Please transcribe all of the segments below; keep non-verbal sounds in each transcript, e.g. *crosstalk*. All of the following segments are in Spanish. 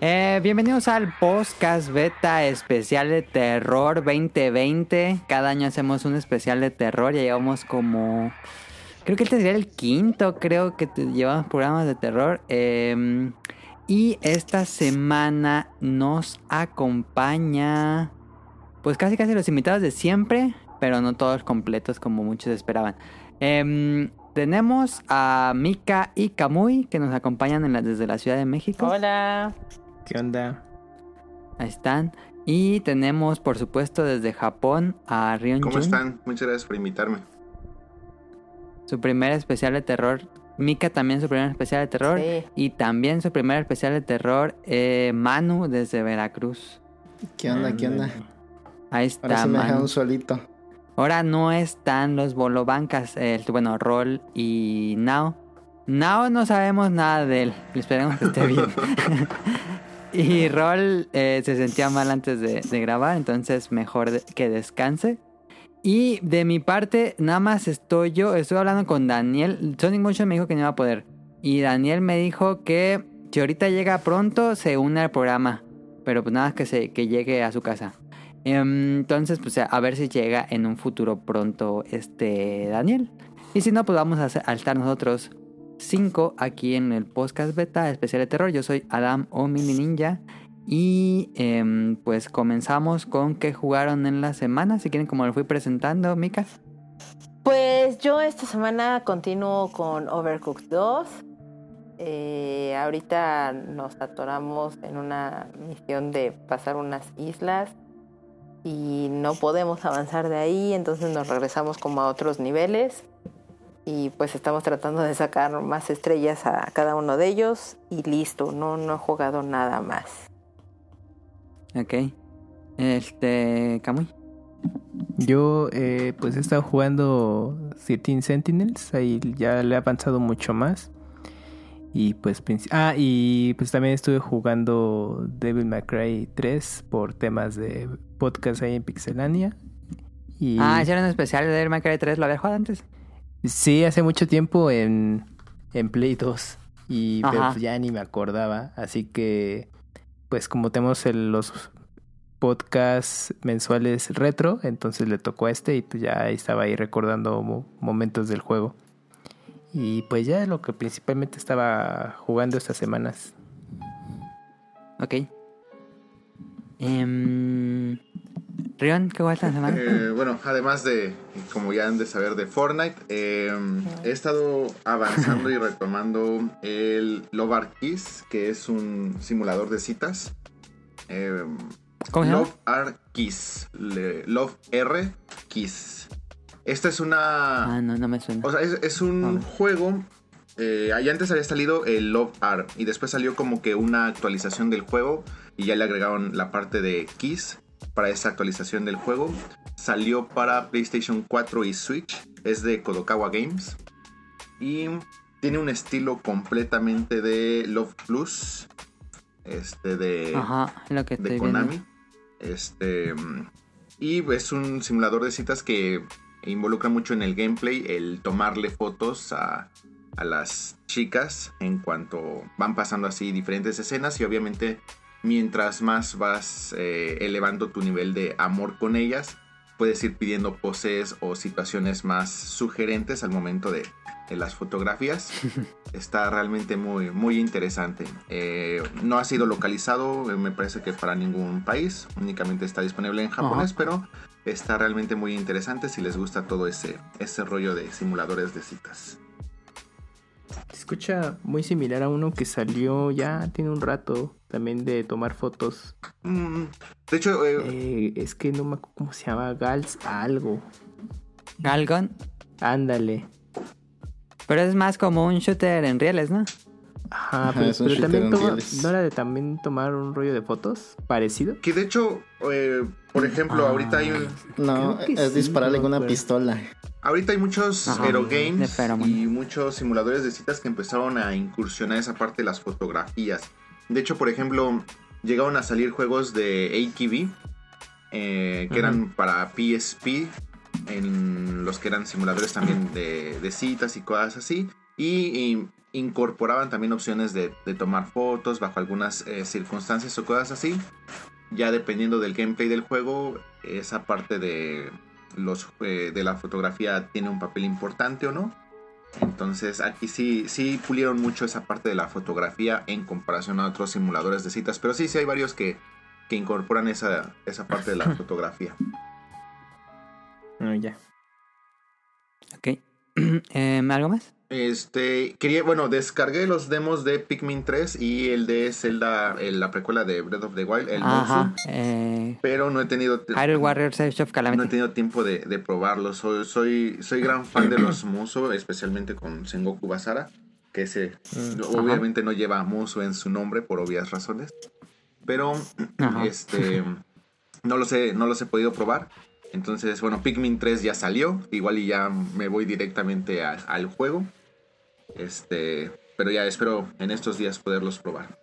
Eh, bienvenidos al podcast beta especial de terror 2020. Cada año hacemos un especial de terror. Ya llevamos como. Creo que este sería el quinto, creo que te- llevamos programas de terror. Eh, y esta semana nos acompaña. Pues casi casi los invitados de siempre. Pero no todos completos como muchos esperaban. Em, tenemos a Mika y Kamui que nos acompañan en la- desde la Ciudad de México. Hola. ¿Qué onda? Ahí están. Y tenemos, por supuesto, desde Japón a Rion ¿Cómo Jun, están? Muchas gracias por invitarme. Su primer especial de terror. Mika también su primer especial de terror. Sí. Y también su primer especial de terror, eh, Manu, desde Veracruz. ¿Qué onda? ¿Qué onda? Ahí Ahora está sí me Manu. dejaron solito. Ahora no están los bolobancas, el, bueno, Roll y Nao. Nao no sabemos nada de él, esperemos que esté bien. *laughs* y Roll eh, se sentía mal antes de, de grabar, entonces mejor de- que descanse. Y de mi parte, nada más estoy yo, estoy hablando con Daniel. Sonic Motion me dijo que no iba a poder. Y Daniel me dijo que si ahorita llega pronto, se une al programa. Pero pues nada, que, se, que llegue a su casa. Em, Entonces, pues a ver si llega en un futuro pronto este Daniel. Y si no, pues vamos a estar nosotros cinco aquí en el podcast beta especial de terror. Yo soy Adam o Mini Ninja. Y em, pues comenzamos con qué jugaron en la semana. Si quieren, como lo fui presentando, Mika. Pues yo esta semana continúo con Overcooked 2. Eh, ahorita nos atoramos en una misión de pasar unas islas y no podemos avanzar de ahí, entonces nos regresamos como a otros niveles y pues estamos tratando de sacar más estrellas a cada uno de ellos y listo, no, no he jugado nada más. Ok. Este. Kamui. Yo, eh, pues he estado jugando 13 Sentinels. Ahí ya le he avanzado mucho más. Y pues. Ah, y pues también estuve jugando Devil May Cry 3 por temas de podcast ahí en Pixelania. Y Ah, hicieron un especial de Devil May Cry 3. ¿Lo había jugado antes? sí, hace mucho tiempo en, en Play 2. Y pero, pues, ya ni me acordaba. Así que, pues como tenemos el- los podcasts mensuales retro, entonces le tocó a este y pues ya estaba ahí recordando mo- momentos del juego. Y pues ya lo que principalmente estaba jugando estas semanas. Ok. Em, Rion, ¿qué jugaste la semana? Eh, bueno, además de, como ya han de saber, de Fortnite, eh, he estado avanzando y *laughs* retomando el Love Art Kiss, que es un simulador de citas. Eh, ¿Cómo se llama? Love Art Kiss. le- Love R Kiss. Esta es una... Ah, no, no me suena. O sea, es, es un juego. Eh, ahí antes había salido el Love Art y después salió como que una actualización del juego y ya le agregaron la parte de Kiss para esa actualización del juego. Salió para PlayStation 4 y Switch. Es de Kodokawa Games y tiene un estilo completamente de Love Plus. Este de Ajá, lo que de viendo. Konami. Este. Y es un simulador de citas que involucra mucho en el gameplay el tomarle fotos a, a las chicas en cuanto van pasando así diferentes escenas y obviamente mientras más vas eh, elevando tu nivel de amor con ellas, puedes ir pidiendo poses o situaciones más sugerentes al momento de, de las fotografías. *laughs* Está realmente muy, muy interesante. Eh, no ha sido localizado, eh, me parece que para ningún país, únicamente está disponible en japonés, pero está realmente muy interesante si les gusta todo ese, ese rollo de simuladores de citas. Se escucha muy similar a uno que salió ya tiene un rato también de tomar fotos. Mm, de hecho, eh, Eh, es que no me acuerdo cómo se llama, Gals algo. Galgon. Ándale. Pero es más como un shooter en rieles, ¿no? Ajá, Ajá, pero, también toma-. ¿no era de también tomar un rollo de fotos parecido? que de hecho, eh, por ejemplo, Ah. ahorita hay un... No, es sí, dispararle no con una pistola. Ahorita hay muchos Ajá, Hero de Games Pheromone. y muchos simuladores de citas que empezaron a incursionar esa parte de las fotografías. De hecho, por ejemplo, llegaron a salir juegos de AKB eh, que eran para PSP, en los que eran simuladores también de, de citas y cosas así. Y, y incorporaban también opciones de, de tomar fotos bajo algunas eh, circunstancias o cosas así. Ya dependiendo del gameplay del juego, esa parte de, los, eh, de la fotografía tiene un papel importante o no. Entonces aquí sí, sí pulieron mucho esa parte de la fotografía en comparación a otros simuladores de citas. Pero sí, sí hay varios que, que incorporan esa, esa parte de la *laughs* fotografía. Ah, ya. Ok. *clears throat* Em, ¿Algo más? Este, quería, bueno, descargué los demos de Pikmin 3 y el de Zelda, el- la precuela de Breath of the Wild, el Ajá. Eh, pero no he tenido Hyrule Warriors no he tenido tiempo de, de probarlos. Soy, soy, soy gran fan de los *clears throat* Muso, especialmente con Sengoku Basara, que ese Mm, obviamente no lleva Muso en su nombre por obvias razones. Pero Ajá. este no los he, no los he podido probar. Entonces, bueno, Pikmin 3 ya salió. Igual y ya me voy directamente a- al juego. Este, pero ya espero en estos días poderlos probar.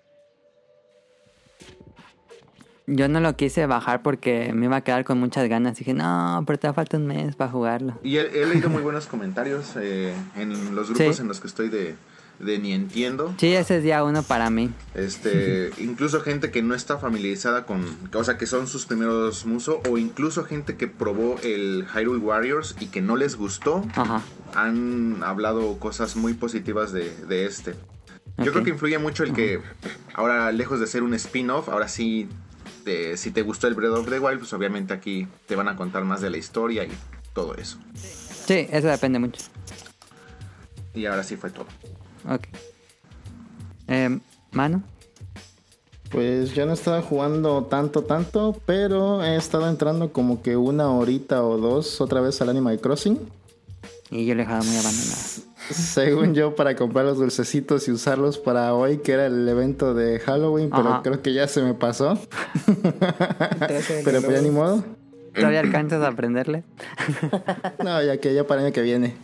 Yo no lo quise bajar porque me iba a quedar con muchas ganas. Dije, no, pero te falta un mes para jugarlo. Y he, he leído muy buenos comentarios eh, en los grupos Sí. en los que estoy de, de Ni Entiendo. Sí, ese es día uno para mí. Este, *laughs* incluso gente que no está familiarizada con, o sea, que son sus primeros muso, o incluso gente que probó el Hyrule Warriors y que no les gustó, Ajá. han hablado cosas muy positivas de, de este. Yo creo que influye mucho el que ahora, lejos de ser un spin-off, ahora sí, te- si te gustó el Breath of the Wild, pues obviamente aquí te van a contar más de la historia y todo eso. Sí, eso depende mucho. Y ahora sí fue todo. Ok. Em, Manu. Pues yo no estaba jugando tanto, tanto, pero he estado entrando como que una horita o dos otra vez al Animal Crossing. Y yo lo he dejado muy abandonado. *laughs* Según yo, para comprar los dulcecitos y usarlos para hoy, que era el evento de Halloween, pero Ajá. creo que ya se me pasó. *laughs* pero pues ya ni modo. ¿Todavía alcanzas a aprenderle? *laughs* No, ya que ya para el año que viene.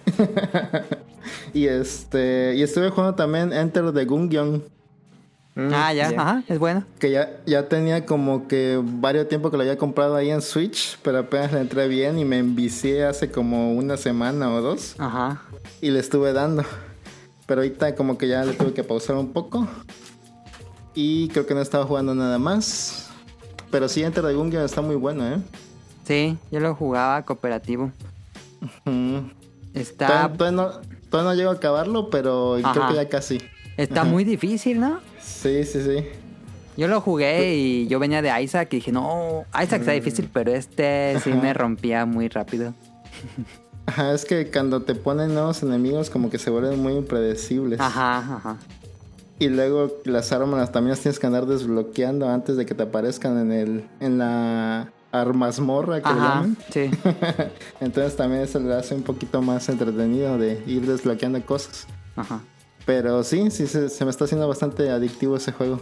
*laughs* y este, y estuve jugando también Enter the Gungeon, Mm, ah, ya, ajá, es bueno. que ya, ya tenía como que varios tiempo que lo había comprado ahí en Switch, pero apenas le entré bien y me envicié hace como una semana o dos. Ajá. y le estuve dando. Pero ahorita como que ya le tuve que pausar un poco. Y creo que no estaba jugando nada más. Pero sí, Enter the Gungeon está muy bueno, ¿eh? Sí, yo lo jugaba cooperativo. Mm. Está, Todavía, todavía no, todavía no llego a acabarlo, pero creo que ya casi. está muy difícil, ¿no? Sí, sí, sí. Yo lo jugué y yo venía de Isaac y dije, no, Isaac está difícil, pero este sí me rompía muy rápido. *laughs* Ajá, es que cuando te ponen nuevos enemigos como que se vuelven muy impredecibles. Ajá, ajá. Y luego las armas también las tienes que andar desbloqueando antes de que te aparezcan en el en la armasmorra que le Ajá, llaman. sí. *laughs* Entonces también eso le hace un poquito más entretenido de ir desbloqueando cosas. Ajá. Pero sí, sí, se, se me está haciendo bastante adictivo ese juego.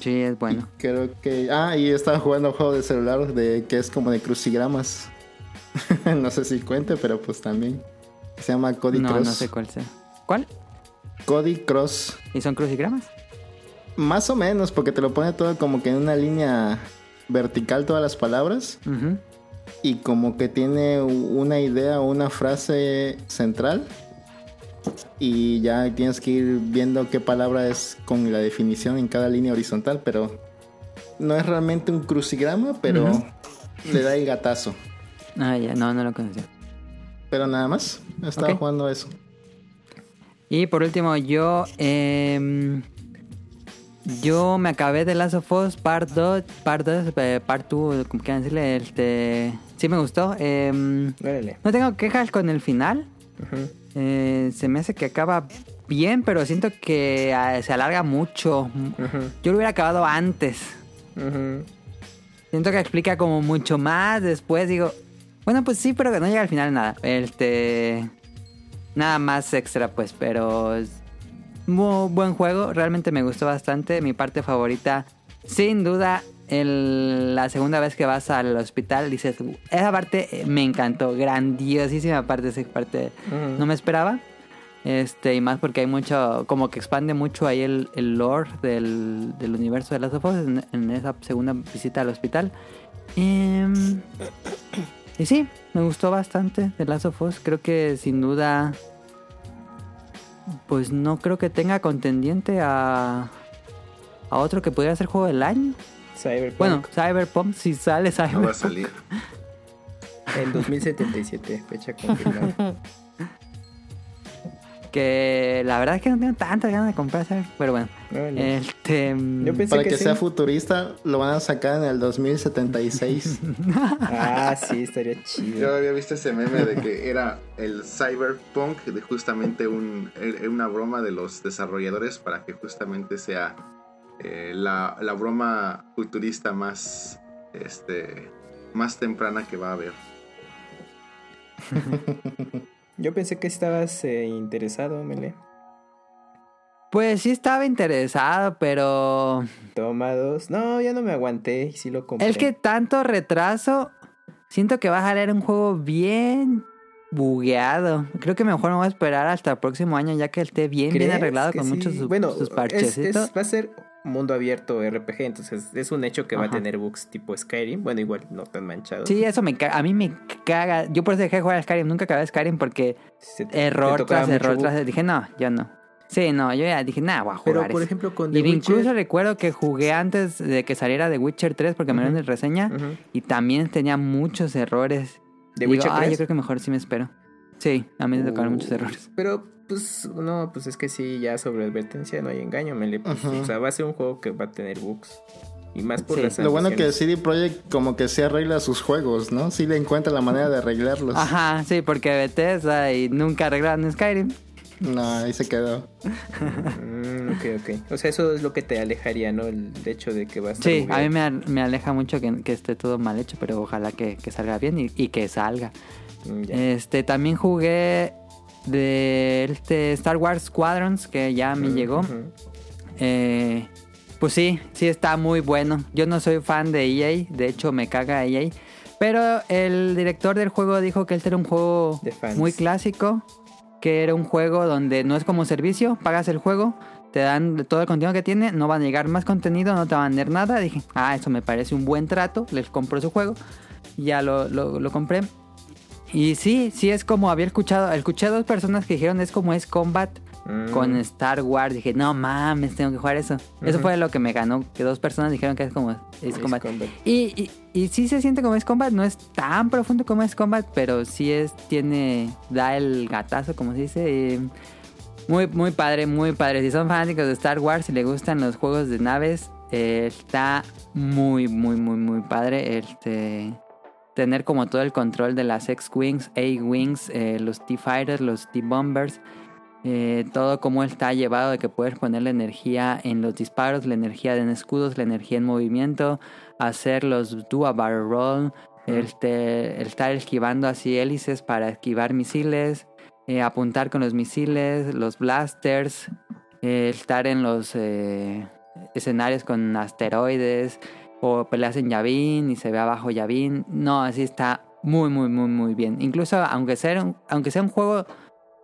Sí, es bueno. Creo que... Ah, y estaba jugando un juego de celular de que es como de crucigramas. *laughs* no sé si cuente, pero pues también. Se llama Cody No, Cross. no sé cuál sea. ¿Cuál? Cody Cross. ¿Y son crucigramas? Más o menos, porque te lo pone todo como que en una línea vertical todas las palabras. Y como que tiene una idea o una frase central. Y ya tienes que ir viendo qué palabra es con la definición en cada línea horizontal. Pero no es realmente un crucigrama, pero Ujú. le da el gatazo. Ah, ya, no, no lo conocía. Pero nada más, estaba Ok. jugando eso. Y por último, yo. em, yo me acabé de Last of Us Part 2, Part 2, eh, Part 2, como quieran decirle. Este, sí me gustó. Órale. no tengo quejas con el final. Eh, se me hace que acaba bien, pero siento que ah, se alarga mucho. Yo lo hubiera acabado antes. Siento que explica como mucho más. Después digo, bueno, pues sí, pero que no llega al final nada. Este. Nada más extra, pues, pero. Muy buen juego, realmente me gustó bastante. Mi parte favorita, sin duda, el- la segunda vez que vas al hospital, dices, esa parte eh, me encantó, grandiosísima parte, esa parte Ujú. no me esperaba. Este, y más porque hay mucho, como que expande mucho ahí el, el lore del, del universo de las of Us en, en esa segunda visita al hospital. Em, y sí, me gustó bastante The Last of Us. Creo que sin duda, pues no creo que tenga contendiente a, a otro que pudiera ser juego del año. Cyberpunk Bueno, Cyberpunk, si sale No va a Cyberpunk. salir. *laughs* en 2077, fecha confirmada. *laughs* Que la verdad es que no tengo tantas ganas de comprar Cyberpunk, pero bueno. Este, Yo pensé Para que, que sí. sea futurista, lo van a sacar en el 2076. *laughs* Ah, sí, estaría Yo chido. había visto ese meme de que era el cyberpunk de justamente un, era una broma de los desarrolladores para que justamente sea eh, la, la broma futurista más este más temprana que va a haber. *laughs* Yo pensé que estabas eh, interesado, Mele. Pues sí estaba interesado, pero Toma dos. No, ya no me aguanté y sí lo compré. es que tanto retraso, siento que va a jalar un juego bien bugueado. Creo que mejor me voy a esperar hasta el próximo año ya que esté bien, bien ¿Crees arreglado con sí? muchos sus, bueno, sus es- parchecitos. es- va a ser mundo abierto RPG, entonces es un hecho que va a tener bugs tipo Skyrim. Bueno, igual no tan manchados. Sí, eso me caga. A mí me caga. Yo por eso dejé de jugar a Skyrim. Nunca acabé Skyrim porque te- error tras error tras Dije, no, yo no. Sí, no, yo ya dije, nada, voy a Pero jugar por eso. ejemplo con The Y de incluso recuerdo que jugué antes de que saliera The Witcher 3 porque me Ujú. dieron de reseña y también tenía muchos errores. ¿The Digo, Witcher ah, 3? yo creo que mejor sí me espero. Sí, a mí me tocaron Uh, muchos errores. Pero, pues, no, pues es que sí, ya sobre advertencia no hay engaño, Mele. Pues, Ujú. O sea, va a ser un juego que va a tener bugs. Y más por Sí. las Lo bueno que. CD Projekt como que sí arregla sus juegos, ¿no? Sí le encuentra la manera de arreglarlos. Ajá, sí, porque Bethesda y nunca arreglaron Skyrim. No, ahí se quedó. Mm, ok, ok. O sea, eso es lo que te alejaría, ¿no? El hecho de que va a estar Sí, a mí me, me aleja mucho que, que esté todo mal hecho, pero ojalá que, que salga bien y, y que salga. Mm. Este, también jugué de este Star Wars Squadrons, que ya me Mm, llegó. Eh, pues sí, sí está muy bueno. Yo no soy fan de EA, de hecho me caga EA. Pero el director del juego dijo que este era un juego muy clásico, que era un juego donde no es como servicio, pagas el juego, te dan todo el contenido que tiene, no van a llegar más contenido, no te van a vender nada. Dije, ah, eso me parece un buen trato, les compro su juego, ya lo, lo, lo compré. Y sí, sí es como había escuchado, escuché a dos personas que dijeron es como es Combat, Mm. con Star Wars. Dije, no mames, tengo que jugar eso. Eso fue lo que me ganó, que dos personas dijeron que es como Ace Combat. Combat. Y, y, y sí se siente como Ace Combat, no es tan profundo como Ace Combat, pero sí es, tiene, da el gatazo, como se dice. y muy, muy padre, muy padre. Si son fanáticos de Star Wars y les gustan los juegos de naves, eh, está muy, muy, muy, muy padre. Este, tener como todo el control de las X-Wings, A-Wings, eh, los T-Fighters, los T-Bombers. Eh, todo como está llevado de que puedes poner la energía en los disparos, la energía en escudos, la energía en movimiento, hacer los do a barrel roll, este, estar esquivando así hélices para esquivar misiles, eh, apuntar con los misiles, los blasters, estar en los escenarios con asteroides o peleas en Yavin y se ve abajo Yavin. No, así está muy, muy, muy, muy bien. Incluso aunque sea un, aunque sea un juego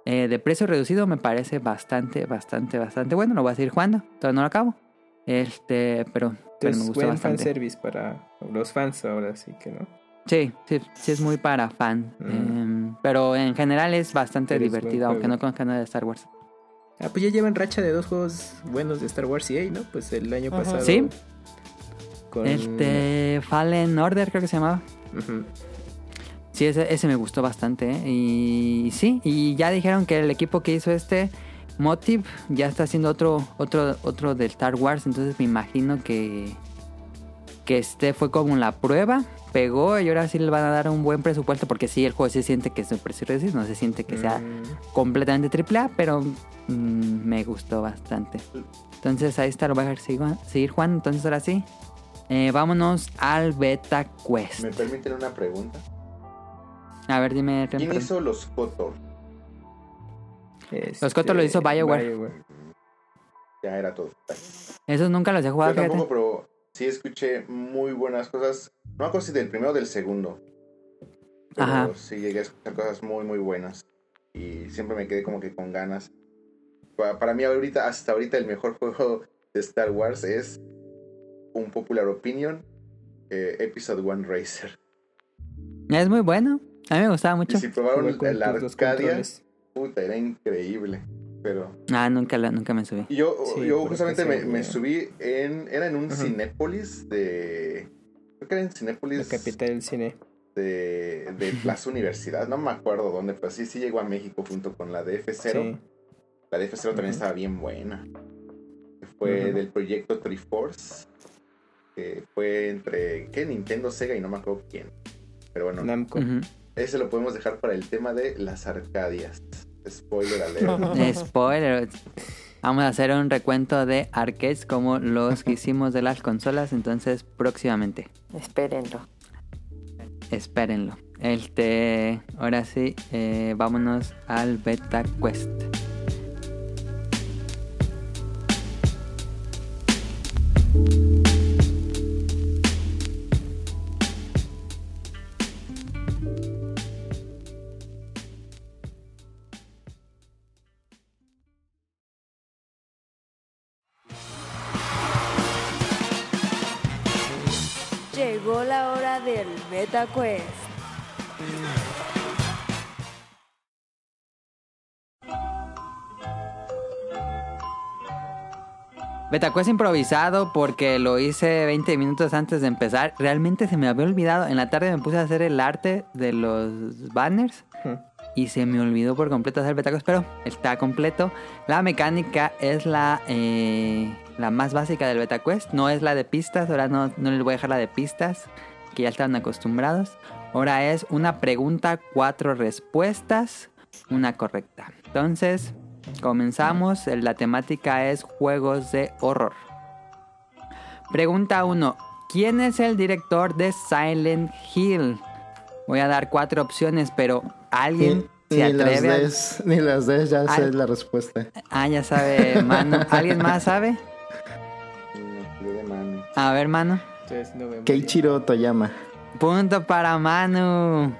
eh, de precio reducido, me parece bastante, bastante, bastante bueno. Lo voy a seguir jugando. Todavía no lo acabo. Este, pero, pero me buen bastante. fanservice para los fans ahora sí que, ¿no? Sí, sí, sí es muy para fan. Mm. Em, pero en general es bastante Pero es buen divertido, aunque no conozca nada de Star Wars. Ah, pues ya llevan racha de dos juegos buenos de Star Wars EA, ¿no? Pues el año Ajá. pasado. Sí. Con... Este, Fallen Order creo que se llamaba. Sí, ese, ese me gustó bastante. ¿eh? Y sí, y ya dijeron que el equipo que hizo este Motive ya está haciendo otro, otro, otro de Star Wars. Entonces me imagino que, que este fue como la prueba. Pegó y ahora sí le van a dar un buen presupuesto. Porque sí, el juego se siente que es un precio reducido. No se siente que sea Mm, completamente triple A, pero mm, me gustó bastante. Entonces ahí está, lo voy a seguir, seguir jugando. Entonces ahora sí, eh, vámonos al Beta Quest. ¿Me permiten una pregunta? A ver, dime. ¿Quién hizo los Kotor? Los Kotor lo hizo BioWare. Ya era todo. Esos nunca los he jugado, Yo fíjate. tampoco, pero sí escuché muy buenas cosas. No me acuerdo si del primero o del segundo. Pero Ajá. sí llegué a escuchar cosas muy, muy buenas. Y siempre me quedé como que con ganas. Pa- Para mí ahorita, hasta ahorita, el mejor *laughs* juego de Star Wars es un popular opinion, eh, Episode 1 Racer. Es muy bueno. A mí me gustaba mucho. Y si probaron la tus dos Arcadia, puta, era increíble. Pero Ah, nunca, la- nunca me subí. Y yo, Sí, yo justamente me, subí en. Era en un Ujú. Cinépolis de. Creo que era en La Cinépolis capital del cine. de, de Plaza Universidad. No me acuerdo dónde, pero sí, sí llegó a México junto con la de F0. Sí. La de F0 también estaba bien buena. Fue del proyecto Triforce. Que fue entre. ¿Qué? Nintendo, Sega y no me acuerdo quién. Pero bueno, Namco. Ese lo podemos dejar para el tema de las Arcadias. Spoiler alert. *laughs* Spoiler. Vamos a hacer un recuento de arcades como los que hicimos de las consolas. Entonces, próximamente. Espérenlo. Espérenlo. Este, ahora sí, eh, vámonos al Beta Quest. Llegó Beta Quest. Improvisado porque lo hice 20 minutos antes de empezar. Realmente se me había olvidado. En la tarde me puse a hacer el arte de los banners. Y se me olvidó por completo hacer Beta Quest, pero está completo. La mecánica es la, eh, la más básica del Beta Quest. No es la de pistas. Ahora no, no les voy a dejar la de pistas, que ya están acostumbrados. Ahora es una pregunta, cuatro respuestas, una correcta. Entonces, comenzamos. La temática es juegos de horror. Pregunta 1. ¿Quién es el director de Silent Hill? Voy a dar cuatro opciones, pero ¿alguien Ni, se ni las atreve des, ni las des, ya sé Al- la respuesta. Ah, ya sabe, Mano. ¿Alguien más sabe? Mm. A ver, Mano. Estoy haciendo memoria. Keiichiro Toyama. Punto para Manu.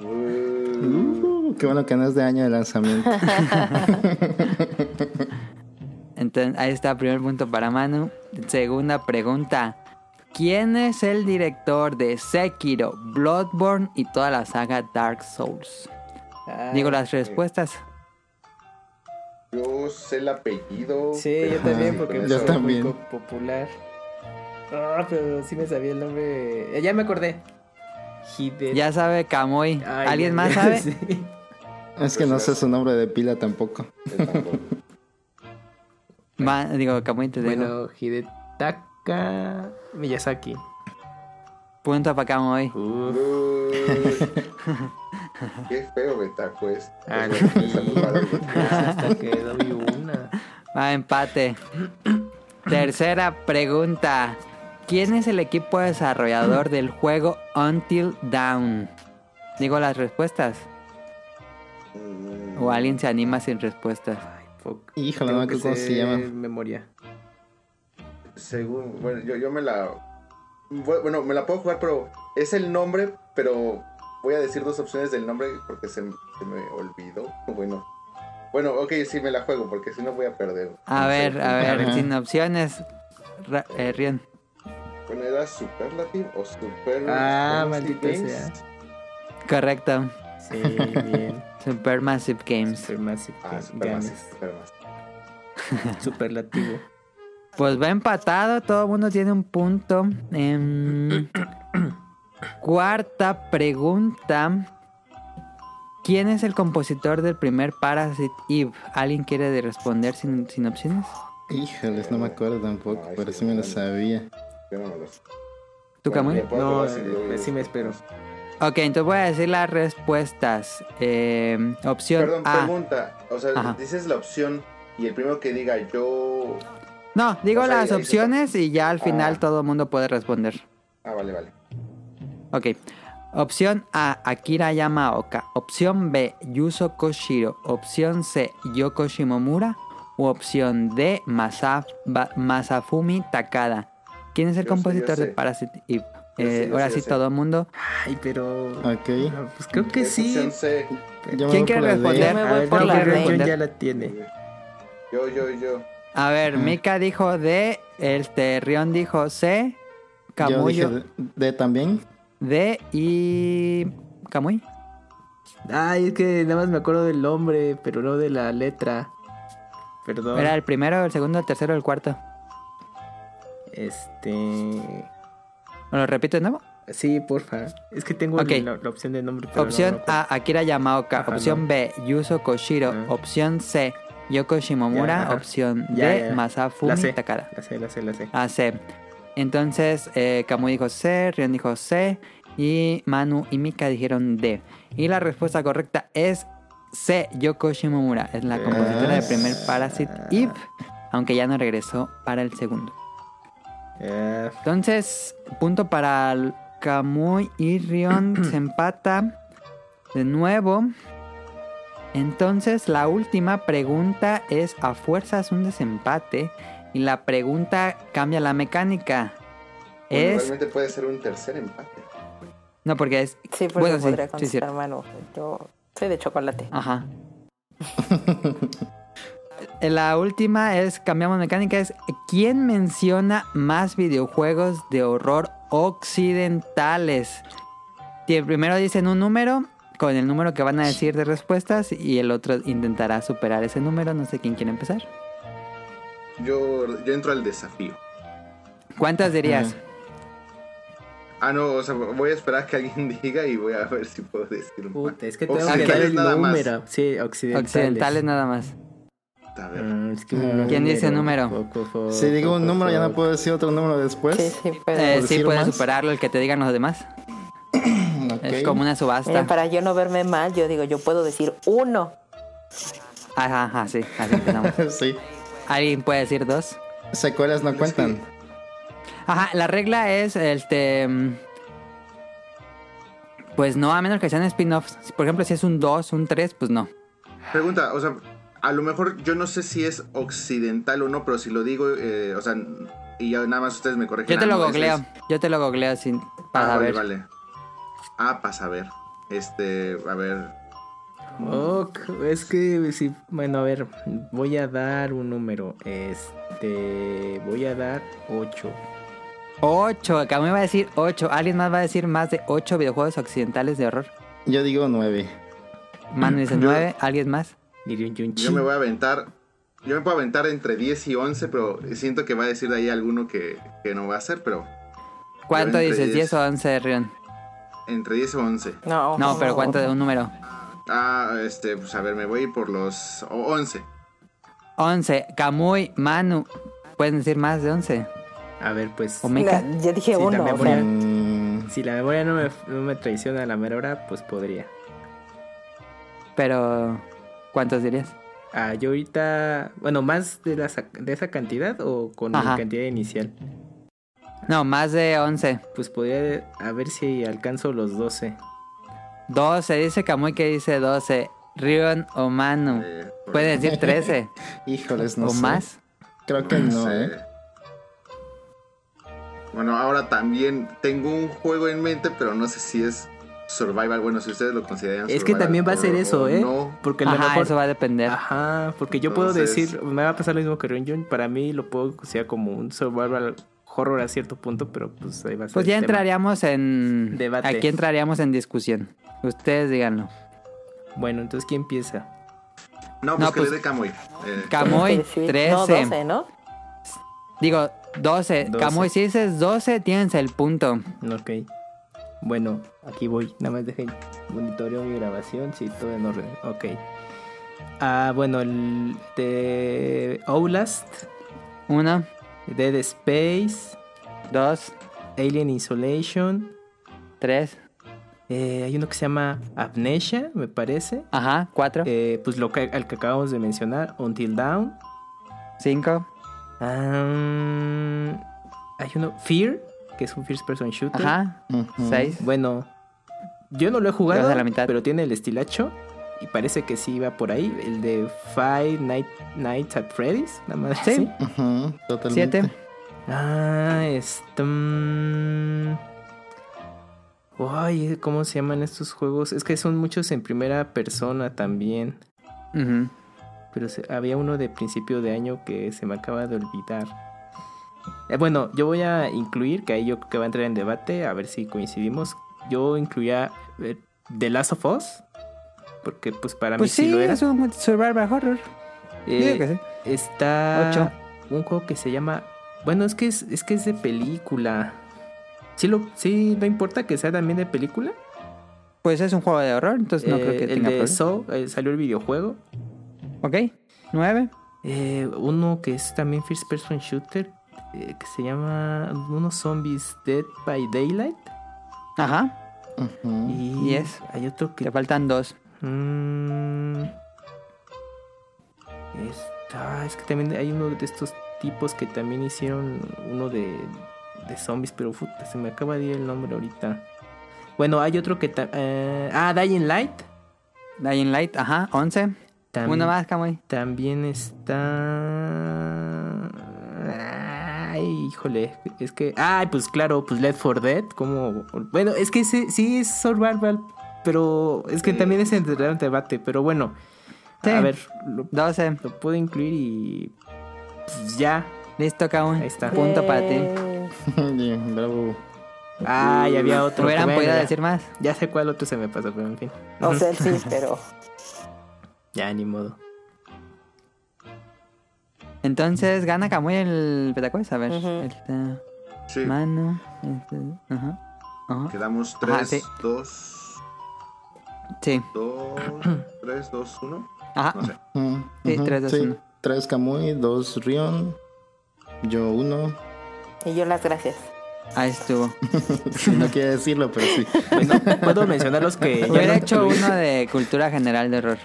Uh, Uh, qué bueno que no es de año de lanzamiento. *laughs* Entonces, ahí está, primer punto para Manu. Segunda pregunta. ¿Quién es el director de Sekiro, Bloodborne y toda la saga Dark Souls? Ah, Digo las respuestas. Yo sé el apellido. Sí, yo también, porque Yo también. muy popular. Ah, pero sí me sabía el nombre. Eh, Ya me acordé. Hide- Ya sabe Kamui. Ay, ¿Alguien más *laughs* sabe? sí. es que no sé su nombre de pila tampoco. yo tampoco. Ma- digo, Kamui te digo. Bueno, Hidetaka Miyazaki. Punto para Kamui. *laughs* Qué feo Betacuest. Ah, Pues, no. Hasta que doy una. Va, empate. *clears throat* Tercera pregunta. ¿Quién es el equipo desarrollador *clears throat* del juego Until Dawn? Digo las respuestas. O alguien se anima sin respuestas. Híjole, no me acuerdo cómo se llama. Memoria. Según, bueno, yo, yo me la. Bueno, me la puedo jugar, pero es el nombre, pero voy a decir dos opciones del nombre porque se, se me olvidó. Bueno, bueno, ok, sí me la juego porque si no voy a perder. A No sé. ver, a ver, Ajá. sin opciones. Eh, Rion. Bueno, era Superlative o Super. Ah, Games. sea. Correcto. Sí, bien. *laughs* Supermassive Games. Supermassive Ah, Games. Supermassive. Supermassive. *laughs* *laughs* Superlativo. Pues va empatado, todo el mundo tiene un punto. Em, *clears throat* cuarta pregunta. ¿Quién es el compositor del primer Parasite Eve? ¿Alguien quiere de responder sin, sin opciones? Híjoles, no me acuerdo tampoco, Ay, pero sí, me lo sabía. Yo no me lo sé. ¿Tú, Bueno, puedo No, eh, sí me espero. Ok, entonces voy a decir las respuestas. Em, opción Perdón, A. pregunta. O sea, Ajá. dices la opción y el primero que diga yo. No, digo O sea, las se opciones y ya al final Ah. todo el mundo puede responder. Ah, vale, vale. Ok. Opción A, Akira Yamaoka. Opción B, Yuzo Koshiro. Opción C, Yoko Shimomura. U opción D, Masafumi Takada. ¿Quién es el Yo compositor yo sé. de Parasite Eve? Yo Eh, yo ahora sí, yo todo el mundo. Ay, pero. Ok. Pues creo que sí. Yo ¿Quién quiere D. responder? Yo me A voy por la D. Ya la tiene. Yo, yo, yo. A ver, Ah. Mika dijo D, este Rion dijo C, Yo Camuyo dije D también. D y Camuy. Ay, es que nada más me acuerdo del nombre, pero no de la letra. Perdón. Era el primero, el segundo, el tercero, el cuarto. Este. ¿Me lo repito de nuevo? Sí, porfa. Es que tengo la, la opción de nombre. pero no Opción acuerdo. A, Akira Yamaoka. Ajá, Opción no. B, Yuzo Koshiro. Ah. Opción C, Yoko Shimomura. Ya. Opción Ya, D, ya. Masafumi La sé. Takada. La sé, la sé, la sé. A C. Entonces, eh, Kamui dijo C, Rion dijo C, y Manu y Mika dijeron D. Y la respuesta correcta es C, Yoko Shimomura. Es la compositora del primer Parasite Eve, aunque ya no regresó para el segundo. Entonces, punto para el Kamui y Rion *clears throat* se empata de nuevo. Entonces, la última pregunta es a fuerzas un desempate. Y la pregunta cambia la mecánica. Bueno, es. realmente puede ser un tercer empate. No, porque es. Sí, porque Bueno, sí, podría sí, contestar, cierto. Manu. Yo soy de chocolate. Ajá. *laughs* La última es, cambiamos mecánica, es ¿quién menciona más videojuegos de horror occidentales? Y el primero dicen un número con el número que van a decir de respuestas y el otro intentará superar ese número. No sé quién quiere empezar. Yo, yo entro al desafío. ¿Cuántas dirías? Ah, no, o sea, voy a esperar que alguien *laughs* diga y voy a ver si puedo decir más. puta, es que tengo que dar el más. número. Sí, occidentales. Occidentales nada más. A ver. Mm, es que un ¿Quién dice número? Poco, poco, Si digo un poco, número, ya no puedo decir otro número después. Sí, sí, pero... Eh, sí, puedes más? superarlo el que te digan los demás. *clears throat* Es como una subasta. Para yo no verme mal, yo digo, yo puedo decir uno. Ajá, ajá, sí. Así empezamos. *laughs* sí. ¿Alguien puede decir dos? Secuelas no cuentan. Ajá, la regla es, este... mm, Pues no, a menos que sean spin-offs. Por ejemplo, si es un 2, un 3, pues no. Pregunta, o sea, a lo mejor yo no sé si es occidental o no, pero si lo digo, eh, o sea, y ya nada más ustedes me corrigen. Yo te Ah, lo googleo. Yo te lo googleo sin... Ah, Para vale, ver. vale. Ah, para saber. Este, a ver. Ok, es que sí, bueno, a ver, voy a dar un número. Este, voy a dar 8. 8, acá me va a decir 8. ¿Alguien más va a decir más de 8 videojuegos occidentales de horror? Yo digo nueve. Manu dice Yo- 9. ¿Alguien más? Yo me voy a aventar. Yo me puedo aventar entre 10 y 11, pero siento que va a decir de ahí alguno que, que no va a ser, pero ¿Cuánto dices? 10. 10 o 11, Rion. entre 10 o 11. No, No, pero ¿cuánto de un número? Ah, este, pues a ver, me voy por los o- 11. 11. Kamui, Manu. ¿Pueden decir más de 11? A ver, pues. O Mika. La- ya dije Sí, la uno. o memoria. sea, Mm, Si la memoria no me, no me traiciona a la mera hora, pues podría. Pero, ¿cuántos dirías? Ah, yo ahorita. Bueno, ¿más de, la, de esa cantidad o con Ajá. la cantidad inicial? No, más de 11. Pues podría. A ver si alcanzo los 12. 12. Dice Kamui que dice 12. Rion o Manu. Eh, Pueden decir 13 *laughs* híjoles, no o sé. más. Creo que no, sé. ¿eh? Bueno, ahora también tengo un juego en mente, pero no sé si es survival. Bueno, si ustedes lo consideran Es que también va a o- ser eso, ¿eh? No. Porque a lo Ajá, mejor. eso va a depender. Ajá, porque yo puedo decir, me va a pasar lo mismo que Ryun para mí lo puedo considerar como un survival horror a cierto punto, pero pues ahí va a ser Pues ya tema. entraríamos en... Debate. Aquí entraríamos en discusión. Ustedes díganlo. Bueno, entonces ¿quién empieza? No, pues No, que pues- le dé Kamui. Eh, Kamui, sí, sí. 13. No, 12, ¿no? Digo, 12. 12. Kamui, si dices 12, tienes el punto. Ok. Bueno, aquí voy. Nada más dejen monitoreo mi grabación. Sí, todo en orden. Ok. Ah, bueno, el de Outlast, 1, Dead Space, 2, Alien Isolation. 3, eh, hay uno que se llama Amnesia, me parece. ajá, 4, Eh, pues lo que, al que acabamos de mencionar, Until Dawn. 5, Ah, hay uno, Fear, que es un first person shooter. ajá. 6. Bueno, yo no lo he jugado, a la mitad. pero tiene el estilacho y parece que sí va por ahí. El de Five Night, Nights at Freddy's, nada más Sí. totalmente. 7, Ah, esto. mm, Ay, ¿cómo se llaman estos juegos? Es que son muchos en primera persona también. Pero se- había uno de principio de año que se me acaba de olvidar. Eh, bueno, yo voy a incluir, que ahí yo creo que va a entrar en debate, a ver si coincidimos. Yo incluía The Last of Us. Porque pues para Pues mí sí, sí, lo era. es un survival horror. Eh, digo que sí. Está Ocho. un juego que se llama. Bueno, es que es, es que es de película. Sí, lo, sí, no importa que sea también de película. Pues es un juego de horror, entonces no Eh, creo que el tenga de eh, salió el videojuego. Ok, nueve. Eh, uno que es también first person shooter. eh, que se llama unos zombies Dead by Daylight. Ajá, Y Yes. hay otro que te faltan dos. Mm, está- es que también hay uno de estos tipos que también hicieron uno de, de zombies, pero puta, se me acaba de ir el nombre ahorita. Bueno, hay otro que... eh, ah, Dying Light. Dying Light, ajá, once. Tam- Uno más, Kamui. También está... Ay, híjole, es que... Ay, pues claro, pues Left 4 Dead, como... Bueno, es que sí, sí es survival, pero es que Sí. también es entre el debate, pero bueno. Sí. A ver, lo, Doce. lo puedo incluir y... Pues ya. Listo, Kamui. Ahí está. Punto para ti. *laughs* Bravo. Ah, ya había otro. Hubieran podido ya. decir más. Ya sé cuál otro se me pasó, pero en fin. O sea, sí, *laughs* pero Ya, ni modo. Entonces gana Kamui el Petacues. A ver. Ujú. Esta Sí. mano. este, ajá. Ajá. Quedamos Ajá, 3, sí. 2, Sí. 2, 3, 2, 1. Ajá. No sé. Sí, ujú, tres, dos, sí. uno. Tres Kamui, dos Rion, yo uno. y yo las gracias. Ahí estuvo. *laughs* No quiere decirlo, pero sí. *laughs* Bueno, puedo mencionar los que ya Hubiera no hecho uno de cultura general de horror.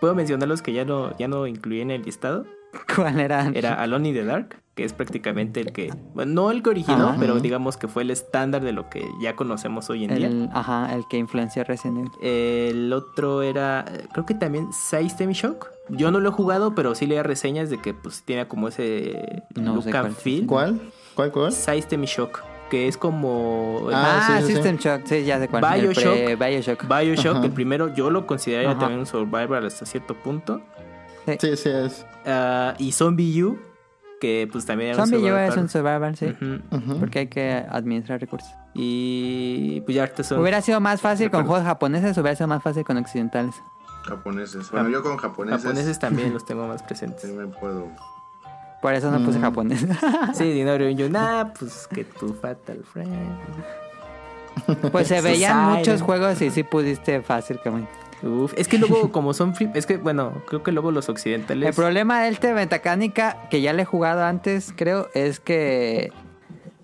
Puedo mencionar los que ya no, ya no incluí en el listado. *laughs* ¿Cuál era? Era Alone in the Dark, que es prácticamente el que, bueno, no el que originó, Ajá. pero digamos que fue el estándar de lo que ya conocemos hoy en día. Ajá, el que influenció Resident Evil. El otro era, creo que también System Shock. Yo no lo he jugado, pero sí leía reseñas de que pues tiene como ese No look sé and cuál. feel. ¿Cuál? ¿Cuál, cuál? System Shock, que es como Ah, Ah, sí, sí, System Shock. Sí, ya sé cuál. El Bioshock. pre- Bioshock. Bioshock, el primero yo lo consideraría también un survival hasta cierto punto. Sí, sí es. Ah, y Zombie U, que pues también era un Zombie survival. es un survival, sí. Porque hay que administrar recursos. Y pues ya ahorita son... Hubiera sido más fácil con juegos japoneses, hubiera sido más fácil con occidentales. Japoneses. Bueno, yo con japoneses. japoneses también *laughs* los tengo más Sí presentes. me puedo. Por eso no puse Mm. japonés. *laughs* Sí, Dinorio y yo, nah, pues que tu Fatal Friend. *laughs* pues se veían muchos juegos y sí pudiste fácil, Kamui. Uf, es que luego como son free, es que bueno, creo que luego los occidentales El problema del este Metacánica, que ya le he jugado antes, creo, es que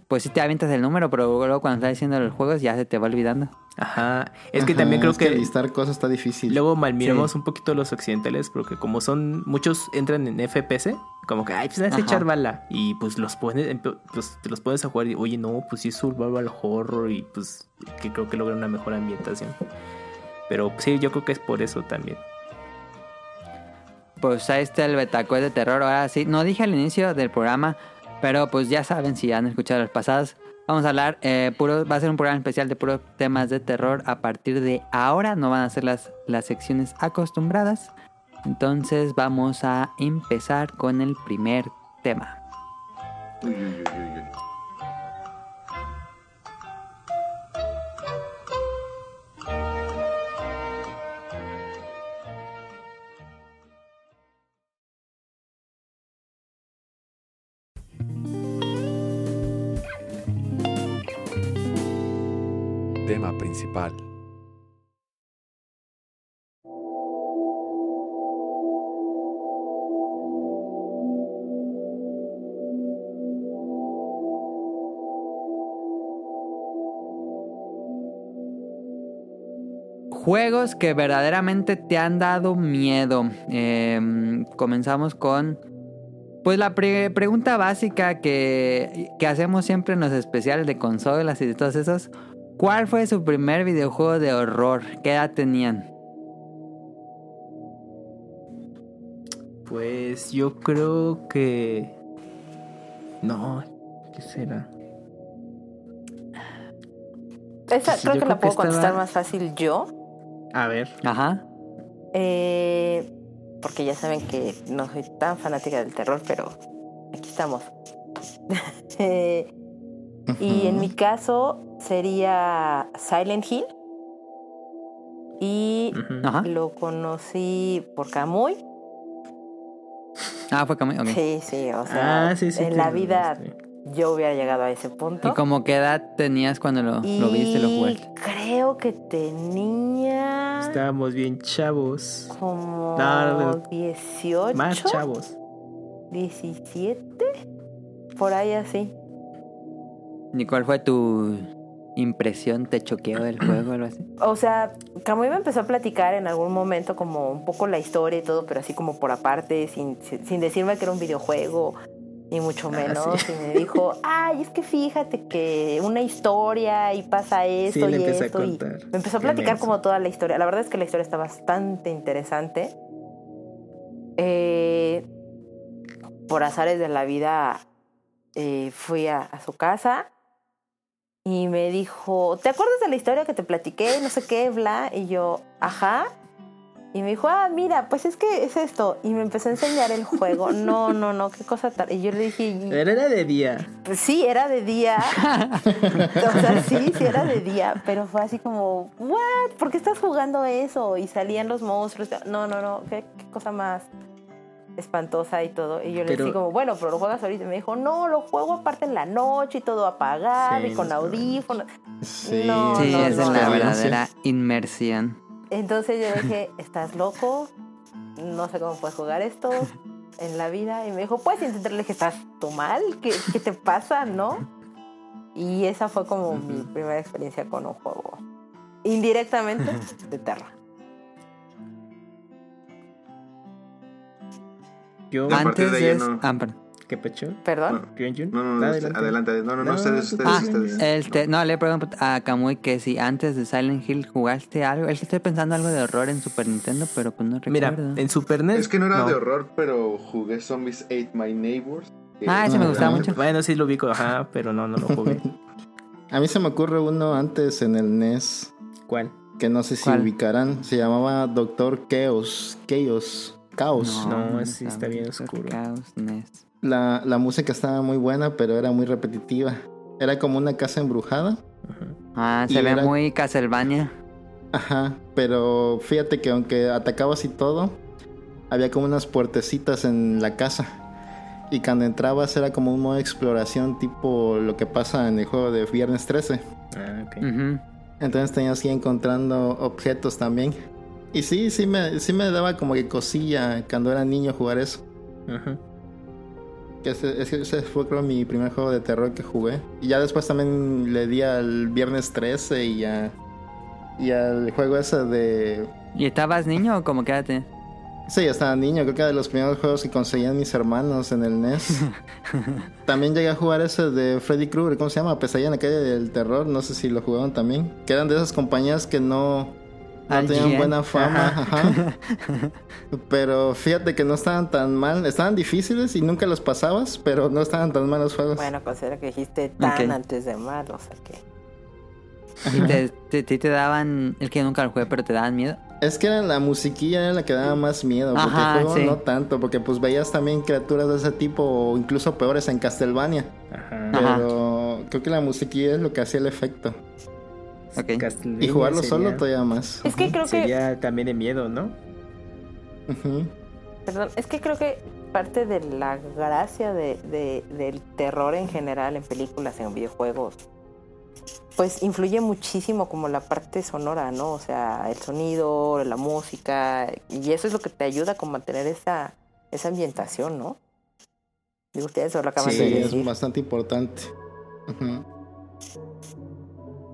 pues sí te avientas el número, pero luego cuando estás diciendo los juegos ya se te va olvidando. Ajá, es que Ajá, también creo es que, listar cosas está difícil. luego malmiramos Sí. un poquito los occidentales porque como son muchos entran en FPS, como que ay, pues vas a echar bala y pues los pones pues, te los pones a jugar y oye, no, pues sí es survival horror y pues que creo que logra una mejor ambientación. Pero sí, yo creo que es por eso también. Pues ahí está el Betacuest de terror. Ahora sí, no dije al inicio del programa, pero pues ya saben si han escuchado los pasados. Vamos a hablar, eh, puro, va a ser un programa especial de puros temas de terror a partir de ahora. No van a ser las, las secciones acostumbradas. Entonces vamos a empezar con el primer tema. Uy, uy, uy, Juegos que verdaderamente te han dado miedo. Eh, comenzamos con. Pues la pre- pregunta básica que, que hacemos siempre en los especiales de consolas y de todos esos. ¿Cuál fue su primer videojuego de horror? ¿Qué edad tenían? Pues yo creo que. No. ¿Qué será? Esa Sí, creo que creo la que puedo contestar estaba- más fácil yo. A ver. Ajá. Eh, porque ya saben que no soy tan fanática del terror, pero aquí estamos. *laughs* Eh, y en mi caso sería Silent Hill. Y lo conocí por Kamui. Ah, fue Kamui. ok. Sí, sí, o sea, Ah, sí, sí. en la vida este, yo hubiera llegado a ese punto. ¿Y como qué edad tenías cuando lo, lo viste, lo Y jugaste? creo que tenía Estábamos bien chavos. como No, no, 18, Más chavos. 17, por ahí así. ¿Y cuál fue tu impresión? ¿Te choqueó del juego o algo así? O sea, Kamui me empezó a platicar en algún momento como un poco la historia y todo, pero así como por aparte, sin, sin decirme que era un videojuego, ni mucho Ah, menos. sí. Y me dijo, *laughs* ay, es que fíjate que una historia y pasa esto Sí, y a esto. y me empezó a platicar como toda la historia. La verdad es que la historia está bastante interesante. Eh, por azares de la vida, eh, fui a, a su casa y me dijo, ¿te acuerdas de la historia que te platiqué? No sé qué, bla. Y yo, ajá. Y me dijo, ah, mira, pues es que es esto. Y me empezó a enseñar el juego. No, no, no, qué cosa tan... Y yo le dije, Pero era de día. pues sí, era de día. *laughs* o sea, sí, sí era de día. Pero fue así como, ¿what? ¿Por qué estás jugando eso? Y salían los monstruos. No, no, no, qué, qué cosa más espantosa y todo. Y yo le Pero- dije como, bueno, pero lo juegas ahorita. Y me dijo, no, lo juego aparte en la noche y todo apagado Sí, y con audífonos. Sí, No, Sí, no, esa es no, la no. verdadera inmersión. Entonces yo dije, *laughs* ¿estás loco? No sé cómo puedes jugar esto en la vida. Y me dijo, puedes intentar. Le dije, ¿estás tú mal? ¿Qué, qué te pasa? ¿No? Y esa fue como mi primera experiencia con un juego indirectamente *laughs* de terror. Yo, A Antes de no. Ah, perdón. ¿qué pecho? ¿Perdón? No, no, no, adelante. No, no, no, ustedes, ustedes, Ah, ustedes. este, no, le pregunto a Kamui que si antes de Silent Hill jugaste algo. Es que estoy pensando algo de horror en Super Nintendo, pero pues no Mira, recuerdo. en Super NES. Es que no era de horror, pero jugué Zombies Ate My Neighbors. que Ah, ese me es gustaba mucho. Bueno, sí lo ubico, ajá, pero no, no lo jugué. *laughs* A mí se me ocurre uno antes en el NES ¿Cuál? que no sé si ¿Cuál? ubicarán. Se llamaba Doctor Chaos. Chaos. Caos. No, ese está bien oscuro. La, la música estaba muy buena, pero era muy repetitiva. Era como una casa embrujada. Ah, Y se ve era- muy Castlevania. Ajá, pero fíjate que aunque atacabas y todo, había como unas puertecitas en la casa. Y cuando entrabas era como un modo de exploración tipo lo que pasa en el juego de Viernes 13. Ah, ok. Entonces tenías que ir encontrando objetos también. Y sí, sí me, sí me daba como que cosilla cuando era niño jugar eso. Que ese, ese- ese fue creo mi primer juego de terror que jugué. Y ya después también le di al Viernes 13 y a... Y al juego ese de ¿Y estabas niño o como quédate? Sí, estaba niño, creo que era de los primeros juegos que conseguían mis hermanos en el NES. *laughs* también llegué a jugar ese de Freddy Krueger, ¿cómo se llama? Pesadilla en la calle del terror, no sé si lo jugaron también. Que eran de esas compañías que no, no tenían buena fama, ajá. *laughs* Pero fíjate que no estaban tan mal, estaban difíciles y nunca los pasabas, pero no estaban tan mal los juegos. Bueno, considera que dijiste tan antes de mal, o sea que... ¿Y te, te, te- te daban, el que nunca lo jugué, pero te daban miedo? Es que era la musiquilla era la que daba más miedo, porque Ajá, el juego sí. no tanto, porque pues veías también criaturas de ese tipo o incluso peores en Castlevania. Ajá. Ajá. Pero creo que la musiquilla es lo que hacía el efecto. Y jugarlo sería- solo todavía más. Es que creo que... Sería también de miedo, ¿no? Perdón, es que creo que parte de la gracia de, de- del terror en general en películas, en videojuegos, pues influye muchísimo como la parte sonora, ¿no? O sea, el sonido, la música, y eso es lo que te ayuda como a tener esa, esa ambientación, ¿no? Digo, ustedes lo acaban Sí, de es decir. bastante importante. Ujú.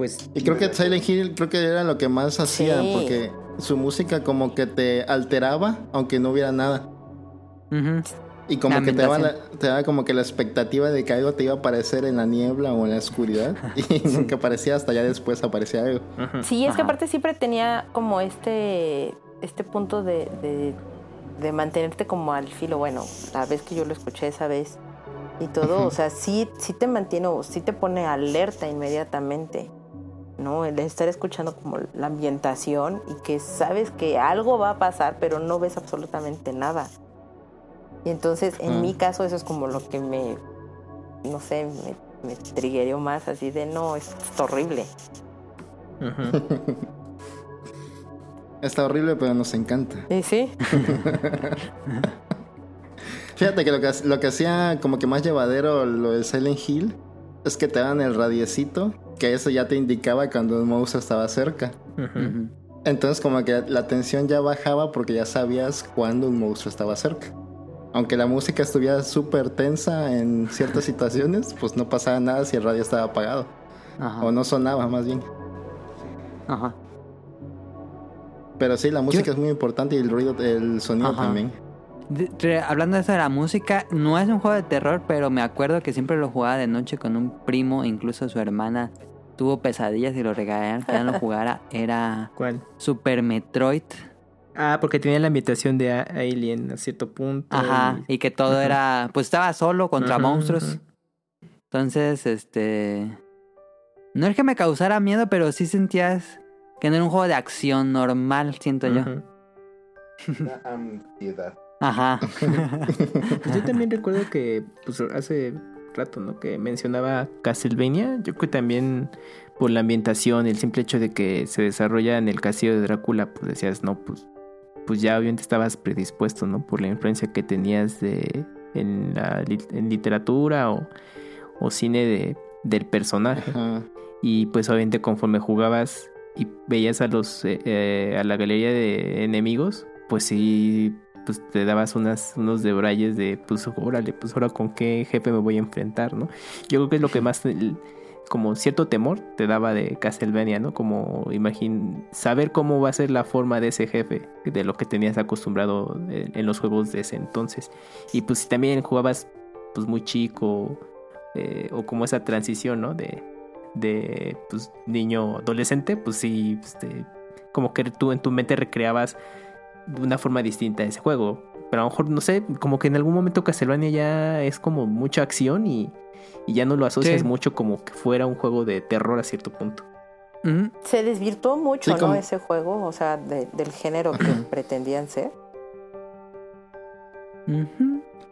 Pues. Y creo que Silent Hill creo que era lo que más hacía, Sí. porque su música como que te alteraba, aunque no hubiera nada. Y como La que te daba, la- te daba como que la expectativa de que algo te iba a aparecer en la niebla o en la oscuridad. *laughs* Y nunca aparecía hasta ya después aparecía algo. Ujú. Sí, es que aparte siempre tenía como este, este punto de, de, de mantenerte como al filo. Bueno, la vez que yo lo escuché esa vez, y todo, o sea, sí, sí te mantiene, o sí te pone alerta inmediatamente, ¿no? El estar escuchando como la ambientación y que sabes que algo va a pasar, pero no ves absolutamente nada. Y entonces, en Ah. mi caso, eso es como lo que me, no sé, me, me triggereó más, así de, no, esto es horrible. Ujú. *laughs* Está horrible, pero nos encanta. Y sí, *laughs* Fíjate que lo que, lo que hacía como que más llevadero lo de Silent Hill es que te daban el radiecito, que eso ya te indicaba cuando un monstruo estaba cerca. Entonces como que la tensión ya bajaba porque ya sabías cuándo un monstruo estaba cerca. Aunque la música estuviera súper tensa en ciertas *laughs* situaciones, pues no pasaba nada si el radio estaba apagado. Ajá. O no sonaba más bien. Ajá. Pero sí, la música es muy importante y el ruido, el sonido Ajá. también. De- hablando de eso de la música, no es un juego de terror, pero me acuerdo que siempre lo jugaba de noche con un primo, incluso su hermana tuvo pesadillas y lo regañaron que ya no lo jugara. *laughs* Era ¿Cuál? Super Metroid. Ah, porque tenía la ambientación de Alien a cierto punto. Ajá. y- Y que todo era. Pues estaba solo contra monstruos. Entonces, este. No es que me causara miedo, pero sí sentías que no era un juego de acción normal, siento yo. Ujú. *laughs* Ansiedad. Ajá. *laughs* Pues yo también recuerdo que pues, hace rato, ¿no? Que mencionaba Castlevania. Yo creo que también por la ambientación, el simple hecho de que se desarrolla en el castillo de Drácula, pues decías, no, pues, pues ya obviamente estabas predispuesto, ¿no? Por la influencia que tenías de en, la, en literatura o, o cine de, del personaje. Ajá. Y pues obviamente conforme jugabas y veías a los eh, eh, a la galería de enemigos, pues sí pues te dabas unas unos debrayes de pues órale, pues ahora con qué jefe me voy a enfrentar, ¿no? Yo creo que es lo que más como cierto temor te daba de Castlevania, ¿no? Como imagín saber cómo va a ser la forma de ese jefe, de lo que tenías acostumbrado en, en los juegos de ese entonces. Y pues si también jugabas pues muy chico eh, o como esa transición, ¿no? De, de pues, niño adolescente, pues sí, este, como que tú en tu mente recreabas de una forma distinta ese juego. Pero a lo mejor, no sé, como que en algún momento Castlevania ya es como mucha acción y, y ya no lo asocias Sí. mucho como que fuera un juego de terror a cierto punto. Se desvirtuó mucho, Sí, ¿no? como- Ese juego, o sea, de- del género que pretendían ser.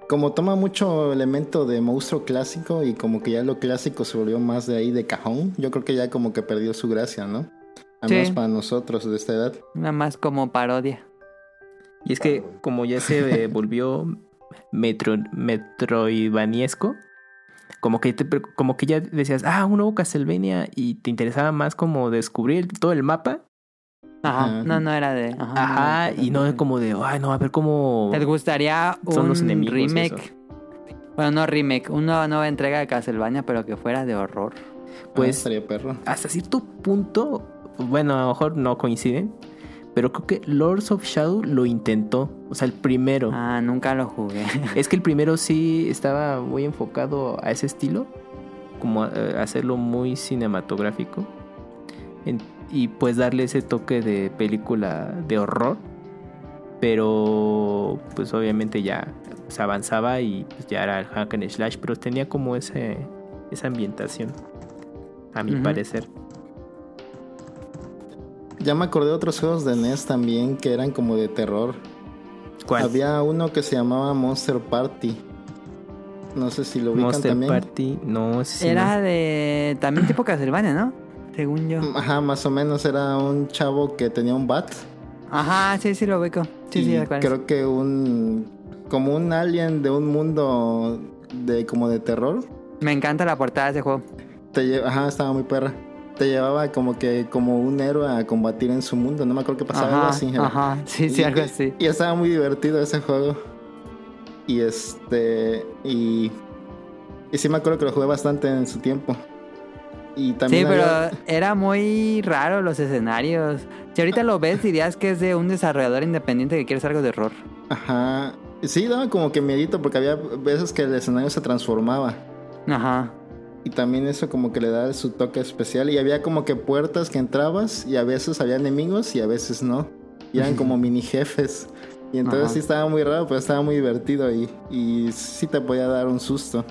Como toma mucho elemento de monstruo clásico y como que ya lo clásico se volvió más de ahí de cajón, yo creo que ya como que perdió su gracia, ¿no? Al Sí. menos para nosotros de esta edad. Nada más como parodia. Y es que como ya se eh, *laughs* volvió metro, metroidvaniesco, como que, te- como que ya decías, ah, un nuevo Castlevania y te interesaba más como descubrir todo el mapa. Ajá. No, no era de. Ajá, Ajá, no, y no como de, ay, no, a ver cómo... ¿Te gustaría Son un los enemigos, remake? eso. Bueno, no remake, una nueva entrega de Castlevania, pero que fuera de horror. Pues Pues- estaría perro. hasta cierto punto, bueno, a lo mejor no coinciden, pero creo que Lords of Shadow lo intentó, o sea, el primero. Ah, nunca lo jugué. Es que el *laughs* primero sí estaba muy enfocado a ese estilo, como a, hacerlo muy cinematográfico En- y pues darle ese toque de película de horror, pero pues obviamente ya se avanzaba y pues, ya era el hack and slash, pero tenía como ese esa ambientación, a mi parecer. Ya me acordé de otros juegos de NES también que eran como de terror. ¿Cuál? Había uno que se llamaba Monster Party. No sé si lo ubican Monster también. Party, no ese sí Era no. de. También tipo Castlevania, ¿no? Según yo. Ajá, más o menos era un chavo que tenía un bat. Ajá, sí, sí lo ubico. Sí, sí, y es. creo que un como un alien de un mundo de como de terror. Me encanta la portada de ese juego. Te lle- ajá, estaba muy perra. Te llevaba como que como un héroe a combatir en su mundo. No me acuerdo qué pasaba algo así. ajá, sí, sí, algo así. Y estaba muy divertido ese juego. Y este. Y. Y sí me acuerdo que lo jugué bastante en su tiempo. Y también. Sí, pero era muy raro los escenarios. Si ahorita lo ves, dirías que es de un desarrollador independiente que quiere hacer algo de horror. Ajá. Sí, daba como que miedito porque había veces que el escenario se transformaba. Ajá. Y también eso como que le da su toque especial. Y había como que puertas que entrabas y a veces había enemigos y a veces no. Y eran como *laughs* mini jefes. Y entonces Ajá. sí estaba muy raro, pero estaba muy divertido y, y sí te podía dar un susto.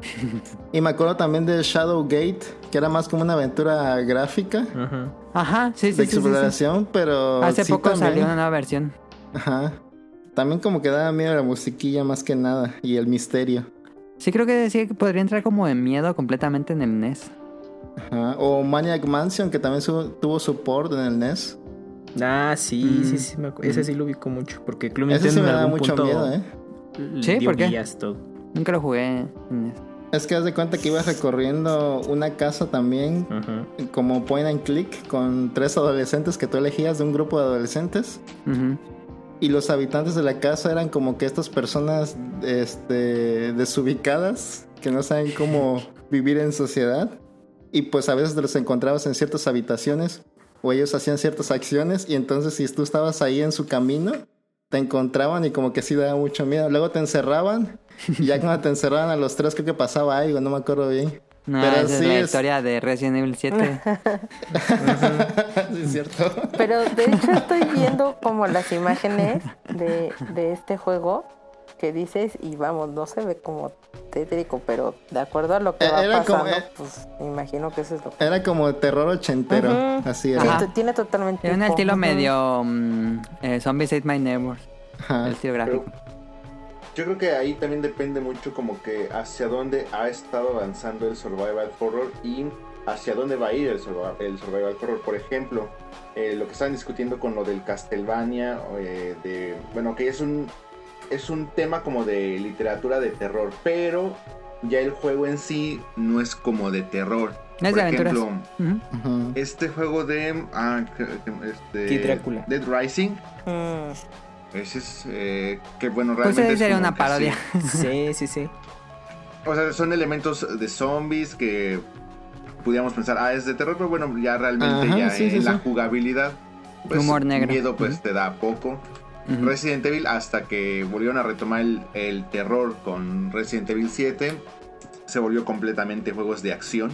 *laughs* Y me acuerdo también de Shadow Gate, que era más como una aventura gráfica Ujú. Ajá, sí, de sí, sí, sí, sí. exploración, pero Hace sí poco también- salió una nueva versión. Ajá. También como que daba miedo la musiquilla más que nada y el misterio. Sí, creo que decía que podría entrar como de miedo completamente en el NES. Ajá. O Maniac Mansion, que también su- tuvo support en el NES. Ah, sí, Mm. sí, sí. me Ese sí lo ubico mucho. Porque Club Ese sí Nintendo me en da mucho punto miedo, ¿eh? Sí, ¿por qué? todo. Nunca lo jugué en NES. Es que haz de cuenta que ibas recorriendo una casa también, como point and click, con tres adolescentes que tú elegías de un grupo de adolescentes. Ujú. Y los habitantes de la casa eran como que estas personas este, desubicadas, que no saben cómo *laughs* vivir en sociedad. Y pues a veces los encontrabas en ciertas habitaciones o ellos hacían ciertas acciones y entonces si tú estabas ahí en su camino, te encontraban y como que sí daba mucho miedo. Luego te encerraban y ya cuando te encerraban a los tres creo que pasaba algo, no me acuerdo bien. No, Pero esa sí es la es- historia de Resident Evil 7. *laughs* sí, es cierto. Pero de hecho estoy viendo como las imágenes de, de este juego que dices y vamos, no se ve como tétrico, pero de acuerdo a lo que Eh, va era como- pasando, eh. pues me imagino que eso es lo que... Era como terror ochentero, Ujú. así Sí, era. T- tiene totalmente... Tiene un estilo medio mm, eh, Zombies Ate My Neighbors. Ajá. El estilo Pero gráfico. Yo creo que ahí también depende mucho como que hacia dónde ha estado avanzando el survival horror y hacia dónde va a ir el survival, el survival horror. Por ejemplo, eh, lo que estaban discutiendo con lo del Castlevania, eh, de, bueno, que es un, es un tema como de literatura de terror, pero ya el juego en sí no es como de terror. No es Por de aventuras. ejemplo, este juego de... Ah, este, Drácula. Dead Rising. Mm. Ese es... eh, que bueno, Pues realmente... ese es sería una parodia. sí. *laughs* Sí, sí, sí. O sea, son elementos de zombies que pudiéramos pensar, ah, es de terror, pero bueno, ya realmente Ajá, ya sí, en sí, la sí. jugabilidad. Pues, Humor negro. Miedo pues te da poco. Resident Evil hasta que volvieron a retomar el, el terror con Resident Evil 7 se volvió completamente juegos de acción.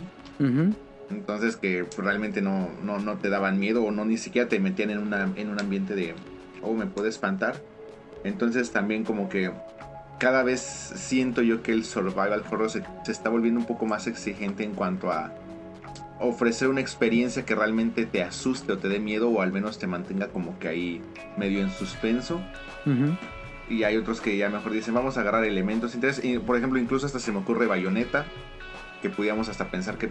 Entonces que realmente no, no, no te daban miedo o no ni siquiera te metían en, una, en un ambiente de, oh, me puede espantar. Entonces también como que cada vez siento yo que el survival horror se, se está volviendo un poco más exigente en cuanto a ofrecer una experiencia que realmente te asuste o te dé miedo o al menos te mantenga como que ahí medio en suspenso. Y hay otros que ya mejor dicen, vamos a agarrar elementos. Entonces, y, por ejemplo, incluso hasta se me ocurre Bayonetta, que pudiéramos hasta pensar que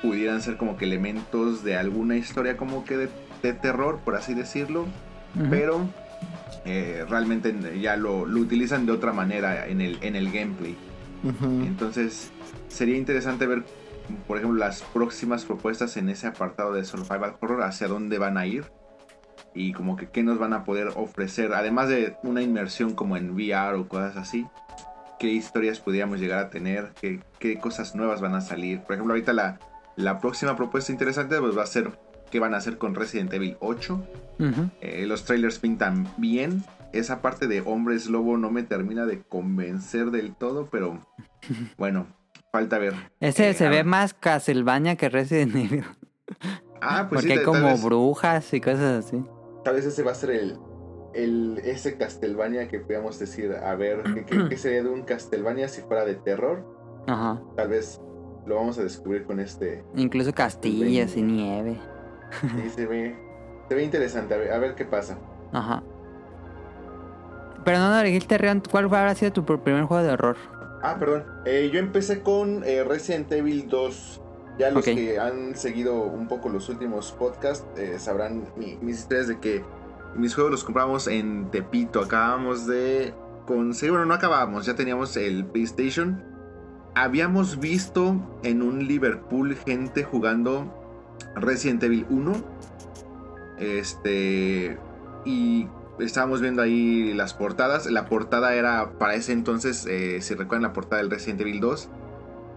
pudieran ser como que elementos de alguna historia como que de, de terror, por así decirlo. Pero eh, realmente ya lo, lo utilizan de otra manera en el, en el gameplay. Entonces, sería interesante ver, por ejemplo, las próximas propuestas en ese apartado de survival horror, hacia dónde van a ir y como que qué nos van a poder ofrecer, además de una inmersión como en VR o cosas así, qué historias podríamos llegar a tener, qué, qué cosas nuevas van a salir. Por ejemplo, ahorita la, la próxima propuesta interesante pues va a ser qué van a hacer con Resident Evil 8. Ujú. Eh, los trailers pintan bien. Esa parte de hombres lobo no me termina de convencer del todo, pero *laughs* bueno, falta ver. Ese Eh, se ve más Castlevania que Resident Evil. Ah, pues Porque sí, hay como vez, brujas y cosas así. tal vez ese va a ser el, el ese Castlevania que podamos decir, a ver, ¿qué, qué, qué sería de un Castlevania si fuera de terror? Ajá. Tal vez lo vamos a descubrir con este. Incluso castillas y nieve. Sí, se ve, se ve interesante, a ver, a ver qué pasa. Ajá. Pero no, no, dijiste, Rion, ¿cuál habrá sido tu pr- primer juego de horror? Ah, perdón. Eh, yo empecé con eh, Resident Evil 2. Ya los que han seguido un poco los últimos podcasts eh, sabrán mi- mis historias de que mis juegos los compramos en Tepito. Acabamos de conseguir, bueno, no acabamos, ya teníamos el PlayStation. Habíamos visto en un Liverpool gente jugando Resident Evil 1. Este. Y estábamos viendo ahí las portadas. La portada era para ese entonces, eh, si recuerdan la portada del Resident Evil 2.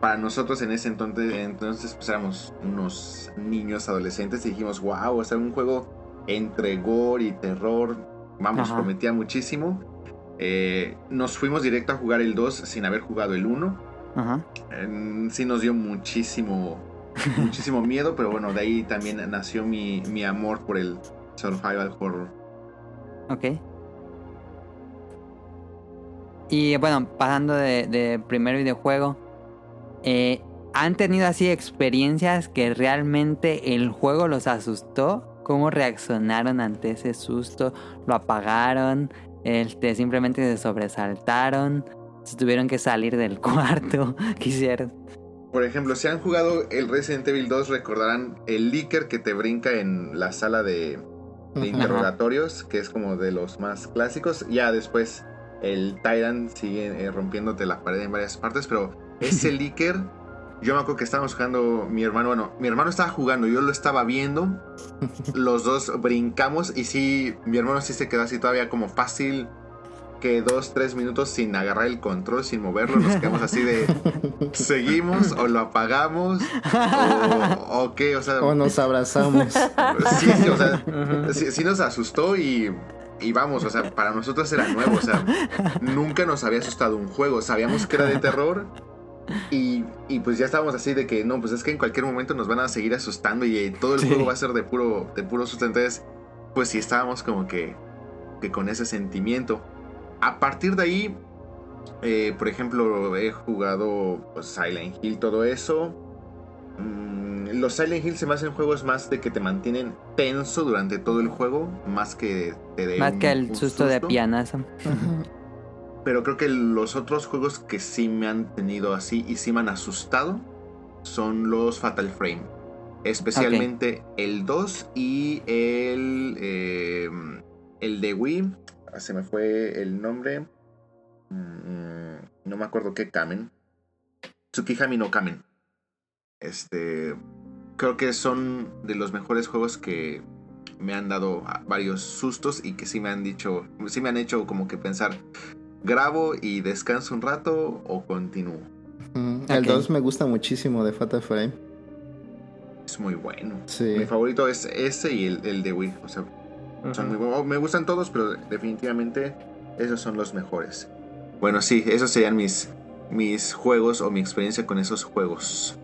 Para nosotros en ese entonces, entonces pues éramos unos niños adolescentes y dijimos, wow, o sea, un juego entre gore y terror. Vamos, Ajá. prometía muchísimo. Eh, nos fuimos directo a jugar el 2 sin haber jugado el 1. Ajá. Eh, sí nos dio muchísimo, *laughs* muchísimo miedo, pero bueno, de ahí también nació mi, mi amor por el survival horror. Ok. Y bueno, pasando de, primer videojuego, eh, ¿han tenido así experiencias que realmente el juego los asustó? ¿Cómo reaccionaron ante ese susto? ¿Lo apagaron? Este, simplemente se sobresaltaron, se tuvieron que salir del *laughs* cuarto, ¿qué hicieron? Por ejemplo, si han jugado el Resident Evil 2, recordarán el leaker que te brinca en la sala de, interrogatorios, que es como de los más clásicos. Ya después el Tyrant sigue eh, rompiéndote la pared en varias partes, pero ese *laughs* leaker, yo me acuerdo que estábamos jugando, mi hermano, bueno, mi hermano estaba jugando, yo lo estaba viendo, *laughs* los dos brincamos y sí, mi hermano sí se quedó así todavía como fácil que dos, tres minutos sin agarrar el control, sin moverlo, nos quedamos así de seguimos o lo apagamos o, o qué, o sea, O nos abrazamos. *laughs* sí, sí, o sea, sí, sí nos asustó y, y vamos, o sea, para nosotros era nuevo, o sea, nunca nos había asustado un juego, sabíamos que era de terror y, y pues ya estábamos así de que no, pues es que en cualquier momento nos van a seguir asustando y eh, todo el Sí. juego va a ser de puro, de puro susto, entonces pues sí estábamos como que, que con ese sentimiento. A partir de ahí, eh, por ejemplo, he jugado pues, Silent Hill, todo eso. Mm, los Silent Hill se me hacen juegos más de que te mantienen tenso durante todo el juego, más que te den Más que el susto de pianazo. Pero creo que los otros juegos que sí me han tenido así y sí me han asustado son los Fatal Frame. Especialmente el 2 y el, eh, el de Wii. Se me fue el nombre. Mm, no me acuerdo qué Kamen. Tsukihami no Kamen. Este. Creo que son de los mejores juegos que me han dado varios sustos y que sí me han dicho. Sí me han hecho como que pensar. ¿Grabo y descanso un rato o continúo? Mm, El Ok. 2 me gusta muchísimo de Fatal Frame. Es muy bueno. Sí. Mi favorito es ese y el, el de Wii. O sea, son muy buenos. Me gustan todos, pero definitivamente esos son los mejores. Bueno, sí, esos serían mis, mis juegos o mi experiencia con esos juegos.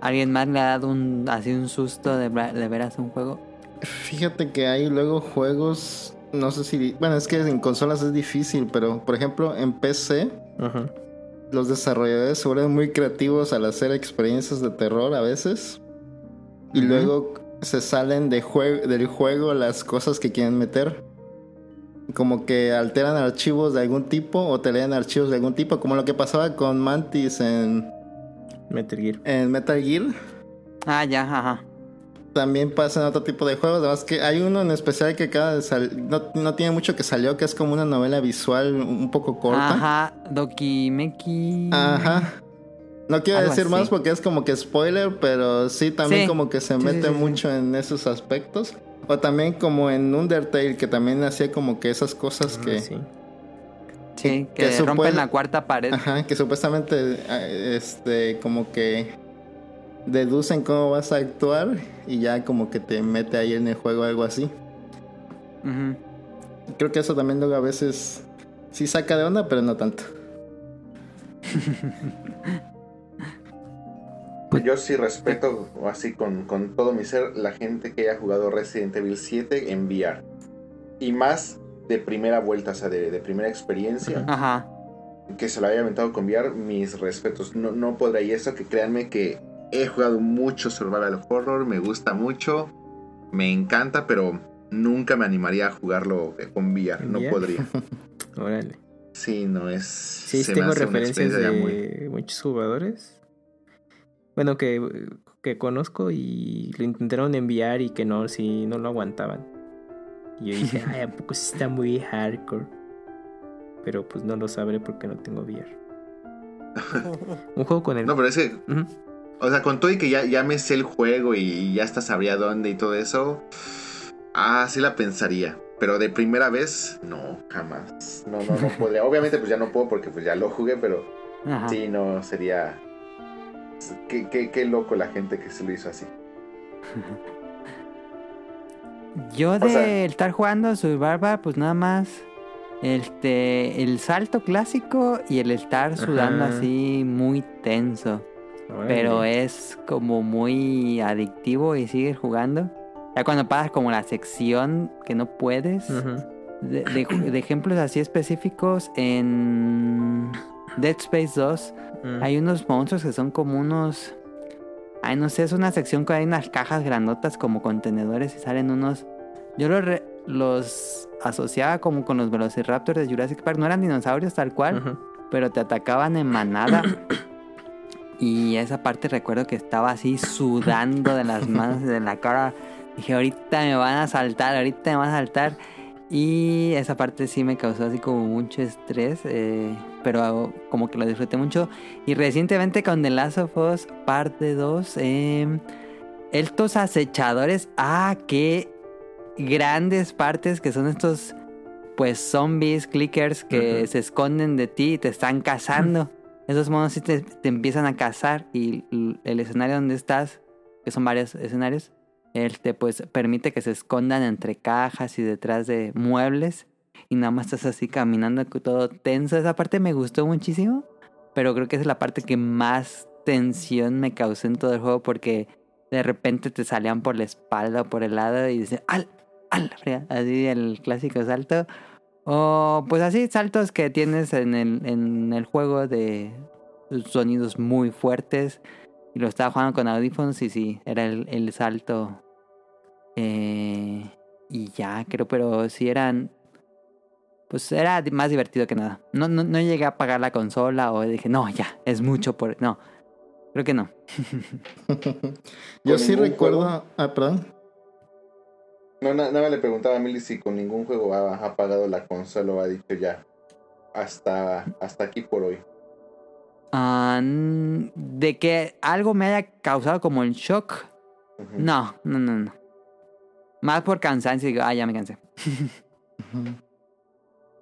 ¿Alguien más le ha dado un, así un susto de, ver- de veras un juego? Fíjate que hay luego juegos, no sé si, bueno, es que en consolas es difícil, pero por ejemplo en PC Ajá. los desarrolladores se vuelven muy creativos al hacer experiencias de terror a veces y luego se salen de jue- del juego las cosas que quieren meter. Como que alteran archivos de algún tipo o te leen archivos de algún tipo, como lo que pasaba con Mantis en, Metal Gear. en Metal Gear. Ah, ya, ajá. También pasa en otro tipo de juegos. Además que hay uno en especial que acaba de salir. No, no tiene mucho que salió, que es como una novela visual un poco corta. Ajá, Dokimeki. Ajá. No quiero Algo decir así. más porque es como que spoiler, pero sí también Sí. como que se Sí, mete sí, mucho en esos aspectos. O también como en Undertale, que también hacía como que esas cosas Ah, que... sí. Sí, que que rompen la cuarta pared. Ajá, que supuestamente eh, este como que deducen cómo vas a actuar y ya como que te mete ahí en el juego algo así. Ujú. Creo que eso también luego a veces sí saca de onda, pero no tanto. *laughs* Yo sí respeto así con, con todo mi ser la gente que haya jugado Resident Evil 7 en VR. Y más de primera vuelta, o sea, de, de primera experiencia. Ajá. que se lo haya aventado con VR, mis respetos. No, no podrá. Y eso que créanme que he jugado mucho Survival Horror, me gusta mucho, me encanta, pero nunca me animaría a jugarlo con VR. ¿En No VR? podría. *laughs* Órale. Sí, no es. Sí, tengo referencias de muy- muchos jugadores. Bueno, que, que conozco y lo intentaron enviar y que no, sí, no lo aguantaban. Y yo dije, *laughs* ay, ¿a poco sí está muy hardcore? Pero pues no lo sabré porque no tengo VR. *laughs* Un juego con el... No, pero es que, o sea, con todo y que ya, ya me sé el juego y ya hasta sabría dónde y todo eso. Ah, sí la pensaría. Pero de primera vez, no, jamás. No, no, no *laughs* podría. Obviamente, pues ya no puedo porque pues ya lo jugué, pero Ajá. Sí, no, sería. Qué, qué, qué loco la gente que se lo hizo así. *laughs* Yo de sea- estar jugando Survivor, pues nada más este el salto clásico y el estar sudando Ajá. así muy tenso. Pero es como muy adictivo y sigues jugando. Ya cuando pasas como la sección que no puedes. De- de ejemplos así específicos en Dead Space 2 Mm. hay unos monstruos que son como unos... Ay, no sé, es una sección que hay unas cajas grandotas como contenedores y salen unos... Yo los, re- los asociaba como con los Velociraptors de Jurassic Park. No eran dinosaurios tal cual, pero te atacaban en manada. y esa parte recuerdo que estaba así sudando de las manos y de la cara. Dije, ahorita me van a saltar, ahorita me van a saltar. Y esa parte sí me causó así como mucho estrés, eh, pero como que lo disfruté mucho. Y recientemente con The Last of Us parte 2, eh, estos acechadores, ah, qué grandes partes que son estos pues zombies, clickers que se esconden de ti y te están cazando. Esos monos sí te, te empiezan a cazar y el escenario donde estás, que son varios escenarios, este pues permite que se escondan entre cajas y detrás de muebles y nada más estás así caminando todo tenso. Esa parte me gustó muchísimo, pero creo que es la parte que más tensión me causó en todo el juego porque de repente te salían por la espalda o por el lado y dices, ¡al! ¡al! la fregada", Así el clásico salto. O pues así, saltos que tienes en el, en el juego de sonidos muy fuertes. Y lo estaba jugando con audífonos y sí, era el, el salto. Eh, y ya, creo, pero sí eran... Pues era más divertido que nada. No, no, no llegué a apagar la consola o dije, no, ya, es mucho por... No, creo que no. *laughs* Yo ¿Con sí recuerdo. juego? Ah, perdón. No, na- nada le preguntaba a Milly si con ningún juego ha, ha apagado la consola o ha dicho ya. Hasta, hasta aquí por hoy. N- de que algo me haya causado como el shock. No, no, no, no. Más por cansancio, digo, ah, ya me cansé.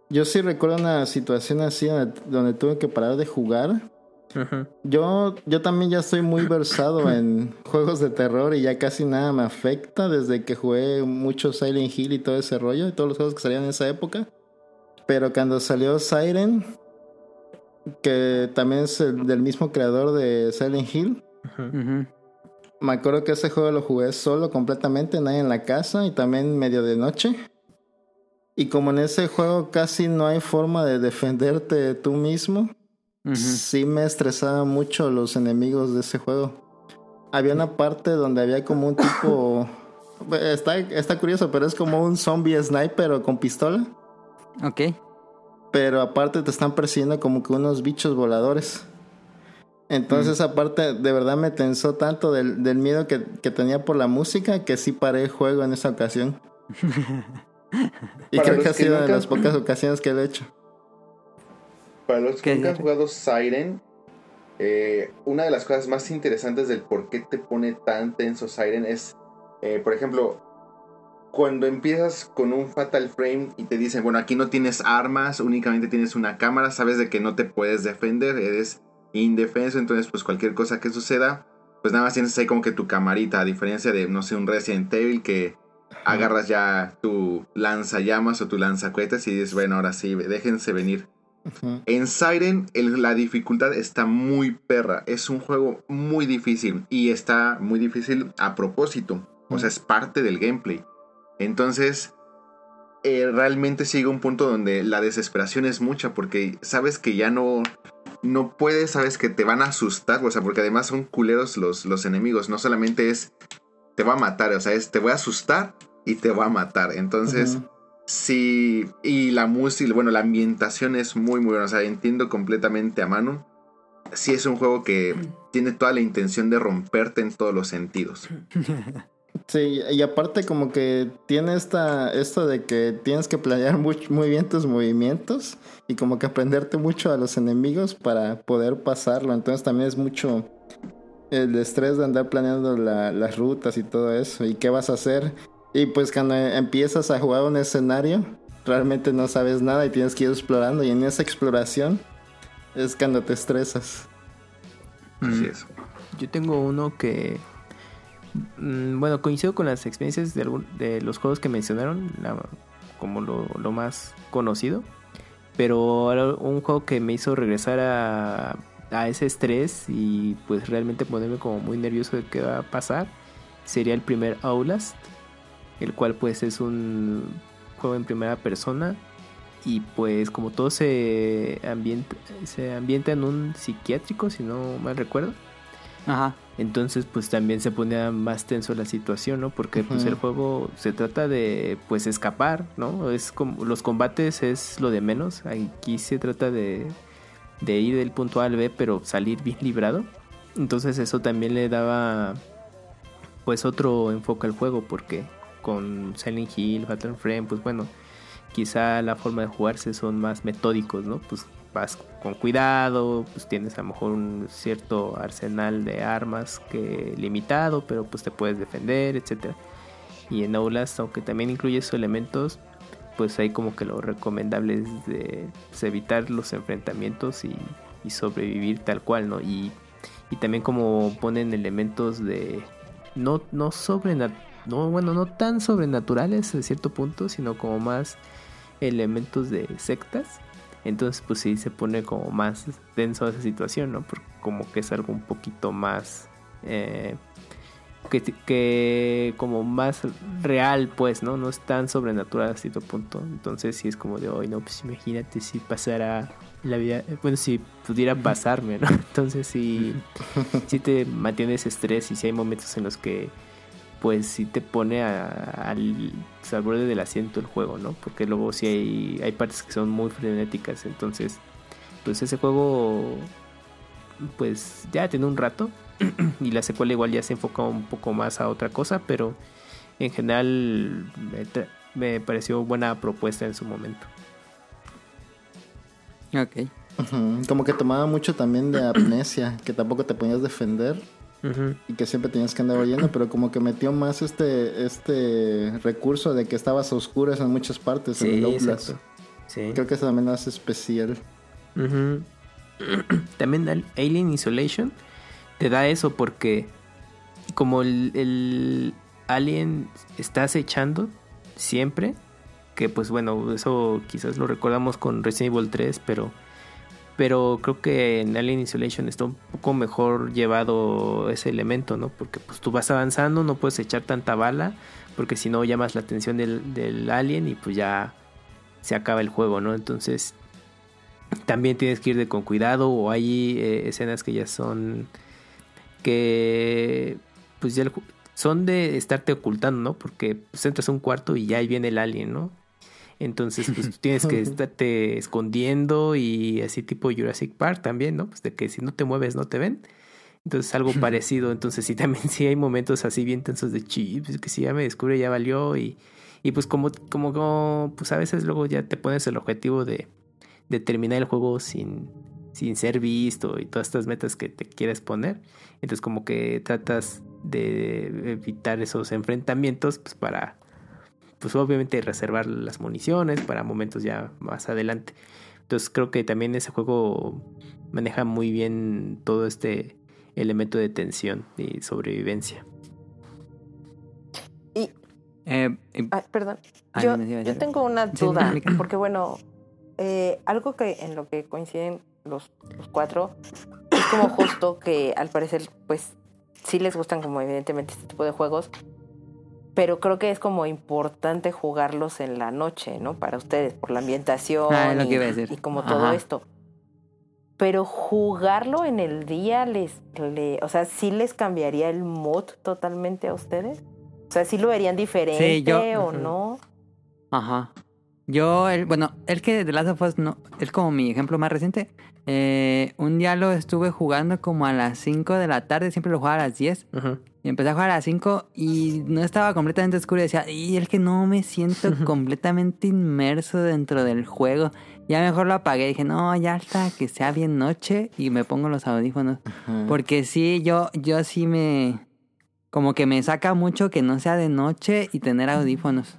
Yo sí recuerdo una situación así donde, donde tuve que parar de jugar. Yo, yo también ya estoy muy versado en *laughs* juegos de terror y ya casi nada me afecta desde que jugué mucho Silent Hill y todo ese rollo y todos los juegos que salían en esa época. Pero cuando salió Siren, que también es el- del mismo creador de Silent Hill, me acuerdo que ese juego lo jugué solo completamente, nadie en la casa y también medio de noche. Y como en ese juego casi no hay forma de defenderte tú mismo, sí me estresaba mucho los enemigos de ese juego. Había una parte donde había como un tipo... *coughs* Está, está curioso, pero es como un zombie sniper o con pistola. Ok. Pero aparte te están persiguiendo como que unos bichos voladores. Entonces esa parte de verdad me tensó tanto del, del miedo que, que tenía por la música que sí paré el juego en esa ocasión. *laughs* y Para creo que ha sido de nunca- las pocas ocasiones que lo he hecho. Para los que ¿Qué nunca han jugado Siren, eh, una de las cosas más interesantes del por qué te pone tan tenso Siren es, eh, por ejemplo, cuando empiezas con un Fatal Frame y te dicen, bueno, aquí no tienes armas, únicamente tienes una cámara, sabes de que no te puedes defender, eres indefenso, entonces pues cualquier cosa que suceda, pues nada más tienes ahí como que tu camarita, a diferencia de, no sé, un Resident Evil que agarras ya tu lanzallamas o tu lanzacuetas y dices, bueno, ahora sí, déjense venir. Ujú. En Siren el- la dificultad está muy perra. Es un juego muy difícil y está muy difícil a propósito. O sea, es parte del gameplay. Entonces, eh, realmente sigue un punto donde la desesperación es mucha porque sabes que ya no, no puedes, sabes que te van a asustar. O sea, porque además son culeros los, los enemigos. No solamente es te va a matar, o sea, es te voy a asustar y te va a matar. Entonces... Sí, y la música, bueno, la ambientación es muy, muy buena. O sea, entiendo completamente a Manu. Sí, es un juego que tiene toda la intención de romperte en todos los sentidos. *laughs* Sí, y aparte como que tiene esta, esto de que tienes que planear muy, muy bien tus movimientos y como que aprenderte mucho a los enemigos para poder pasarlo. Entonces también es mucho el estrés de andar planeando la- las rutas y todo eso y qué vas a hacer. Y pues cuando empiezas a jugar un escenario, realmente no sabes nada y tienes que ir explorando y en esa exploración es cuando te estresas. Así Mm. es. Yo tengo uno que. Mm, Bueno, coincido con las experiencias de, algún- de los juegos que mencionaron, la- como lo, lo más conocido. Pero un juego que me hizo regresar a, a ese estrés y pues realmente ponerme como muy nervioso de qué va a pasar sería el primer Outlast, el cual pues es un juego en primera persona y pues como todo se ambienta, se ambienta en un psiquiátrico, si no mal recuerdo. Ajá. Entonces, pues también se ponía más tenso la situación, ¿no? Porque pues el juego se trata de pues escapar, ¿no? Es como los combates es lo de menos. Aquí se trata de, de ir del punto A al B, pero salir bien librado. Entonces eso también le daba pues otro enfoque al juego, porque con Silent Hill, Fatal Frame, pues bueno, quizá la forma de jugarse son más metódicos, ¿no? Pues vas con cuidado, pues tienes a lo mejor un cierto arsenal de armas que limitado, pero pues te puedes defender, etcétera. Y en Outlast, aunque también incluye esos elementos, pues hay como que lo recomendable es de pues, evitar los enfrentamientos y, sobrevivir tal cual, ¿no? Y, y también como ponen elementos de no no sobrenat no bueno no tan sobrenaturales a cierto punto sino como más elementos de sectas entonces pues sí se pone como más denso esa situación no porque como que es algo un poquito más eh, que, que como más real pues no no es tan sobrenatural a cierto punto. Entonces sí es como de hoy no pues imagínate si pasara la vida bueno si pudiera pasarme no *laughs* entonces sí sí te mantiene ese estrés y si hay momentos en los que pues sí te pone a- al, al borde del asiento el juego, ¿no? Porque luego sí hay, hay partes que son muy frenéticas, entonces pues ese juego pues ya tiene un rato *clears throat* y la secuela igual ya se enfoca un poco más a otra cosa, pero en general me, me pareció buena propuesta en su momento. Ok. Como que tomaba mucho también de *clears throat* amnesia, que tampoco te podías defender Y que siempre tenías que andar oyendo, pero como que metió más este este recurso de que estabas a oscuras en muchas partes en el. Sí. Creo que eso también lo hace especial. Ujú. *clears throat* También Al- Alien Isolation te da eso porque como el, el alien está acechando siempre, que pues bueno, eso quizás lo recordamos con Resident Evil 3, pero pero creo que en Alien Isolation está un poco mejor llevado ese elemento, ¿no? Porque pues tú vas avanzando, no puedes echar tanta bala, porque si no llamas la atención del, alien y pues ya se acaba el juego, ¿no? Entonces también tienes que ir con cuidado o hay eh, escenas que ya son que pues ya son de estarte ocultando, ¿no? Porque pues entras a un cuarto y ya ahí viene el alien, ¿no? Entonces pues *laughs* tú tienes que estarte escondiendo y así tipo Jurassic Park también, ¿no? Pues de que si no te mueves no te ven. Entonces algo parecido, entonces sí también sí hay momentos así bien tensos de chip, que si ya me descubre ya valió y, y pues como, como, como, pues a veces luego ya te pones el objetivo de, de terminar el juego sin, sin ser visto y todas estas metas que te quieres poner. Entonces como que tratas de evitar esos enfrentamientos pues para, pues obviamente reservar las municiones para momentos ya más adelante. Entonces creo que también ese juego maneja muy bien todo este elemento de tensión y sobrevivencia. Y, Eh, eh, ay, perdón, Ah, yo, no, yo tengo una Sí, duda, porque bueno, eh, algo que en lo que coinciden los, los cuatro es como justo que al parecer pues sí les gustan como evidentemente este tipo de juegos, pero creo que es como importante jugarlos en la noche, ¿no? Para ustedes, por la ambientación Ah, y, como todo esto. Pero jugarlo en el día les, le, o sea, sí les cambiaría el mood totalmente a ustedes. O sea, sí lo verían diferente yo- o no. Ajá. Yo, el, bueno, el que de Last of Us no, es como mi ejemplo más reciente. Eh, un día lo estuve jugando como a las 5 de la tarde, siempre lo jugaba a las 10. Ujú. Y empecé a jugar a las 5 y no estaba completamente oscuro. Y decía, y es que no me siento *laughs* completamente inmerso dentro del juego. Ya mejor lo apagué. Dije, no, ya hasta que sea bien noche y me pongo los audífonos. Porque sí, yo, yo sí me... Como que me saca mucho que no sea de noche y tener audífonos.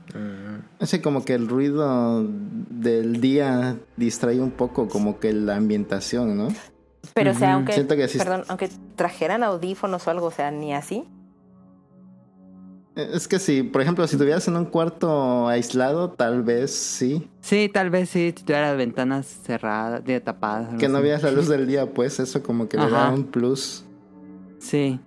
Así como que el ruido del día distrae un poco como que la ambientación, ¿no? Pero, o sea, aunque, Siento que sí- perdón, aunque trajeran audífonos o algo, o sea, ni así. Es que si, por ejemplo, si estuvieras en un cuarto aislado, tal vez sí. Sí, tal vez sí, si tuviera las ventanas cerradas, de tapadas. Que no así. veas la luz *laughs* del día, pues eso como que le da un plus. Sí.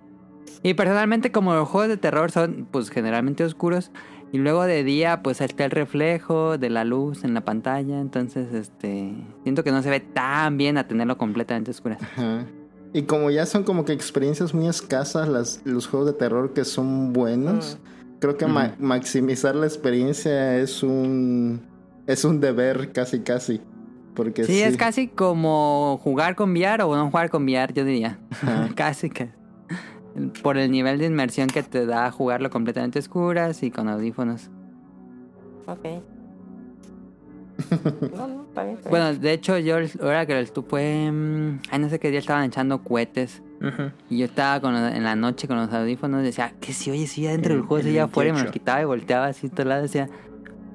Y personalmente, como los juegos de terror son, pues, generalmente oscuros, Y luego de día, pues está el reflejo de la luz en la pantalla. Entonces, este. Siento que no se ve tan bien a tenerlo completamente oscuro. Ajá. Y como ya son como que experiencias muy escasas las, los juegos de terror que son buenos, creo que ma- maximizar la experiencia es un es un deber casi casi. Porque Sí, sí, es casi como jugar con VR o no jugar con VR, yo diría. *laughs* casi que. Por el nivel de inmersión que te da jugarlo completamente a oscuras y con audífonos. Ok. *laughs* No, no, está bien. está bien. Bueno, de hecho, yo ahora que lo estuve. mm, Ay, no sé qué día estaban echando cohetes. Y yo estaba con, en la noche con los audífonos y decía, ¿qué se oye? Si ya dentro El- del juego, si ya afuera y me lo 28. quitaba y volteaba así a todo lado. Decía,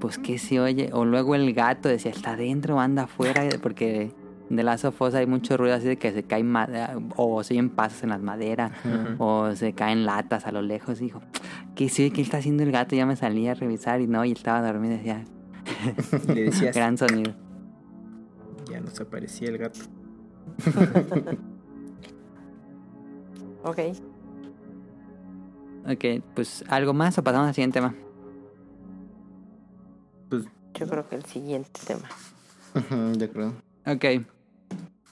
pues ¿qué se oye? O luego el gato decía, ¿está adentro o anda afuera? Porque de la sofosa hay mucho ruido así de que se caen madera, o se oyen pasos en las maderas, o se caen latas a lo lejos. Y dijo, ¿qué oye? ¿Qué está haciendo el gato? Ya me salí a revisar y no, y estaba dormido. Decía, Le decías, *laughs* gran sonido. ya nos aparecía el gato. *laughs* Ok. Ok, pues algo más o pasamos al siguiente tema. Yo creo que el siguiente tema. Yo creo. Ok.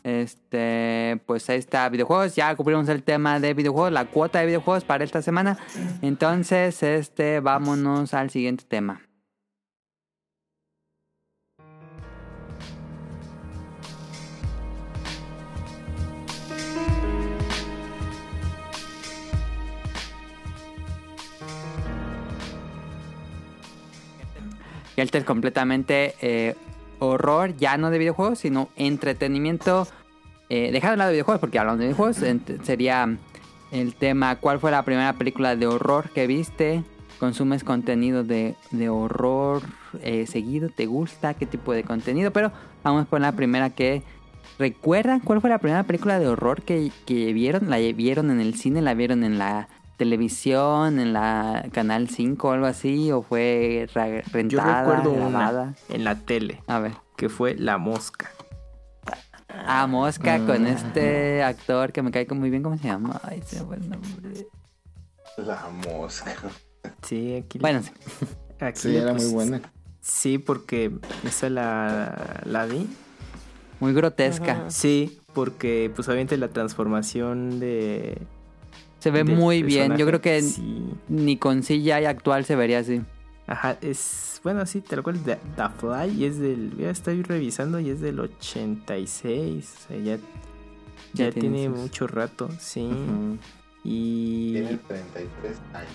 Este, pues ahí está, videojuegos. Ya cubrimos el tema de videojuegos, la cuota de videojuegos para esta semana. Entonces, este, vámonos al siguiente tema. Y este es completamente eh, horror, ya no de videojuegos, sino entretenimiento. Eh, dejando de lado de videojuegos, porque hablamos de videojuegos, sería el tema: ¿Cuál fue la primera película de horror que viste? ¿Consumes contenido de, de horror eh, seguido? ¿Te gusta? ¿Qué tipo de contenido? Pero vamos por la primera que. ¿Recuerdan cuál fue la primera película de horror que, que vieron? ¿La vieron en el cine? ¿La vieron en la televisión? ¿En la Canal 5 o algo así? ¿O fue ra- Yo rentada? recuerdo grabada? una en la tele, A ver. que fue La Mosca. Ah, Mosca con Ah. este actor que me cae muy bien. ¿Cómo se llama? Ay, se me fue el nombre. La mosca. Sí, aquí. Bueno, sí. *laughs* aquí, Sí, era pues, muy buena. Sí, porque esa la, la vi. muy grotesca. Ajá. Sí, porque pues obviamente la transformación de... Se ve muy bien. Yo creo que Sí. ni con CGI actual se vería así. Ajá, es... Bueno, sí, tal cual, The, The Fly y es del... Ya estoy revisando y es del 86. O sea, ya, ya, Ya tiene sus- mucho rato, sí. Ujú. Y... Tiene 33 años.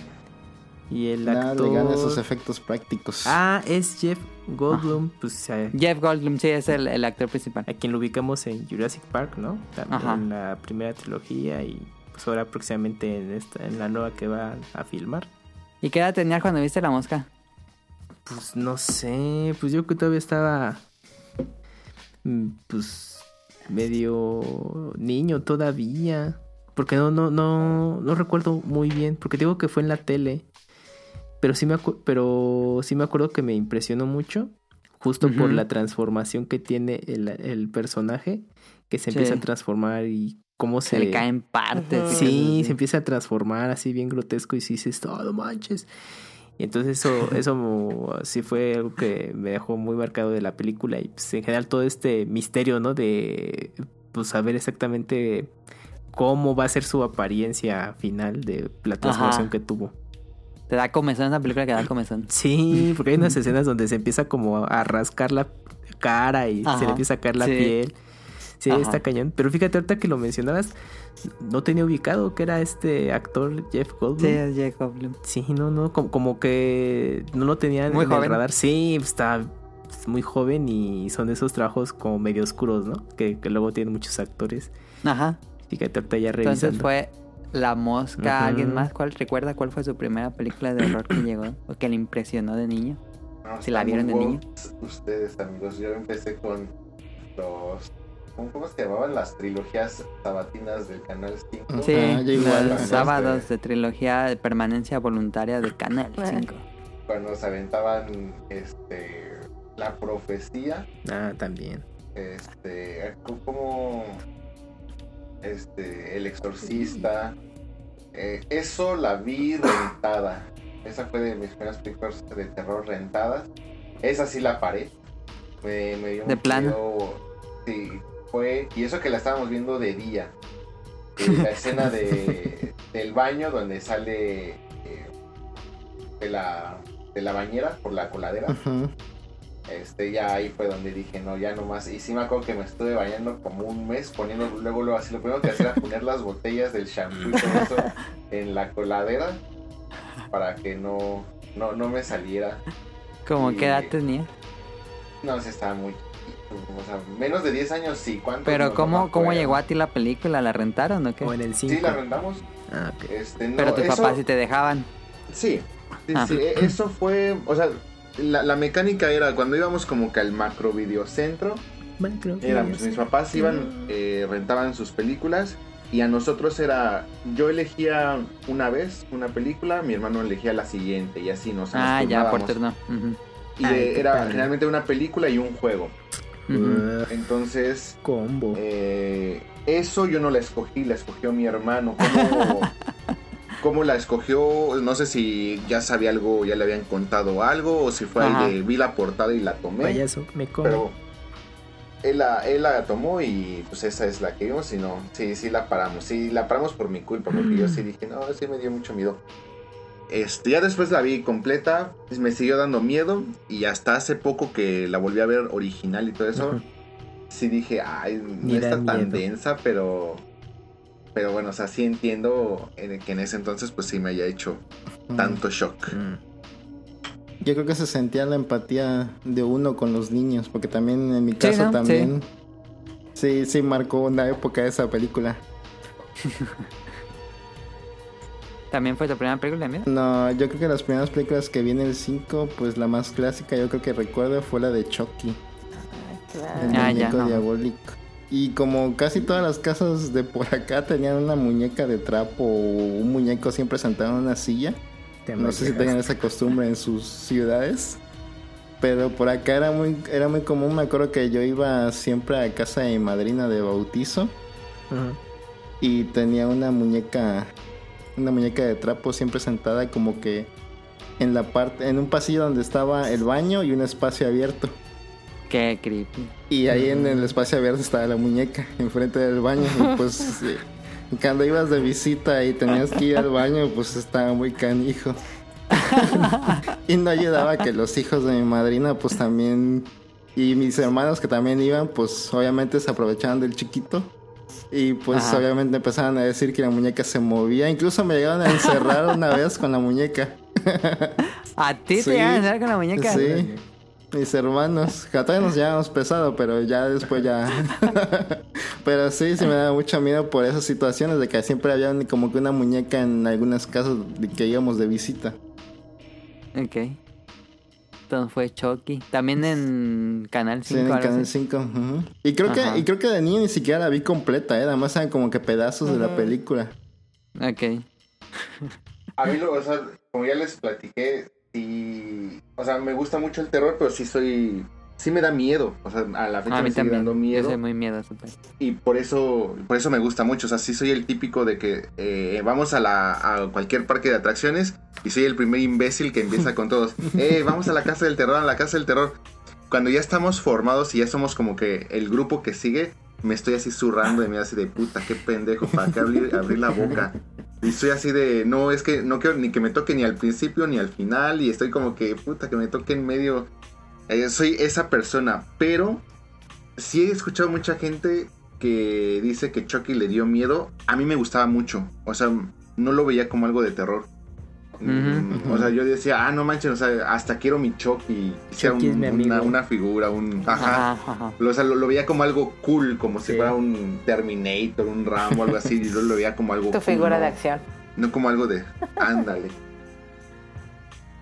Y el Nada actor... le gana esos efectos prácticos. Ah, es Jeff Goldblum, pues a, Jeff Goldblum, sí, es el, el actor principal. a quien lo ubicamos en Jurassic Park, ¿no? También Ajá. en la primera trilogía y pues ahora próximamente en esta en la nueva que va a filmar. ¿Y qué edad tenías cuando viste la mosca? Pues no sé, pues yo que todavía estaba mm, pues medio niño todavía, porque no no no no recuerdo muy bien, porque digo que fue en la tele. Pero sí me pero sí me acuerdo que me impresionó mucho justo por la transformación que tiene el, el personaje que se Sí. empieza a transformar y cómo Se se, le caen partes. Y Sí, se empieza a transformar así bien grotesco y sí dices, oh, no manches. Y entonces eso, *laughs* eso sí fue algo que me dejó muy marcado de la película y pues en general todo este misterio, ¿no? De pues saber exactamente cómo va a ser su apariencia final de la transformación Ajá. que tuvo. Te da comezón esa película que da comezón. Sí, porque hay unas *laughs* escenas donde se empieza como a rascar la cara y se le empieza a caer la sí. piel. Sí, Ajá. está cañón. Pero fíjate, ahorita que lo mencionabas, no tenía ubicado que era este actor Jeff Goldblum. Sí, es Jeff Goldblum. Sí, no, no, como, como que no lo tenía Muy en el joven. radar. Sí, pues, está muy joven y son de esos trabajos como medio oscuros, ¿no? Que, que luego tienen muchos actores. Ajá. Fíjate, ahorita ya revisando. Entonces fue La Mosca. ¿Alguien más? ¿Cuál recuerda cuál fue su primera película de horror que llegó? O que le impresionó de niño. No, Si la vieron de niño. Ustedes, amigos, yo empecé con los. ¿Cómo, se llamaban las trilogías sabatinas del Canal 5? Sí, Ah, igual, los sábados de trilogía de permanencia voluntaria de Canal 5. Cuando se aventaban este, la profecía, Ah, también. este, como este, el exorcista. Eh, eso la vi rentada. Esa fue de mis primeras películas de terror rentadas. Esa sí la paré. Me, me dio ¿De plano? miedo. Sí, fue. Y eso que la estábamos viendo de día. Eh, la *laughs* escena de, del baño donde sale eh, de, la, de la bañera por la coladera. Este, ya ahí fue donde dije, no, ya no más. Y sí me acuerdo que me estuve bañando como un mes, poniendo luego, luego así. Lo primero que hacía era poner las botellas del shampoo y todo eso *laughs* en la coladera para que no, no, no me saliera. ¿Cómo Y- qué edad tenía? No, sí estaba muy O sea, menos de 10 años sí. ¿Cuántos? Pero ¿cómo, ¿cómo llegó a ti la película? ¿La rentaron o qué? O en el 5. Sí, la rentamos. Ah, ok. Este, no, Pero tus eso- papás sí te dejaban. Sí, sí, Ah. sí, e- eso fue, o sea, la, la mecánica era cuando íbamos como que al macro videocentro, Minecraft. era, pues, mis papás iban, eh, rentaban sus películas y a nosotros era, yo elegía una vez una película, mi hermano elegía la siguiente y así nos, Ah, ya, por turno. Y Ay, era padre. generalmente una película y un juego. Entonces, combo. eh, eso yo no la escogí, la escogió mi hermano. ¿Cómo, *laughs* cómo la escogió? No sé si ya sabía algo, ya le habían contado algo, o si fue Ajá. ahí de vi la portada y la tomé. Payaso, me como. pero él la, él la tomó y pues esa es la que vimos y no, sí, sí la paramos. Sí, la paramos por mi culpa, porque yo sí dije, no, sí me dio mucho miedo. Este, ya después la vi completa, me siguió dando miedo y hasta hace poco que la volví a ver original y todo eso, sí dije, ay, no está tan miedo. densa, pero pero bueno, o sea, sí entiendo en- que en ese entonces pues sí me haya hecho Mm. tanto shock. Mm. Yo creo que se sentía la empatía de uno con los niños, porque también en mi caso ¿no? también. Sí. sí, marcó una época esa película. *laughs* ¿También fue tu primera película, mira? No, yo creo que las primeras películas que vi en el 5, pues la más clásica yo creo que recuerdo fue la de Chucky, el Claro. Ah, ya, muñeco no. diabólico. Y como casi todas las casas de por acá tenían una muñeca de trapo o un muñeco siempre sentado en una silla, Te no sé si tengan esa costumbre en sus ciudades. Pero por acá era muy, era muy común. Me acuerdo que yo iba siempre a casa de mi madrina de bautizo y tenía una muñeca, una muñeca de trapo siempre sentada como que en la parte, en un pasillo donde estaba el baño y un espacio abierto. Qué creepy. Y ahí en el espacio abierto estaba la muñeca enfrente del baño. Y pues *laughs* cuando ibas de visita y tenías que ir al baño, pues estaba muy canijo. *laughs* y no ayudaba que los hijos de mi madrina, pues también. Y mis hermanos que también iban, pues obviamente se aprovechaban del chiquito. Y pues Ajá. obviamente empezaban a decir que la muñeca se movía. Incluso me llegaron a encerrar una vez con la muñeca. *laughs* ¿A ti Sí. te iban a hacer con la muñeca? Sí. Mis hermanos, todavía nos llevamos pesado, pero ya después ya. *laughs* pero sí, sí me daba mucho miedo por esas situaciones de que siempre había como que una muñeca en algunas casas de que íbamos de visita. Ok. Fue Chucky. También en Canal 5. Sí, en Canal así. 5. ujú. Y creo Ajá. que y creo que de niño ni siquiera la vi completa, ¿eh? Además eran como que pedazos de la película. Ok. *laughs* A mí, lo, o sea, como ya les platiqué, sí, o sea, me gusta mucho el terror, pero sí soy, sí me da miedo, o sea, a la fecha A me sigue también. dando Yo miedo. soy muy miedoso. pues. y por eso por eso me gusta mucho o sea sí soy el típico de que eh, vamos a la a cualquier parque de atracciones y soy el primer imbécil que empieza con todos *laughs* eh vamos a la casa del terror a la casa del terror cuando ya estamos formados y ya somos como que el grupo que sigue me estoy así zurrando de mí así de puta qué pendejo para qué abrir, abrir la boca y estoy así de no es que no quiero ni que me toque ni al principio ni al final y estoy como que puta que me toque en medio Eh, soy esa persona pero sí he escuchado mucha gente que dice que Chucky le dio miedo. A mí me gustaba mucho. O sea, no lo veía como algo de terror. Mm. O sea, yo decía, ah, no manches, o sea, hasta quiero mi Chucky. Sea Chucky es un- mi amigo. una, una figura, un... Ajá. Ajá, ajá. O sea, lo, lo veía como algo cool, como si fuera un Terminator, un Rambo, algo así. Y yo lo veía como algo Tu cool, figura ¿no? de acción. No como algo de, ándale.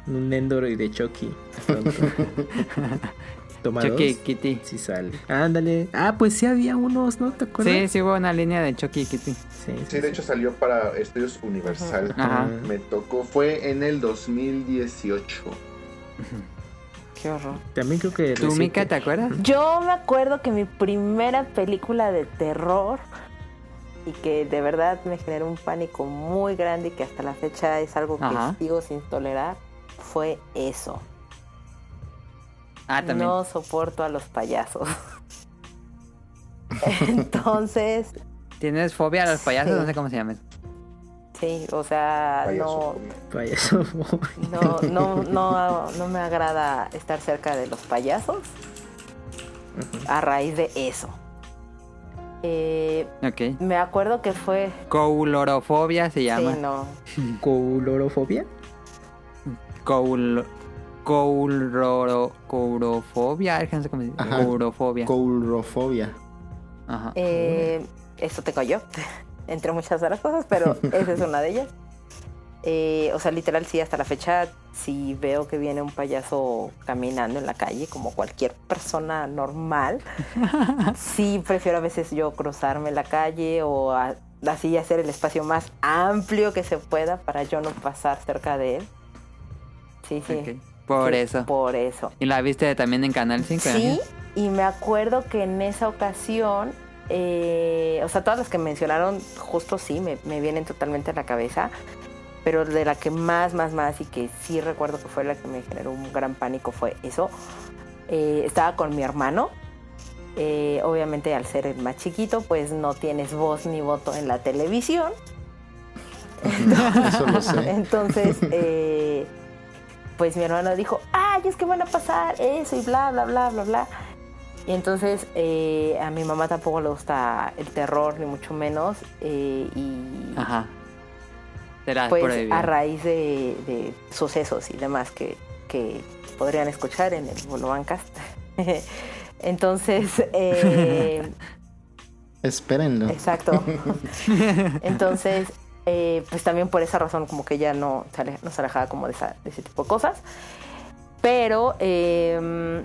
Un Endoroid de Chucky. *laughs* Toma Chucky dos. Kitty. Sí sale. Ándale. Ah, pues sí había unos, ¿no? ¿Te acuerdas? Sí, sí hubo una línea de Chucky y Kitty. sí. Sí, de hecho salió para Estudios Universal. Ajá. Me tocó, fue en el 2018. Qué horror. También creo que... ¿Tú. Mika, te acuerdas? Yo me acuerdo que mi primera película de terror y que de verdad me generó un pánico muy grande y que hasta la fecha es algo que sigo sin tolerar, fue eso. Ah, también. No soporto a los payasos. *laughs* Entonces, ¿Tienes fobia a los payasos? Sí. No sé cómo se llama. eso. sí, o sea, no, Payaso. No, no, no, no me agrada estar cerca de los payasos a raíz de eso. Eh, Ok. me acuerdo que fue... Coulorofobia se llama. Sí, no. ¿Colorofobia? Coul... Courofobia. No sé cómo se dice. Ajá. Courofobia. Ajá. Eh, eso tengo yo, *laughs* entre muchas otras cosas, pero *laughs* esa es una de ellas. Eh, o sea, literal, sí, hasta la fecha, si veo que viene un payaso caminando en la calle, como cualquier persona normal, *laughs* sí prefiero a veces yo cruzarme la calle o a- así hacer el espacio más amplio que se pueda para yo no pasar cerca de él. Sí, sí. Por Sí, eso. Por eso. ¿Y la viste también en Canal 5? Sí, y me acuerdo que en esa ocasión, eh, o sea, todas las que mencionaron, justo sí, me, me vienen totalmente a la cabeza, pero de la que más, más, más y que sí recuerdo que fue la que me generó un gran pánico fue eso. Eh, estaba con mi hermano. Eh, obviamente al ser el más chiquito, pues no tienes voz ni voto en la televisión. Eso lo sé. *laughs* Entonces, eh, pues mi hermano dijo, ay, es que van a pasar eso y bla, bla, bla, bla, bla. Y entonces eh, a mi mamá tampoco le gusta el terror, ni mucho menos. eh, y Ajá. Las pues a raíz de, de sucesos y demás que, que podrían escuchar en el Bolobancast. *laughs* entonces, eh, *laughs* Espérenlo. Exacto. *laughs* Entonces, eh, pues también por esa razón como que ella no se, ale- no se alejaba como de, esa- de ese tipo de cosas. Pero, eh,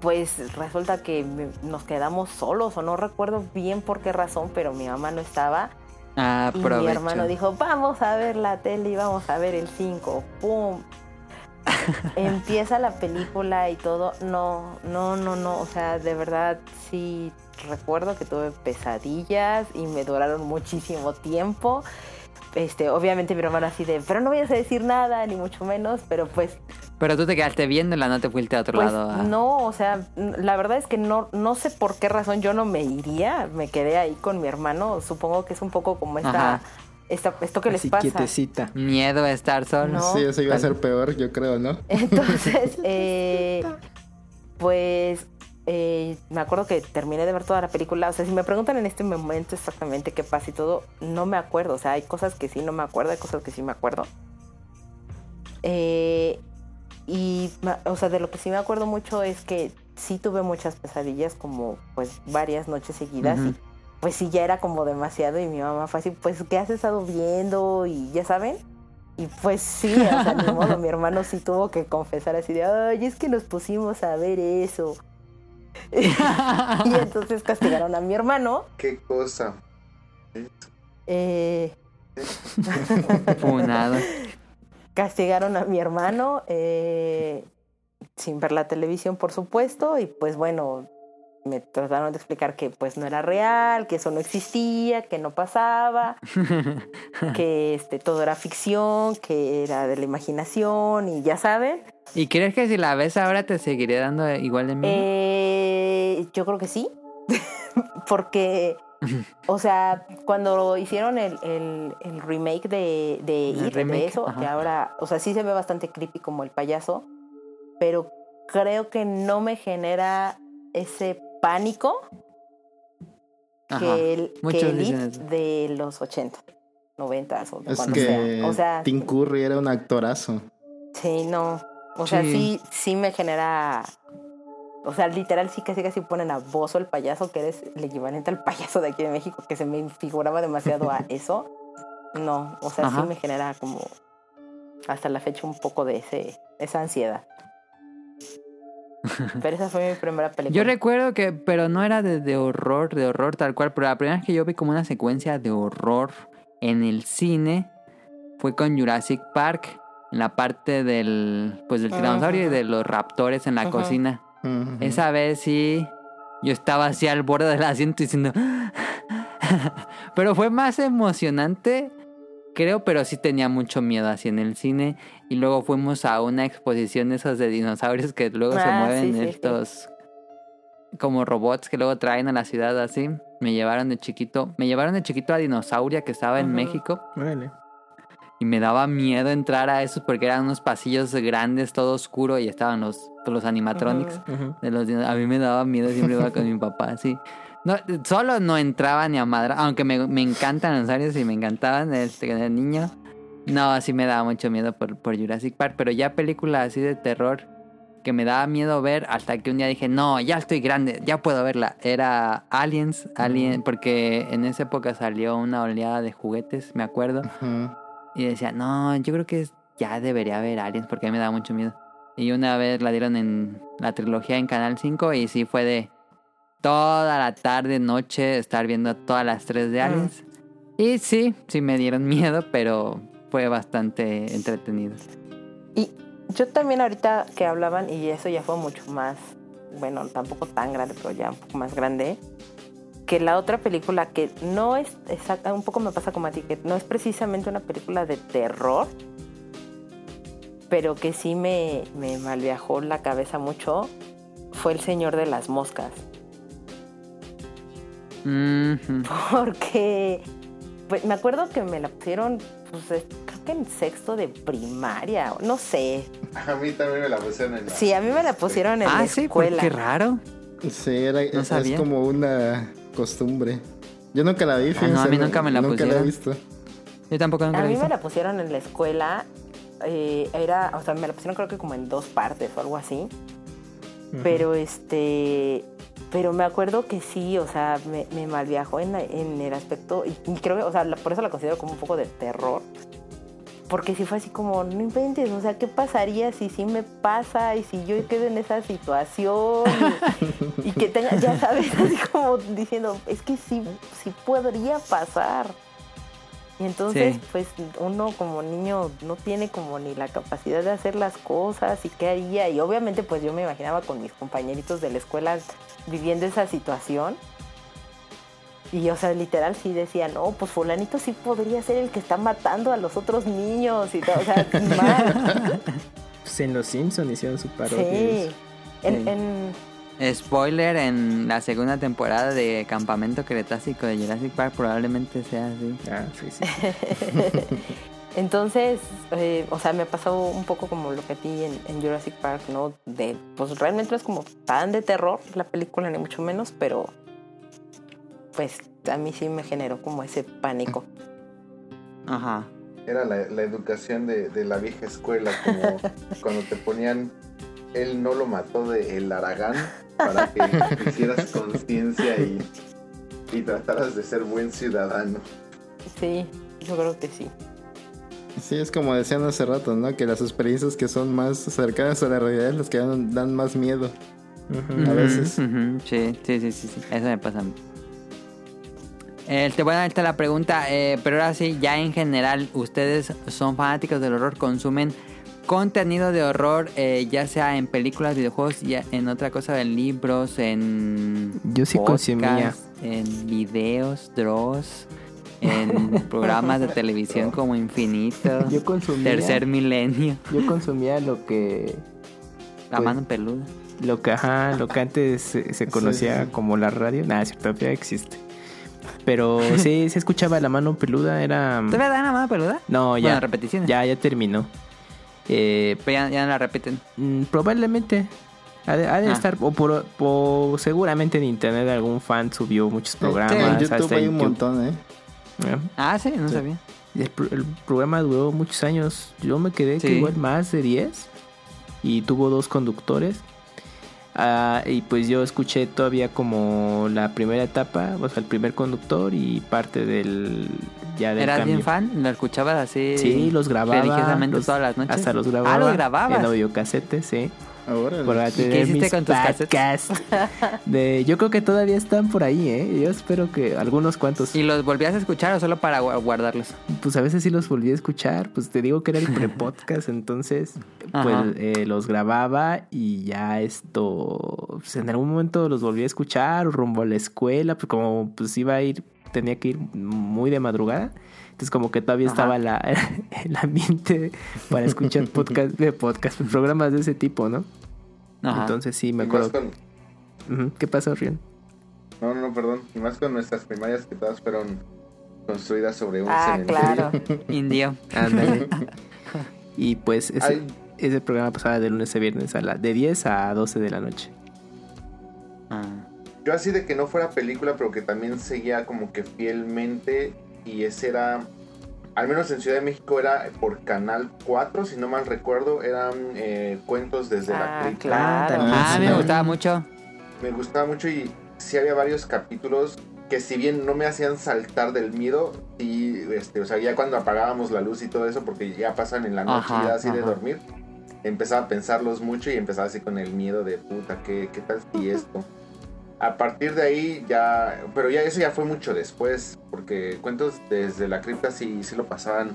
pues resulta que nos quedamos solos o no recuerdo bien por qué razón, pero mi mamá no estaba. Ah, Y mi hermano dijo, vamos a ver la tele y vamos a ver el 5. ¡Pum! *laughs* Empieza la película y todo. No, no, no, no. O sea, de verdad sí recuerdo que tuve pesadillas y me duraron muchísimo tiempo. Este, obviamente mi hermano así de, pero no vayas a decir nada, ni mucho menos, pero pues Pero tú te quedaste viéndola, no te fuiste a otro pues lado. a- no, o sea, la verdad es que no, no sé por qué razón yo no me iría, me quedé ahí con mi hermano, supongo que es un poco como esta, Ajá. esta esto que les pasa. quietecita. Miedo a estar solo. No. Sí, eso iba a ser peor, yo creo, ¿no? Entonces, *laughs* eh, pues eh, me acuerdo que terminé de ver toda la película. O sea, si me preguntan en este momento exactamente qué pasa y todo, no me acuerdo. O sea, hay cosas que sí no me acuerdo, hay cosas que sí me acuerdo. Eh, y, o sea, de lo que sí me acuerdo mucho es que sí tuve muchas pesadillas, como pues varias noches seguidas. Ujú. Y pues sí, ya era como demasiado. Y mi mamá fue así, pues, ¿qué has estado viendo? Y ya saben. Y pues sí, o sea, ni modo, mi hermano sí tuvo que confesar así de, ay, es que nos pusimos a ver eso. *laughs* y entonces castigaron a mi hermano. ¿Qué cosa? eh, Funado. castigaron a mi hermano eh, sin ver la televisión, por supuesto, y pues bueno, me trataron de explicar que pues no era real, que eso no existía, que no pasaba, *laughs* que este todo era ficción, que era de la imaginación y ya saben. ¿Y crees que si la ves ahora te seguiré dando igual de miedo? Eh, yo creo que sí, *laughs* porque, *laughs* o sea, cuando hicieron el, el- el remake de, de El It, remake, de eso, ajá. que ahora, o sea, sí se ve bastante creepy como el payaso, pero creo que no me genera ese pánico Ajá. que el, que el It de los 80, 90 o de Es cuando que sea. O sea, Tim Curry era un actorazo. Sí, no. O sea, Sí. sí, sí me genera. O sea, literal, sí casi casi ponen a Bozo el payaso, que eres el equivalente al payaso de aquí de México, que se me figuraba demasiado a *laughs* eso. No, o sea, Ajá. sí me genera como hasta la fecha un poco de ese, esa ansiedad. *laughs* Pero esa fue mi primera película. Yo recuerdo que, pero no era de, de horror, de horror tal cual, pero la primera vez que yo vi como una secuencia de horror en el cine fue con Jurassic Park, en la parte del, pues del tiranosaurio y de los raptores en la Ajá. cocina. Esa vez sí, yo estaba así al borde del asiento diciendo, *laughs* pero fue más emocionante, creo, pero sí tenía mucho miedo así en el cine. Y luego fuimos a una exposición de esos de dinosaurios que luego se Ah, mueven sí, sí, sí. estos como robots que luego traen a la ciudad así. Me llevaron de chiquito, me llevaron de chiquito a Dinosauria que estaba en. México. Órale. Y me daba miedo entrar a esos porque eran unos pasillos grandes, todo oscuro y estaban los, los animatronics. De los a mí me daba miedo, siempre iba con mi papá, así. No, solo no entraba ni a madre, aunque me, me encantan los años y me encantaban este, de niño. No, sí me daba mucho miedo por, por Jurassic Park, pero ya películas así de terror que me daba miedo ver hasta que un día dije, no, ya estoy grande, ya puedo verla. Era Aliens, Alien, porque en esa época salió una oleada de juguetes, me acuerdo. Ujú. Y decía, no, yo creo que ya debería haber aliens porque a mí me da mucho miedo. Y una vez la dieron en la trilogía en Canal 5 y sí fue de toda la tarde, noche, estar viendo todas las tres de aliens. Y sí, sí me dieron miedo, pero fue bastante entretenido. Y yo también ahorita que hablaban, y eso ya fue mucho más, bueno, tampoco tan grande, pero ya un poco más grande, que la otra película que no es exacta, un poco me pasa como a ti, que no es precisamente una película de terror, pero que sí me, me malviajó la cabeza mucho, fue El Señor de las Moscas. Porque pues, me acuerdo que me la pusieron, pues es- creo que en sexto de primaria, no sé. A mí también me la pusieron en la... Sí, a mí me la pusieron en la Ah, sí, pues, escuela. qué raro. Sí, era, es, como una costumbre. Yo nunca la vi, Ah, no, a mí nunca me la Nunca la he visto. Yo tampoco nunca A la mí me la pusieron en la escuela, eh, era, o sea, me la pusieron creo que como en dos partes o algo así. Pero este, pero me acuerdo que sí, o sea, me, me malviajó en, la- en el aspecto, y, y creo que, o sea, la- por eso la considero como un poco de terror. Porque sí fue así como, no inventes, o sea, ¿qué pasaría si sí me pasa y si yo quedo en esa situación? Y, y que tenga, ya sabes, *laughs* así como diciendo, es que sí, sí podría pasar. Y entonces, Sí. pues uno como niño no tiene como ni la capacidad de hacer las cosas y qué haría. Y obviamente pues yo me imaginaba con mis compañeritos de la escuela viviendo esa situación. Y o sea, literal sí decía, no, pues fulanito sí podría ser el que está matando a los otros niños y todo, o sea, *laughs* mal. Pues en Los Simpsons hicieron su parodia. En, Sí. en- Spoiler, en la segunda temporada de Campamento Cretácico de Jurassic Park probablemente sea así. Ah, sí, sí. *laughs* Entonces, eh, o sea, me pasó un poco como lo que a ti en, en Jurassic Park, ¿no? De, pues realmente no es como tan de terror la película, ni mucho menos, pero pues a mí sí me generó como ese pánico. Ajá. Era la, la educación de, de la vieja escuela, como *laughs* cuando te ponían él no lo mató de el Aragán para que *laughs* hicieras conciencia y, y trataras de ser buen ciudadano. Sí, yo creo que sí. Sí, es como decían hace rato, ¿no? Que las experiencias que son más cercanas a la realidad las que dan, dan más miedo. A veces. Sí, sí, sí, sí, sí. Eso me pasa a mí. Este, bueno, ahí está la pregunta. eh, pero ahora sí, ya en general, ¿ustedes son fanáticos del horror? ¿Consumen contenido de horror, eh, ya sea en películas, videojuegos, ya en otra cosa, en libros, en. Yo sí consumía. En videos, draws, en *laughs* programas de televisión como Infinito, *laughs* Yo consumía. Tercer Milenio, Yo consumía lo que. La Pues- mano peluda. Lo que, ajá, lo que antes se, se conocía Sí, sí. como la radio. Nada, cierto, ya existe. Pero *laughs* sí, se escuchaba la mano peluda, era. ¿Todavía dan la mano peluda? No, ya. Bueno, repeticiones. Ya, ya terminó. Eh, Pero ya, ya no la repiten. mm, probablemente. Ha de, ha de Ah. estar, o, por, o seguramente en internet algún fan subió muchos Sí, programas. en YouTube hasta hay un YouTube. montón, ¿eh? ¿eh? Ah, sí, no Sí. sabía. El, pro- el programa duró muchos años. Yo me quedé que Sí. igual más de 10. Y tuvo dos conductores. Ah, y pues yo escuché todavía como la primera etapa, o sea, el primer conductor y parte del ya del ¿Eras cambio. bien fan? ¿Lo escuchabas así? Sí, los grababa. Religiosamente los- todas las noches. Hasta los grababa. Ah, los grababas. En audiocasete, sí. Ahora. Para qué hiciste mis con tus podcasts *laughs* De, yo creo que todavía están por ahí, ¿eh? Yo espero que algunos cuantos. ¿Y los volvías a escuchar o solo para gu- guardarlos? Pues a veces sí los volví a escuchar. Pues te digo que era el pre-podcast, entonces *laughs* pues eh, los grababa y ya esto. Pues en algún momento los volví a escuchar rumbo a la escuela, pues como pues iba a ir tenía que ir muy de madrugada. Entonces como que todavía Ajá. estaba la, *laughs* el ambiente para escuchar *laughs* podcast, de podcast, programas de ese tipo, ¿no? Ajá. Entonces sí, me acuerdo. con- ¿Qué pasó, Rion? no, no, perdón. Y más con nuestras primarias que todas fueron construidas sobre un Ah, cementerio. claro. *laughs* Indio. Ándale. y pues ese, Ay. ese programa pasaba de lunes a viernes a la, de 10 a 12 de la noche. Ah. Yo así de que no fuera película, pero que también seguía como que fielmente. Y ese era, al menos en Ciudad de México era por Canal 4, si no mal recuerdo, eran eh, cuentos desde la Ah, cripta. claro. Ah, a mí sí. me gustaba mucho. Me gustaba mucho y sí había varios capítulos que si bien no me hacían saltar del miedo, y este, o sea, ya cuando apagábamos la luz y todo eso, porque ya pasan en la noche Ajá, ya así de dormir, empezaba a pensarlos mucho y empezaba así con el miedo de puta, ¿qué, qué tal si *laughs* esto? A partir de ahí ya, pero ya eso ya fue mucho después, porque cuentos desde la cripta sí, sí lo pasaban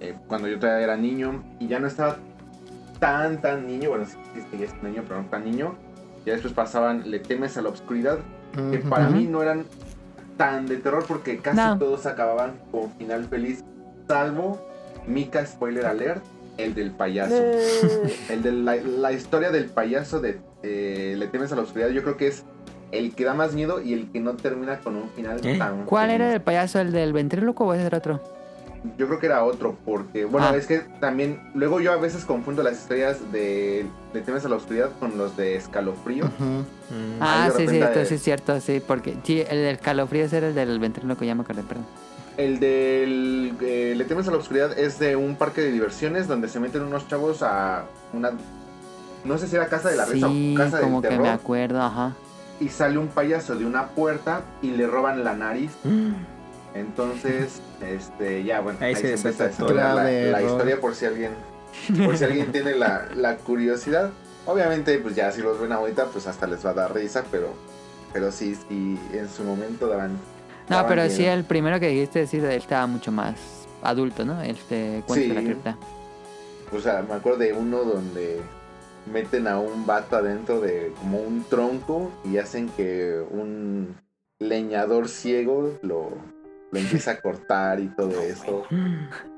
eh, cuando yo todavía era niño y ya no estaba tan, tan niño, bueno, sí, sí siendo niño, pero no tan niño. Ya después pasaban Le temes a la oscuridad, que para mí no eran tan de terror porque casi No. todos acababan con final feliz, salvo Mika Spoiler Alert, el del payaso. Eh, El de la, la historia del payaso de eh, Le temes a la oscuridad, yo creo que es el que da más miedo y el que no termina con un final ¿Eh? tan ¿Cuál feliz. era el payaso? ¿El del ventríloco o ese era otro? Yo creo que era otro, porque, bueno, Ah. es que también, luego yo a veces confundo las historias de Le temes a la oscuridad con los de escalofrío. Ujú. Ah, de sí, sí, esto sí es cierto, sí, porque sí, el del calofrío ese era el del ventríloco, ya me acordé, perdón. El del eh, Le temes a la oscuridad es de un parque de diversiones donde se meten unos chavos a una... No sé si era casa de la risa sí, o casa como del que me terror. acuerdo, ajá. Y sale un payaso de una puerta y le roban la nariz. *gasps* Entonces, este, ya, bueno, Ahí se empieza la, la historia por si alguien, *laughs* por si alguien tiene la, la curiosidad. Obviamente, pues ya si los ven ahorita, pues hasta les va a dar risa, pero, pero sí, sí, en su momento daban. No, pero miedo. sí, el primero que dijiste, sí, él estaba mucho más adulto, ¿no? Este cuento de la Sí. cripta. O sea, me acuerdo de uno donde meten a un vato adentro de como un tronco y hacen que un leñador ciego lo, lo empiece a *laughs* cortar y todo eso.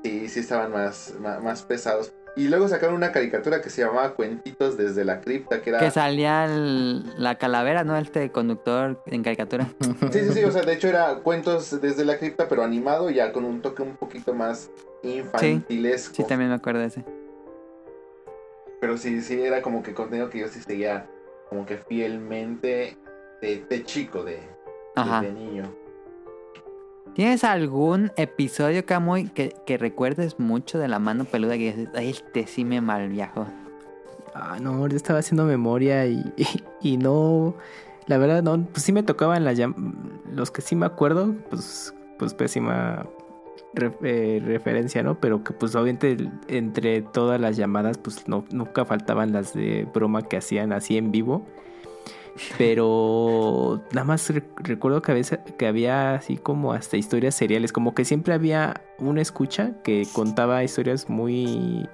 Sí, sí estaban más, más, más pesados. Y luego sacaron una caricatura que se llamaba Cuentitos desde la cripta, que era... Que salía el- la calavera, ¿no? Este conductor en caricatura. Sí, sí, sí, o sea, de hecho era *laughs* cuentos desde la cripta, pero animado, ya con un toque un poquito más infantilesco. Sí, también me acuerdo de ese. Pero sí, sí, era como que contenido que yo sí seguía como que fielmente de, de chico, de, Ajá. de niño. ¿Tienes algún episodio, Camuy, que, que recuerdes mucho de la mano peluda que dices, ay, este sí me mal viajo? Ah, no, yo estaba haciendo memoria y, y, no. La verdad, no, pues sí me tocaban las llam- los que sí me acuerdo, pues, pues pésima eh, referencia, ¿no? Pero que pues obviamente entre todas las llamadas, pues no, nunca faltaban las de broma que hacían así en vivo. Pero nada más re- recuerdo que a veces que había así como hasta historias seriales, como que siempre había una escucha que contaba historias muy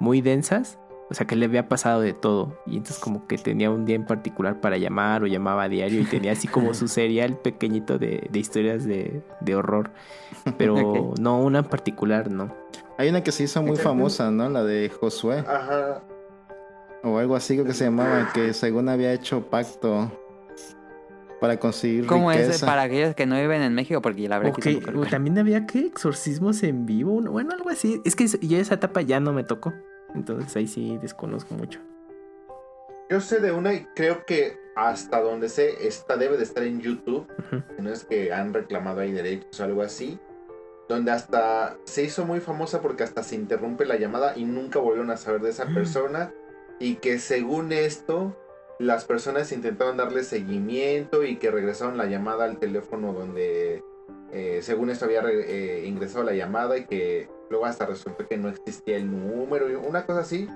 muy densas, o sea que le había pasado de todo y entonces como que tenía un día en particular para llamar o llamaba a diario y tenía así como su *laughs* serial pequeñito de, de historias de, de horror, pero *laughs* no una en particular, no. Hay una que se hizo muy famosa, ¿no? La de Josué. Ajá. O algo así creo que se llamaba, que según había hecho pacto para conseguir ¿Cómo es riqueza. para aquellos que no viven en México? Porque la verdad Ok, que también había que exorcismos en vivo, bueno, algo así. Es que ya esa etapa ya no me tocó. Entonces ahí sí desconozco mucho. Yo sé de una y creo que hasta donde sé, esta debe de estar en YouTube. Ujú. No es que han reclamado ahí derechos o algo así. Donde hasta se hizo muy famosa porque hasta se interrumpe la llamada y nunca volvieron a saber de esa persona. Y que según esto, las personas intentaron darle seguimiento y que regresaron la llamada al teléfono donde, eh, según esto, había re- eh, ingresado la llamada y que luego hasta resultó que no existía el número, y una cosa así.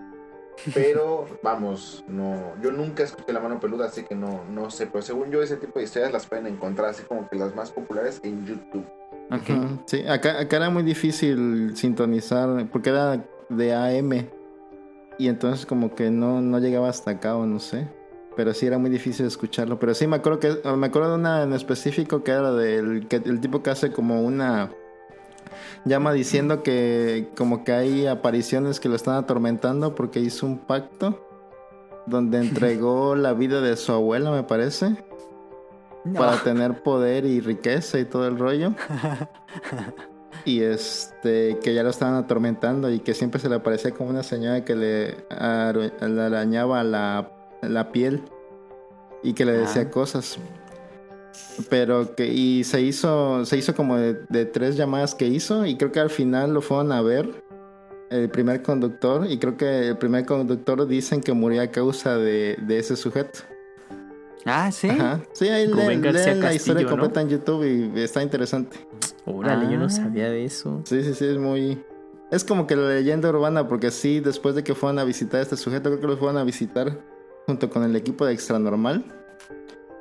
*laughs* Pero vamos, no, yo nunca escuché la mano peluda, así que no, no sé. Pero según yo, ese tipo de historias las pueden encontrar así como que las más populares en YouTube. Ok. Ujú, Sí, acá, acá era muy difícil sintonizar porque era de AM. Y entonces como que no, no llegaba hasta acá o no sé. Pero sí era muy difícil escucharlo. Pero sí me acuerdo que me acuerdo de una en específico que era del que el tipo que hace como una llama diciendo que como que hay apariciones que lo están atormentando porque hizo un pacto donde *laughs* entregó la vida de su abuela, me parece, No. para tener poder y riqueza y todo el rollo. *laughs* Y este, que ya lo estaban atormentando y que siempre se le aparecía como una señora que le arañaba la, la piel y que le decía Ah. cosas. Pero que, y se hizo, se hizo como de, de tres llamadas que hizo y creo que al final lo fueron a ver el primer conductor y creo que el primer conductor dicen que murió a causa de, de ese sujeto. Ah, sí. Ajá. Sí, ahí leen, leen la historia completa en YouTube y está interesante. Órale, yo Ah. no sabía de eso. Sí, sí, sí, es muy... Es como que la leyenda urbana, porque sí, después de que fueron a visitar a este sujeto, creo que lo fueron a visitar junto con el equipo de Extra Normal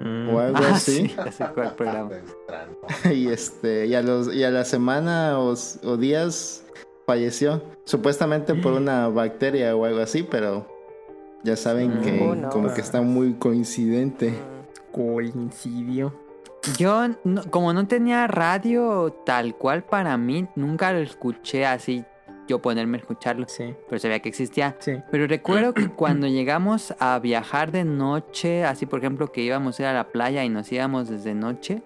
Mm. o algo Ah, así. sí, así fue el programa. *laughs* *laughs* y este y a, los, y a la semana o, días falleció. Supuestamente por una bacteria o algo así, pero ya saben que Oh, no. como que está muy coincidente. Coincidió. Yo, no- como no tenía radio tal cual para mí, nunca lo escuché así, yo ponerme a escucharlo, Sí, pero sabía que existía. sí. Pero recuerdo que *clears throat* cuando llegamos a viajar de noche, así por ejemplo que íbamos a ir a la playa y nos íbamos desde noche,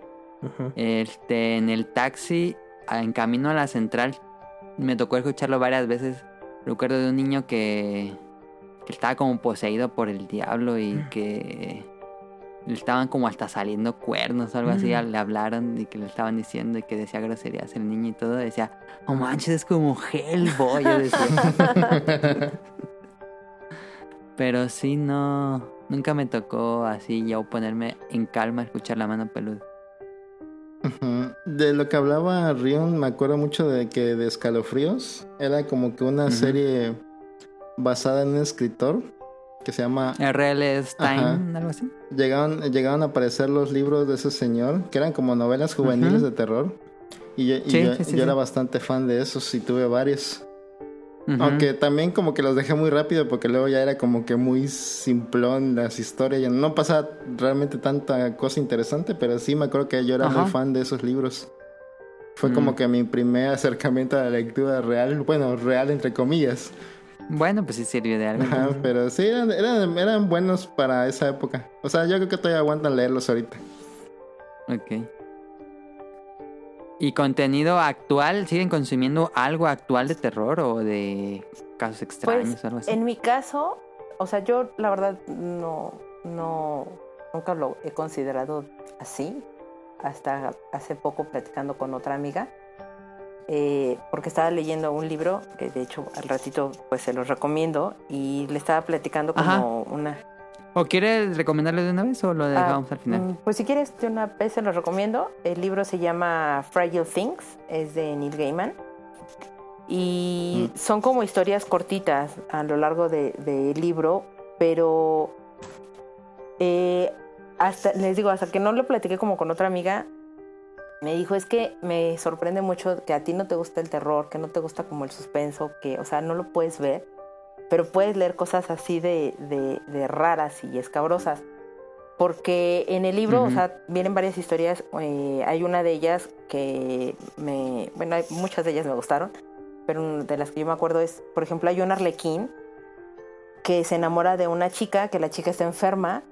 este, en el taxi, en camino a la central, me tocó escucharlo varias veces. Recuerdo de un niño que, que estaba como poseído por el diablo y que le estaban como hasta saliendo cuernos o algo así, Mm. le hablaron y que le estaban diciendo y que decía groserías el niño y todo, decía, oh manches, es como Hellboy, yo decía. *laughs* Pero sí, no, nunca me tocó así yo ponerme en calma a escuchar la mano peluda. De lo que hablaba Rion, me acuerdo mucho de que de Escalofríos era como que una serie basada en un escritor que se llama R.L. Stein, Ajá. algo así. llegaron, llegaron a aparecer los libros de ese señor, que eran como novelas juveniles Ujú. de terror. Y yo, y Sí, yo- sí, sí, yo era bastante fan de esos y tuve varios. Ujú. Aunque también como que los dejé muy rápido porque luego ya era como que muy simplón las historias. Ya no pasaba realmente tanta cosa interesante, pero sí me acuerdo que yo era Ajá. muy fan de esos libros. Fue Mm. como que mi primer acercamiento a la lectura real, bueno, real entre comillas. Bueno, pues sí sirvió de algo. Ajá, pero sí, eran, eran, eran buenos para esa época. O sea, yo creo que todavía aguantan leerlos ahorita. Ok. ¿Y contenido actual? ¿Siguen consumiendo algo actual de terror o de casos extraños Pues o algo así? en mi caso, o sea, yo la verdad no, no, nunca lo he considerado así, hasta hace poco platicando con otra amiga, eh, porque estaba leyendo un libro, que de hecho al ratito pues se los recomiendo, y le estaba platicando como Ajá. una... ¿O quieres recomendarlo de una vez o lo dejamos al final? Mm, Pues si quieres, de una vez se los recomiendo. El libro se llama Fragile Things, es de Neil Gaiman. Y son como historias cortitas a lo largo de- del libro, pero eh, hasta, les digo, hasta que no lo platiqué como con otra amiga, me dijo, es que me sorprende mucho que a ti no te gusta el terror, que no te gusta como el suspenso, que, o sea, no lo puedes ver, pero puedes leer cosas así de, de- de raras y escabrosas. Porque en el libro, o Ujú. sea, vienen varias historias. eh, hay una de ellas que me. Bueno, hay- muchas de ellas me gustaron. Pero de las que yo me acuerdo es, por ejemplo, hay un arlequín que se enamora de una chica, que la chica está enferma.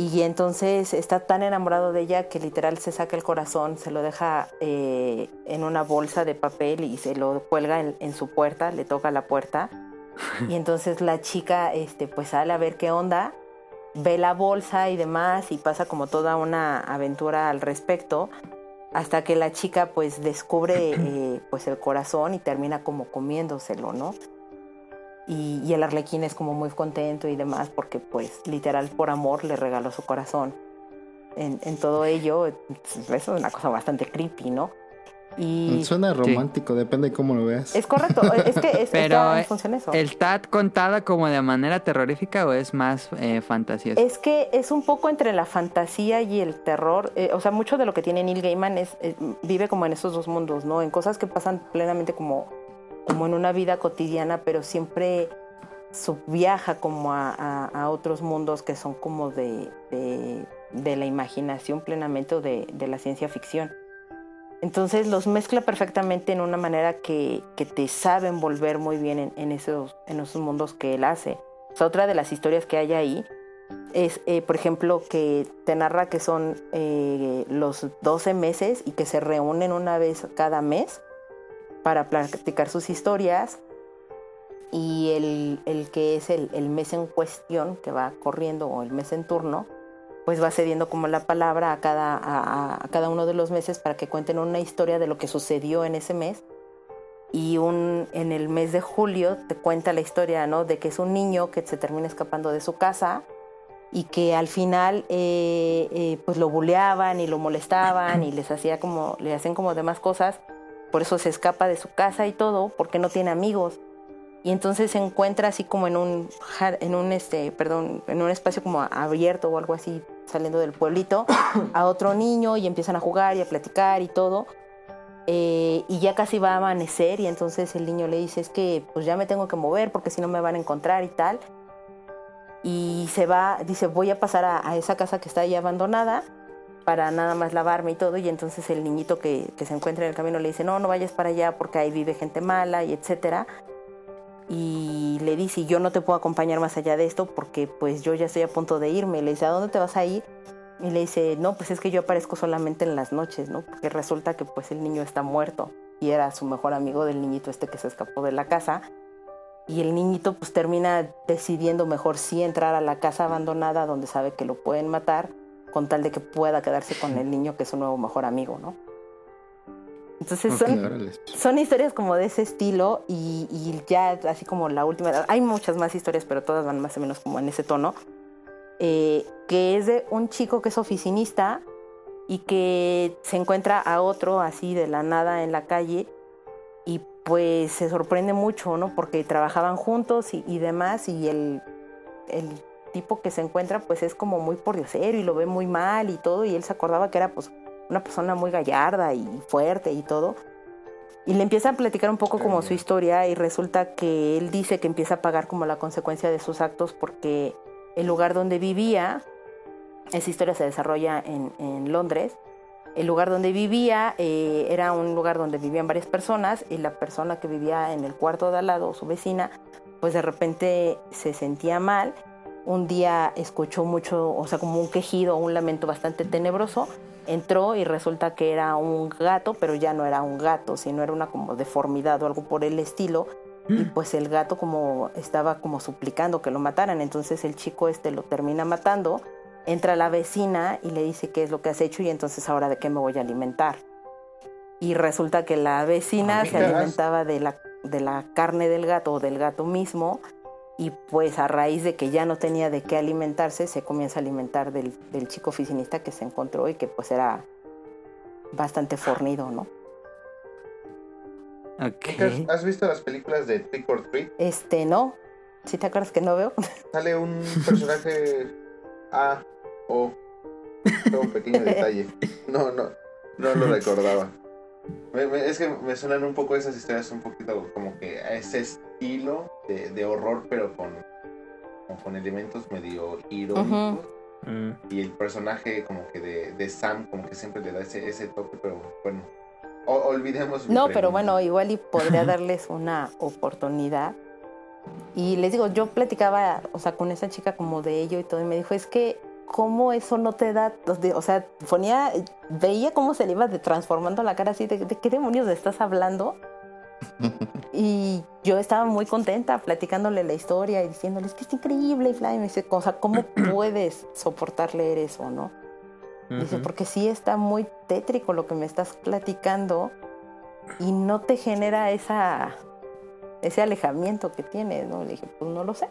Y entonces está tan enamorado de ella que literal se saca el corazón, se lo deja eh, en una bolsa de papel y se lo cuelga en, su puerta, le toca la puerta. Y entonces la chica este, pues sale a ver qué onda ve la bolsa y demás y pasa como toda una aventura al respecto hasta que la chica pues descubre eh, pues el corazón y termina como comiéndoselo, ¿no? Y, y el arlequín es como muy contento y demás porque pues literal por amor le regaló su corazón. En, en todo ello, eso es una cosa bastante creepy, ¿no? Y Suena romántico, depende de cómo lo veas. es correcto, es que es, Pero, está función eso. ¿Está contada como de manera terrorífica o es más eh, fantasiosa? Es que es un poco entre la fantasía y el terror. eh, o sea, mucho de lo que tiene Neil Gaiman es, eh, vive como en esos dos mundos, ¿no? En cosas que pasan plenamente como, como en una vida cotidiana, pero siempre subviaja como a, otros mundos que son como de, de, la imaginación plenamente o de, de la ciencia ficción. Entonces los mezcla perfectamente en una manera que, que te sabe envolver muy bien en, esos, en esos mundos que él hace. Otra de las historias que hay ahí es, eh, por ejemplo, que te narra que son eh, los 12 meses y que se reúnen una vez cada mes para platicar sus historias y el, el que es el, el mes en cuestión que va corriendo o el mes en turno, pues va cediendo como la palabra a cada, a, cada uno de los meses para que cuenten una historia de lo que sucedió en ese mes. Y un, en el mes de julio te cuenta la historia, ¿no? De que es un niño que se termina escapando de su casa y que al final eh, eh, pues lo buleaban y lo molestaban y les hacía como, le hacen como demás cosas. Por eso se escapa de su casa y todo, porque no tiene amigos. Y entonces se encuentra así como en un en un este perdón en un espacio como abierto o algo así saliendo del pueblito *coughs* a otro niño y empiezan a jugar y a platicar y todo. Eh, y ya casi va a amanecer y entonces el niño le dice es que pues ya me tengo que mover porque si no me van a encontrar y tal y se va dice voy a pasar a, a esa casa que está ahí abandonada para nada más lavarme y todo y entonces el niñito que, se encuentra en el camino le dice no no vayas para allá porque ahí vive gente mala y etcétera y le dice, yo no te puedo acompañar más allá de esto porque pues yo ya estoy a punto de irme. Le dice, ¿a dónde te vas a ir? Y le dice, no, pues es que yo aparezco solamente en las noches, ¿no? Porque resulta que pues el niño está muerto y era su mejor amigo del niñito este que se escapó de la casa. Y el niñito pues termina decidiendo mejor sí entrar a la casa abandonada donde sabe que lo pueden matar con tal de que pueda quedarse con el niño que es su nuevo mejor amigo, ¿no? Entonces son, son historias como de ese estilo y, y ya así como la última, hay muchas más historias, pero todas van más o menos como en ese tono, eh, que es de un chico que es oficinista y que se encuentra a otro así de la nada en la calle y pues se sorprende mucho, ¿no? Porque trabajaban juntos y, y demás y el, el tipo que se encuentra pues es como muy pordiosero y lo ve muy mal y todo y él se acordaba que era pues una persona muy gallarda y fuerte y todo. Y le empieza a platicar un poco como su historia y resulta que él dice que empieza a pagar como la consecuencia de sus actos porque el lugar donde vivía, esa historia se desarrolla en, en Londres, el lugar donde vivía eh, era un lugar donde vivían varias personas y la persona que vivía en el cuarto de al lado, su vecina, pues de repente se sentía mal. Un día escuchó mucho, o sea, como un quejido, un lamento bastante tenebroso. Entró y resulta que era un gato, pero ya no era un gato, sino era una como deformidad o algo por el estilo. Y *gasps* pues el gato como estaba como suplicando que lo mataran. Entonces el chico este lo termina matando. Entra la vecina y le dice qué es lo que has hecho y entonces ahora de qué me voy a alimentar. Y resulta que la vecina Ah, se alimentaba de la, de la carne del gato o del gato mismo y pues a raíz de que ya no tenía de qué alimentarse, se comienza a alimentar del, del chico oficinista que se encontró y que pues era bastante fornido, ¿no? Ok. ¿Has visto las películas de Trick or Treat? Este, no. ¿Sí te acuerdas que no veo? *laughs* Sale un personaje A o un pequeño detalle. No, no, no lo recordaba. Me- me- es que me suenan un poco esas historias un poquito como que a ese estilo de, de horror, pero con, con elementos medio irónicos. Mm. Y el personaje como que de, de Sam como que siempre le da ese, ese toque, pero bueno. O- olvidemos. No, pero bueno, igual y podría *laughs* darles una oportunidad. Y les digo, yo platicaba, o sea, con esa chica como de ello y todo, y me dijo, es que, ¿cómo eso no te da? O sea, ponía, veía cómo se le iba de- transformando la cara así, de, ¿de qué demonios estás hablando? Y yo estaba muy contenta platicándole la historia y diciéndole, es que es increíble, y me dice, o sea, ¿cómo *clears throat* puedes soportar leer eso, no? Dice, Ujú. porque sí está muy tétrico lo que me estás platicando y no te genera esa ese alejamiento que tienes, ¿no? Le dije, pues no lo sé.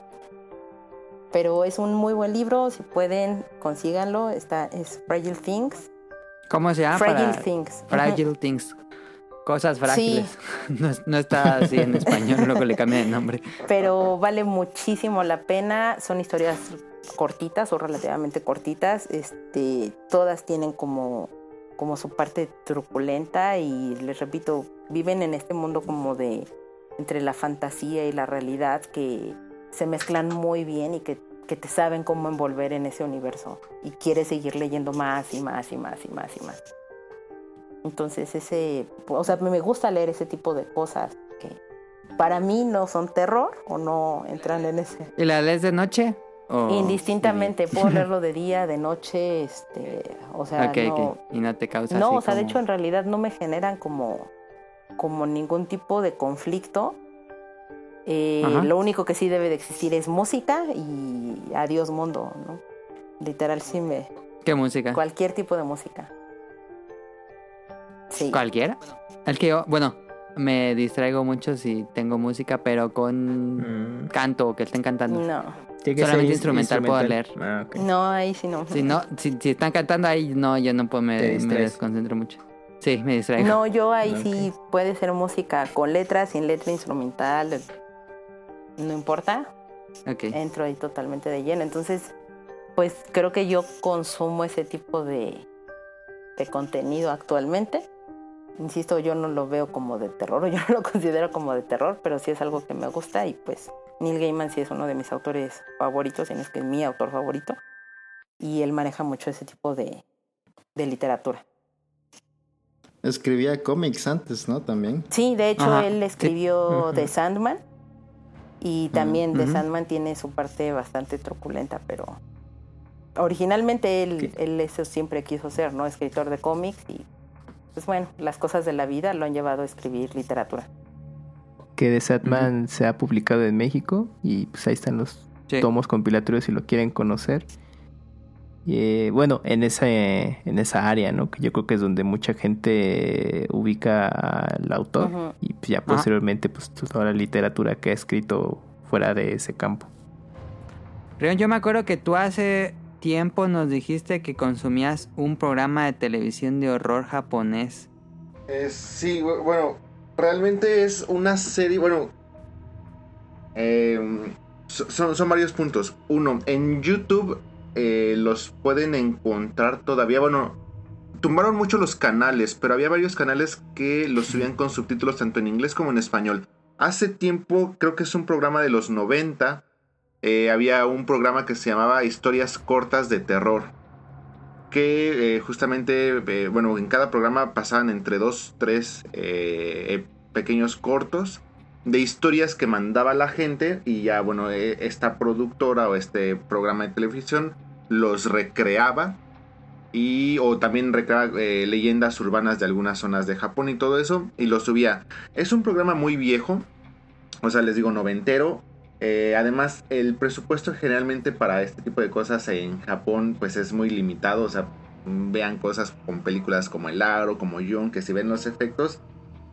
Pero es un muy buen libro, si pueden, consíganlo. Está, es Fragile Things. ¿Cómo se llama? Fragile Para- Things. Fragile Things. Cosas frágiles. *laughs* No, es- no está así en español, luego le cambié de nombre. pero vale muchísimo la pena. Son historias cortitas o relativamente cortitas. Este, todas tienen como, como su parte truculenta y les repito, viven en este mundo como de entre la fantasía y la realidad que, se mezclan muy bien y que, que te saben cómo envolver en ese universo y quieres seguir leyendo más y más y más y más y más. Entonces ese, o sea, me gusta leer ese tipo de cosas que para mí no son terror o no entran en ese. ¿Y la lees de noche? o- Indistintamente, *laughs* puedo leerlo de día, de noche, este, o sea, Ok, no. Y no te causa no, así o sea, de hecho en realidad no me generan como, como ningún tipo de conflicto. Eh, lo único que sí debe de existir es música y adiós mundo, ¿no? Literal sí me, ¿Qué música? cualquier tipo de música. Sí. ¿Cualquiera? El que yo, bueno, me distraigo mucho si tengo música, pero con Mm, canto o que estén cantando. No, tiene que ser Solamente ins- instrumental puedo leer. Ah, no, ahí sí no. Si no, si, si están cantando ahí, no, yo no puedo, me, me desconcentro mucho. Sí, me distraigo. No, yo ahí sí puede ser música con letra, sin letra, instrumental, no importa. Ok. entro ahí totalmente de lleno. Entonces, pues creo que yo consumo ese tipo de, de contenido actualmente. Insisto, yo no lo veo como de terror, o yo *laughs* no lo considero como de terror, pero sí es algo que me gusta y pues Neil Gaiman sí es uno de mis autores favoritos, si no es que es mi autor favorito. Y él maneja mucho ese tipo de, de literatura. Escribía cómics antes, ¿no? También. Sí, de hecho Ajá, él escribió. The Sandman y también The. Sandman tiene su parte bastante truculenta, pero originalmente él, él eso siempre quiso ser, ¿no? Escritor de cómics y pues bueno, las cosas de la vida lo han llevado a escribir literatura. Que The Satman se ha publicado en México y pues ahí están los Sí. tomos compilatorios si lo quieren conocer. Y, eh, bueno, en esa, en esa área, ¿no? Que yo creo que es donde mucha gente ubica al autor y pues, ya posteriormente pues toda la literatura que ha escrito fuera de ese campo. Rion, yo me acuerdo que tú hace tiempo nos dijiste que consumías un programa de televisión de horror japonés. Sí, bu- bueno, realmente es una serie, bueno, em, so- son, son varios puntos. Uno, en YouTube eh, los pueden encontrar todavía, bueno, tumbaron mucho los canales, pero había varios canales que los subían con subtítulos tanto en inglés como en español. Hace tiempo, creo que es un programa de los 90, eh, había un programa que se llamaba Historias Cortas de Terror que eh, justamente, eh, bueno, en cada programa pasaban entre dos, tres pequeños cortos de historias que mandaba la gente y ya, bueno, esta productora o este programa de televisión los recreaba y o también leyendas urbanas de algunas zonas de Japón y todo eso y lo subía. Es un programa muy viejo, o sea, les digo noventero. Eh, además, el presupuesto generalmente para este tipo de cosas en Japón pues es muy limitado. O sea, vean cosas con películas como El Aro, como Yon, que si ven los efectos,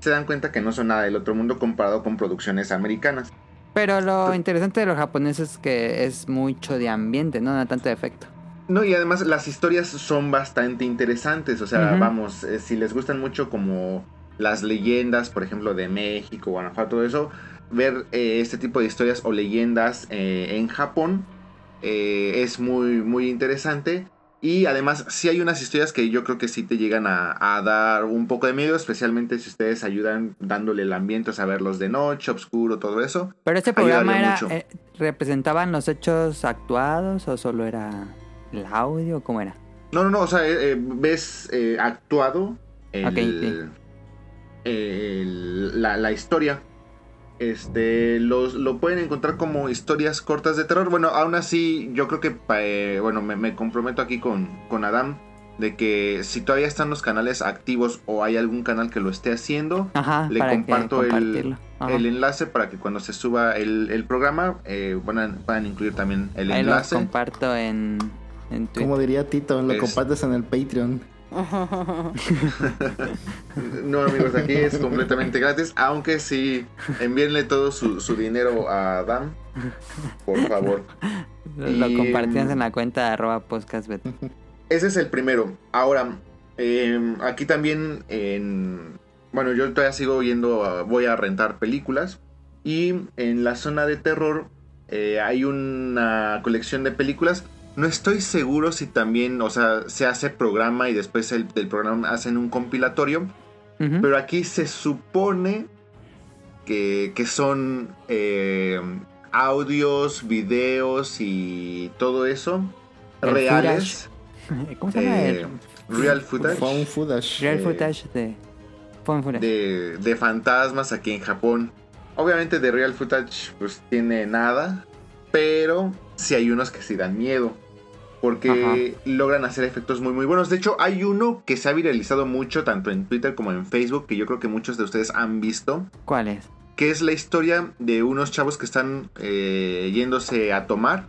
se dan cuenta que no son nada del otro mundo comparado con producciones americanas. Pero lo interesante de los japoneses es que es mucho de ambiente, no, no tanto de efecto. No, y además las historias son bastante interesantes. O sea, vamos, eh, si les gustan mucho como las leyendas, por ejemplo, de México, Guanajuato, todo eso, ver eh, este tipo de historias o leyendas eh, en Japón eh, es muy, muy interesante. Y además, sí hay unas historias que yo creo que sí te llegan a, a dar un poco de miedo, especialmente si ustedes ayudan dándole el ambiente, o sea, verlos de noche, oscuro, todo eso. Pero este programa era, eh, ¿representaban los hechos actuados o solo era el audio? ¿Cómo era? No, no, no, o sea, eh, ves eh, actuado el- Ok, sí. el- la, la historia. Este, los, lo pueden encontrar como historias cortas de terror. Bueno, aún así, yo creo que, pa- eh, bueno, me, me comprometo aquí con, con Adam de que si todavía están los canales activos o hay algún canal que lo esté haciendo, Ajá, le comparto el, el enlace para que cuando se suba el, el programa eh, puedan, puedan incluir también el Ahí lo enlace. comparto en, en Twitter. Como diría Tito, lo Es- compartes en el Patreon. *laughs* No, amigos, aquí es completamente gratis. Aunque sí, envíenle todo su, su dinero a Adam. Por favor. Lo y- compartías en la cuenta de arroba podcastbet. *laughs* Ese es el primero. Ahora, eh, aquí también en... Bueno, yo todavía sigo yendo, a- voy a rentar películas. Y en la zona de terror eh, hay una colección de películas. No estoy seguro si también, o sea, se hace programa y después el, del programa hacen un compilatorio. Pero aquí se supone que, que son eh, audios, videos y todo eso El reales. *laughs* ¿Cómo se llama? eh, el real footage. Found footage. real eh, footage de. Phone footage. de, de fantasmas aquí en Japón. Obviamente de real footage pues tiene nada, pero sí hay unos que sí dan miedo. Porque logran hacer efectos muy muy buenos. De hecho, hay uno que se ha viralizado mucho tanto en Twitter como en Facebook, que yo creo que muchos de ustedes han visto, ¿Cuál es? que es la historia de unos chavos que están eh, yéndose a tomar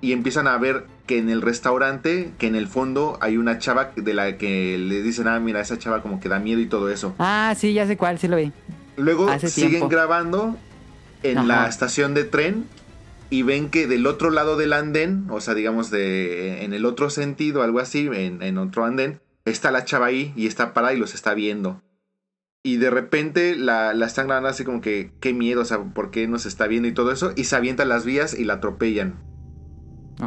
y empiezan a ver que en el restaurante, que en el fondo hay una chava de la que le dicen, ah, mira, esa chava como que da miedo y todo eso. Ah, sí, ya sé cuál, sí lo vi. Luego Hace siguen tiempo. grabando en Ajá. la estación de tren y ven que del otro lado del andén, o sea, digamos de en el otro sentido, algo así, en, en otro andén, está la chava ahí y está parada y los está viendo. Y de repente la, la están grabando así como que, qué miedo, o sea, ¿por qué nos está viendo y todo eso? Y se avientan las vías y la atropellan.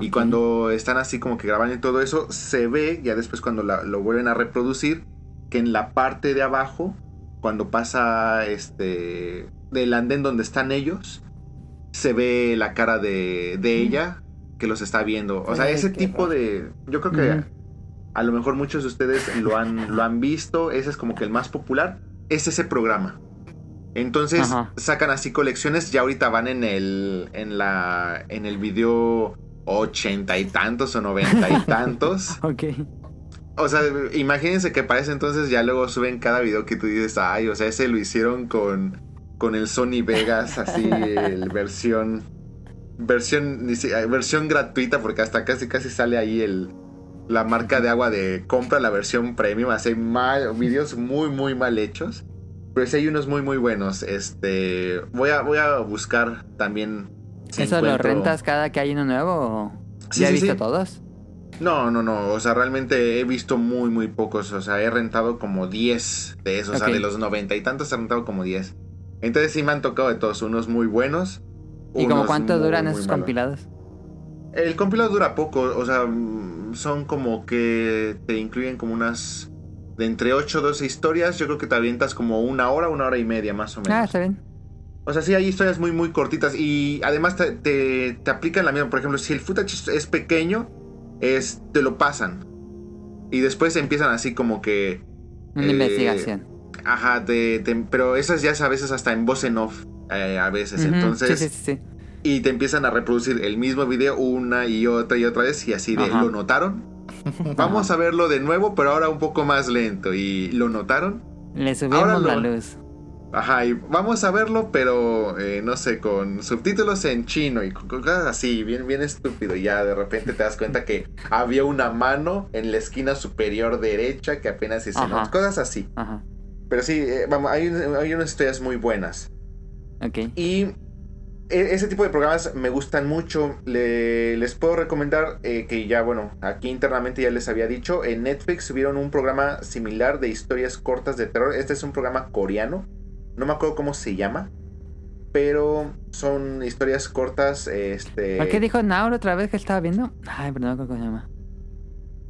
Y cuando están así como que grabando y todo eso, se ve, ya después cuando la- lo vuelven a reproducir, que en la parte de abajo, cuando pasa este del andén donde están ellos, se ve la cara de, de ella que los está viendo. O sea, Ay, ese tipo raro. de... Yo creo que a lo mejor muchos de ustedes lo han, lo han visto, ese es como que el más popular, es ese programa. Entonces Ajá. sacan así colecciones, ya ahorita van en el, en la, en el video ochenta y tantos o noventa y *laughs* tantos. Ok. O sea, imagínense que para ese entonces ya luego suben cada video que tú dices, ay, o sea, ese lo hicieron con, con el Sony Vegas, así, el *laughs* versión, versión, versión gratuita, porque hasta casi casi sale ahí el, la marca de agua de compra la versión premium, así mal, videos muy, muy mal hechos. Pero sí hay unos muy, muy buenos. Este, voy a, voy a buscar también. si ¿Eso lo encuentro- rentas cada que hay uno nuevo Sí, ya sí, viste sí. todos? No, no, no. O sea, realmente he visto muy, muy pocos. O sea, he rentado como 10 de esos. O sea, de los 90 y tantos he rentado como 10. Entonces sí me han tocado de todos. Unos muy buenos. ¿Y como cuánto duran muy esos compilados? El compilado dura poco. O sea, mm, son como que te incluyen como unas... De entre 8 o 12 historias. Yo creo que te avientas como una hora, una hora y media más o menos. Ah, está bien. O sea, sí, hay historias muy, muy cortitas. Y además te, te, te aplican la misma. Por ejemplo, si el footage es- es pequeño, es, te lo pasan. Y después empiezan así como que. Una Eh, investigación. Ajá, te- te- pero esas ya es a veces hasta en voz en off. eh, a veces. Ujú, Entonces. Sí, sí, sí. Y te empiezan a reproducir el mismo video una y otra y otra vez. Y así de. Ajá. ¿Lo notaron? Vamos a verlo de nuevo, pero ahora un poco más lento. ¿Y lo notaron? Le subimos Ahora la lo- luz. Ajá, y vamos a verlo, pero eh, no sé, con subtítulos en chino y cosas así, bien, bien estúpido. Y ya de repente te das cuenta que había una mano en la esquina superior derecha que apenas nota. Cosas así. Ajá. Pero sí, eh, vamos, hay, hay unas historias muy buenas. Ok. Y e- ese tipo de programas me gustan mucho. Le- les puedo recomendar eh, que ya, bueno, aquí internamente ya les había dicho, en Netflix subieron un programa similar de historias cortas de terror. Este es un programa coreano. No me acuerdo cómo se llama. Pero son historias cortas. Este, ¿Por qué dijo Naur otra vez que estaba viendo? Ay, pero no me acuerdo cómo se llama.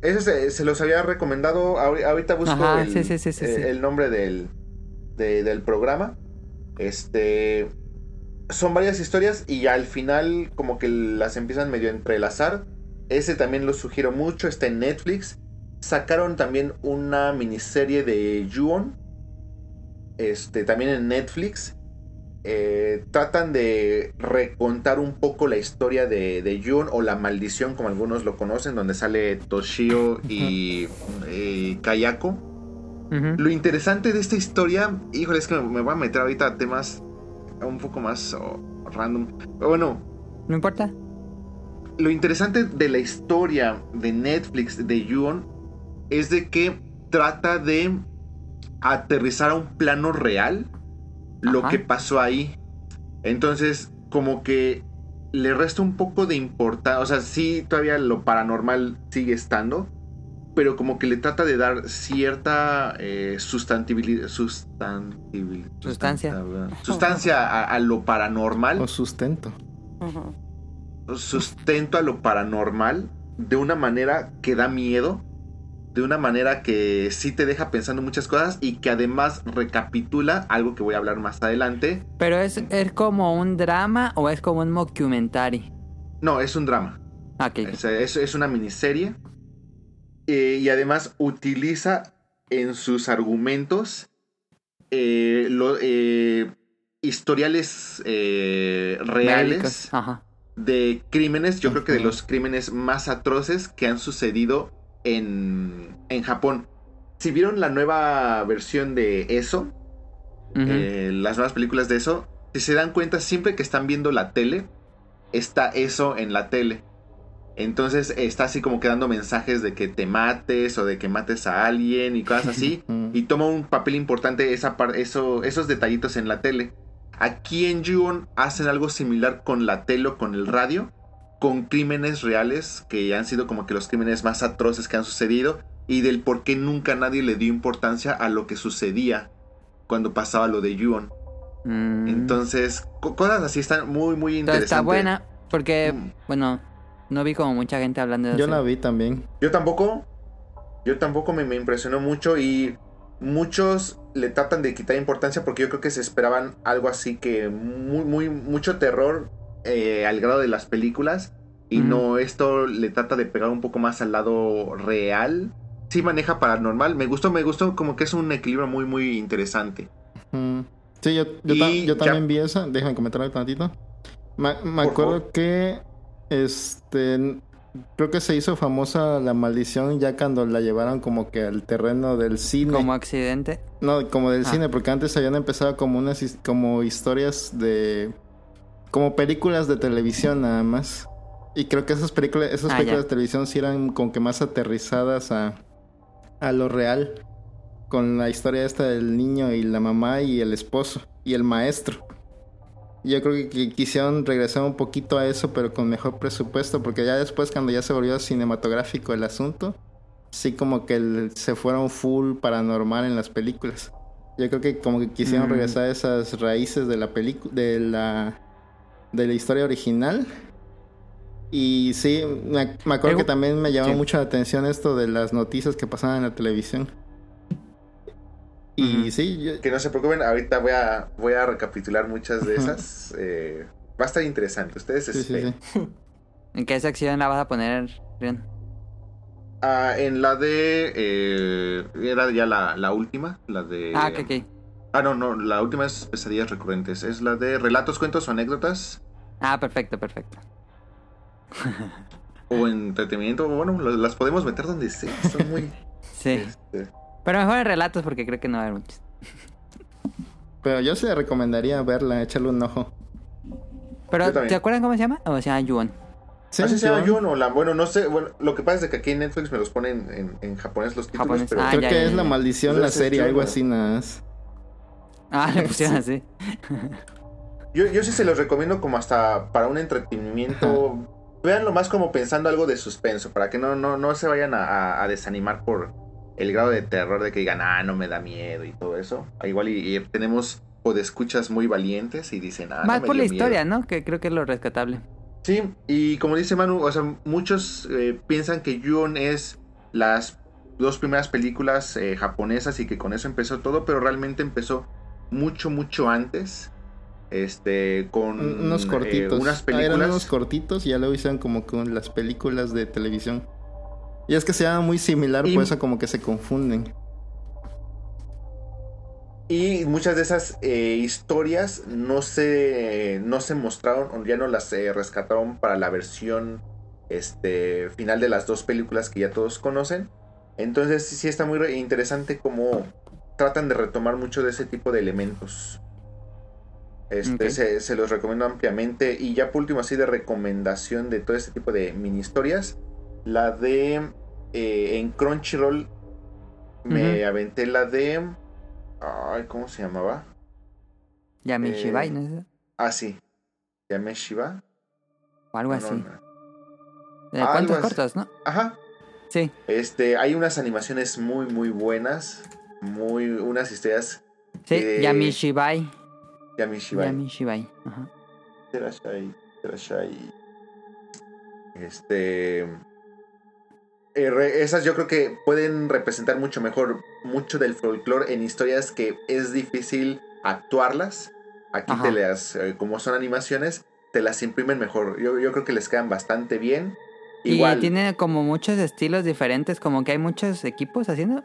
Ese se, se los había recomendado. ahori- Ahorita busco Ajá, el, sí, sí, sí, sí, eh, el nombre del, de- del programa. Este. Son varias historias y al final, como que las empiezan medio a entrelazar. Ese también lo sugiero mucho. Está en Netflix. Sacaron también una miniserie de Ju-On. Este, también en Netflix. Eh, tratan de recontar un poco la historia de, de Ju-On o la maldición, como algunos lo conocen, donde sale Toshio y eh, Kayako. Lo interesante de esta historia, híjole, es que me, me voy a meter ahorita a temas un poco más oh, random. Pero bueno, No importa. lo interesante de la historia de Netflix de Yuon es de que trata de aterrizar a un plano real lo Ajá. que pasó ahí. Entonces, como que le resta un poco de importancia. O sea, sí, todavía lo paranormal sigue estando. Pero como que le trata de dar cierta eh, sustantibilidad. Sustantibilidad. Sustancia. Sustancia a, a lo paranormal O sustento. Sustento a lo paranormal de una manera que da miedo. De una manera que sí te deja pensando muchas cosas y que además recapitula algo que voy a hablar más adelante. Pero es, es como un drama o es como un mockumentary. No, es un drama. Ah, Ok. Es, es- es una miniserie. Eh, y además utiliza en sus argumentos eh, lo- eh, historiales eh, reales. Ajá. de crímenes, yo creo que de los crímenes más atroces que han sucedido en, en Japón. Si vieron la nueva versión de eso, eh, las nuevas películas de eso, si se dan cuenta, siempre que están viendo la tele, está eso en la tele. Entonces está así como quedando mensajes de que te mates o de que mates a alguien y cosas así. *laughs* Y toma un papel importante esa par- eso, esos detallitos en la tele. Aquí en Ju-On hacen algo similar con la tele o con el radio, con crímenes reales que han sido como que los crímenes más atroces que han sucedido y del por qué nunca nadie le dio importancia a lo que sucedía cuando pasaba lo de Ju-On. Mm. Entonces, co- cosas así están muy, muy interesantes. está buena porque, Mm. bueno, no vi como mucha gente hablando de Yo eso. la vi también. Yo tampoco. Yo tampoco me, me impresionó mucho y muchos le tratan de quitar importancia porque yo creo que se esperaban algo así que muy, muy, mucho terror eh, al grado de las películas y no, esto le trata de pegar un poco más al lado real. Sí maneja paranormal, me gustó, me gustó como que es un equilibrio muy, muy interesante. Mm. Sí, yo, yo, ta- yo ya- también vi esa. Déjame comentar algo tantito. Me, acuerdo favor. que este creo que se hizo famosa la maldición ya cuando la llevaron como que al terreno del cine. Como accidente. No, como del Ah. cine, porque antes habían empezado como unas como historias de como películas de televisión nada más. Y creo que esas películas, esas Ah, películas ya. de televisión sí eran como que más aterrizadas a, a lo real. Con la historia esta del niño y la mamá y el esposo y el maestro. Yo creo que, que quisieron regresar un poquito a eso, pero con mejor presupuesto, porque ya después cuando ya se volvió cinematográfico el asunto, sí como que el- se fueron full paranormal en las películas. Yo creo que como que quisieron Mm. regresar a esas raíces de la película, de la de la historia original. Y sí, me, me acuerdo que también me llamó sí. mucho la atención esto de las noticias que pasaban en la televisión. Y sí, yo- Que no se preocupen, ahorita voy a, voy a recapitular muchas de esas. eh, va a estar interesante, ustedes sí, sí, esperen. sí. ¿En qué sección la vas a poner, Rion? Ah, en la de. eh, era ya la, la última. La de. Ah, ok, ok. Ah, no, no. La última es pesadillas recurrentes. Es la de relatos, cuentos o anécdotas. Ah, perfecto, perfecto. O entretenimiento. Bueno, las podemos meter donde sea. Son muy. *laughs* Sí. este, Pero mejor en relatos porque creo que no va a haber muchos. Pero yo sí le recomendaría verla, echarle un ojo. Pero. ¿te acuerdan cómo se llama? O sea, Yuon. Sí, ¿Así se llama sí, Jun o la? Bueno, no sé. Bueno, lo que pasa es que aquí en Netflix me los ponen en, en japonés los títulos. Japonés. Pero Ah, Creo ya, que ya, es ya. la maldición, la serie, algo así nada más. Ah, le *laughs* pusieron así. yo, yo sí se los recomiendo como hasta para un entretenimiento. Véanlo más como pensando algo de suspenso. Para que no, no, no se vayan a, a- a desanimar por el grado de terror de que digan, ah, no me da miedo y todo eso. Ah, Igual y, y tenemos o de escuchas muy valientes y dicen, ah, no Más me por la dio miedo". historia, ¿no? Que creo que es lo rescatable. Sí, y como dice Manu, o sea, muchos eh, piensan que Yun es las dos primeras películas eh, japonesas y que con eso empezó todo, pero realmente empezó mucho, mucho antes. Este, con Un- unos eh, cortitos. unas Ah, eran películas. unos cortitos y ya luego hicieron como con las películas de televisión. Y es que se llama muy similar, Y- por eso como que se confunden. Y muchas de esas eh, historias no se, no se mostraron, o ya no las eh, rescataron para la versión este, final de las dos películas que ya todos conocen. Entonces sí, está muy re- interesante cómo tratan de retomar mucho de ese tipo de elementos. Este, se, se los recomiendo ampliamente. Y ya por último, así de recomendación de todo este tipo de mini historias. La de eh, en Crunchyroll me aventé la de. Ay, ¿cómo se llamaba? Yamishibai, Eh, ¿no es eso? Ah, sí. Yame Shiba. O algo No, así. no, no. Algo así. cortos, ¿no? Ajá. Sí. Este, hay unas animaciones muy, muy buenas. Muy, unas historias. Sí, Yamishibai. Yami Shiba. Yamishibai. Ajá. Terashai, Terashai. Este. eh, esas yo creo que pueden representar mucho mejor mucho del folclore en historias que es difícil actuarlas. Aquí Ajá. te las, eh, como son animaciones, te las imprimen mejor. Yo, yo creo que les quedan bastante bien. Igual, Y tiene como muchos estilos diferentes, como que hay muchos equipos haciendo.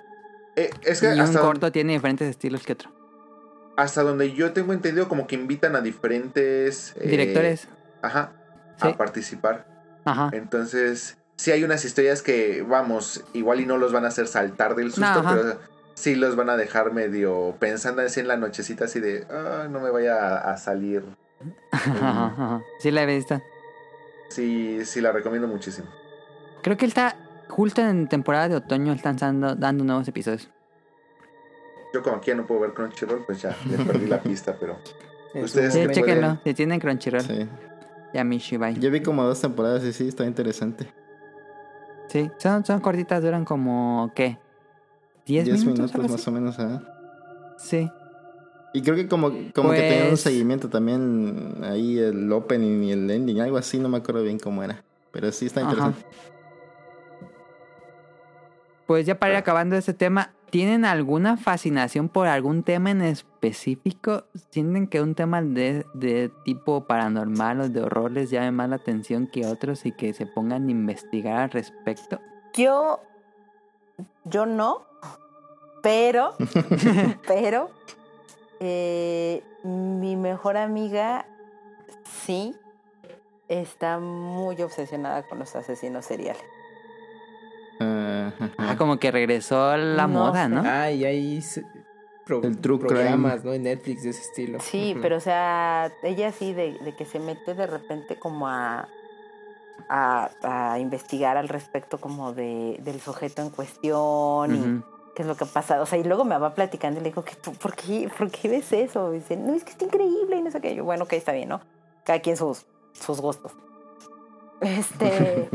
Eh, es que y un hasta, corto tiene diferentes estilos que otro. hasta donde yo tengo entendido, como que invitan a diferentes eh, Directores. Ajá, Sí. a participar. Ajá. Entonces, sí hay unas historias que, vamos, igual y no los van a hacer saltar del susto, No, pero sí los van a dejar medio pensando así en la nochecita, así de, "Ah, no me vaya a, a salir. *laughs* Ajá, ajá. Sí la he visto. Sí, sí, la recomiendo muchísimo. Creo que él está justo en temporada de otoño, están dando, dando nuevos episodios. Yo como aquí ya no puedo ver Crunchyroll, pues ya, les *laughs* perdí la pista, pero... En Ustedes Sí, chéquenlo. Si tienen Crunchyroll. Sí. Ya Mishibai. Yo vi como dos temporadas y sí, está interesante. Sí, son, son cortitas, duran como, ¿qué? ¿10 10 minutos? minutos, más o menos, ¿ah? Sí. Y creo que como, como que tenía un Pues- seguimiento también ahí el opening y el ending, algo así, no me acuerdo bien cómo era. Pero sí está Ajá. Pues ya para ir acabando este tema, ¿tienen alguna fascinación por algún tema en específico? ¿Sienten que un tema de, de tipo paranormal o de horror les llame más la atención que otros y que se pongan a investigar al respecto? Yo, yo no, pero, *laughs* pero, eh, mi mejor amiga sí está muy obsesionada con los asesinos seriales. Ah. Ah, como que regresó la No moda. ¿no? Ah, y hay s- pro- El true programas, ¿no? En Netflix de ese estilo. Sí, pero o sea, ella sí de, de que se mete de repente como a, a, a investigar al respecto como de, del sujeto en cuestión y qué es lo que ha pasado. O sea, y luego me va platicando y le digo, que, ¿por, qué, ¿por qué ves eso? Y dice, no, es que está increíble y no sé qué. Yo, bueno, que está bien, ¿no? Cada quien sus, sus gustos. *laughs* Este...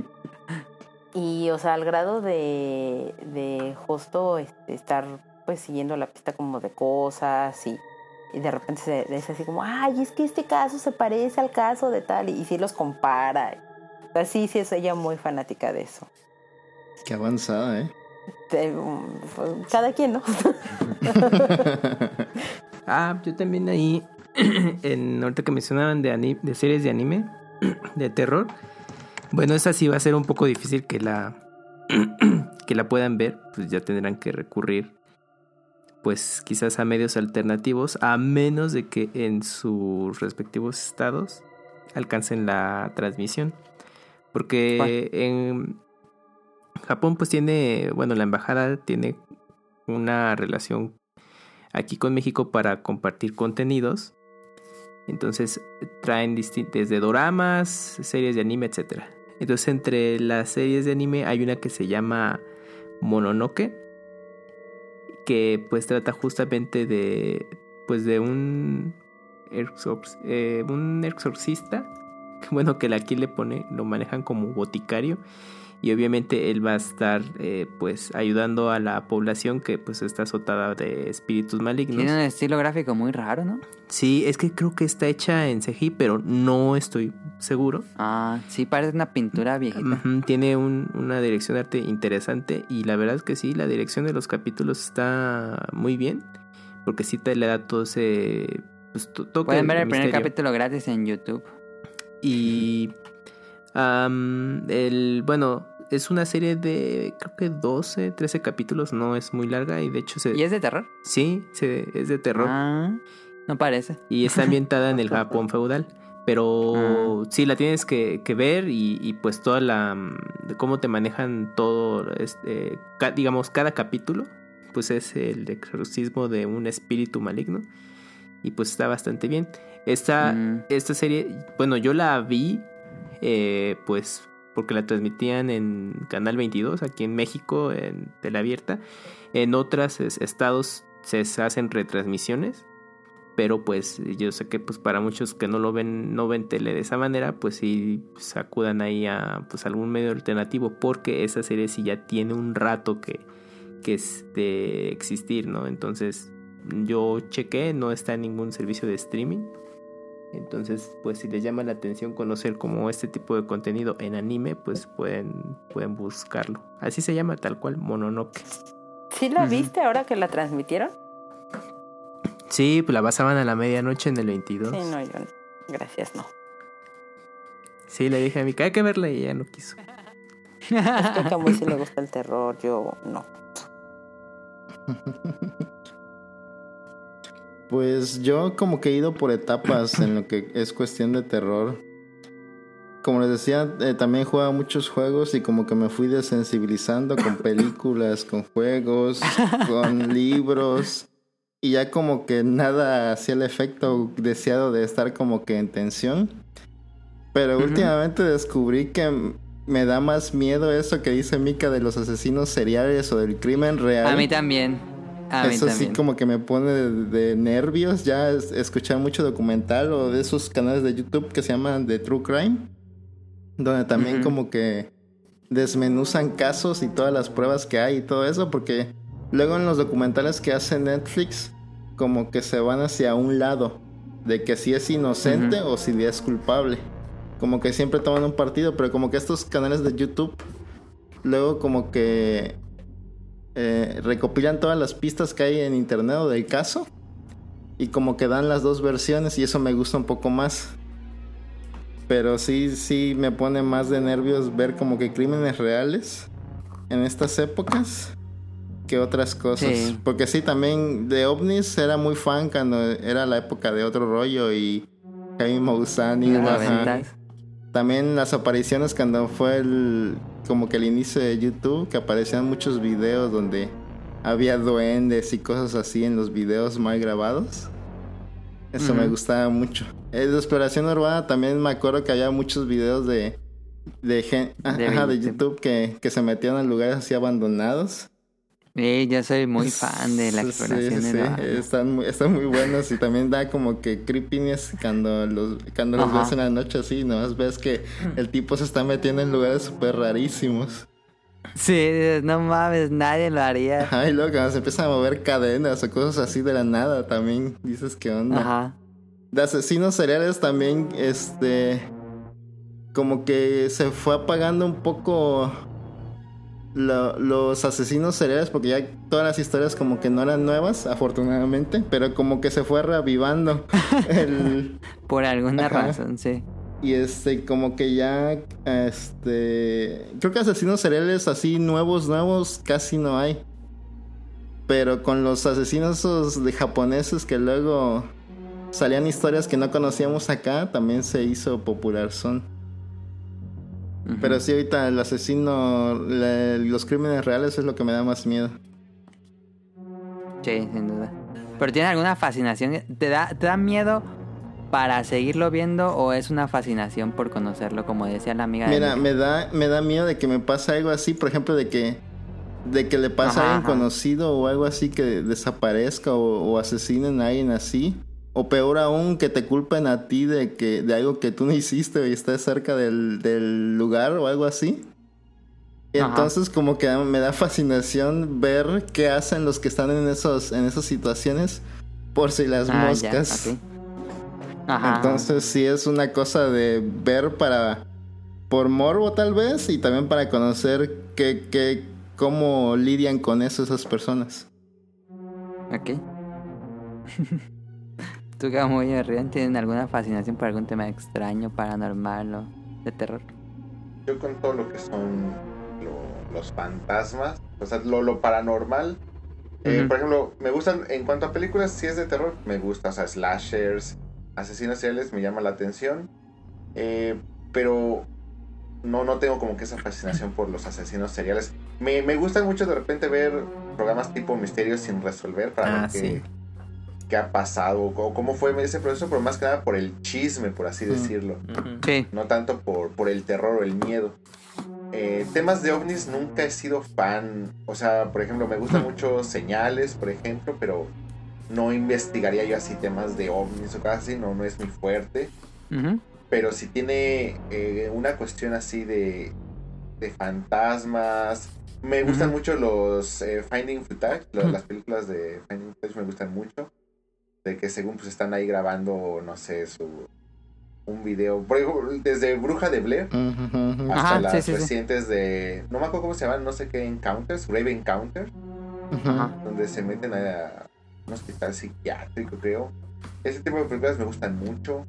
y, o sea, al grado de, de justo este, estar pues siguiendo la pista como de cosas y, y de repente se es así como, ay, es que este caso se parece al caso de tal y, y sí los compara. O sea, sí, sí es ella muy fanática de eso. Qué avanzada, ¿eh? Um, cada quien, ¿no? *laughs* Ah, yo también ahí, *clears throat* en, ahorita que mencionaban de, ani- de series de anime, *clears throat* de terror, bueno, esa sí va a ser un poco difícil que la, *clears throat* que la puedan ver, pues ya tendrán que recurrir, pues quizás a medios alternativos, a menos de que en sus respectivos estados alcancen la transmisión. Porque en Japón pues tiene, bueno, la embajada tiene una relación aquí con México para compartir contenidos. Entonces traen distin- desde doramas, series de anime, etc. Entonces entre las series de anime hay una que se llama Mononoke, que pues trata justamente de pues de un eh, un exorcista, *laughs* bueno que aquí le pone lo manejan como boticario y obviamente él va a estar eh, pues ayudando a la población que pues está azotada de espíritus malignos. Tiene un estilo gráfico muy raro, ¿no? Sí, es que creo que está hecha en CGI, pero no estoy seguro. Ah, sí, parece una pintura viejita. Tiene un- una dirección de arte interesante y la verdad es que sí, la dirección de los capítulos está muy bien, porque sí te le da todo ese pues, to- toque Pueden ver el primer capítulo gratis en YouTube. Y el bueno, es una serie de creo que 12, 13 capítulos, no es muy larga y de hecho se ¿Y es de terror? sí, se- es de terror. Ah, no parece. Y está ambientada en el *laughs* Japón feudal. Pero sí, la tienes que, que ver y, y, pues toda la... cómo te manejan todo, este, ca- digamos, cada capítulo, pues es el exorcismo de un espíritu maligno. Y pues está bastante bien. Esta, Mm. esta serie, bueno, yo la vi, eh, pues porque la transmitían en Canal 22, aquí en México, en Teleabierta. En otros estados se hacen retransmisiones pero pues yo sé que pues para muchos que no lo ven no ven tele de esa manera pues sí pues, acudan ahí a pues algún medio alternativo porque esa serie sí ya tiene un rato que que es existir no entonces yo chequé no está en ningún servicio de streaming Entonces, pues si les llama la atención conocer como este tipo de contenido en anime, pues pueden, pueden buscarlo. Así se llama tal cual, Mononoke. ¿Sí la viste ahora que la transmitieron? Sí, pues la pasaban a la medianoche en el 22. Sí, no, yo no. Gracias, no. Sí, le dije a mi hay que verla y ella no quiso. Es que a Camuy sí le gusta el terror, yo no. *laughs* Pues yo como que he ido por etapas en lo que es cuestión de terror. Como les decía, eh, también jugaba muchos juegos y como que me fui desensibilizando con *coughs* películas, con juegos, con *laughs* libros. Y ya como que nada hacía el efecto deseado de estar como que en tensión. Pero últimamente descubrí que me da más miedo eso que dice Mika de los asesinos seriales o del crimen real. A mí también. A Eso sí como que me pone de, de nervios ya es- escuchar mucho documental o de esos canales de YouTube que se llaman de True Crime, donde también como que desmenuzan casos y todas las pruebas que hay y todo eso, porque luego en los documentales que hace Netflix como que se van hacia un lado, de que si es inocente o si es culpable. Como que siempre toman un partido, pero como que estos canales de YouTube luego como que eh, recopilan todas las pistas que hay en internet o del caso y como que dan las dos versiones y eso me gusta un poco más. Pero sí, sí me pone más de nervios ver como que crímenes reales en estas épocas que otras cosas. Sí. Porque sí, también de ovnis era muy fan cuando era la época de otro rollo y Jaime noventas. También las apariciones cuando fue el como que el inicio de YouTube, que aparecían muchos videos donde había duendes y cosas así en los videos mal grabados. Eso me gustaba mucho. En de exploración urbana también me acuerdo que había muchos videos de de, gen- De ajá, de YouTube. YouTube que, que se metían en lugares así abandonados. Sí, yo soy muy fan de la Sí, exploración sí, urbana. están, muy, están muy buenos y también da como que creepiness cuando los, cuando los ves en la noche así, nomás ves que el tipo se está metiendo en lugares súper rarísimos. Sí, no mames, nadie lo haría. Ajá, y luego cuando se empiezan a mover cadenas o cosas así de la nada también dices qué onda. Ajá. De asesinos seriales también, este, como que se fue apagando un poco lo- los asesinos seriales porque ya todas las historias como que no eran nuevas, afortunadamente, pero como que se fue reavivando *laughs* el... Por alguna Ajá. razón, sí. Y este, como que ya, este, creo que asesinos seriales así nuevos, nuevos casi no hay. Pero con los asesinos esos de japoneses que luego salían historias que no conocíamos acá, también se hizo popular son. Pero sí, ahorita el asesino, la- los crímenes reales es lo que me da más miedo. Sí, sin duda. Pero tiene alguna fascinación. ¿Te da, ¿Te da miedo para seguirlo viendo o es una fascinación por conocerlo, como decía la amiga de Mira, Nick? me da, me da miedo de que me pase algo así, por ejemplo, de que, de que le pase a alguien ajá. conocido o algo así que desaparezca o, o asesinen a alguien así. O peor aún, que te culpen a ti de que, de algo que tú no hiciste y estés cerca del, del lugar o algo así. Ajá. entonces como que me da fascinación ver qué hacen los que están en esos, en esas situaciones por si las Ah, ya, moscas. Ajá. Entonces sí es una cosa de ver para por morbo tal vez y también para conocer qué, qué, cómo lidian con eso esas personas. Ok. *laughs* ¿Tú, muy Rian, tienen alguna fascinación por algún tema extraño, paranormal o de terror? Yo con todo lo que son lo- los fantasmas, o sea, lo, lo paranormal. eh, por ejemplo, me gustan, en cuanto a películas, si es de terror, me gusta, o sea, slashers, asesinos seriales, me llama la atención. eh, pero no, no tengo como que esa fascinación por los asesinos seriales. Me, me gusta mucho de repente ver programas tipo Misterios sin resolver para Ah, ver qué, sí. Qué ha pasado o cómo fue ese proceso, pero más que nada por el chisme, por así Mm. decirlo. Sí. no tanto por, por el terror o el miedo. Eh, temas de ovnis nunca he sido fan. O sea, por ejemplo, me gustan *laughs* mucho señales, por ejemplo, pero no investigaría yo así temas de ovnis o cosas así, no, no es muy fuerte. Pero si tiene eh, una cuestión así de, de fantasmas. Me gustan mucho los eh, Finding Footage, las películas de Finding Footage me gustan mucho. De que según pues están ahí grabando, no sé, su, un video, por ejemplo, desde Bruja de Blair hasta Ajá, las sí, sí, sí. recientes de, no me acuerdo cómo se llaman, no sé qué encounters, Grave Encounter, Ujú. Ajá. donde se meten a un hospital psiquiátrico, creo. Ese tipo de películas me gustan mucho.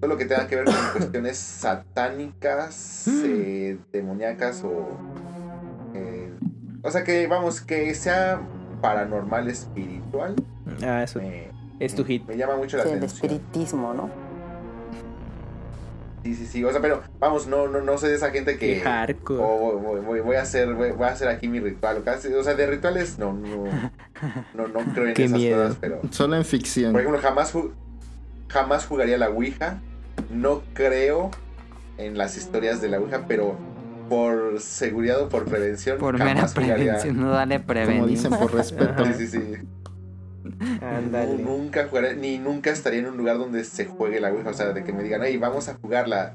Todo lo que tenga que ver con *coughs* cuestiones satánicas, eh, demoníacas o... eh, o sea que, vamos, que sea paranormal, espiritual. Ah, eso me- es tu hit. Me llama mucho la Sí, el atención. espiritismo, ¿no? Sí, sí, sí. O sea, pero vamos, no, no, no soy de esa gente que. Hardcore. o voy, voy- voy a hacer, voy, voy a hacer aquí mi ritual. O, sea, de rituales no, no, *laughs* no, no creo en Qué esas miedo. cosas, pero. Solo en ficción. Por ejemplo, jamás, ju- jamás jugaría la Ouija. No creo en las historias de la Ouija, pero por seguridad o por prevención, Por mera jugaría. prevención, no dale Como prevenir. dicen, por respeto. Sí, sí, sí. Ándale. Nunca jugaré, ni nunca estaría en un lugar donde se juegue la Ouija. O sea, de que me digan, hey, vamos a jugarla.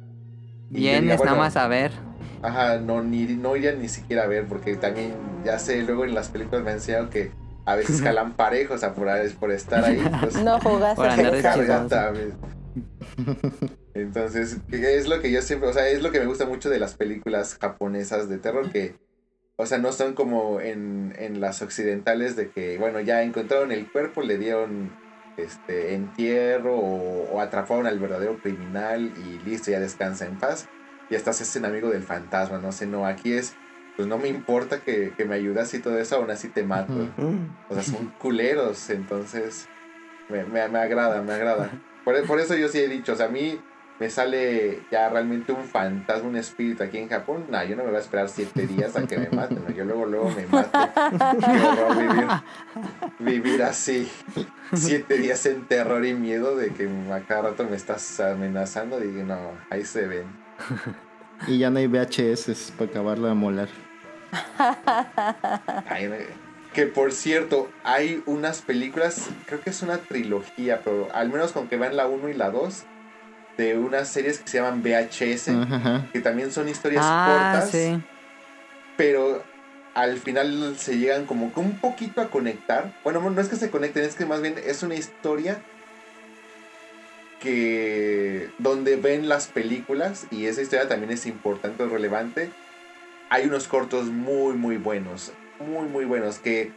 Y Vienes nada más a ver. Ajá, no, ni, no iría ni siquiera a ver, porque también, ya sé, luego en las películas me han enseñado que a veces *laughs* jalan parejos, o sea, por, por estar ahí. *laughs* pues, No jugaste Por andar de. Entonces, es lo que yo siempre, o sea, es lo que me gusta mucho de las películas japonesas de terror, que, o sea, no son como en, en las occidentales de que, bueno, ya encontraron el cuerpo, le dieron este entierro o, o atraparon al verdadero criminal y listo, ya descansa en paz. Y hasta se hacen amigo del fantasma, no sé, no, aquí es, pues no me importa que, que me ayudas y todo eso, aún así te mato. O sea, son culeros, entonces me, me, me agrada, me agrada. Por, por eso yo sí he dicho, o sea, a mí me sale ya realmente un fantasma, un espíritu aquí en Japón. No, yo no me voy a esperar siete días a que me maten, ¿no? yo luego, luego me mato. Qué horror vivir, vivir así, siete días en terror y miedo de que a cada rato me estás amenazando. Digo, no, ahí se ven. Y ya no hay VHS para acabarla de molar. Ay, que por cierto, hay unas películas, creo que es una trilogía, pero al menos con que vean la 1 y la 2, de unas series que se llaman VHS, Ajá, que también son historias Ah, cortas, sí. pero al final se llegan como que un poquito a conectar. Bueno, no es que se conecten, es que más bien es una historia que donde ven las películas y esa historia también es importante o relevante. Hay unos cortos muy muy buenos, muy muy buenos que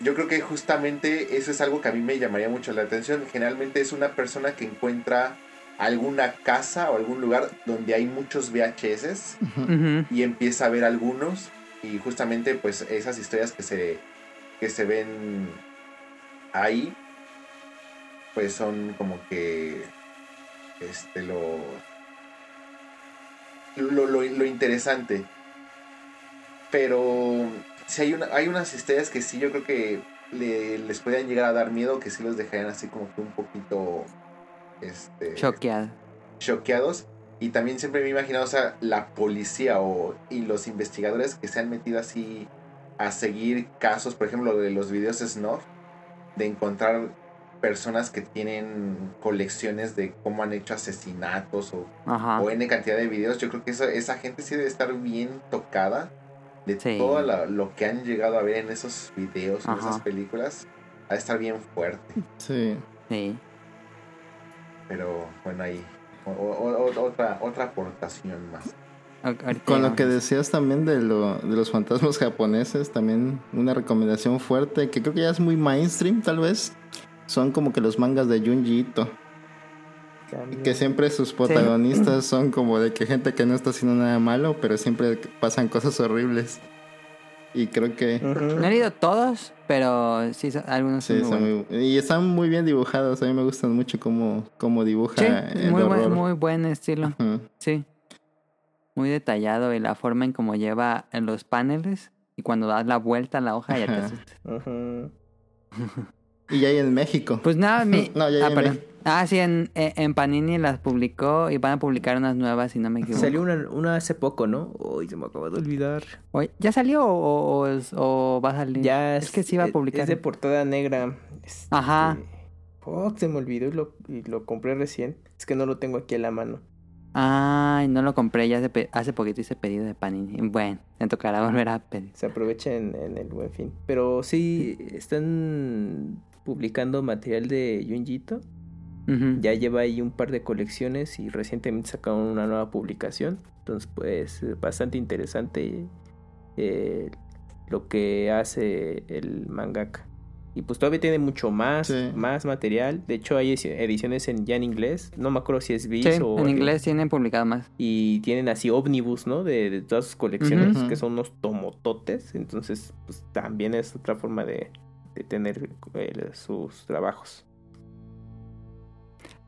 yo creo que justamente eso es algo que a mí me llamaría mucho la atención. Generalmente es una persona que encuentra alguna casa o algún lugar donde hay muchos VHS y empieza a ver algunos y justamente pues esas historias que se que se ven ahí pues son como que este lo lo, lo, lo interesante. Pero si hay una hay unas historias que sí yo creo que le- les podrían llegar a dar miedo que sí los dejarían así como que un poquito este Choqueado. choqueados. Y también siempre me he imaginado, o sea, la policía o, y los investigadores que se han metido así a seguir casos, por ejemplo, de los videos Snuff, de encontrar personas que tienen colecciones de cómo han hecho asesinatos o, o N cantidad de videos. Yo creo que eso, esa gente sí debe estar bien tocada de Sí. todo la- lo que han llegado a ver en esos videos, en Ajá. esas películas. Ha de estar bien fuerte. Sí. Sí. Pero bueno, ahí. o- o- o- otra, otra aportación más. Con lo que decías también de, lo, de los fantasmas japoneses, también una recomendación fuerte, que creo que ya es muy mainstream tal vez, son como que los mangas de Junji Ito. También. Que siempre sus protagonistas *clears throat* son como de que gente que no está haciendo nada malo, pero siempre pasan cosas horribles. Y creo que. No he leído todos, pero sí, son- algunos sí, son muy son muy- y están muy bien dibujados. A mí me gustan mucho cómo, cómo dibuja Sí, el muy, buen, muy buen estilo. Sí. Muy detallado y la forma en cómo lleva en los paneles y cuando das la vuelta a la hoja ya te Ajá. asustas. *laughs* Y ya hay en México. Pues nada, mi... *laughs* No, ya, ya ah, me- perdón. Ah, sí, en, en en Panini las publicó y van a publicar unas nuevas, si no me equivoco. Salió una, una hace poco, ¿no? Uy, se me acaba de olvidar. Oye, ¿Ya salió o, o es- o va a salir? Ya es que sí va a es- publicar. Es de portada negra. Este, Ajá. Fuck, se me olvidó y lo, y lo compré recién. Es que no lo tengo aquí a la mano. Ay, no lo compré, ya hace, hace poquito hice pedido de Panini. Bueno, me tocará volver a pedir. Se aprovecha en, en el buen fin. Pero sí, están publicando material de Junjito. Ya lleva ahí un par de colecciones y recientemente sacaron una nueva publicación. Entonces, pues, bastante interesante eh, lo que hace el mangaka. Y pues todavía tiene mucho más, Sí. más material. De hecho, hay edi- ediciones en, ya en inglés. No me acuerdo si es Viz Sí, o... en inglés tienen publicado más. Y tienen así ómnibus, ¿no? De, de todas sus colecciones, que son unos tomototes. Entonces, pues también es otra forma de, de tener eh, sus trabajos.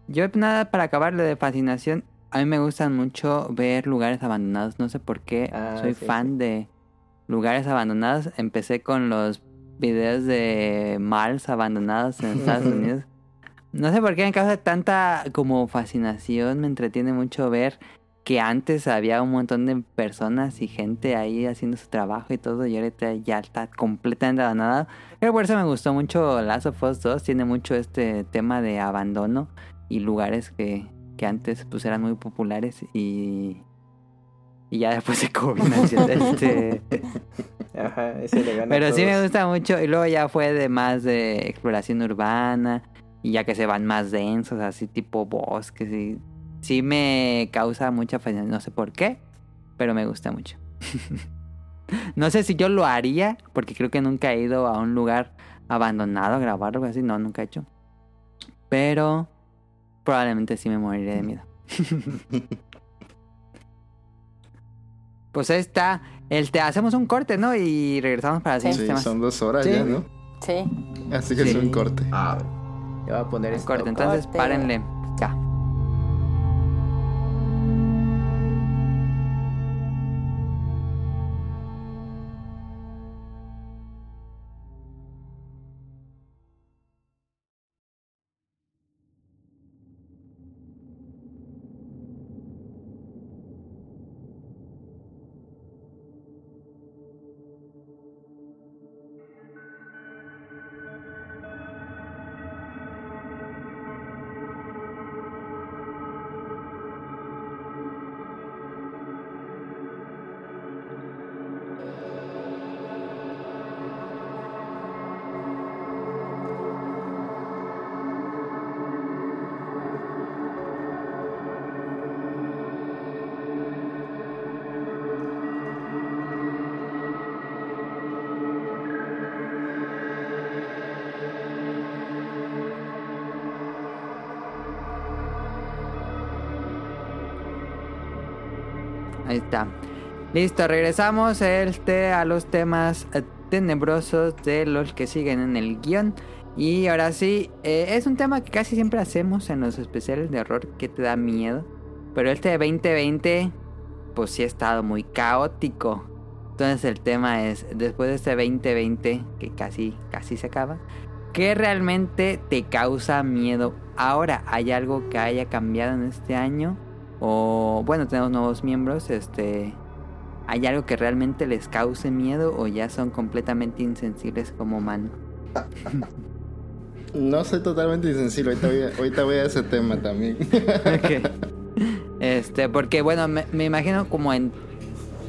Yo nada para acabar lo de fascinación. A mí me gustan mucho ver lugares abandonados. No sé por qué. Ah, Soy sí, fan de lugares abandonados. Empecé con los videos de malls abandonados en Estados *laughs* Unidos. No sé por qué me causa tanta como fascinación. Me entretiene mucho ver que antes había un montón de personas y gente ahí haciendo su trabajo y todo. Y ahorita ya está completamente abandonado. Pero por eso me gustó mucho Last of Us 2. Tiene mucho este tema de abandono y lugares que, que antes pues eran muy populares y, y ya después de COVID-19 *laughs* este, Ajá, ese le gana a pero sí me gusta mucho y luego ya fue de más de exploración urbana y ya que se van más densos así tipo bosques y sí me causa mucha fascinación no sé por qué pero me gusta mucho *laughs* no sé si yo lo haría porque creo que nunca he ido a un lugar abandonado a grabar algo así no nunca he hecho pero probablemente sí me moriré de miedo *laughs* pues ahí está el te hacemos un corte no y regresamos para los Sí. temas son dos horas Sí. ya, ¿no? Sí. Así que es un corte. Ah, Ya va a poner esto. corte entonces corte. párenle ya Listo, regresamos este, a los temas eh, tenebrosos de los que siguen en el guion. Y ahora sí, eh, es un tema que casi siempre hacemos en los especiales de horror que te da miedo. Pero este de 2020, pues sí ha estado muy caótico. Entonces el tema es, después de este 2020, que casi, casi se acaba, ¿qué realmente te causa miedo ahora? ¿Hay algo que haya cambiado en este año? O bueno, tenemos nuevos miembros, este... ¿Hay algo que realmente les cause miedo o ya son completamente insensibles como Manu? *laughs* No soy totalmente insensible. Ahorita voy, a, ahorita voy a ese tema también. *laughs* Este, porque bueno, me, me imagino como en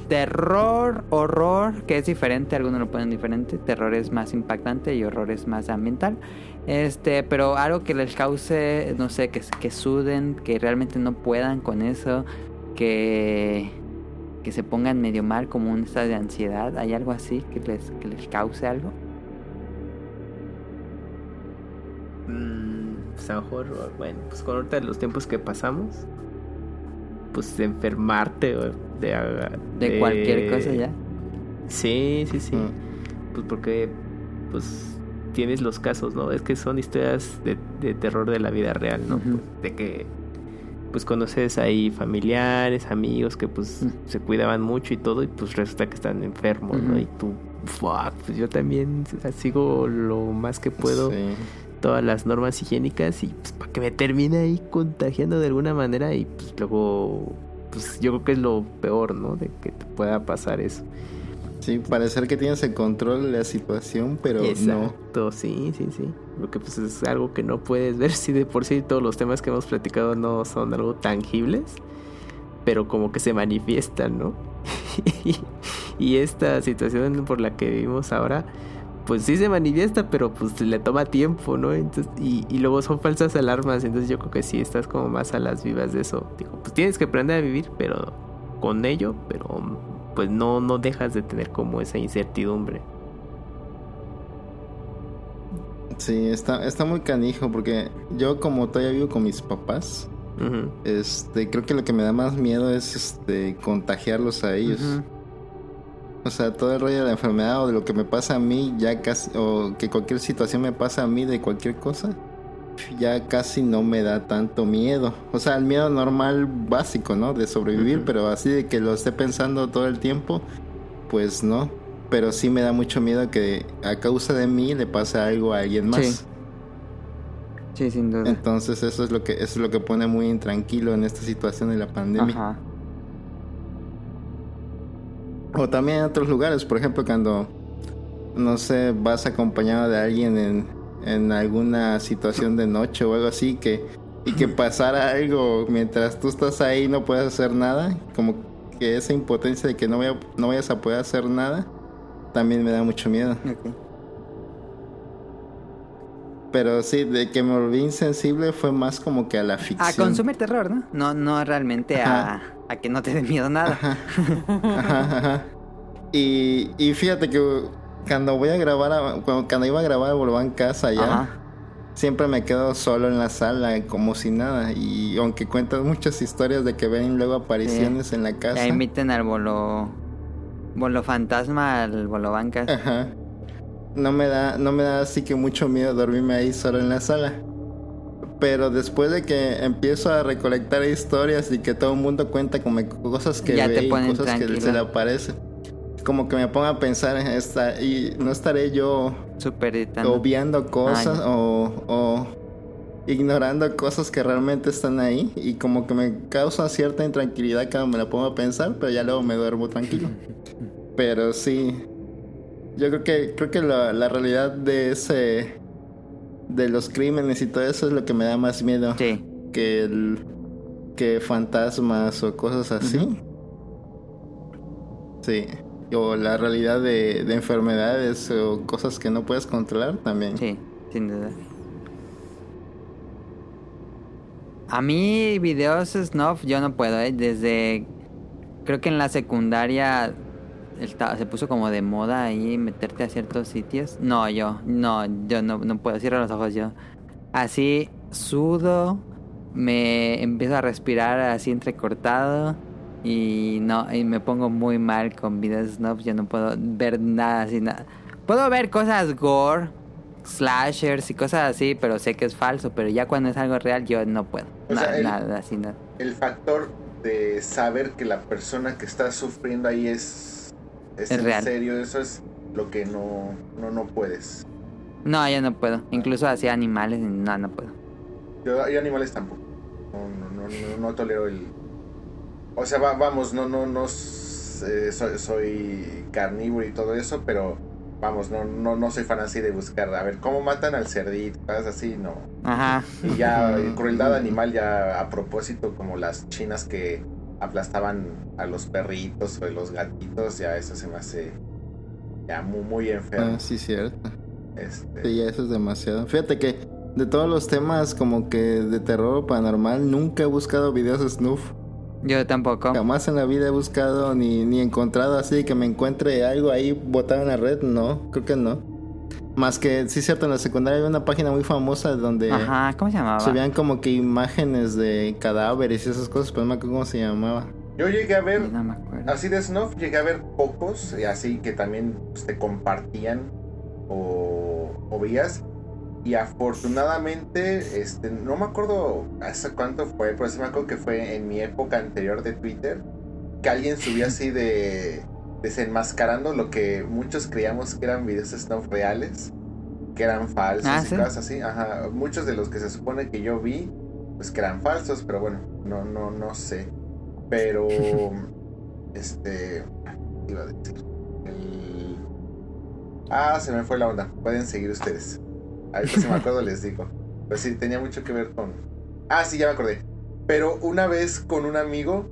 terror, horror, que es diferente, algunos lo ponen diferente. Terror es más impactante y horror es más ambiental. Este, pero algo que les cause, no sé, que, que suden, que realmente no puedan con eso, que, que se pongan medio mal como un estado de ansiedad. ¿Hay algo así que les, que les cause algo? Mm, pues a mejor, bueno, pues con ahorita los tiempos que pasamos, pues de enfermarte o de, De cualquier cosa ya. Sí, sí, sí. Mm. Pues porque, pues tienes los casos, ¿no? Es que son historias de, de terror de la vida real, ¿no? Pues, de que, pues conoces ahí familiares, amigos que pues Mm. se cuidaban mucho y todo y pues resulta que están enfermos, ¿no? Y tú, fuck, pues yo también sigo lo más que puedo Sí. Todas las normas higiénicas y pues para que me termine ahí contagiando de alguna manera y pues luego pues yo creo que es lo peor, ¿no? De que te pueda pasar eso. Sí, parecer que tienes el control de la situación, pero no. Exacto, sí, sí, sí. Porque pues es algo que no puedes ver *laughs* si de por sí todos los temas que hemos platicado no son algo tangibles, pero como que se manifiestan, ¿no? *laughs* y esta situación por la que vivimos ahora, pues sí se manifiesta, pero pues le toma tiempo, ¿no? Entonces, y, y luego son falsas alarmas, entonces yo creo que sí estás como más a las vivas de eso. Digo, pues tienes que aprender a vivir, pero con ello, pero pues no, no dejas de tener como esa incertidumbre. Sí, está, está muy canijo porque yo como todavía vivo con mis papás, este, creo que lo que me da más miedo es este contagiarlos a ellos. Ujú. O sea, todo el rollo de la enfermedad o de lo que me pasa a mí, ya casi, o que cualquier situación me pasa a mí de cualquier cosa, ya casi no me da tanto miedo. O sea, el miedo normal básico, ¿no? De sobrevivir, pero así de que lo esté pensando todo el tiempo, pues no. Pero sí me da mucho miedo que a causa de mí le pase algo a alguien más. Sí. Sí, sin duda. Entonces eso es lo que eso es lo que pone muy intranquilo en esta situación de la pandemia. Ajá. O también en otros lugares, por ejemplo, cuando, no sé, vas acompañado de alguien en, en alguna situación de noche o algo así, que, y que pasara algo mientras tú estás ahí y no puedes hacer nada, como que esa impotencia de que no, vaya- no vayas a poder hacer nada, también me da mucho miedo. Pero sí, de que me volví insensible fue más como que a la A ficción. consumir terror, ¿no? No, no realmente a, a que no te dé miedo nada. Ajá. Ajá, ajá. Y, y fíjate que cuando voy a grabar, a- cuando, cuando iba a grabar a Volván Casa ya, Ajá. siempre me quedo solo en la sala, como si nada. Y aunque cuentan muchas historias de que ven luego apariciones en la casa. Ya inviten al bolo. Bolo fantasma al bolo bancas. Ajá. No me da, no me da así que mucho miedo dormirme ahí solo en la sala. Pero después de que empiezo a recolectar historias y que todo el mundo cuenta como cosas que Ya ve y cosas que tranquilo. se le aparecen, como que me pongo a pensar en esta y no estaré yo Súper editando. obviando cosas o, o ignorando cosas que realmente están ahí y como que me causa cierta intranquilidad cuando me la pongo a pensar, pero ya luego me duermo tranquilo. *laughs* Pero sí, yo creo que creo que la, la realidad de ese de los crímenes y todo eso es lo que me da más miedo Sí. que el que fantasmas o cosas así. Sí. O la realidad de, de enfermedades o cosas que no puedes controlar también. Sí, sin duda. A mí videos snuff yo no puedo, ¿eh? Desde... Creo que en la secundaria se puso como de moda ahí meterte a ciertos sitios. No, yo, no, yo no, no puedo. Cierro los ojos yo. Así sudo, me empiezo a respirar así entrecortado y no, y me pongo muy mal con videos snuff. Yo no puedo ver nada así, nada. Puedo ver cosas gore, slashers y cosas así, pero sé que es falso. Pero ya cuando es algo real, yo no puedo. O nada, sea, el- nada, así, nada. El factor de saber que la persona que está sufriendo ahí es, es, Es en real. serio, eso es lo que no, no, no puedes. No, yo no puedo. Incluso así animales, no, no puedo. Yo, yo animales tampoco. No, no, no, no, no tolero el. O sea, va- vamos, no, no, no eh, soy, soy carnívoro y todo eso, pero vamos, no, no, no soy fan así de buscar, a ver, ¿cómo matan al cerdito? Cosas así, no. Ajá. Y ya, *laughs* crueldad animal, ya a propósito, como las chinas que aplastaban a los perritos o a los gatitos, ya eso se me hace ya muy, muy enfermo. Ah, sí, cierto. Este, Sí, ya eso es demasiado. Fíjate que de todos los temas como que de terror o paranormal, nunca he buscado videos snuff. Yo tampoco. Jamás en la vida he buscado ni, ni encontrado así que me encuentre algo ahí botado en la red. No, creo que no. Más que, sí, cierto, en la secundaria hay una página muy famosa donde Ajá, ¿cómo se llamaba? se veían como que imágenes de cadáveres y esas cosas, pero no me acuerdo cómo se llamaba. yo llegué a ver no me acuerdo. Así de Snuff llegué a ver pocos, y así que también pues, te compartían o, o veías. Y afortunadamente, este, no me acuerdo hace cuánto fue, pero sí me acuerdo que fue en mi época anterior de Twitter, que alguien subía *laughs* así de desenmascarando lo que muchos creíamos que eran videos Snuff reales, que eran falsos Ah, y ¿sí? cosas así. Ajá, muchos de los que se supone que yo vi, pues que eran falsos, pero bueno, no, no, no sé. Pero, *laughs* este, ¿qué iba a decir? El- Ah, se me fue la onda. Pueden seguir ustedes. Ahorita si me *laughs* acuerdo les digo. Pues sí, tenía mucho que ver con... Ah, sí, ya me acordé. Pero una vez con un amigo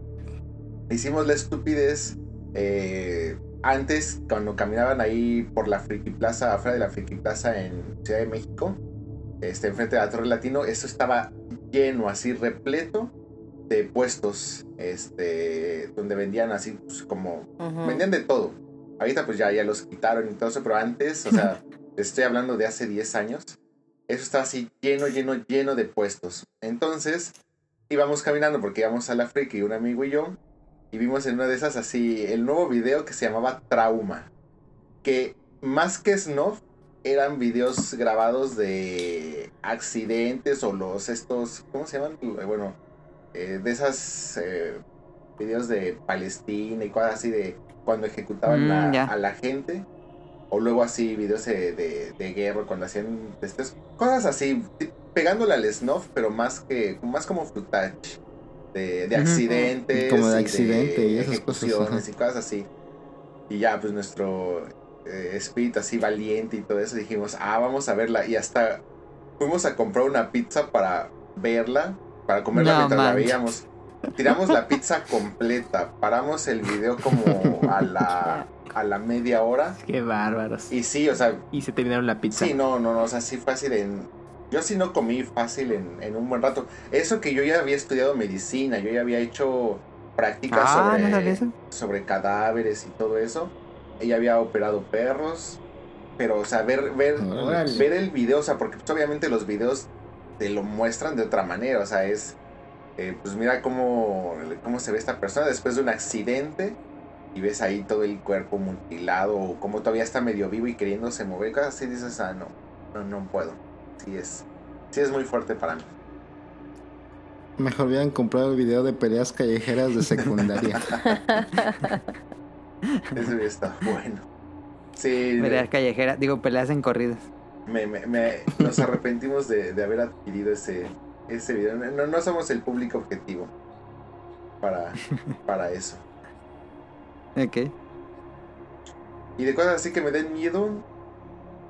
hicimos la estupidez eh, antes, cuando caminaban ahí por la Friki Plaza, afuera de la Friki Plaza en Ciudad de México, este, enfrente de la Torre Latino, eso estaba lleno, así repleto de puestos, este, donde vendían así pues, como, Ujú. vendían de todo. Ahorita pues ya, ya los quitaron y todo eso, pero antes, o sea, *laughs* estoy hablando de hace 10 años, eso estaba así lleno, lleno, lleno de puestos. Entonces, íbamos caminando porque íbamos a la Friki, un amigo y yo, y vimos en una de esas así el nuevo video que se llamaba Trauma, que más que snuff eran videos grabados de accidentes o los estos, ¿cómo se llaman? Eh, Bueno, eh, de esas eh, videos de Palestina y cosas así de cuando ejecutaban Mm, a, la gente. O luego así videos de, de, de guerra cuando hacían estas cosas así, pegándole al snuff, pero más que más como footage de, de accidentes, Como de y accidente y esas cosas, y cosas así. Y ya, pues nuestro eh, espíritu así valiente y todo eso, dijimos, ah, vamos a verla. Y hasta fuimos a comprar una pizza para verla, para comerla No mientras la manches. veíamos. Tiramos la pizza *laughs* completa, paramos el video como a la, a la media hora. Qué bárbaros. Y, Y sí, o sea, se terminaron la pizza. sí, no, no, no, o sea, sí fácil en... Yo sí no comí fácil en, en un buen rato. Eso que yo ya había estudiado medicina, yo ya había hecho prácticas Ah, sobre ¿no sobre cadáveres y todo eso. Ella había operado perros. Pero, o sea, ver, ver, ver el video, o sea, porque pues, obviamente los videos te lo muestran de otra manera. O sea, es. eh, pues mira cómo, cómo se ve esta persona después de un accidente. Y ves ahí todo el cuerpo mutilado. O como todavía está medio vivo y queriéndose mover. Cosas así dices, ah, no, no, no puedo. Sí es. Sí es muy fuerte para mí. Mejor hubieran comprado el video de peleas callejeras de secundaria. *laughs* Eso estado bueno. Sí. Peleas callejeras, digo, peleas en corridas. me, me- me- nos arrepentimos de, de haber adquirido ese, ese video. No, no somos el público objetivo para, para eso. *laughs* Ok. Y de cosas así que me den miedo,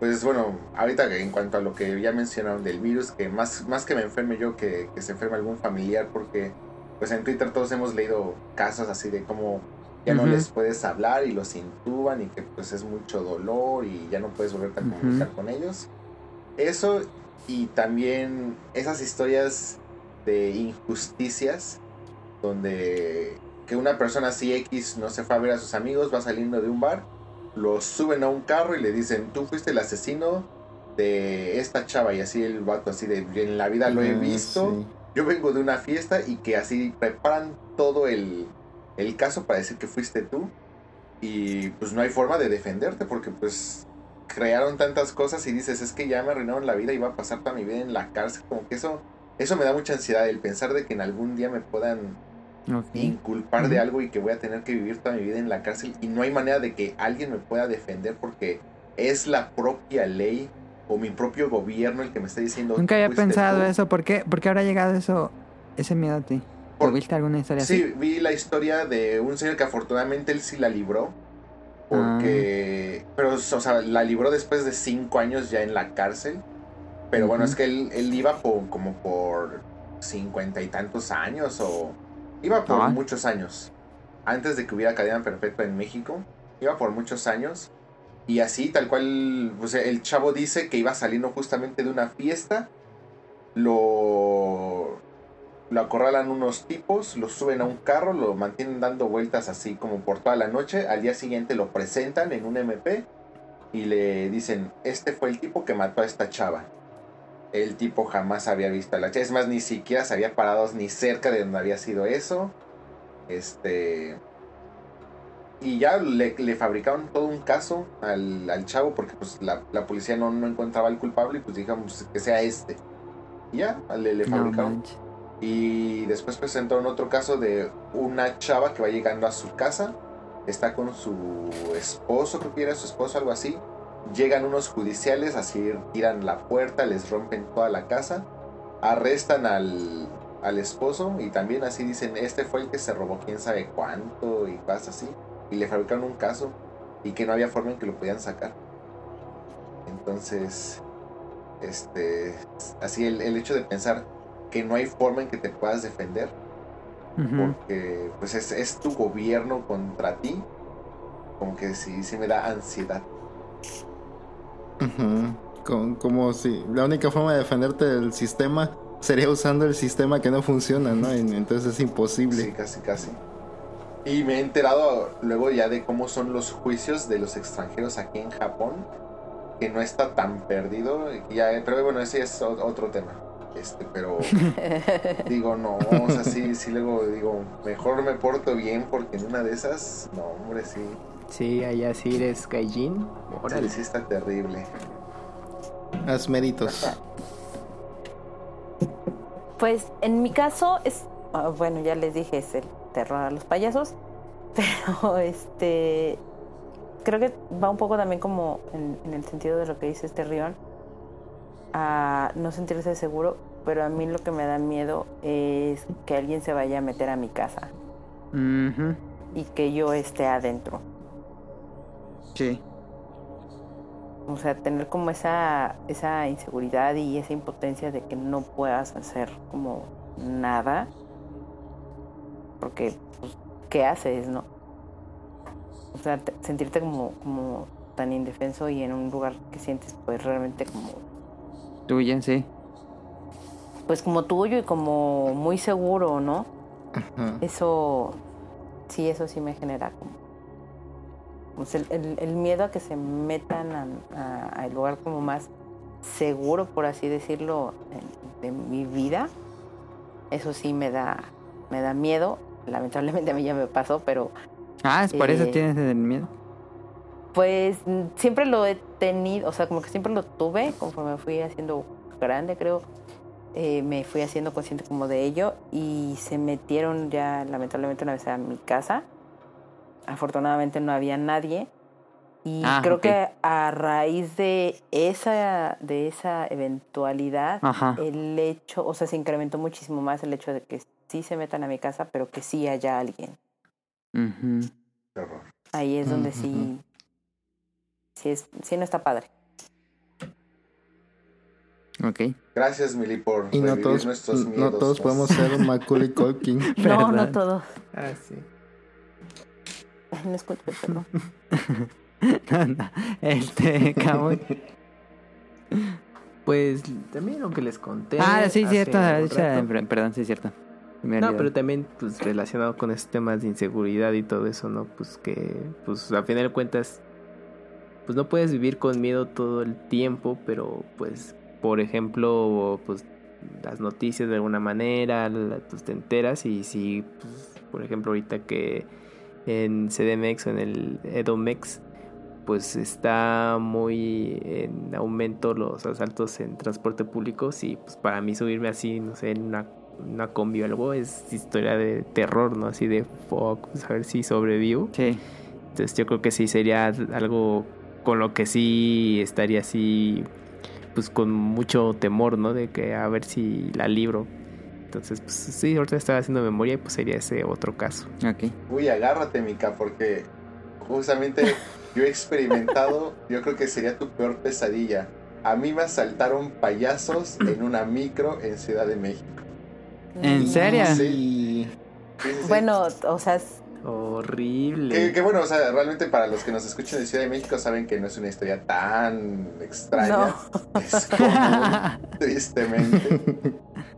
pues bueno, ahorita en cuanto a lo que ya mencionaron del virus, que más, más que me enferme yo, que, que se enferme algún familiar, porque pues en Twitter todos hemos leído casos así de cómo ya no les puedes hablar y los intuban y que pues es mucho dolor y ya no puedes volverte a comunicar con ellos. Eso y también esas historias de injusticias donde que una persona así X no se fue a ver a sus amigos, va saliendo de un bar, los suben a un carro y le dicen, tú fuiste el asesino de esta chava y así el vato así de, en la vida lo he Ah, visto, sí. yo vengo de una fiesta y que así preparan todo el, el caso para decir que fuiste tú y pues no hay forma de defenderte porque pues crearon tantas cosas y dices es que ya me arruinaron la vida y va a pasar toda mi vida en la cárcel como que eso eso me da mucha ansiedad el pensar de que en algún día me puedan Inculpar de algo y que voy a tener que vivir toda mi vida en la cárcel y no hay manera de que alguien me pueda defender porque es la propia ley o mi propio gobierno el que me está diciendo Nunca había "Fuiste pensado tú". eso. ¿Por qué, ¿Por qué habrá llegado eso, ese miedo a ti? ¿O Por- viste alguna historia Sí, así? vi la historia de un señor que afortunadamente él sí la libró. Porque. Pero, o sea, la libró después de cinco años ya en la cárcel. Pero bueno, es que él, él iba por, como por cincuenta y tantos años o. Iba por Ah. muchos años. Antes de que hubiera cadena perpetua en México. Iba por muchos años. Y así, tal cual, pues el chavo dice que iba saliendo justamente de una fiesta. Lo, lo acorralan unos tipos, lo suben a un carro, lo mantienen dando vueltas así como por toda la noche. Al día siguiente lo presentan en un MP y le dicen, este fue el tipo que mató a esta chava. El tipo jamás había visto a la chava. Es más, ni siquiera se había parado ni cerca de donde había sido eso. Este... Y ya le, le fabricaron todo un caso al, al chavo porque pues la, la policía no, no encontraba al culpable y pues digamos que sea este. Y ya, le, le fabricaron. Y después presentaron otro caso de una chava que va llegando a su casa. Está con su esposo, creo que era su esposo, algo así. Llegan unos judiciales, así tiran la puerta, les rompen toda la casa. Arrestan al, al esposo y también así dicen, este fue el que se robó quién sabe cuánto y cosas así. Y le fabricaron un caso y que no había forma en que lo podían sacar. Entonces, este, así el, el hecho de pensar que no hay forma en que te puedas defender porque pues es, es tu gobierno contra ti como que sí, sí me da ansiedad. Con- como si la única forma de defenderte del sistema sería usando el sistema que no funciona, ¿no? En- Entonces es imposible. Sí, casi, casi. Y me he enterado luego ya de cómo son los juicios de los extranjeros aquí en Japón, que no está tan perdido. Ya, pero bueno, ese es otro tema. Este, pero *laughs* digo, no, o sea, sí, sí, luego digo, mejor me porto bien porque en una de esas, no, hombre, sí, Sí, allá sí eres Gaijin. Órale. sí, sí está terrible. Haz méritos. Pues en mi caso es, ah, bueno, ya les dije, es el terror a los payasos, *laughs* pero este, creo que va un poco también como en, en el sentido de lo que dice este Rion, a no sentirse seguro, pero a mí lo que me da miedo es que alguien se vaya a meter a mi casa y que yo esté adentro. Sí. O sea, tener como esa, esa inseguridad y esa impotencia de que no puedas hacer como nada. Porque, pues, ¿qué haces, no? O sea, te- sentirte como, como tan indefenso y en un lugar que sientes pues realmente como, Tuya, sí. pues como tuyo y como muy seguro, ¿no? Ajá. Eso, sí, eso sí me genera como... sea, el, el- el miedo a que se metan a- al lugar como más seguro, por así decirlo, de mi vida, eso sí me da, me da miedo. Lamentablemente a mí ya me pasó, pero Ah, es por eso Eh, tienes el miedo. pues siempre lo he tenido, o sea, como que siempre lo tuve, conforme fui haciendo grande, creo, eh, me fui haciendo consciente como de ello y se metieron ya lamentablemente una vez a mi casa. Afortunadamente no había nadie y Ah, creo que a raíz de esa de esa eventualidad Ajá. el hecho, o sea, se incrementó muchísimo más el hecho de que sí se metan a mi casa, pero que sí haya alguien. Qué horror. Ahí es donde sí, sí, es, sí no está padre. Ok. Gracias, Mili, por Y no todos, nuestros no miedos. todos podemos ser un Macaulay *laughs* Culkin. No, no todos. Ah, sí. No escucho, perdón. *laughs* No, no. Este, Camuy. Pues también lo que les conté. Ah, sí, cierto. Perdón, sí, cierto. Me No, pero también pues relacionado con esos temas de inseguridad y todo eso, ¿no? Pues que, pues a final de cuentas, pues no puedes vivir con miedo todo el tiempo, pero pues, por ejemplo, pues las noticias de alguna manera, pues te enteras y si, pues, por ejemplo, ahorita que en CDMX o en el Edomex, pues está muy en aumento los asaltos en transporte público, y pues para mí subirme así, no sé, en una, una combi o algo es historia de terror, ¿no? Así de fuck, pues, a ver si sobrevivo. Sí. Entonces yo creo que sí sería algo con lo que sí estaría así, pues con mucho temor, ¿no? De que a ver si la libro. Entonces, pues sí, ahorita estaba haciendo memoria y pues sería ese otro caso. Ok. Uy, agárrate, Mika, porque justamente yo he experimentado, yo creo que sería tu peor pesadilla. A mí me asaltaron payasos en una micro en Ciudad de México. ¿En serio? Sí. Sí, sí, sí. Bueno, o sea, Horrible. Que, que bueno, o sea, realmente para los que nos escuchan de Ciudad de México saben que no es una historia tan extraña. *laughs* Es común, tristemente.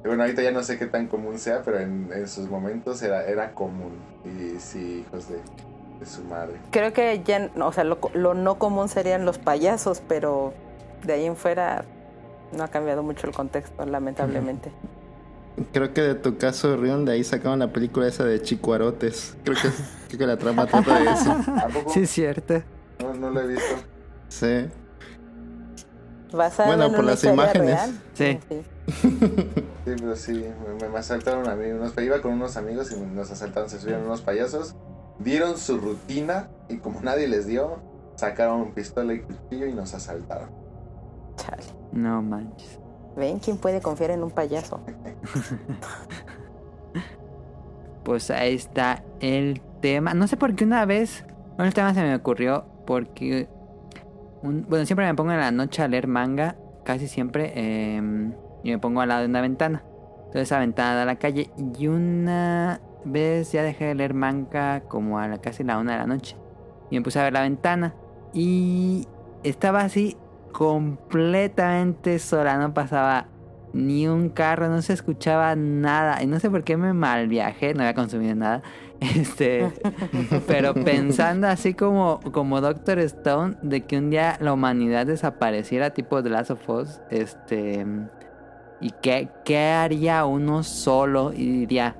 Bueno, ahorita ya no sé qué tan común sea, pero en, en sus momentos era, era común. Y sí, hijos de, de su madre. creo que ya, o sea, lo, lo no común serían los payasos, pero de ahí en fuera no ha cambiado mucho el contexto, lamentablemente. Creo que de tu caso, Rion, de ahí sacaron la película esa de Chicuarotes. Creo que, *laughs* creo que la trama trata de eso. *laughs* Sí, es cierto. No, no lo he visto. Sí. Basada Bueno, en por las imágenes. real. Sí. Sí, pero sí, me, me asaltaron a mí. Unos, iba con unos amigos y nos asaltaron, se subieron unos payasos. Dieron su rutina y como nadie les dio, sacaron pistola y cuchillo y nos asaltaron. Chale. No manches. ¿Ven quién puede confiar en un payaso? Pues ahí está el tema. No sé por qué una vez. Bueno, el tema se me ocurrió porque. un- bueno, siempre me pongo en la noche a leer manga. Casi siempre. eh, y me pongo al lado de una ventana. Entonces esa ventana da a la calle. Y una vez ya dejé de leer manga como a la, casi la una de la noche. Y me puse a ver la ventana. Y estaba así completamente sola, no pasaba ni un carro, no se escuchaba nada. Y no sé por qué me mal viajé, no había consumido nada. *laughs* Este, pero pensando así como, como Doctor Stone, de que un día la humanidad desapareciera, tipo The Last of Us, este, y qué, qué haría uno solo, y diría,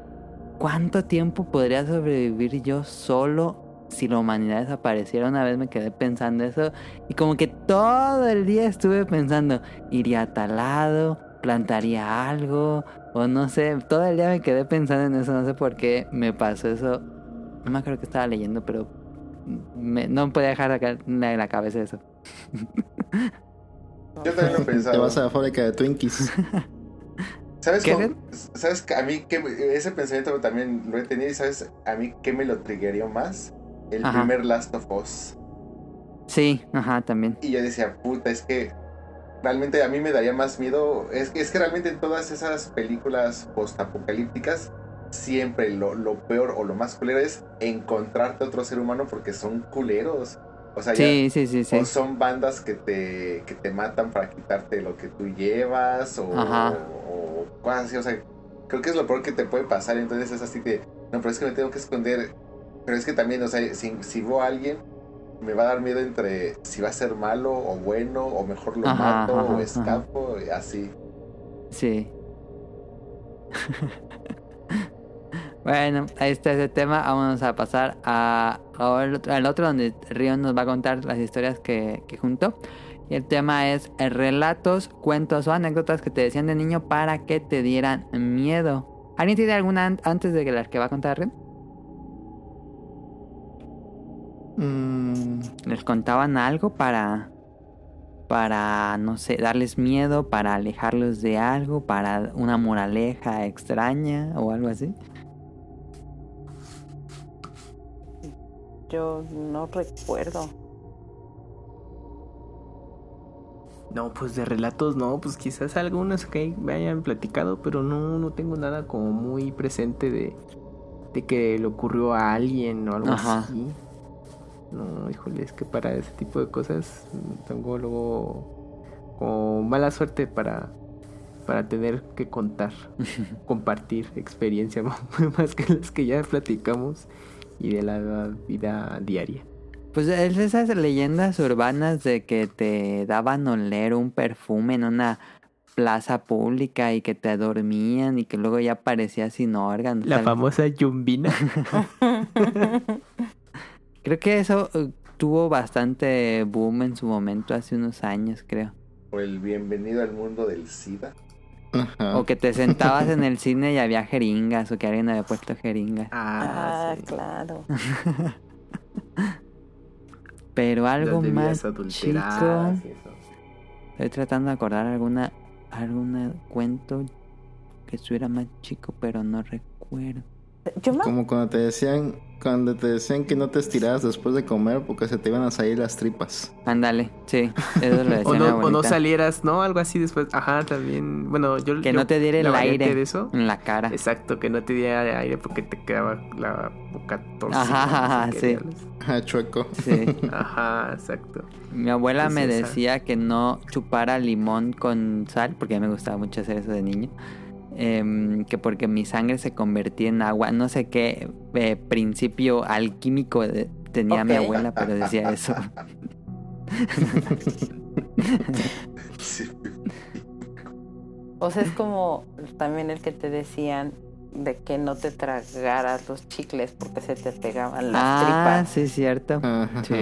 ¿cuánto tiempo podría sobrevivir yo solo si la humanidad desapareciera? Una vez me quedé pensando eso, y como que todo el día estuve pensando, iría a tal lado, plantaría algo, o no sé, todo el día me quedé pensando en eso, no sé por qué me pasó eso. No me acuerdo que estaba leyendo, pero me- no podía dejar en la cabeza eso. *laughs* Yo también lo he Te vas a la fábrica de Twinkies. *laughs* ¿Sabes, ¿Qué, cómo- Red? ¿Sabes que a mí que ese pensamiento también lo he tenido y sabes a mí qué me lo triggerió más? El Ajá. primer Last of Us. Sí, ajá, también. Y yo decía, puta, es que realmente a mí me daría más miedo. Es que, es que realmente en todas esas películas postapocalípticas, siempre lo, lo peor o lo más culero es encontrarte otro ser humano porque son culeros. O sea, ya- Sí, sí, sí, sí. o son bandas que te, que te matan para quitarte lo que tú llevas o, Ajá. o cosas así. O sea, creo que es lo peor que te puede pasar. Entonces es así de, no, pero es que me tengo que esconder. Pero es que también, o sea, si, si veo a alguien, me va a dar miedo entre si va a ser malo o bueno, o mejor lo Ajá, mato ajá, o escapo, así. Sí. *laughs* bueno, ahí está ese tema. Vámonos a pasar a, a el otro- al otro donde Río nos va a contar las historias que, que juntó. Y el tema es eh, relatos, cuentos o anécdotas que te decían de niño para que te dieran miedo. ¿Alguien tiene alguna an- antes de que la que va a contar Río? Mm, ¿Les contaban algo para, para, no sé, darles miedo, para alejarlos de algo, para una moraleja extraña o algo así? Yo no recuerdo. No, pues de relatos no, pues quizás algunos que me hayan platicado, pero no, no tengo nada como muy presente de, de que le ocurrió a alguien o algo Ajá. así. No, híjole, es que para ese tipo de cosas tengo luego como mala suerte para, para tener que contar, *laughs* compartir experiencia *laughs* más que las que ya platicamos y de la vida diaria. Pues es esas leyendas urbanas de que te daban oler un perfume en una plaza pública y que te dormían y que luego ya aparecías sin órganos. La famosa Yumbina. *laughs* Creo que eso eh, tuvo bastante boom en su momento hace unos años, creo. O el bienvenido al mundo del SIDA. ajá. O que te sentabas en el *laughs* cine y había jeringas o que alguien había puesto jeringas. Ah, sí. claro. *laughs* Pero algo más chico. Estoy tratando de acordar alguna alguna cuento que estuviera más chico, pero no recuerdo. Yo me Como cuando te decían, cuando te decían que no te estiraras después de comer porque se te iban a salir las tripas. Ándale, sí, eso lo *laughs* decía O no, o no abuelita. salieras, ¿no? Algo así después. Ajá, también. Bueno, yo. Que yo- no te diera el aire de eso. en la cara. Exacto, que no te diera aire porque te quedaba la boca torcida. Ajá, qué sí. Ajá, *laughs* chueco. Sí. *laughs* Ajá, exacto. Mi abuela Es me esa. decía que no chupara limón con sal, porque a mí me gustaba mucho hacer eso de niño. Em, que porque mi sangre se convertía en agua. No sé qué eh, principio alquímico de- tenía mi abuela, pero decía eso. *laughs* Sí. O sea, es como también el que te decían de que no te tragaras los chicles porque se te pegaban las ah, tripas. sí, cierto. Sí.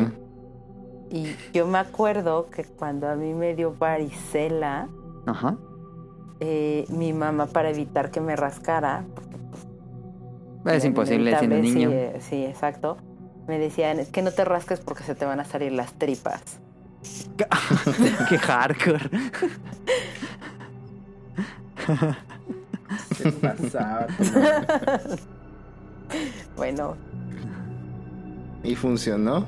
Y yo me acuerdo que cuando a mí me dio varicela, Ajá. Eh, mi mamá para evitar que me rascara, Es imposible siendo niño. Sí, sí, exacto. Me decían, es que no te rasques porque se te van a salir las tripas. *laughs* Qué hardcore. Se pasaba. *laughs* Bueno, ¿Y funcionó?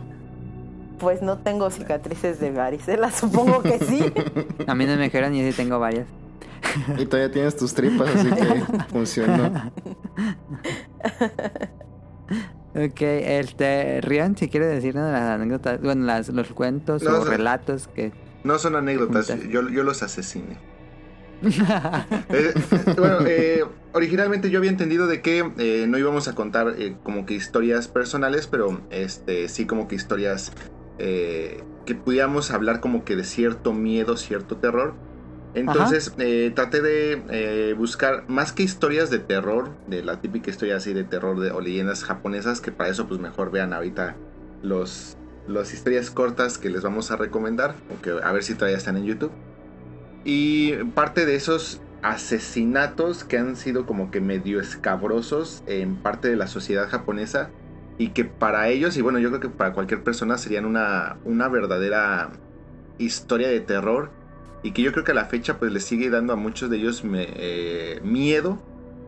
pues no tengo cicatrices de varicela, supongo que sí. *laughs* A mí no me dijeron y yo sí tengo varias. Y todavía tienes tus tripas, así que *laughs* funcionó. Ok, este, Rion, si quiere decirnos las anécdotas, bueno, las, los cuentos No, o sí. relatos que... No son anécdotas, yo, yo los asesiné. *laughs* Eh, bueno, eh, originalmente yo había entendido de que eh, no íbamos a contar eh, como que historias personales, pero este sí como que historias eh, que pudiéramos hablar como que de cierto miedo, cierto terror. Entonces eh, traté de eh, buscar más que historias de terror, de la típica historia así de terror de, o leyendas japonesas, que para eso pues mejor vean ahorita los, las historias cortas que les vamos a recomendar, o que a ver si todavía están en YouTube. Y parte de esos asesinatos que han sido como que medio escabrosos en parte de la sociedad japonesa y que para ellos, y bueno, yo creo que para cualquier persona serían una, una verdadera historia de terror y que yo creo que a la fecha pues les sigue dando a muchos de ellos me- eh, miedo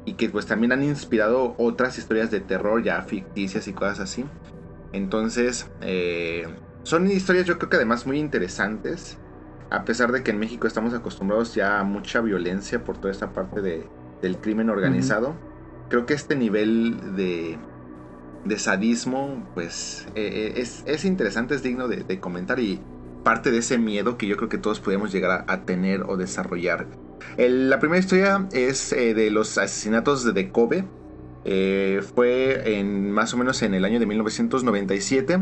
y que pues también han inspirado otras historias de terror ya ficticias y cosas así. Entonces, eh, son historias yo creo que además muy interesantes. A pesar de que en México estamos acostumbrados ya a mucha violencia por toda esta parte de- del crimen organizado, creo que este nivel de, de sadismo, pues eh, eh, es, es interesante, es digno de, de comentar y parte de ese miedo que yo creo que todos podemos llegar a, a tener o desarrollar. El- la primera historia es eh, de los asesinatos de Kobe. Eh, fue en más o menos en el año de 1997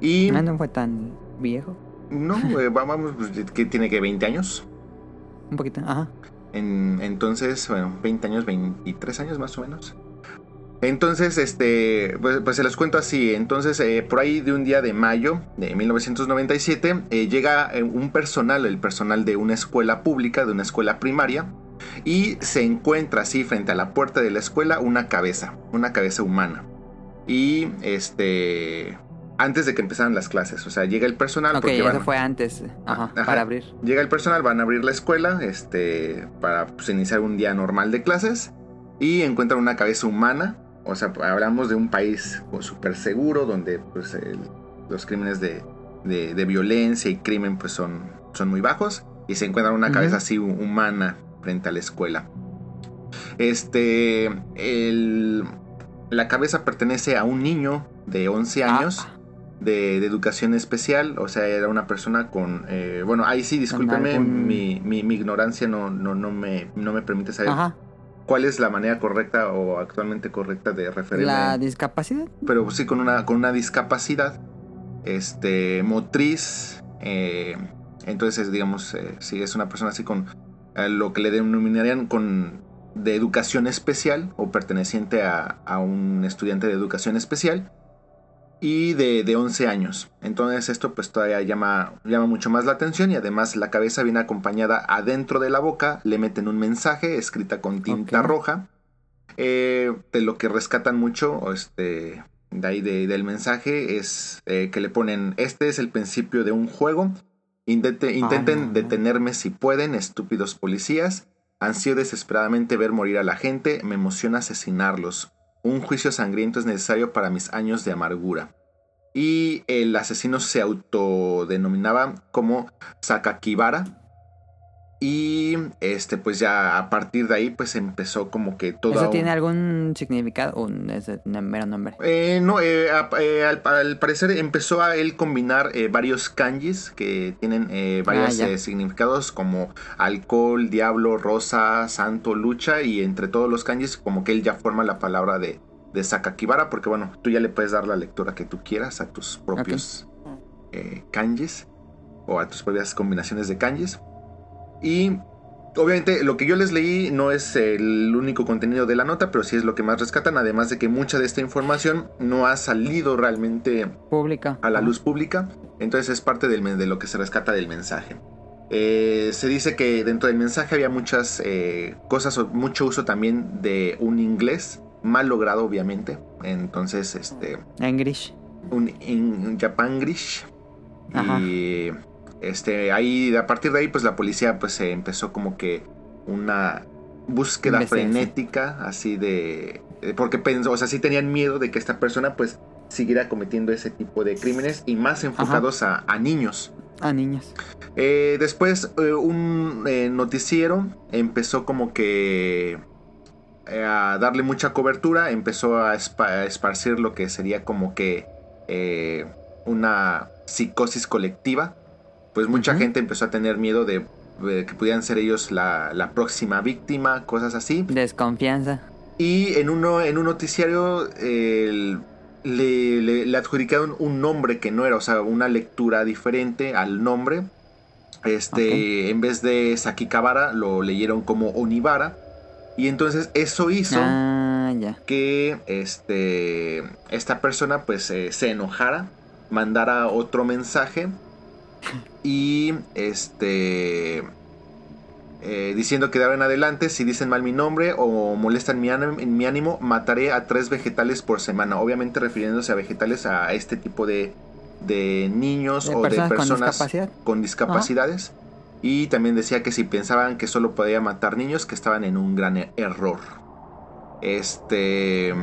y Ah, no fue tan viejo. no, *laughs* eh, va- vamos, que tiene que 20 años. Un poquito, ajá. En- entonces, bueno, 20 años, 23 años más o menos. Entonces, este, pues, pues se los cuento así. Entonces, eh, por ahí de un día de mayo de 1997, eh, llega eh, un personal, el personal de una escuela pública, de una escuela primaria, y se encuentra así frente a la puerta de la escuela una cabeza, una cabeza humana. Y este, antes de que empezaran las clases, o sea, llega el personal. ok, porque eso van- fue antes, ajá, Ajá. para abrir. Llega el personal, van a abrir la escuela este, para pues, iniciar un día normal de clases y encuentran una cabeza humana. O sea, hablamos de un país súper seguro donde pues, el- los crímenes de, de- de violencia y crimen pues, son, son muy bajos y se encuentran una cabeza así hu- humana frente a la escuela. Este, el- la cabeza pertenece a un niño de 11 Ah, años de, de educación especial, o sea, era una persona con, eh, bueno, ahí sí, algún- mi, mi- mi ignorancia no, no, no, me, no me permite saber Ajá, cuál es la manera correcta o actualmente correcta de referirme, la discapacidad. pero sí con una, con una discapacidad este, motriz, eh, entonces, digamos, eh, sí, es una persona así con eh, lo que le denominarían con de educación especial o perteneciente a, a un estudiante de educación especial y de, de 11 años. Entonces esto pues todavía llama, llama mucho más la atención y además la cabeza viene acompañada adentro de la boca, le meten un mensaje escrita con tinta roja. Eh, de lo que rescatan mucho este, de ahí de- del mensaje es eh, que le ponen, este es el principio de un juego, Intente- intenten no. detenerme si pueden, estúpidos policías. Ansío desesperadamente ver morir a la gente, me emociona asesinarlos. Un juicio sangriento es necesario para mis años de amargura. Y el asesino se autodenominaba como Sakakibara. Y este, pues ya a partir de ahí, pues empezó como que todo. ¿Eso tiene algún significado o es de mero nombre? Eh, no, eh, a- eh, al, al parecer empezó a él combinar eh, varios kanjis que tienen eh, varios Ah, eh, significados como alcohol, diablo, rosa, santo, lucha y entre todos los kanjis como que él ya forma la palabra de, de Sakakibara porque bueno, tú ya le puedes dar la lectura que tú quieras a tus propios eh, kanjis o a tus propias combinaciones de kanjis. Y obviamente lo que yo les leí no es el único contenido de la nota, pero sí es lo que más rescatan, además de que mucha de esta información no ha salido realmente Pública. a la luz pública, entonces es parte del de lo que se rescata del mensaje. Eh, se dice que dentro del mensaje había muchas eh, cosas, o mucho uso también de un inglés, mal logrado obviamente, entonces este English. un in Japangrish. Y este, ahí, a partir de ahí, pues la policía pues se empezó como que una búsqueda frenética, así de... eh, Porque pensó, o sea, sí tenían miedo de que esta persona pues siguiera cometiendo ese tipo de crímenes y más enfocados a, a niños. A niños. Eh, después eh, un eh, noticiero empezó como que a darle mucha cobertura, empezó a, espa- a esparcir lo que sería como que una psicosis colectiva. Pues mucha gente empezó a tener miedo de, de que pudieran ser ellos la, la próxima víctima, cosas así. Desconfianza. Y en, uno, en un noticiario le, le- le adjudicaron un nombre que no era, o sea, una lectura diferente al nombre. Este, en vez de Sakikabara, lo leyeron como Onibara. Y entonces eso hizo Ah, que este, esta persona pues eh, se enojara, mandara otro mensaje y este eh, diciendo que de ahora en adelante si dicen mal mi nombre o molestan mi, ánimo- en mi ánimo mataré a tres vegetales por semana. Obviamente refiriéndose a vegetales a este tipo de, de niños De o personas de con personas discapacidad. con discapacidades. Y también decía que si pensaban que solo podía matar niños que estaban en un gran e- error. Este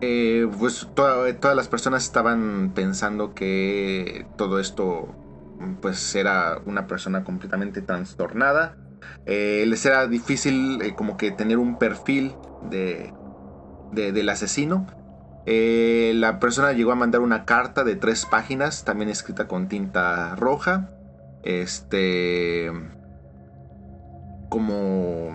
eh, pues to- todas las personas estaban pensando que todo esto pues era una persona completamente trastornada. Eh, les era difícil eh, como que tener un perfil de, de- del asesino. La persona llegó a mandar una carta de tres páginas, también escrita con tinta roja. Este. Como.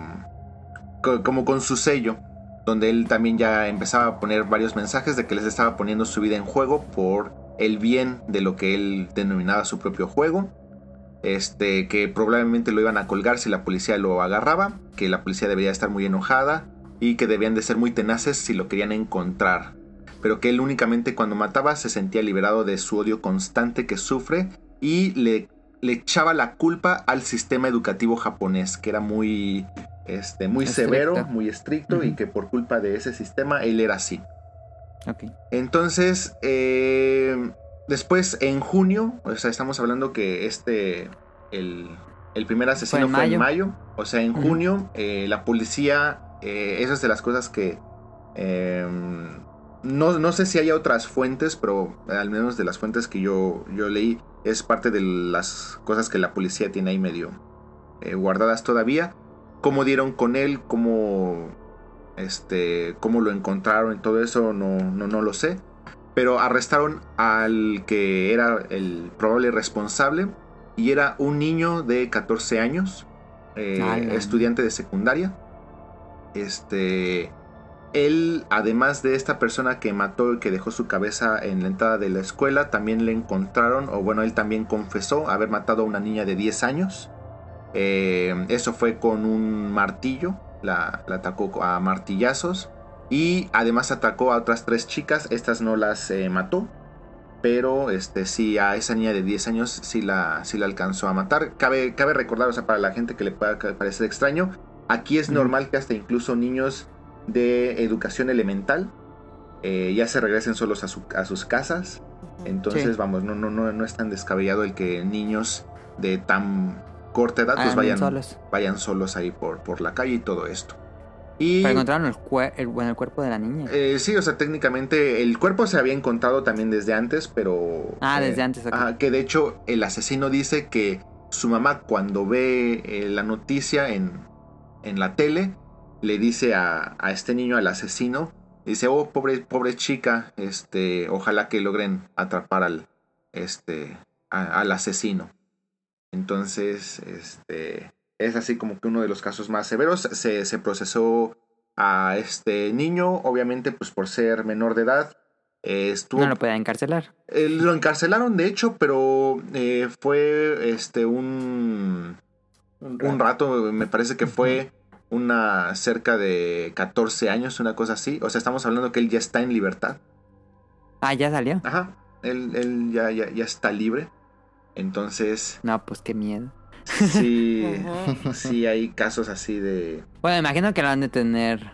co- Como con su sello donde él también ya empezaba a poner varios mensajes de que les estaba poniendo su vida en juego por el bien de lo que él denominaba su propio juego. Este, que probablemente lo iban a colgar si la policía lo agarraba, que la policía debería estar muy enojada y que debían de ser muy tenaces si lo querían encontrar. Pero que él únicamente cuando mataba se sentía liberado de su odio constante que sufre y le, le echaba la culpa al sistema educativo japonés, que era muy, este, muy Estricto. severo, muy estricto y que por culpa de ese sistema él era así. Ok. Entonces, eh, después en junio, o sea, estamos hablando que este, el, el primer asesino en fue en mayo. o sea, en junio eh, la policía, eh, eso es de las cosas que... eh, no, no sé si hay otras fuentes, pero al menos de las fuentes que yo, yo leí, es parte de las cosas que la policía tiene ahí medio eh, guardadas todavía. Cómo dieron con él, cómo este, cómo lo encontraron y todo eso, no, no, no lo sé. Pero arrestaron al que era el probable responsable y era un niño de 14 años, eh, estudiante de secundaria. Este, él, además de esta persona que mató y que dejó su cabeza en la entrada de la escuela, también le encontraron, o bueno, él también confesó haber matado a una niña de 10 años. Eh, eso fue con un martillo, la, la atacó a martillazos. Y además atacó a otras tres chicas, estas no las eh, mató. Pero este sí, a esa niña de 10 años sí la, sí la alcanzó a matar. Cabe, cabe recordar, o sea, para la gente que le pueda parecer extraño, aquí es normal que hasta incluso niños de educación elemental eh, ya se regresen solos a, su- a sus casas. Entonces, Sí. vamos, no, no, no, no es tan descabellado el que niños de tan corta edad pues Anden vayan solos. vayan solos ahí por, por la calle y todo esto. Y Pero encontraron el, cue- el, bueno, el cuerpo de la niña. eh, sí, o sea, técnicamente el cuerpo se había encontrado también desde antes, pero... ah, eh, desde antes. ok. ajá, que de hecho el asesino dice que su mamá cuando ve eh, la noticia en, en la tele, le dice a, a este niño, al asesino, dice, oh, pobre, pobre chica, este, ojalá que logren atrapar al, este, a- al asesino. Entonces, este, es así como que uno de los casos más severos. Se, se procesó a este niño, obviamente, pues por ser menor de edad. eh, estuvo No lo podían encarcelar. eh, lo encarcelaron, de hecho, pero eh, fue este un, un rato, me parece que fue *laughs* una cerca de 14 años, una cosa así. O sea, estamos hablando que él ya está en libertad. Ah, ya salió. Ajá, él, él ya, ya, ya está libre. Entonces, No, pues qué miedo. sí, sí hay casos así de... Bueno, imagino que lo han de tener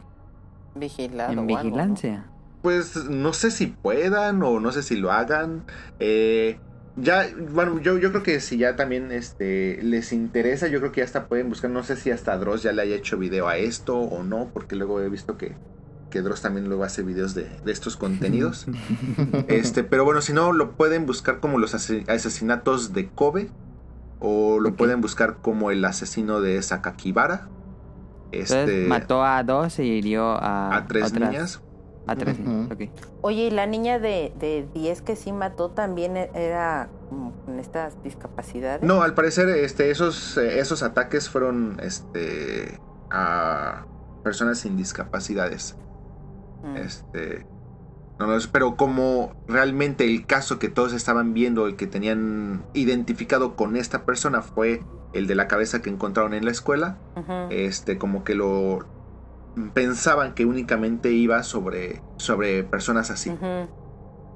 Vigilado. en o algo, ¿no? vigilancia. Pues no sé si puedan o no sé si lo hagan. Eh, ya, bueno, yo, yo creo que si ya también este, les interesa, yo creo que ya hasta pueden buscar, no sé si hasta Dross ya le haya hecho video a esto o no, porque luego he visto que, que Dross también luego hace videos de, de estos contenidos. *laughs* este, pero bueno, si no, lo pueden buscar como los ase- asesinatos de Kobe o lo pueden buscar como el asesino de Sakakibara. Entonces Este, mató a dos y hirió a, a tres otras- niñas. A tres ok. Oye, ¿y la niña de, de 10 que sí mató también e- era con estas discapacidades? No, al parecer este, esos, eh, esos ataques fueron este, a personas sin discapacidades. Mm. Este, no, pero como realmente el caso que todos estaban viendo, el que tenían identificado con esta persona fue el de la cabeza que encontraron en la escuela, este, como que lo pensaban que únicamente iba sobre, sobre personas así.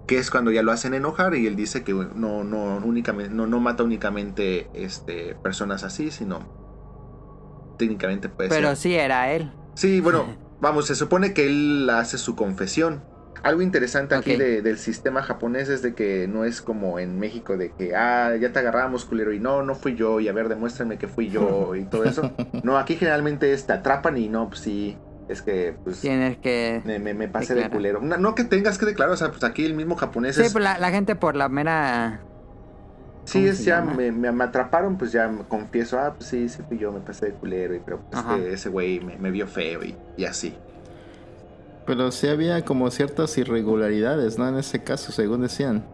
Que es cuando ya lo hacen enojar y él dice que no no únicamente no, no mata únicamente este personas así sino técnicamente puede Pero ser sí era él. sí bueno *laughs* vamos se supone que él hace su confesión. Algo interesante aquí de- del sistema japonés es de que no es como en México de que ah ya te agarramos culero y no no fui yo y a ver demuéstrame que fui yo *laughs* y todo eso. No aquí generalmente es te atrapan y no pues sí es que pues Tienes que... me, me, me pasé de culero. No, no que tengas que declarar o sea pues aquí el mismo japonés Sí, es pues la, la gente por la mera... Sí, ¿Cómo es ya me, me, me atraparon, pues ya me confieso, ah, pues sí, sí fui yo, me pasé de culero, y, pero pues ese güey me, me vio feo y, y así. Pero sí había como ciertas irregularidades, ¿no? En ese caso, según decían.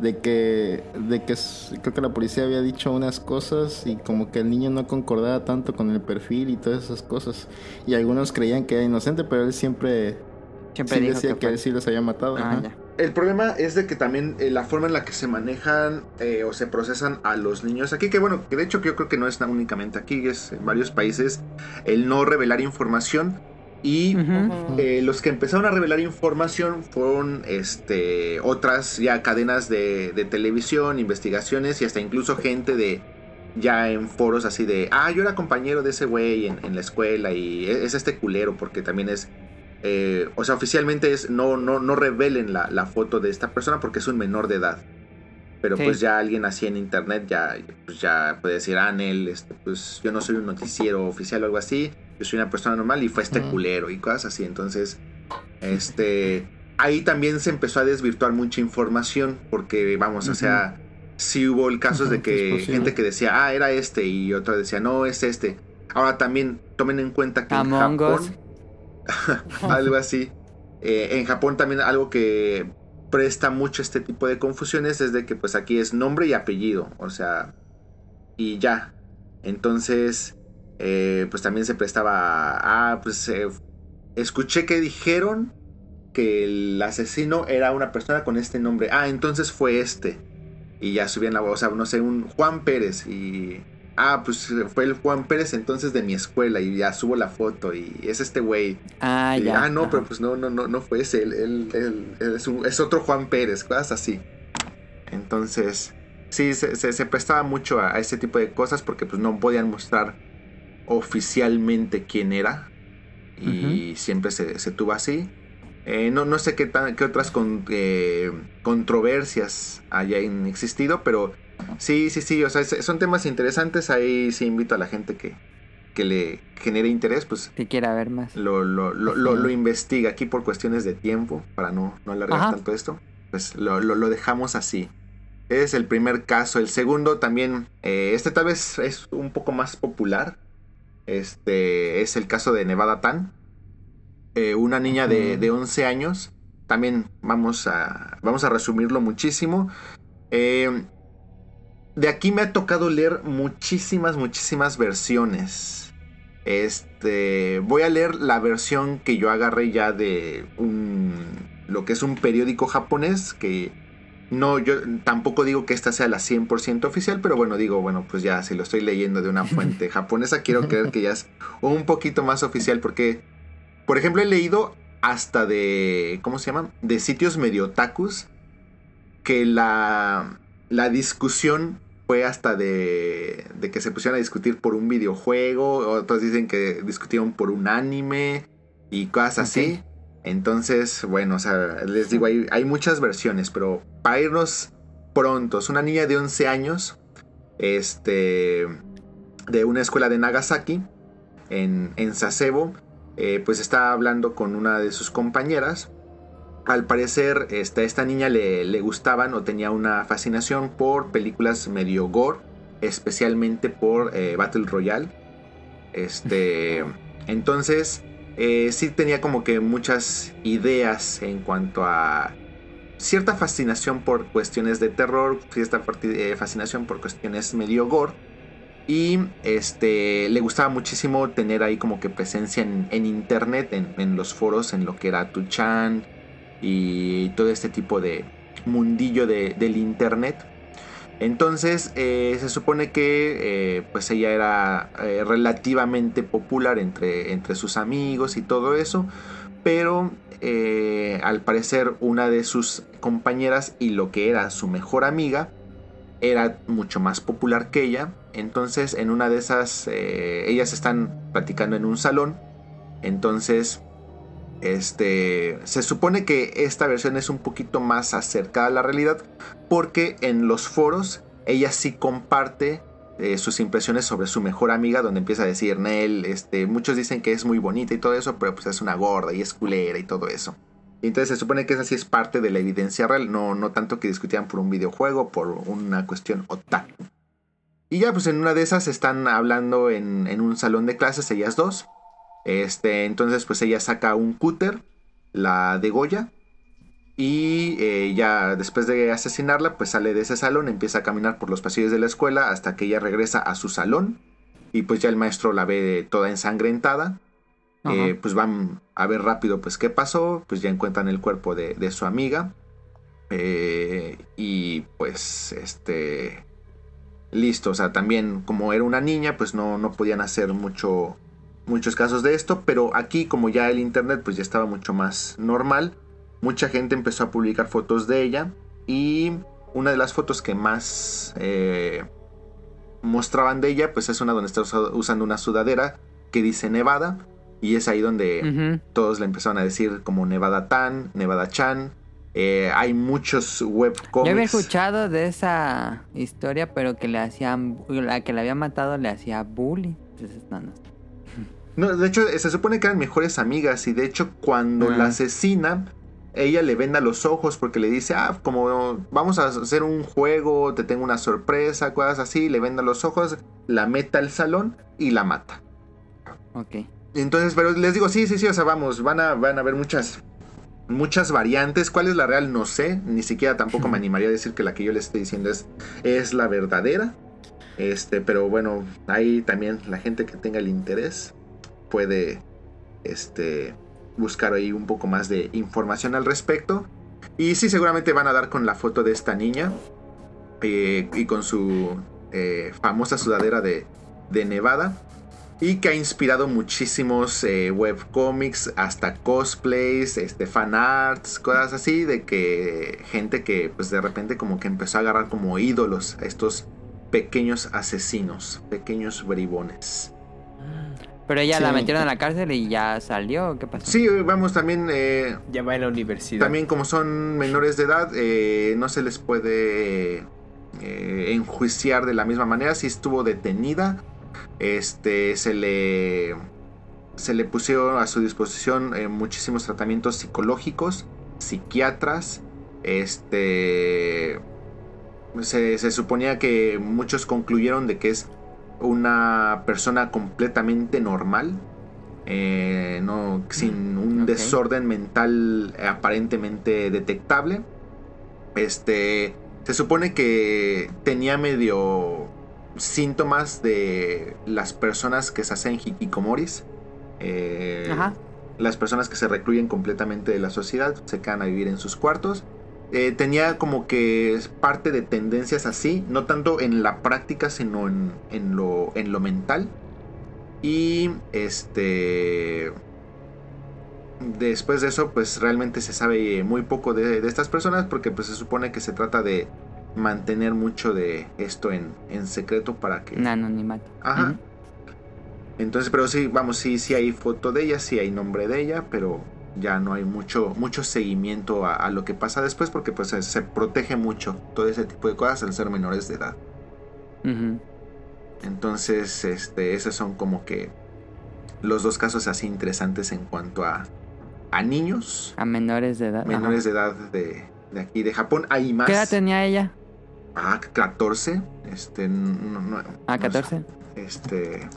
De que, de que creo que la policía había dicho unas cosas y como que el niño no concordaba tanto con el perfil y todas esas cosas. Y algunos creían que era inocente, pero él siempre, Siempre sí dijo decía que él sí los había matado. Ah, ajá. ya. El problema es de que también eh, la forma en la que se manejan eh, o se procesan a los niños aquí, que bueno, que de hecho yo creo que no es únicamente aquí, es en varios países, el no revelar información y Ujú. Ujú. Eh, los que empezaron a revelar información fueron este, otras ya cadenas de, de televisión, investigaciones y hasta incluso gente de ya en foros así de, ah, yo era compañero de ese güey en, en la escuela y es, es este culero porque también es, eh, o sea, oficialmente es, no, no, no revelen la, la foto de esta persona porque es un menor de edad. Pero Sí. pues ya alguien así en internet ya, pues ya puede decir, ah, Nel, este, pues yo no soy un noticiero oficial o algo así, yo soy una persona normal y fue este culero y cosas así. Entonces, este, ahí también se empezó a desvirtuar mucha información porque, vamos, o sea, sí hubo el caso de que es posible. gente que decía, ah, era este y otra decía, no, es este. Ahora también tomen en cuenta que en Among Japón, Us. *laughs* algo así. Eh, en Japón también algo que presta mucho este tipo de confusiones es de que pues aquí es nombre y apellido, o sea, y ya. Entonces, eh, pues también se prestaba a, ah, pues eh, escuché que dijeron que el asesino era una persona con este nombre. Ah, entonces fue este. Y ya subían la voz, o sea, no sé, un Juan Pérez y... Ah, pues fue el Juan Pérez entonces de mi escuela y ya subo la foto y es este güey. Ah, Y, ya. ah, no, ajá. pero pues no, no, no, no fue ese, él, él- él- él es, un- es otro Juan Pérez, cosas así. Entonces, sí, se, se- se prestaba mucho a, a ese tipo de cosas porque pues no podían mostrar oficialmente quién era. Y siempre se, se tuvo así. Eh, no, no sé qué, tan- qué otras con- eh, controversias hayan existido, pero sí, sí, sí, o sea, son temas interesantes. Ahí sí invito a la gente que, que le genere interés, pues Si quiera ver más. lo, lo, lo, lo- lo investiga aquí por cuestiones de tiempo, para no, no alargar Ajá. tanto esto, pues lo, lo- dejamos así. Es el primer caso. El segundo también, eh, este tal vez es un poco más popular. Este es el caso de Nevada Tan. Eh, una niña de, de 11 años. También vamos a, vamos a resumirlo muchísimo. Eh, de aquí me ha tocado leer muchísimas, muchísimas versiones. Este, voy a leer la versión que yo agarré ya de un lo que es un periódico japonés que no yo tampoco digo que esta sea la 100% oficial, pero bueno, digo, bueno, pues ya si lo estoy leyendo de una *laughs* fuente japonesa, quiero creer que ya es un poquito más oficial porque por ejemplo, he leído hasta de ¿cómo se llama? de sitios medio otakus que la la discusión fue hasta de, de que se pusieron a discutir por un videojuego, otros dicen que discutieron por un anime y cosas así. Entonces, bueno, o sea, les digo, hay, hay muchas versiones, pero para irnos prontos, una niña de 11 años, este, de una escuela de Nagasaki, en, en Sasebo, eh, pues está hablando con una de sus compañeras. Al parecer, este, esta niña le, le gustaban o tenía una fascinación por películas medio gore, especialmente por eh, Battle Royale. Este, *laughs* Entonces, eh, sí tenía como que muchas ideas en cuanto a cierta fascinación por cuestiones de terror, cierta eh, fascinación por cuestiones medio gore. Y este le gustaba muchísimo tener ahí como que presencia en, internet, en, los foros, en lo que era Tuchan y todo este tipo de mundillo del internet. Entonces eh, se supone que eh, pues ella era eh, relativamente popular entre, entre sus amigos y todo eso, pero al parecer una de sus compañeras y lo que era su mejor amiga era mucho más popular que ella. Entonces en una de esas ellas están platicando en un salón. Entonces este, se supone que esta versión es un poquito más acercada a la realidad porque en los foros ella sí comparte eh, sus impresiones sobre su mejor amiga donde empieza a decir Nel, este, muchos dicen que es muy bonita y todo eso, pero pues es una gorda y es culera y todo eso. entonces se supone que esa sí es parte de la evidencia real, no, no tanto que discutían por un videojuego, por una cuestión otaku. Y ya pues en una de esas están hablando en, en un salón de clases, ellas dos, este, entonces, pues ella saca un cúter, la degolla. Y eh, ya después de asesinarla, pues sale de ese salón, empieza a caminar por los pasillos de la escuela hasta que ella regresa a su salón. Y pues ya el maestro la ve toda ensangrentada. Eh, pues van a ver rápido pues qué pasó. Pues ya encuentran el cuerpo de, su amiga. Eh, y pues este... Listo, o sea, también como era una niña, pues no, no podían hacer mucho muchos casos de esto, pero aquí como ya el internet pues ya estaba mucho más normal, mucha gente empezó a publicar fotos de ella y una de las fotos que más eh, mostraban de ella pues es una donde está usando una sudadera que dice Nevada y es ahí donde todos le empezaron a decir como Nevada Tan, Nevada Chan. Eh, hay muchos webcomics. Yo había escuchado de esa historia, pero que le hacían, la que le había matado le hacía bullying. Entonces, no, no. No, de hecho, se supone que eran mejores amigas y de hecho cuando la asesina, ella le venda los ojos porque le dice, ah, como vamos a hacer un juego, te tengo una sorpresa, cosas así, le venda los ojos, la meta al salón y la mata. Ok. Entonces, pero les digo, sí, sí, sí, o sea, vamos, van a, van a haber muchas, muchas variantes. ¿Cuál es la real? No sé, ni siquiera tampoco me *laughs* animaría a decir que la que yo les estoy diciendo es, es la verdadera. Este, pero bueno, ahí también la gente que tenga el interés puede este, buscar ahí un poco más de información al respecto. Y sí, seguramente van a dar con la foto de esta niña eh, y con su eh, famosa sudadera de, de, Nevada. Y que ha inspirado muchísimos eh, webcomics, hasta cosplays, este, fan arts, cosas así, de que gente que pues de repente como que empezó a agarrar como ídolos a estos pequeños asesinos, pequeños bribones. Pero ella la metieron en la cárcel y ya salió, ¿qué pasó? Sí, vamos también... Eh, ya va en la universidad. También como son menores de edad, eh, no se les puede eh, enjuiciar de la misma manera. Si estuvo detenida, este, se le... Se le pusieron a su disposición muchísimos tratamientos psicológicos, psiquiatras, este... Se, se suponía que muchos concluyeron de que es una persona completamente normal, eh, no, sin un desorden mental aparentemente detectable. Este, se supone que tenía medio síntomas de las personas que se hacen hikikomoris. Eh, las personas que se recluyen completamente de la sociedad, se quedan a vivir en sus cuartos eh, tenía como que parte de tendencias así, no tanto en la práctica, sino en, lo, en lo mental. Y este... Después de eso, pues realmente se sabe muy poco de, estas personas porque pues se supone que se trata de mantener mucho de esto en, secreto para que... Anonimato. Ajá. Entonces, pero sí, vamos, sí, sí hay foto de ella, sí hay nombre de ella, pero ya no hay mucho, mucho seguimiento a, lo que pasa después porque pues se, protege mucho todo ese tipo de cosas al ser menores de edad. Entonces, este, esos son como que los dos casos así interesantes en cuanto a, a niños. A menores de edad. Menores de edad de, de, aquí, de Japón. Hay más. ¿Qué edad tenía ella? Ah, 14. Este, ah, 14. Este,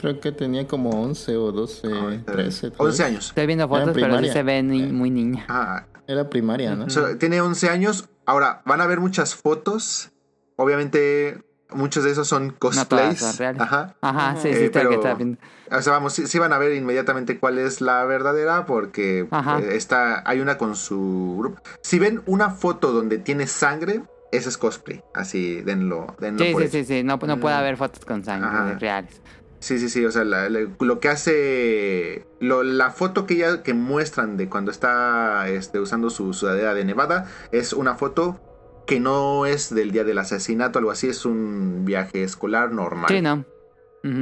Creo que tenía como 11 o 12, ahorita- 13. tal 11 vez. años. Estoy viendo fotos, pero sí se ve ni- muy niña. Ah, Era primaria, ¿no? o sea, tiene 11 años. Ahora, van a ver muchas fotos. Obviamente, muchos de esos son todas cosplays. son reales. Ajá. Ajá, sí, Eh, sí, está pero- que está viendo. O sea, vamos, sí, sí van a ver inmediatamente cuál es la verdadera porque eh, está, hay una con su grupo. Si ven una foto donde tiene sangre, ese es cosplay. Así, denlo, denlo Sí, por sí, sí, sí, no, no puede Mm. haber fotos con sangre Ajá. reales. Sí, sí, sí, o sea, la- la- lo que hace, lo- la foto que ya que muestran de cuando está este, usando su sudadera de Nevada es una foto que no es del día del asesinato, algo así, es un viaje escolar normal. Sí, no.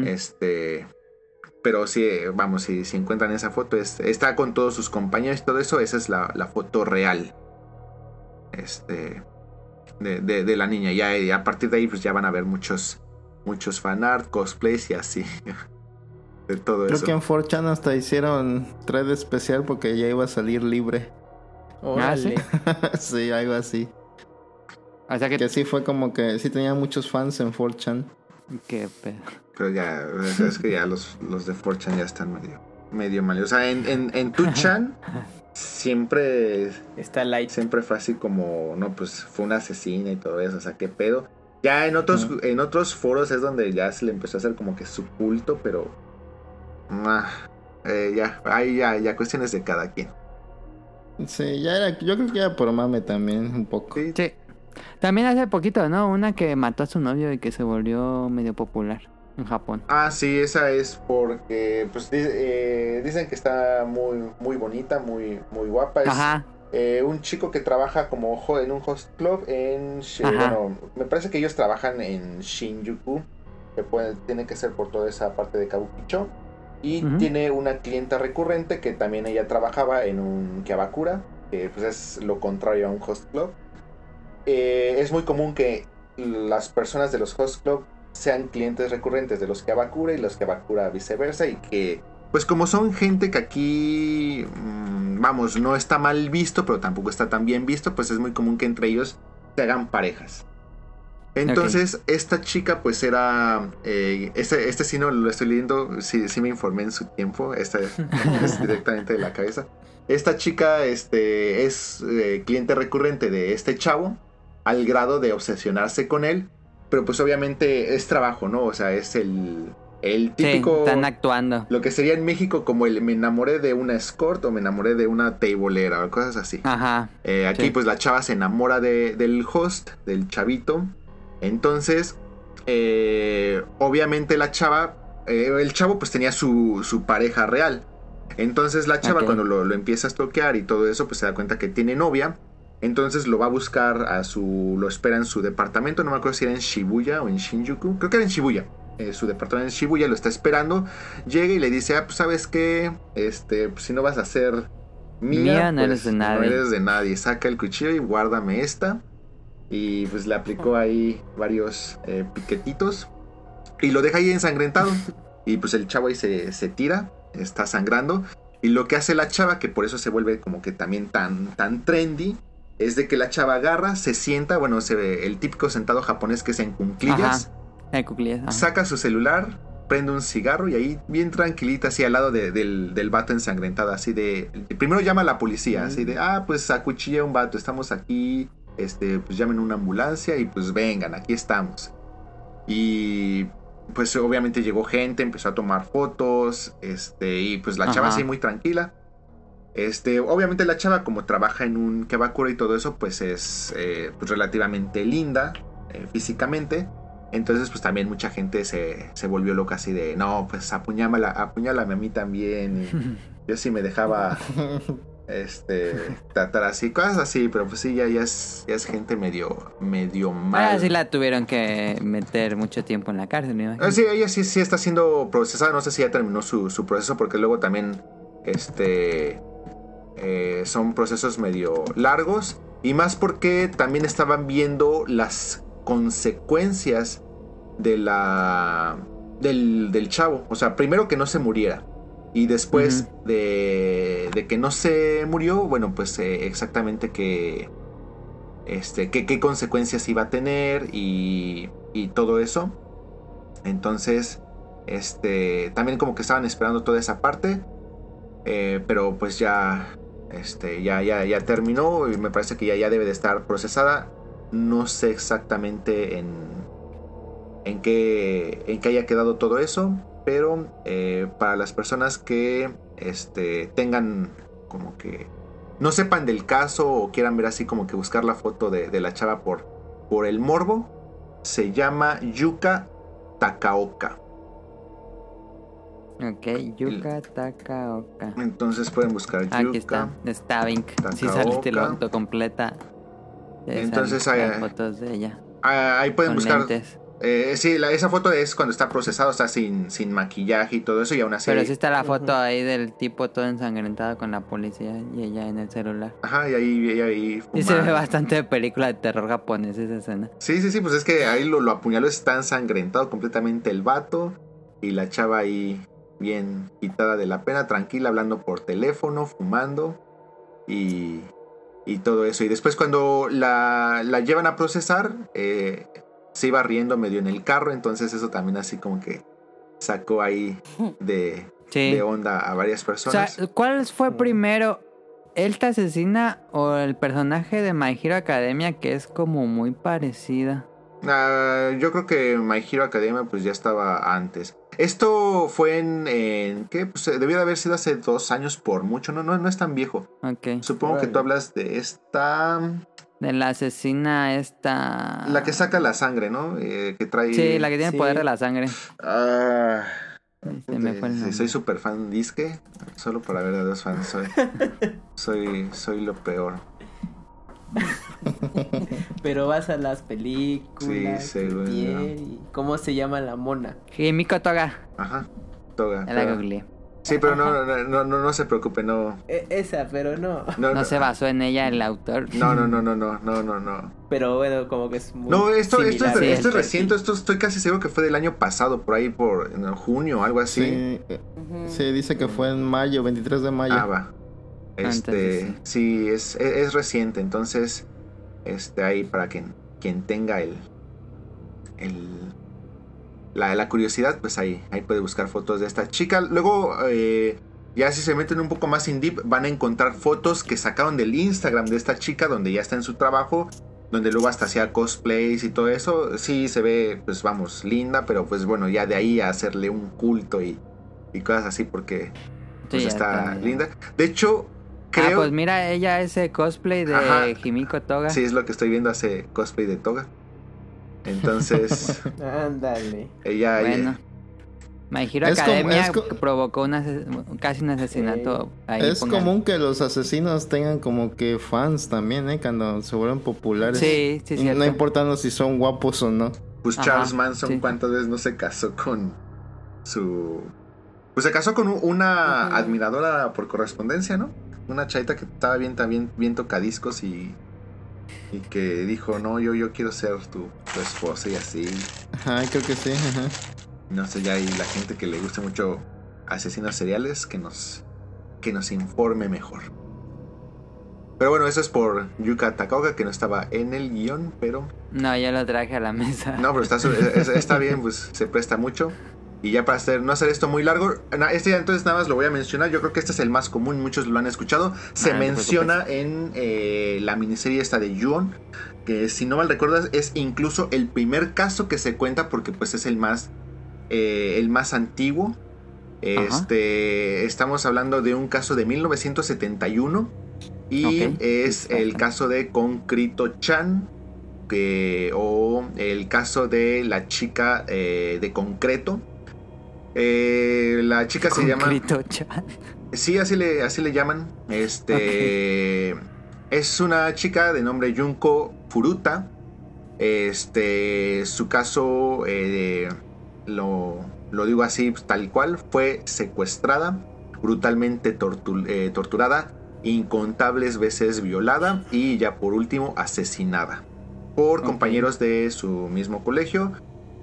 Este, pero sí, vamos, si, si encuentran esa foto, es- está con todos sus compañeros y todo eso, esa es la, la foto real. Este, de, de- de la niña. Ya, y a partir de ahí, pues ya van a ver muchos, muchos fanart, cosplays y así. *laughs* De todo Creo eso. que en 4chan hasta hicieron thread especial porque ya iba a salir libre. Órale. *laughs* sí, algo así. O sea que... Que sí fue como que sí tenía muchos fans en 4chan. qué pedo. Pero ya, es que ya los, los de 4chan ya están medio, medio mal. O sea, en, en, en 2chan *laughs* siempre Está light. siempre fue así como, no, pues fue una asesina y todo eso, o sea, qué pedo. Ya en otros, en otros foros es donde ya se le empezó a hacer como que su culto, pero ah, eh, ya, hay ya, ya cuestiones de cada quien. Sí, ya era, yo creo que era por mame también, un poco. Sí, Sí. También hace poquito, ¿no? Una que mató a su novio y que se volvió medio popular en Japón. Ah, sí, esa es porque pues eh, dicen que está muy muy bonita, muy muy guapa. Es Ajá. eh, un chico que trabaja como en un host club en bueno, me parece que ellos trabajan en Shinjuku, que puede, tiene que ser por toda esa parte de Kabukicho. Y tiene una clienta recurrente que también ella trabajaba en un Kiabakura, que pues es lo contrario a un host club. Eh, es muy común que las personas de los host club sean clientes recurrentes de los Kiabakura y los Kiabakura viceversa y que pues como son gente que aquí mm, vamos no está mal visto pero tampoco está tan bien visto pues es muy común que entre ellos se hagan parejas. Entonces esta chica pues era eh, este, este sí no lo estoy leyendo sí, sí me informé en su tiempo esta *laughs* es directamente de la cabeza. Esta chica este es eh, cliente recurrente de este chavo al grado de obsesionarse con él pero pues obviamente es trabajo no o sea es el el Sí, típico están actuando. lo que sería en México como el me enamoré de una escort o me enamoré de una tablera o cosas así. Ajá. Eh, aquí sí. pues la chava se enamora de- del host, del chavito. Entonces, eh, obviamente la chava, eh, el chavo pues tenía su, su pareja real. Entonces la chava cuando lo, lo empieza a stalkear y todo eso pues se da cuenta que tiene novia. Entonces lo va a buscar a su, lo espera en su departamento, no me acuerdo si era en Shibuya o en Shinjuku, creo que era en Shibuya. Eh, su departamento en Shibuya lo está esperando, llega y le dice, ah, pues sabes qué, este, pues, si no vas a ser mía, Mía, no pues, eres de no nadie". eres de nadie. Saca el cuchillo y guárdame esta. Y pues le aplicó ahí varios eh, piquetitos. Y lo deja ahí ensangrentado. *laughs* Y pues el chavo ahí se, se tira, está sangrando. Y lo que hace la chava, que por eso se vuelve como que también tan, tan trendy, es de que la chava agarra, se sienta, bueno, se ve el típico sentado japonés que es en cunclillas, El cuclillas. ajá. saca su celular, prende un cigarro y ahí bien tranquilita, así al lado de- del, del vato ensangrentado, así de... Primero llama a la policía, así de, ah, pues acuchillé a un vato, estamos aquí, este, pues llamen una ambulancia y pues vengan, aquí estamos. Y pues obviamente llegó gente, empezó a tomar fotos, este, y pues la chava así muy tranquila. Este, obviamente la chava como trabaja en un kebakura y todo eso, pues es eh, pues, relativamente linda eh, físicamente. Entonces, pues también mucha gente se, se volvió loca así de, no, pues apuñálame, apuñálame a mí también. Y *laughs* yo sí me dejaba, este, *laughs* tratar así, cosas así, pero pues sí, ya, ya, es, ya es gente medio, medio mal. Ah, sí la tuvieron que meter mucho tiempo en la cárcel, me imagino. Ah, sí, ella sí, sí está siendo procesada, no sé si ya terminó su, su proceso, porque luego también, este, eh, son procesos medio largos. Y más porque también estaban viendo las consecuencias de la del, del chavo. O sea, primero que no se muriera. Y después de, de que no se murió, bueno, pues eh, exactamente que, este, qué, qué consecuencias iba a tener y, y todo eso. Entonces, este, también como que estaban esperando toda esa parte, eh, pero pues ya, este, ya, ya, ya terminó y me parece que ya, ya debe de estar procesada. No sé exactamente en, en qué, en qué haya quedado todo eso, pero eh, para las personas que este, tengan como que no sepan del caso o quieran ver así como que buscar la foto de, de la chava por, por el morbo, se llama Yuka Takaoka. Ok, Yuka Takaoka. Entonces pueden buscar Yuka. Aquí está, Stavink. Si saliste Takaoka. autocompleta. Entonces, las fotos de ella. Ah, ahí pueden con buscar. Eh, sí, la- esa foto es cuando está procesado, está sin, sin maquillaje y todo eso, y aún así. Pero sí está la foto ahí del tipo todo ensangrentado con la policía y ella en el celular. Ajá, y ahí, y ahí Y se ve bastante de película de terror japonés esa escena. Sí, sí, sí, pues es que ahí lo, lo apuñaló, está ensangrentado completamente el vato. Y la chava ahí bien quitada de la pena, tranquila, hablando por teléfono, fumando. Y, y todo eso. Y después cuando la, la llevan a procesar, eh, se iba riendo medio en el carro. Entonces eso también así como que sacó ahí *laughs* de, Sí. de onda a varias O personas. sea, ¿cuál fue primero? ¿Él te asesina o el personaje de My Hero Academia que es como muy parecida? Ah, yo creo que My Hero Academia pues ya estaba antes. Esto fue en, en ¿qué? Pues eh, debió de haber sido hace dos años por mucho, no, no, no es tan viejo. Ok. Supongo que tú hablas de esta, De la asesina esta... la que saca la sangre, ¿no? Eh, que trae... Sí, la que tiene Sí. poder de la sangre. Ah, Se me fue el sí, nombre. soy super fan disque, solo para ver a dos fans, soy, *laughs* soy, soy lo peor. *laughs* Pero vas a las películas. Sí, seguro. y ¿Cómo se llama la mona? Himiko Toga. Ajá, toga. La googleé. sí, pero no, no, no, no, no se preocupe, no, E- esa, pero no. no, No se basó en ella el autor. no, no, no, no, no, no, no, no. Pero bueno, como que es muy. No, esto, esto, es. Sí, esto es sí. reciente, esto estoy casi seguro que fue del año pasado, por ahí por en junio o algo así. Sí, eh, Ujú. sí, dice que fue en mayo, 23 de mayo. Ah, va. Este, entonces sí, es, es, es reciente, entonces, este, ahí para quien, quien tenga el, el la, la curiosidad, pues ahí, ahí puede buscar fotos de esta chica. Luego, eh, ya si se meten un poco más in deep, van a encontrar fotos que sacaron del Instagram de esta chica, donde ya está en su trabajo, donde luego hasta hacía cosplays y todo eso. Sí, se ve, pues vamos, linda, pero pues bueno, ya de ahí a hacerle un culto y, y cosas así, porque pues Sí, está linda. De hecho, Ah, pues mira, ella ese cosplay de Ajá. Himiko Toga. Sí, es lo que estoy viendo, hace cosplay de toga. Entonces, *laughs* Ándale. ella... Bueno. My Hero Es como- Academia es provocó un ase- casi un asesinato. Ahí es pongan. común que los asesinos tengan como que fans también, ¿eh? Cuando se vuelven populares. Sí, sí, cierto. No importando si son guapos o no. Pues Ajá, Charles Manson, sí. ¿cuántas veces no se casó con su... Pues se casó con un- una admiradora por correspondencia, ¿no? Una chaita que estaba bien, también bien tocadiscos y... Y que dijo, no, yo, yo quiero ser tu, tu esposa y así. Ajá, creo que sí. Ajá. No sé, ya hay la gente que le gusta mucho asesinos seriales que nos, que nos informe mejor. Pero bueno, eso es por Yuka Takaoka, que no estaba en el guion, pero... No, yo lo traje a la mesa. No, pero está, está bien, pues se presta mucho. Y ya para hacer, no hacer esto muy largo, este ya entonces nada más lo voy a mencionar. Yo creo que este es el más común, muchos lo han escuchado. Se Ah, no menciona en eh, la miniserie esta de Yuon, que si no mal recuerdas es incluso el primer caso que se cuenta porque pues es el más, eh, el más antiguo. Este, estamos hablando de un caso de 1971 y es el caso de Concrito Chan que, o el caso de la chica eh, de concreto. Eh, la chica se llama. Chan. Sí, así le, así le llaman. Este. Es una chica de nombre Junko Furuta. Este. Su caso. eh, lo, lo digo así, pues, tal cual. Fue secuestrada. Brutalmente eh, torturada. Incontables veces violada. Y ya por último, asesinada. Por compañeros de su mismo colegio.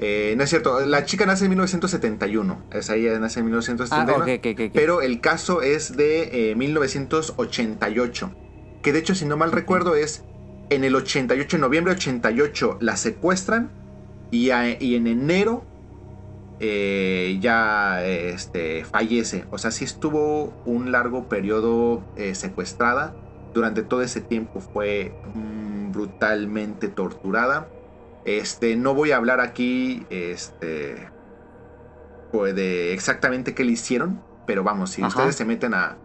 Eh, no es cierto, la chica nace en 1971. Esa ella nace en Ah, 1971. ok, ok, ok, ok. Pero el caso es de eh, 1988. Que de hecho, si no mal recuerdo, es en el 88, en noviembre 88, la secuestran. Y, a- y en enero eh, ya este, fallece. O sea, sí estuvo un largo periodo eh, secuestrada. Durante todo ese tiempo fue mm, brutalmente torturada. Este, no voy a hablar aquí este, pues de exactamente qué le hicieron. Pero vamos, si Ajá. ustedes se meten a,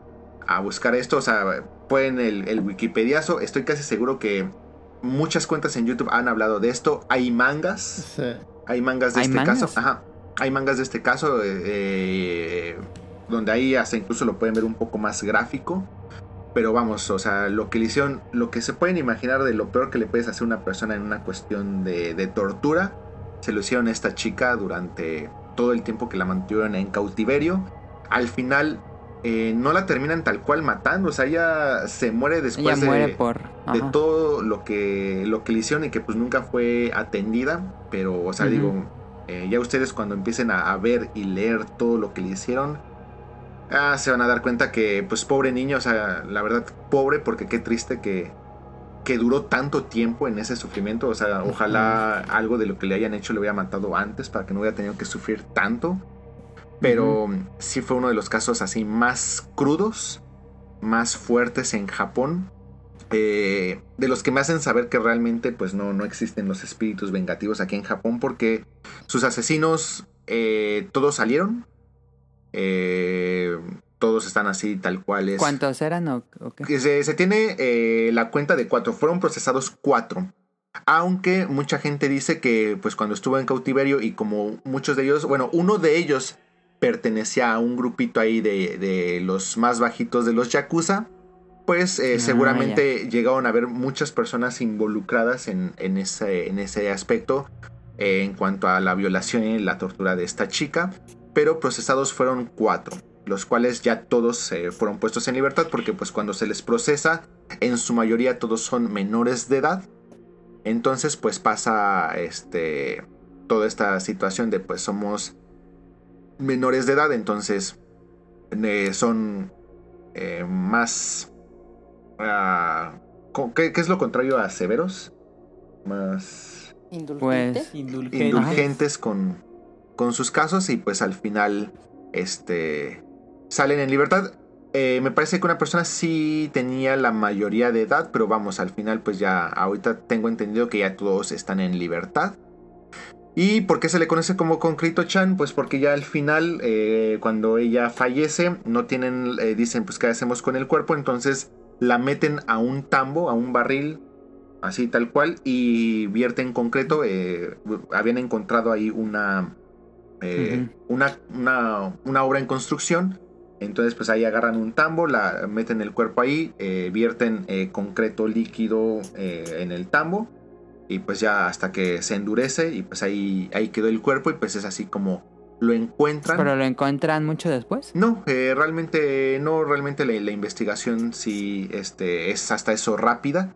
a buscar esto, o sea, pueden el, el Wikipediazo. Estoy casi seguro que muchas cuentas en YouTube han hablado de esto. Hay mangas. Sí. Hay mangas de ¿Hay este mangas? caso. Ajá. Hay mangas de este caso. eh, eh, donde ahí hasta incluso lo pueden ver un poco más gráfico. Pero vamos, o sea, lo que le hicieron, lo que se pueden imaginar de lo peor que le puedes hacer a una persona en una cuestión de, de tortura, se lo hicieron a esta chica durante todo el tiempo que la mantuvieron en cautiverio. Al final eh, no la terminan tal cual matando, o sea, ella se muere después de, muere por. de ajá. todo lo que lo que le hicieron y que pues nunca fue atendida pero o sea digo eh, ya ustedes cuando empiecen a, a ver y leer todo lo que le hicieron ah, se van a dar cuenta que pues pobre niño o sea la verdad pobre porque qué triste que que duró tanto tiempo en ese sufrimiento. O sea ojalá algo de lo que le hayan hecho le hubiera matado antes para que no hubiera tenido que sufrir tanto. Pero sí fue uno de los casos así más crudos más fuertes en Japón eh, de los que me hacen saber que realmente pues no, no existen los espíritus vengativos aquí en Japón porque sus asesinos eh, todos salieron. Eh, todos están así tal cual es. ¿Cuántos eran o, Se, se tiene eh, la cuenta de cuatro. Fueron procesados cuatro. Aunque mucha gente dice que pues cuando estuvo en cautiverio y como muchos de ellos, bueno, uno de ellos pertenecía a un grupito ahí de, de los más bajitos de los Yakuza, pues eh, Ah, seguramente llegaron a haber muchas personas involucradas en, en ese, en ese aspecto eh, en cuanto a la violación y la tortura de esta chica, pero procesados fueron cuatro, los cuales ya todos eh, fueron puestos en libertad porque pues cuando se les procesa, en su mayoría todos son menores de edad, entonces pues pasa este toda esta situación de pues somos menores de edad, entonces eh, son eh, más... ah, ¿qué, qué es lo contrario a severos? Más Indulgente. Pues. Indulgente. indulgentes con, con sus casos y pues al final este salen en libertad. Eh, me parece que una persona sí tenía la mayoría de edad, pero vamos, al final pues ya ahorita tengo entendido que ya todos están en libertad. ¿Y por qué se le conoce como Concreto Chan? Pues porque ya al final, eh, cuando ella fallece, no tienen, eh, dicen pues qué hacemos con el cuerpo, entonces la meten a un tambo, a un barril, así tal cual, y vierten concreto. habían encontrado ahí una, eh, una, una, una obra en construcción. Entonces, pues ahí agarran un tambo, la meten el cuerpo ahí, eh, vierten eh, concreto líquido en el tambo. Y pues ya hasta que se endurece y pues ahí, ahí quedó el cuerpo y pues es así como lo encuentran. ¿Pero lo encuentran mucho después? No, eh, realmente no, realmente la, la investigación sí este, es hasta eso rápida.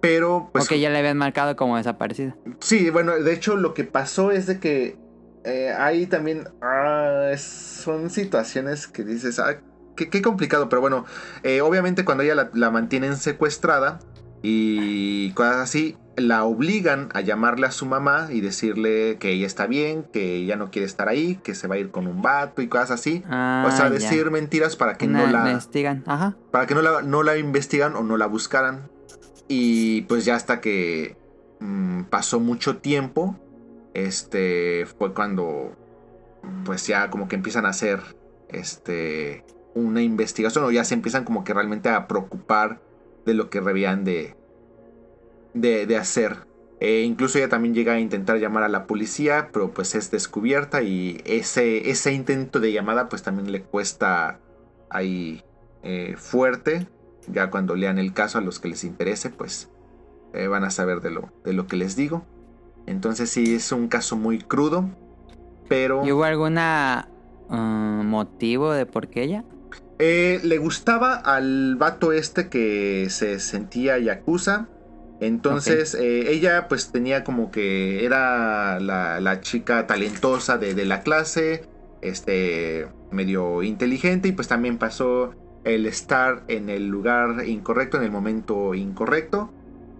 Pero pues Porque ya le habían marcado como desaparecida. Sí, bueno, de hecho lo que pasó es de que eh, ahí también ah, son situaciones que dices, ah, qué, qué complicado, pero bueno, eh, obviamente cuando ella la, la mantienen secuestrada y cosas así, la obligan a llamarle a su mamá y decirle que ella está bien, que ella no quiere estar ahí, que se va a ir con un vato y cosas así. Ah, o sea, ya. decir mentiras para que Una- no la investigan. Ajá. para que no la, no la investigan o no la buscaran. Y pues ya hasta que mm, pasó mucho tiempo, este fue cuando pues ya como que empiezan a hacer este una investigación o ya se empiezan como que realmente a preocupar de lo que debían de, de, hacer. E incluso ella también llega a intentar llamar a la policía, pero pues es descubierta y ese, ese intento de llamada pues también le cuesta ahí eh, fuerte. Ya cuando lean el caso a los que les interese, pues eh, van a saber de lo, de lo que les digo. Entonces sí, es un caso muy crudo, pero ¿Y hubo alguna ah, motivo de por qué ella? eh, le gustaba al vato este que se sentía yakuza. Entonces eh, ella pues tenía como que era la, la chica talentosa de, de la clase, este medio inteligente y pues también pasó el estar en el lugar incorrecto, en el momento incorrecto.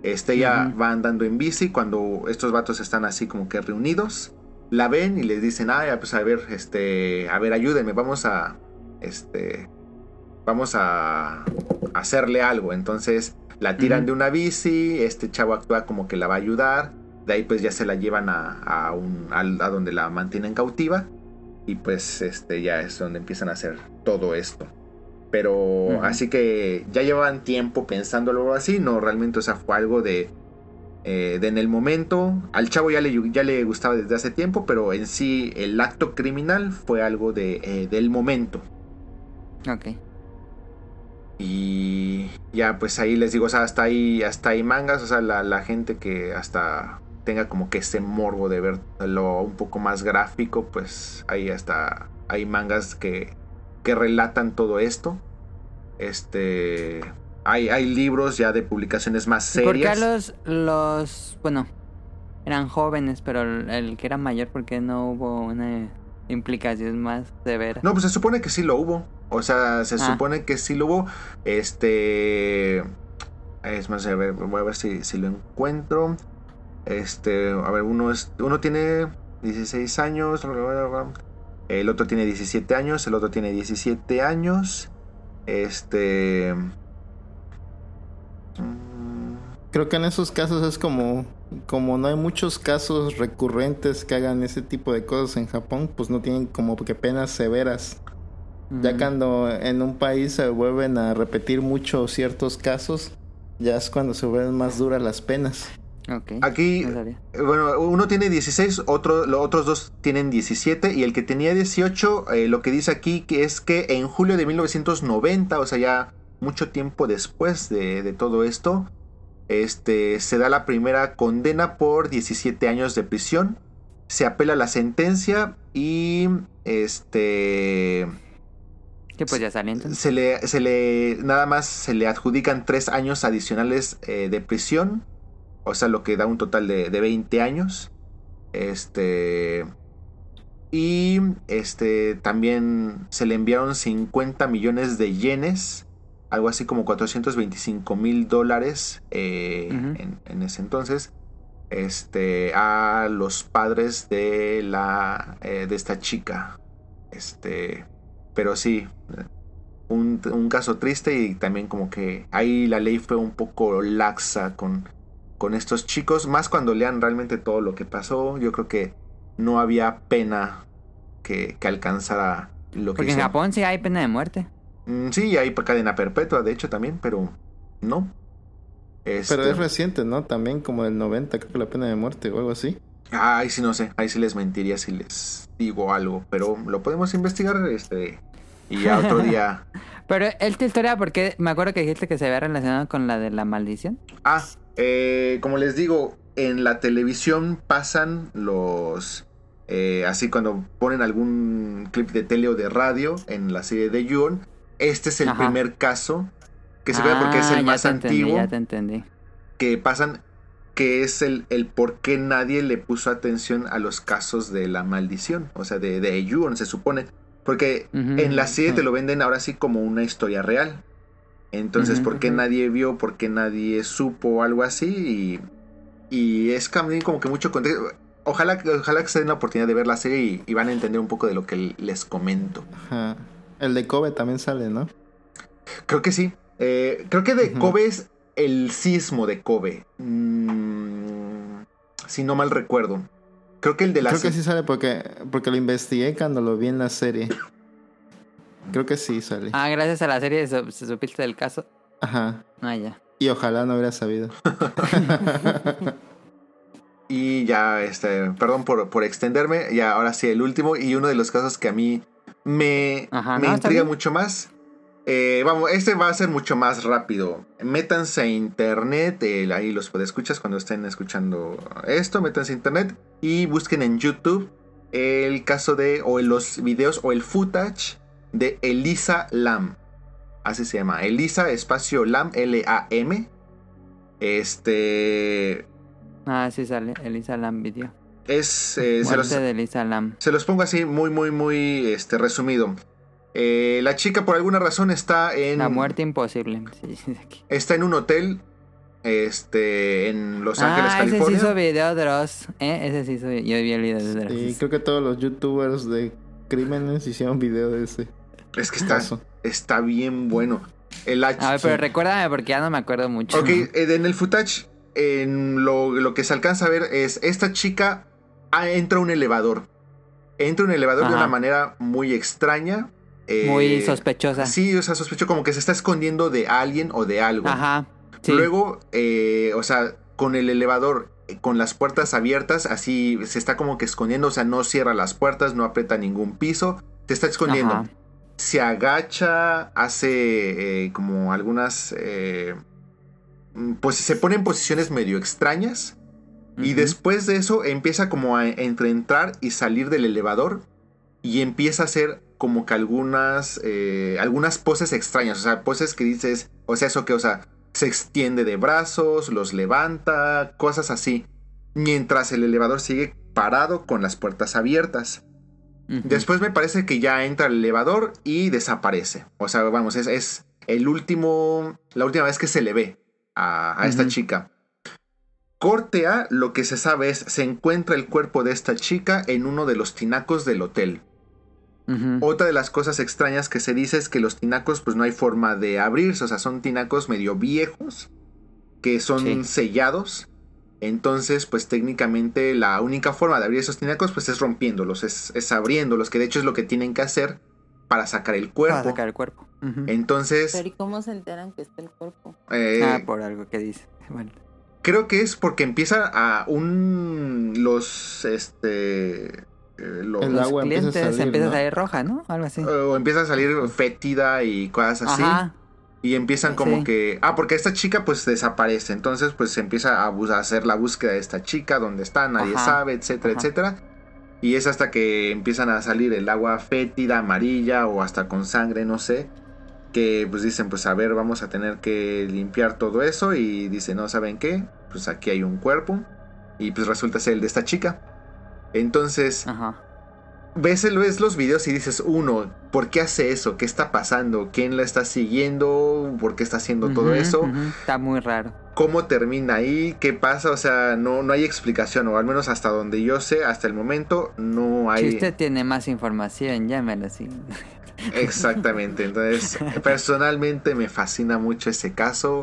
Este, Ujú. va andando en bici cuando estos vatos están así como que reunidos. la ven y les dicen, ah, pues a ver, este, a ver, ayúdenme, vamos a, este, vamos a hacerle algo. Entonces la tiran de una bici, este chavo actúa como que la va a ayudar, de ahí pues ya se la llevan a, a, un, a, a donde la mantienen cautiva y pues este ya es donde empiezan a hacer todo esto. Pero así que ya llevaban tiempo pensándolo así, no realmente, o sea, fue algo de, eh, de en el momento. Al chavo ya le, ya le gustaba desde hace tiempo, pero en sí el acto criminal fue algo de, eh, del momento. Ok. Y ya pues ahí les digo, o sea, hasta ahí, hasta ahí mangas, o sea, la, la gente que hasta tenga como que ese morbo de verlo un poco más gráfico, pues ahí hasta hay mangas que, que relatan todo esto. Este hay, hay libros ya de publicaciones más serias. ¿Por qué los, los, bueno, eran jóvenes, pero el, el que era mayor, ¿por qué no hubo una implicación más severa? No, pues se supone que sí lo hubo. O sea, se Ah. supone que sí lo hubo. Este. Es más, a ver, voy a ver si, si lo encuentro. Este, a ver, uno es. Uno tiene 16 años. El otro tiene 17 años. El otro tiene 17 años. Este. mm, Creo que en esos casos es como, como no hay muchos casos recurrentes que hagan ese tipo de cosas en Japón, pues no tienen como que penas severas. Ya cuando en un país se vuelven a repetir mucho ciertos casos, ya es cuando se vuelven más duras las penas. Aquí, eh, bueno, uno tiene 16, otro, los otros dos tienen 17 y el que tenía 18, eh, lo que dice aquí que es que en julio de 1990, o sea, ya mucho tiempo después de, de todo esto, este, se da la primera condena por 17 años de prisión. Se apela la sentencia y este Que pues ya salió entonces. se le, se le nada más se le adjudican tres años adicionales eh, de prisión. O sea, lo que da un total de, de 20 años. Este. Y este también se le enviaron 50 millones de yenes. Algo así como 425 mil dólares eh, en ese entonces. Este. A los padres de la. eh, de esta chica. Este. Pero sí, un, un caso triste y también como que ahí la ley fue un poco laxa con, con estos chicos, más cuando lean realmente todo lo que pasó, yo creo que no había pena que, que alcanzara lo que Porque en. Japón sí hay pena de muerte. Mm, Sí, hay cadena perpetua, de hecho también, pero no. Este, Pero es reciente, ¿no? También como del 90, creo que la pena de muerte o algo así. Ay, sí, no sé. Ahí sí les mentiría si les digo algo. Pero lo podemos investigar. Este. Y ya otro *laughs* día. Pero esta historia, porque me acuerdo que dijiste que se había relacionado con la de la maldición. Ah, eh, como les digo, en la televisión pasan los. eh, así cuando ponen algún clip de tele o de radio en la serie de Yuon. Este es el Ajá. primer caso. Que se ve porque es Ah, el ya más entendí, antiguo. ya te entendí. que pasan, que es el, el por qué nadie le puso atención a los casos de la maldición, o sea, de, de se supone. Porque en la serie te lo venden ahora sí como una historia real. Entonces, ¿por qué nadie vio? ¿Por qué nadie supo algo así? Y, y es también como que mucho contexto. Ojalá, que- ojalá que se den la oportunidad de ver la serie y, y van a entender un poco de lo que les comento. Ajá. El de Kobe también sale, ¿no? Creo que sí. Eh, creo que de Ujú. Kobe es el sismo de Kobe. Mm, si no mal recuerdo. Creo que el de la... Creo que sí sale porque, porque lo investigué cuando lo vi en la serie. Creo que sí sale. Ah, gracias a la serie se, se supiste del caso. Ajá. Ah, ya. Y ojalá no hubiera sabido. *laughs* Y ya, este, perdón por, por extenderme. Y ahora sí, el último y uno de los casos que a mí me, Ajá, me no, intriga mucho más. Eh, vamos, este va a ser mucho más rápido. Métanse a internet, ahí los escuchas cuando estén escuchando esto, métanse a internet y busquen en YouTube el caso de, o los videos o el footage de Elisa Lam. Así se llama, Elisa espacio Lam, L-A-M. Este, Ah, sí sale. Elisa Lam video. es, eh, se los, de Elisa Lam. se los pongo así muy, muy, muy este, resumido. Eh, la chica por alguna razón está en, La muerte imposible. Sí, sí, aquí. está en un hotel este, en Los Ángeles, ah, ese sí California. hizo video Dross. ¿eh? Ese sí hizo. Yo vi el video de Dross. Sí, creo que todos los youtubers de crímenes hicieron video de ese. Es que está, está bien bueno. El H. A ver, pero recuérdame porque ya no me acuerdo mucho. Ok, eh, en el footage, en lo, lo que se alcanza a ver es esta chica ah, entra a un elevador. Entra a un elevador de una manera muy extraña. eh, Muy sospechosa. Sí, o sea, sospecho como que se está escondiendo de alguien o de algo. Ajá. Sí. Luego, eh, o sea, con el elevador, con las puertas abiertas, así se está como que escondiendo, o sea, no cierra las puertas, no aprieta ningún piso, se está escondiendo. Ajá. Se agacha, hace eh, como algunas... eh, pues se pone en posiciones medio extrañas. Y después de eso empieza como a entre entrar y salir del elevador. Y empieza a hacer como que algunas, eh, algunas poses extrañas. O sea, poses que dices, o sea, eso que, o sea, se extiende de brazos, los levanta, cosas así. Mientras el elevador sigue parado con las puertas abiertas. Después me parece que ya entra el elevador y desaparece. O sea, vamos, es, es el último, la última vez que se le ve a, a esta chica. Corte A, lo que se sabe es, se encuentra el cuerpo de esta chica en uno de los tinacos del hotel. Otra de las cosas extrañas que se dice es que los tinacos pues no hay forma de abrirse, o sea, son tinacos medio viejos que son Sí. sellados. Entonces, pues técnicamente la única forma de abrir esos tinacos pues es rompiéndolos, es, es abriéndolos, que de hecho es lo que tienen que hacer para sacar el cuerpo. Para sacar el cuerpo. Entonces, Pero ¿y cómo se enteran que está el cuerpo? eh, Ah, por algo que dice. Bueno. creo que es porque empieza a un los este eh, los- El Los agua empieza a clientes salir, empieza ¿no? a salir roja, ¿no? Algo así. o empieza a salir fétida y cosas así. Ajá. Y empiezan como Sí. que. Ah, porque esta chica pues desaparece. Entonces, pues se empieza a, a hacer la búsqueda de esta chica, dónde está, nadie Ajá. sabe, etcétera, Ajá. etcétera. Y es hasta que empiezan a salir el agua fétida, amarilla o hasta con sangre, no sé. Que pues dicen, pues a ver, vamos a tener que limpiar todo eso. Y dicen, no, ¿saben qué? Pues aquí hay un cuerpo. Y pues resulta ser el de esta chica. Entonces, Ajá. Ves, ves los videos y dices, uno, ¿por qué hace eso? ¿Qué está pasando? ¿Quién la está siguiendo? ¿Por qué está haciendo todo eso? Está muy raro. ¿Cómo termina ahí? ¿Qué pasa? O sea, no, no hay explicación, o al menos hasta donde yo sé, hasta el momento, no Si hay... usted tiene más información, llámelo así. *laughs* Exactamente, entonces, personalmente me fascina mucho ese caso,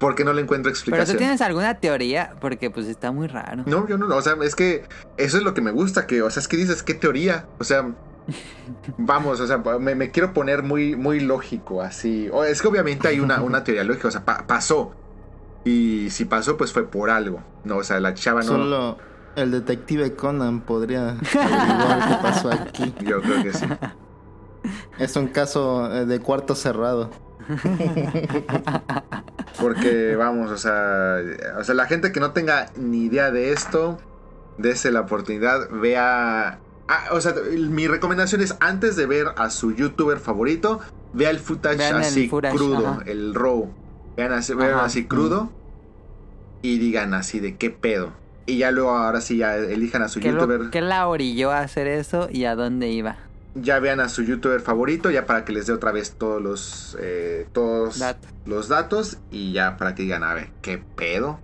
porque no le encuentro Pero explicación. tú tienes alguna teoría, porque pues está muy raro. No, yo no, o sea, es que eso es lo que me gusta, que, o sea, es que dices, ¿qué teoría? O sea, *laughs* vamos, o sea, me, me quiero poner muy, muy lógico, así. O es que obviamente hay una, una teoría lógica, o sea, pa- pasó. Y si pasó, pues fue por algo. No, o sea, la chava no. Solo el detective Conan podría averiguar qué pasó aquí. Yo creo que sí. *laughs* Es un caso eh, de cuarto cerrado. *laughs* Porque, vamos, o sea, o sea, la gente que no tenga ni idea de esto, dése la oportunidad, vea. Ah, o sea, mi recomendación es antes de ver a su youtuber favorito, vea el footage Vean el así footage, crudo, ajá. el raw. Vean así, vean Ajá, así crudo y digan así de qué pedo. Y ya luego, ahora sí, ya elijan a su ¿Qué, youtuber. lo, ¿Qué la orilló a hacer eso y a dónde iba? Ya vean a su youtuber favorito, ya para que les dé otra vez todos los, eh, todos Datos. los datos y ya para que digan, a ver, ¿qué pedo?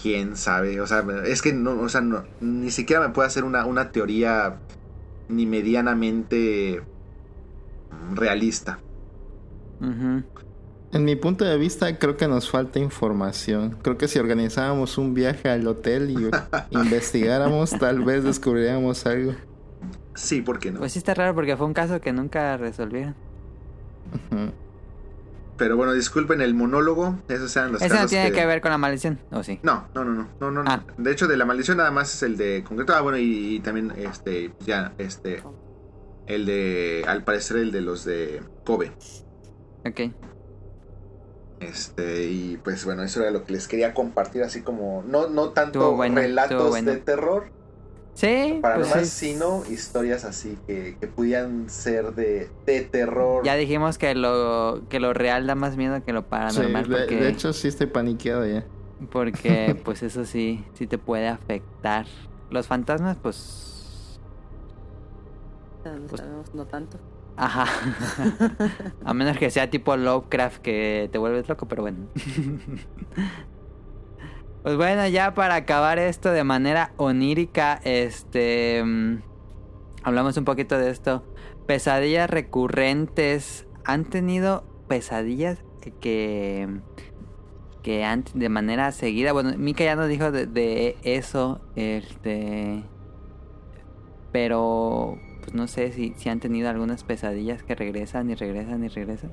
¿Quién sabe? O sea, es que no, o sea, no- ni siquiera me puede hacer una, una teoría ni medianamente realista. En mi punto de vista, creo que nos falta información. Creo que si organizábamos un viaje al hotel y *laughs* investigáramos, tal vez descubriríamos algo. Sí, ¿por qué no? Pues sí está raro porque fue un caso que nunca resolvieron. Pero bueno, disculpen el monólogo, esos eran los Eso no tiene que... ver con la maldición, ¿o sí? No, no, no, no, no, no, no. Ah. De hecho, de la maldición nada más es el de concreto. Ah, bueno, y, y también este, ya, este, el de, al parecer el de los de Kobe. Ok. Este, y pues bueno, eso era lo que les quería compartir, así como, no, no tanto bueno, relatos bueno. de terror, Sí, para pues es- sino historias así que, que pudieran ser de, de terror. Ya dijimos que lo, que lo real da más miedo que lo Sí, paranormal. de, porque, de hecho, sí estoy paniqueado ya. porque *laughs* pues eso sí, sí te puede afectar. Los fantasmas, pues No Pues- sabemos, no tanto. Ajá. *laughs* A menos que sea tipo Lovecraft que te vuelves loco, pero bueno. *laughs* Pues bueno, ya para acabar esto de manera onírica, este mm, hablamos un poquito de esto. Pesadillas recurrentes. ¿Han tenido pesadillas que que antes de manera seguida? Bueno, Mika ya nos dijo de, de eso, este pero pues no sé si, si han tenido algunas pesadillas que regresan y regresan y regresan.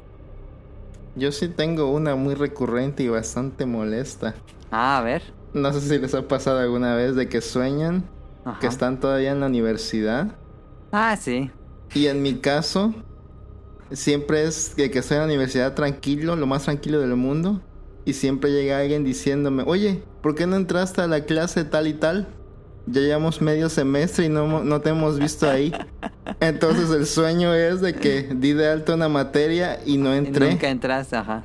Yo sí tengo una muy recurrente y bastante molesta. Ah, a ver. No sé si les ha pasado alguna vez de que sueñan Ajá. que están todavía en la universidad. Ah, sí. Y en mi caso, siempre es que, que estoy en la universidad tranquilo, lo más tranquilo del mundo. Y siempre llega alguien diciéndome, oye, ¿por qué no entraste a la clase tal y tal? Ya llevamos medio semestre y no, no te hemos visto ahí. *laughs* Entonces el sueño es de que di de alto una materia y no Y entré. Nunca entraste, ajá.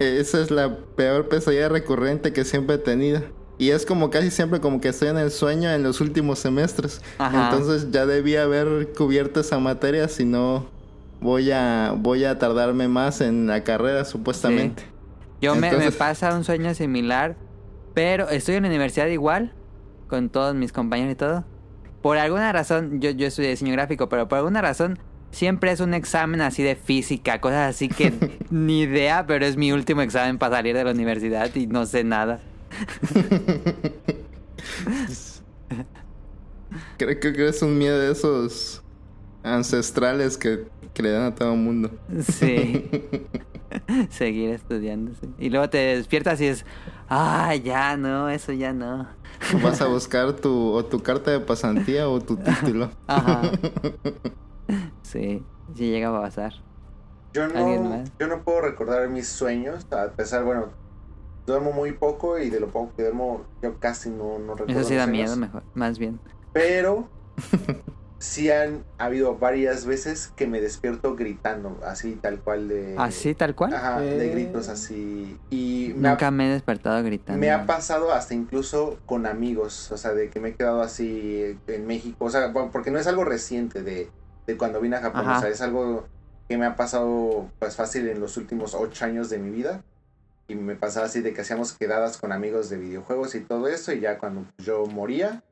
Esa es la peor pesadilla recurrente que siempre he tenido. Y es como casi siempre como que estoy en el sueño en los últimos semestres. Ajá. Entonces ya debía haber cubierto esa materia, si no voy a voy a tardarme más en la carrera supuestamente. Yo me, pasa un sueño similar, pero estoy en la universidad igual, con todos mis compañeros y todo. Por alguna razón, yo, yo estudié diseño gráfico, pero por alguna razón siempre es un examen así de física, cosas así que *laughs* ni idea, pero es mi último examen para salir de la universidad y no sé nada. *laughs* Creo, que es un miedo de esos ancestrales que, que le dan a todo el mundo. Sí. *laughs* Seguir estudiando. sí. Y luego te despiertas y es, ah, ya no, eso ya no. Vas a buscar tu o tu carta de pasantía o tu título. Ajá. *laughs* Sí, sí llega a pasar. Yo ¿Alguien no, yo no puedo recordar mis sueños, a pesar, bueno, duermo muy poco y de lo poco que duermo, yo casi no, no recuerdo. Eso sí da miedo mejor, más bien. Pero *laughs* sí han habido varias veces que me despierto gritando, así tal cual de... ¿Así tal cual? Ajá, de Eh. gritos así. Y me ha- Nunca me he despertado gritando. Me ha pasado hasta incluso con amigos, o sea, de que me he quedado así en México, o sea, porque no es algo reciente de, de cuando vine a Japón, Ajá. o sea, es algo que me ha pasado pues fácil en los últimos ocho años de mi vida. Y me pasaba así de que hacíamos quedadas con amigos de videojuegos y todo eso, y ya cuando yo moría,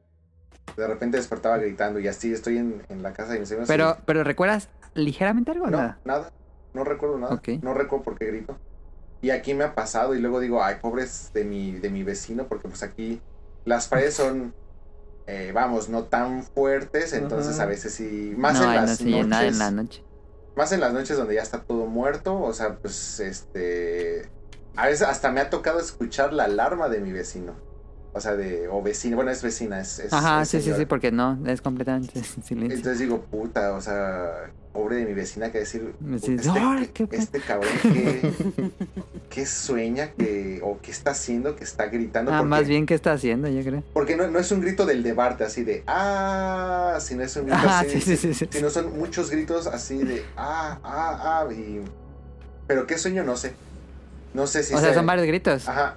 de repente despertaba gritando, y así estoy en, en la casa de mis amigos. Pero, y- pero ¿recuerdas ligeramente algo o no, nada? nada. No recuerdo nada. Ok. No recuerdo por qué grito. Y aquí me ha pasado y luego digo, ay, pobres de mi, de mi vecino, porque pues aquí las paredes son, eh, vamos, no tan fuertes, entonces a veces sí, más no, en no las llena noches, en la noche. más en las noches donde ya está todo muerto, o sea, pues este, a veces hasta me ha tocado escuchar la alarma de mi vecino. O sea, de, o vecina, bueno, es vecina, es... es- Ajá, es sí, sí, señora. sí, porque no, es completamente *laughs* silencio. Entonces digo, puta, o sea, pobre de mi vecina que decir, Sí, este, ¡ay, qué este cabrón que, *laughs* que sueña que, o qué está haciendo que está gritando. Ah, porque, más bien, ¿qué está haciendo? Yo creo. Porque no, no es un grito del debate así de, ah, sino es un grito Ah, así, sí, sí, sí, sí. sino son muchos gritos así de, ah, ah, ah, y... Pero qué sueño, no sé. No sé si o sea, sea- son varios gritos. Ajá.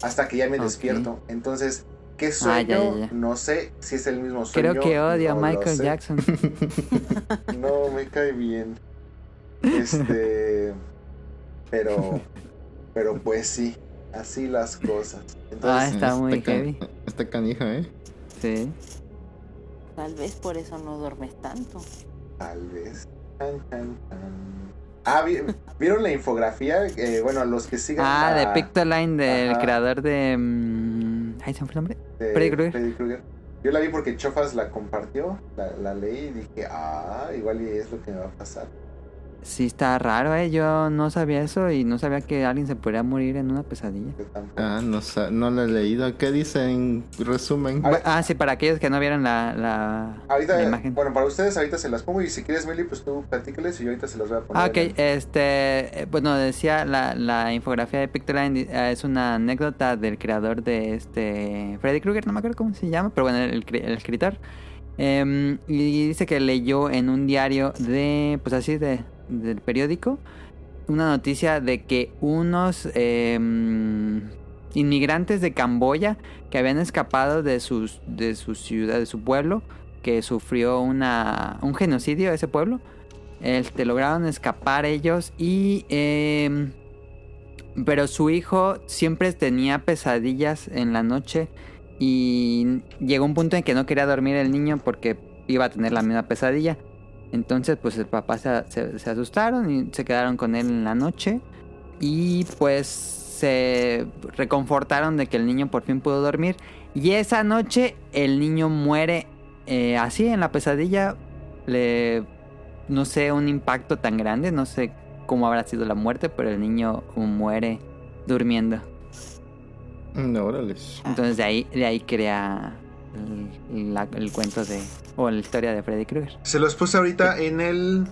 Hasta que ya me despierto. Entonces, ¿qué Ah, sueño? ya, ya, ya. No sé si es el mismo sueño. Creo que odio a no lo Michael. Jackson. *laughs* No, me cae bien. Este. Pero. Pero pues sí. Así las cosas. Ah, está muy ca- heavy. Está canija, ¿eh? Sí. Tal vez por eso no duermes tanto. tal vez. Tan, tan, tan. Ah, ¿vi- ¿vieron la infografía? Eh, bueno, los que sigan. Ah, la- de Pictoline, del Ajá. creador de... mm, Ay, ¿se me fue el nombre? de Freddy Krueger. Freddy Krueger. Yo la vi porque Chofas la compartió, la, la leí y dije, ah, igual y es lo que me va a pasar. Sí, está raro, ¿eh? Yo no sabía eso y no sabía que alguien se podría morir en una pesadilla. Ah, no, no lo he leído. ¿Qué dice en resumen? Ver. Ah, sí, para aquellos que no vieron la, la, Ahorita, la imagen. bueno, para ustedes ahorita se las pongo y si quieres, Meli, pues tú platícales y yo ahorita se las voy a poner. Ah, ok. el- Este, eh, bueno, decía la, la infografía de Pictoline eh, es una anécdota del creador de este Freddy Krueger, no me acuerdo cómo se llama, pero bueno, el, el escritor. Em, y dice que leyó en un diario de, pues así, de, del periódico, una noticia de que unos em, inmigrantes de Camboya que habían escapado de, sus, de su ciudad, de su pueblo, que sufrió una, un genocidio ese pueblo, Este, lograron escapar ellos y... em, pero su hijo siempre tenía pesadillas en la noche y llegó un punto en que no quería dormir el niño porque iba a tener la misma pesadilla. Entonces pues el papá se, se- se asustaron y se quedaron con él en la noche y pues se reconfortaron de que el niño por fin pudo dormir. Y esa noche el niño muere eh, así en la pesadilla. Le, no sé, un impacto tan grande, no sé cómo habrá sido la muerte, pero el niño muere durmiendo. No, órale. Entonces de ahí, de ahí crea la- el cuento de, o la historia de Freddy Krueger. Se los puse ahorita en el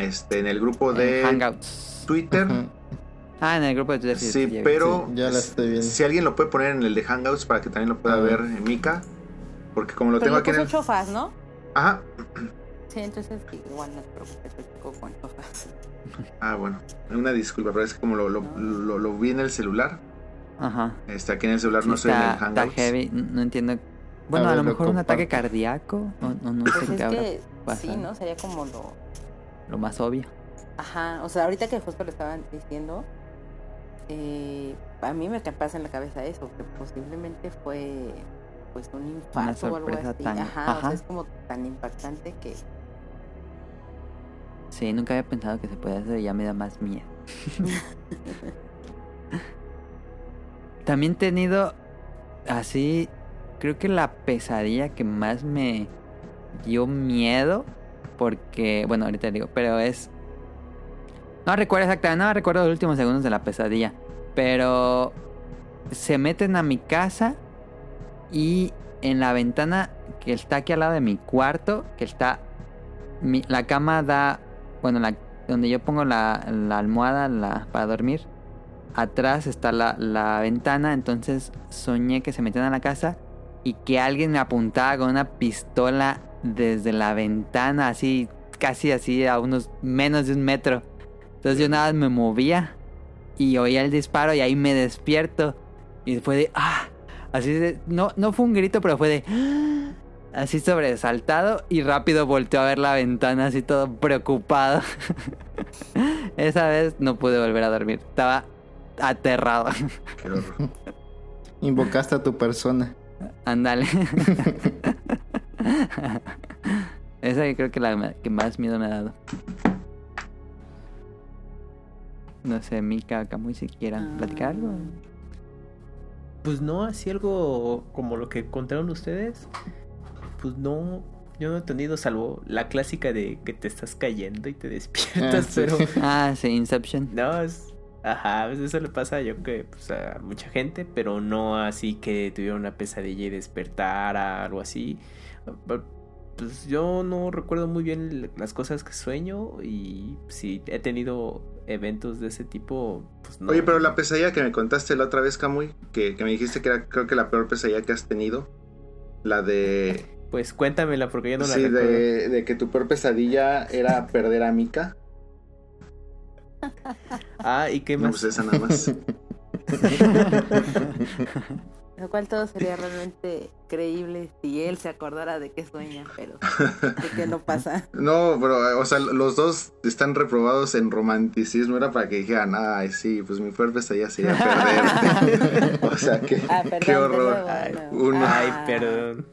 este en el grupo de En Hangouts. Twitter. Ah, en el grupo de Twitter. Sí, pero Sí, ya la estoy viendo. si alguien lo puede poner en el de Hangouts para que también lo pueda Ah. ver en Mika, porque como lo Pero tengo aquí en el chofas, ¿no? Ajá. Sí, entonces igual no te preocupes, con chofas. Ah, bueno. Una disculpa, pero es que como lo, lo, lo- lo vi en el celular. Ajá. Este, aquí en el celular no estoy en el está, está Hangouts. heavy, no entiendo. Bueno, A a, ver, lo lo mejor un ataque cardíaco, o no, no Pues sé es qué habrá que pasado. sí, ¿no? Sería como lo... Lo más obvio. Ajá, o sea, ahorita que justo lo estaban diciendo, eh, a mí me pasa en la cabeza eso, que posiblemente fue pues un infarto o algo así. tan- Ajá, o ajá. sea, es como tan impactante que... Sí, nunca había pensado que se podía hacer y ya me da más miedo. *laughs* También he tenido así, creo que la pesadilla que más me dio miedo, porque, bueno, ahorita digo, pero es... No recuerdo exactamente, no recuerdo los últimos segundos de la pesadilla, pero se meten a mi casa y en la ventana que está aquí al lado de mi cuarto, que está... mi- la cama da bueno, donde yo pongo la, la almohada la, para dormir, atrás está la, la ventana, entonces soñé que se metían a la casa y que alguien me apuntaba con una pistola desde la ventana, así, casi así a unos menos de un metro. Entonces yo nada más me movía y oía el disparo y ahí me despierto y fue de, ah, así de, no, no fue un grito, pero fue de, *gasps* así sobresaltado y rápido volteó a ver la ventana así todo preocupado. *laughs* Esa vez no pude volver a dormir. Estaba aterrado. Invocaste a tu persona. Ándale. *laughs* Esa creo que la que más miedo me ha dado. No sé, Mika, Camuy, si quieran platicar algo. Pues no, así algo como lo que contaron ustedes. Pues no, yo no he tenido salvo la clásica de que te estás cayendo y te despiertas, Ah, sí. pero *laughs* Ah, sí, Inception. no, es... Ajá, pues eso le pasa yo que pues, a mucha gente, pero no así que tuviera una pesadilla y despertara, algo así. Pues yo no recuerdo muy bien las cosas que sueño y si he tenido eventos de ese tipo, pues no. Oye, pero la pesadilla que me contaste la otra vez, Camuy, que, que me dijiste que era creo que la peor pesadilla que has tenido, la de... Pues cuéntamela porque yo no la sí, recuerdo. de, de que tu peor pesadilla era perder a Mika. *laughs* Ah, ¿y qué No, más? pues esa nada más. *laughs* Lo cual todo sería realmente creíble si él se acordara de que sueña, pero de que no pasa. *laughs* No, pero, o sea, los dos están reprobados en romanticismo. Era para que dijeran, ay, sí, pues mi peor pesadilla sería perderte. o sea, que, Ah, perdón, qué de horror. nuevo, de Ay, nuevo. uno. Ay, Ah. perdón.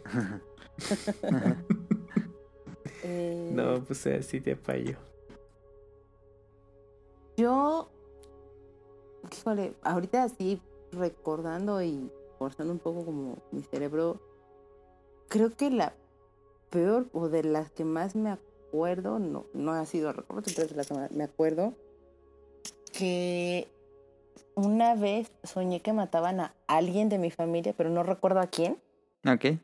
Eh, No, pues así te fallo. Yo, híjole, ahorita así recordando y forzando un poco como mi cerebro, creo que la peor o de las que más me acuerdo, no, no ha sido recuerdo, pero de las que me acuerdo, que una vez soñé que mataban a alguien de mi familia, pero no recuerdo a quién. Ok.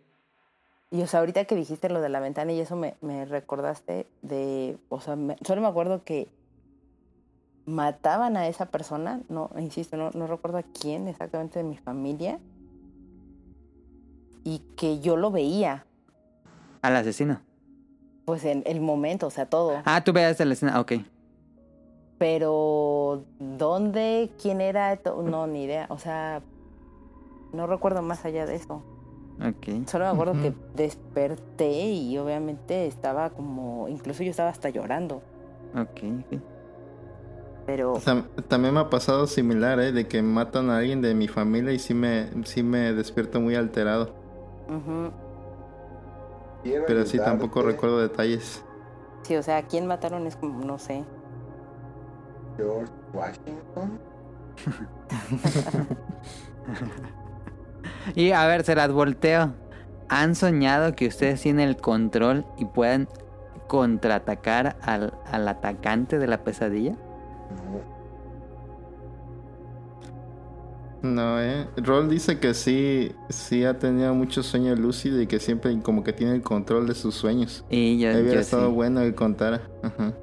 Y o sea, ahorita que dijiste lo de la ventana y eso me, me recordaste de, o sea, me- solo me acuerdo que mataban a esa persona, no, insisto, no, no recuerdo a quién exactamente de mi familia, y que yo lo veía, Al asesino. pues en el momento, o sea, todo. Ah, tú veas la escena. Ok. Pero, ¿dónde? ¿Quién era? No, ni idea, o sea, no recuerdo más allá de eso. Ok. Solo me acuerdo que desperté y obviamente estaba como, incluso yo estaba hasta llorando. Ok, ok. Pero También me ha pasado similar, ¿eh? De que matan a alguien de mi familia y sí me, sí me despierto muy alterado. Pero sí tampoco recuerdo detalles. sí, o sea, ¿a quién mataron? Es como, no sé. George Washington. *laughs* Y a ver, se las volteo. ¿Han soñado que ustedes tienen el control y puedan contraatacar al, al atacante de la pesadilla? No. ¿eh? Roll dice que sí, sí ha tenido muchos sueños lúcidos y que siempre como que tiene el control de sus sueños. Y yo, Hubiera yo estado sí. bueno que contara. Ajá.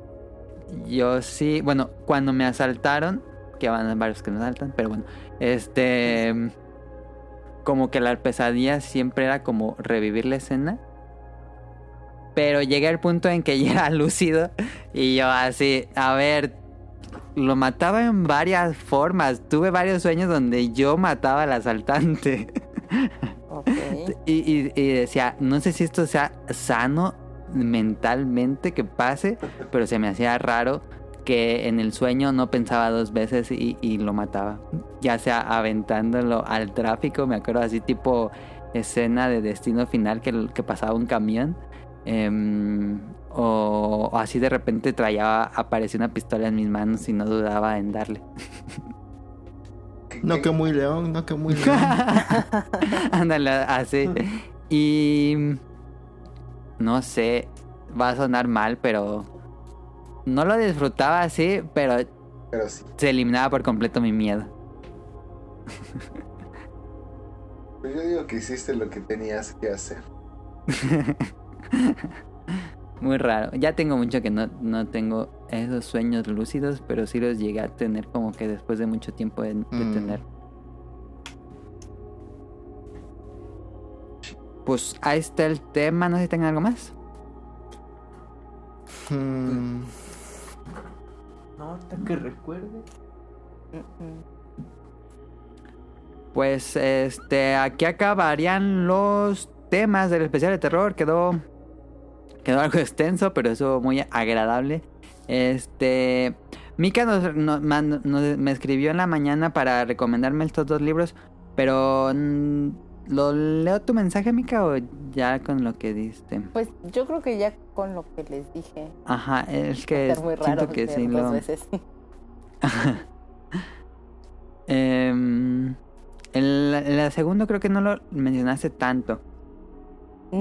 Yo sí, bueno, cuando me asaltaron, que van varios que me asaltan, pero bueno, este, como que la pesadilla siempre era como revivir la escena. Pero llegué al punto en que *laughs* ya era lúcido y yo así, a ver, lo mataba en varias formas. Tuve varios sueños donde yo mataba al asaltante. Y, y- y decía, no sé si esto sea sano mentalmente que pase, pero se me hacía raro que en el sueño no pensaba dos veces y, y lo mataba. Ya sea aventándolo al tráfico, me acuerdo así tipo escena de destino final que, que pasaba un camión. Em, o, o así de repente traía, apareció una pistola en mis manos y no dudaba en darle. No que muy león, no que muy león. *laughs* Ándale, así. Y. No sé, va a sonar mal, pero. No lo disfrutaba así, pero Pero sí. se eliminaba por completo mi miedo. Pues yo digo que hiciste lo que tenías que hacer. *laughs* *laughs* Muy raro. Ya tengo mucho que no, no tengo esos sueños lúcidos, pero sí los llegué a tener como que después de mucho tiempo de, de Mm. tener. Pues ahí está el tema, no sé si tengan algo más. Hmm, No, ahorita que recuerde. Pues este, aquí acabarían los temas del especial de terror. Quedó, quedó algo *laughs* extenso, pero eso muy agradable. Este, Mika nos, nos mandó- nos- me escribió en la mañana para recomendarme estos dos libros, pero mm, ¿lo leo tu mensaje, Mika, o ya con lo que diste? Pues yo creo que ya con lo que les dije. Ajá, es que ser muy siento raro que sí dos lo. veces. *laughs* Em, el, el segundo creo que no lo mencionaste tanto.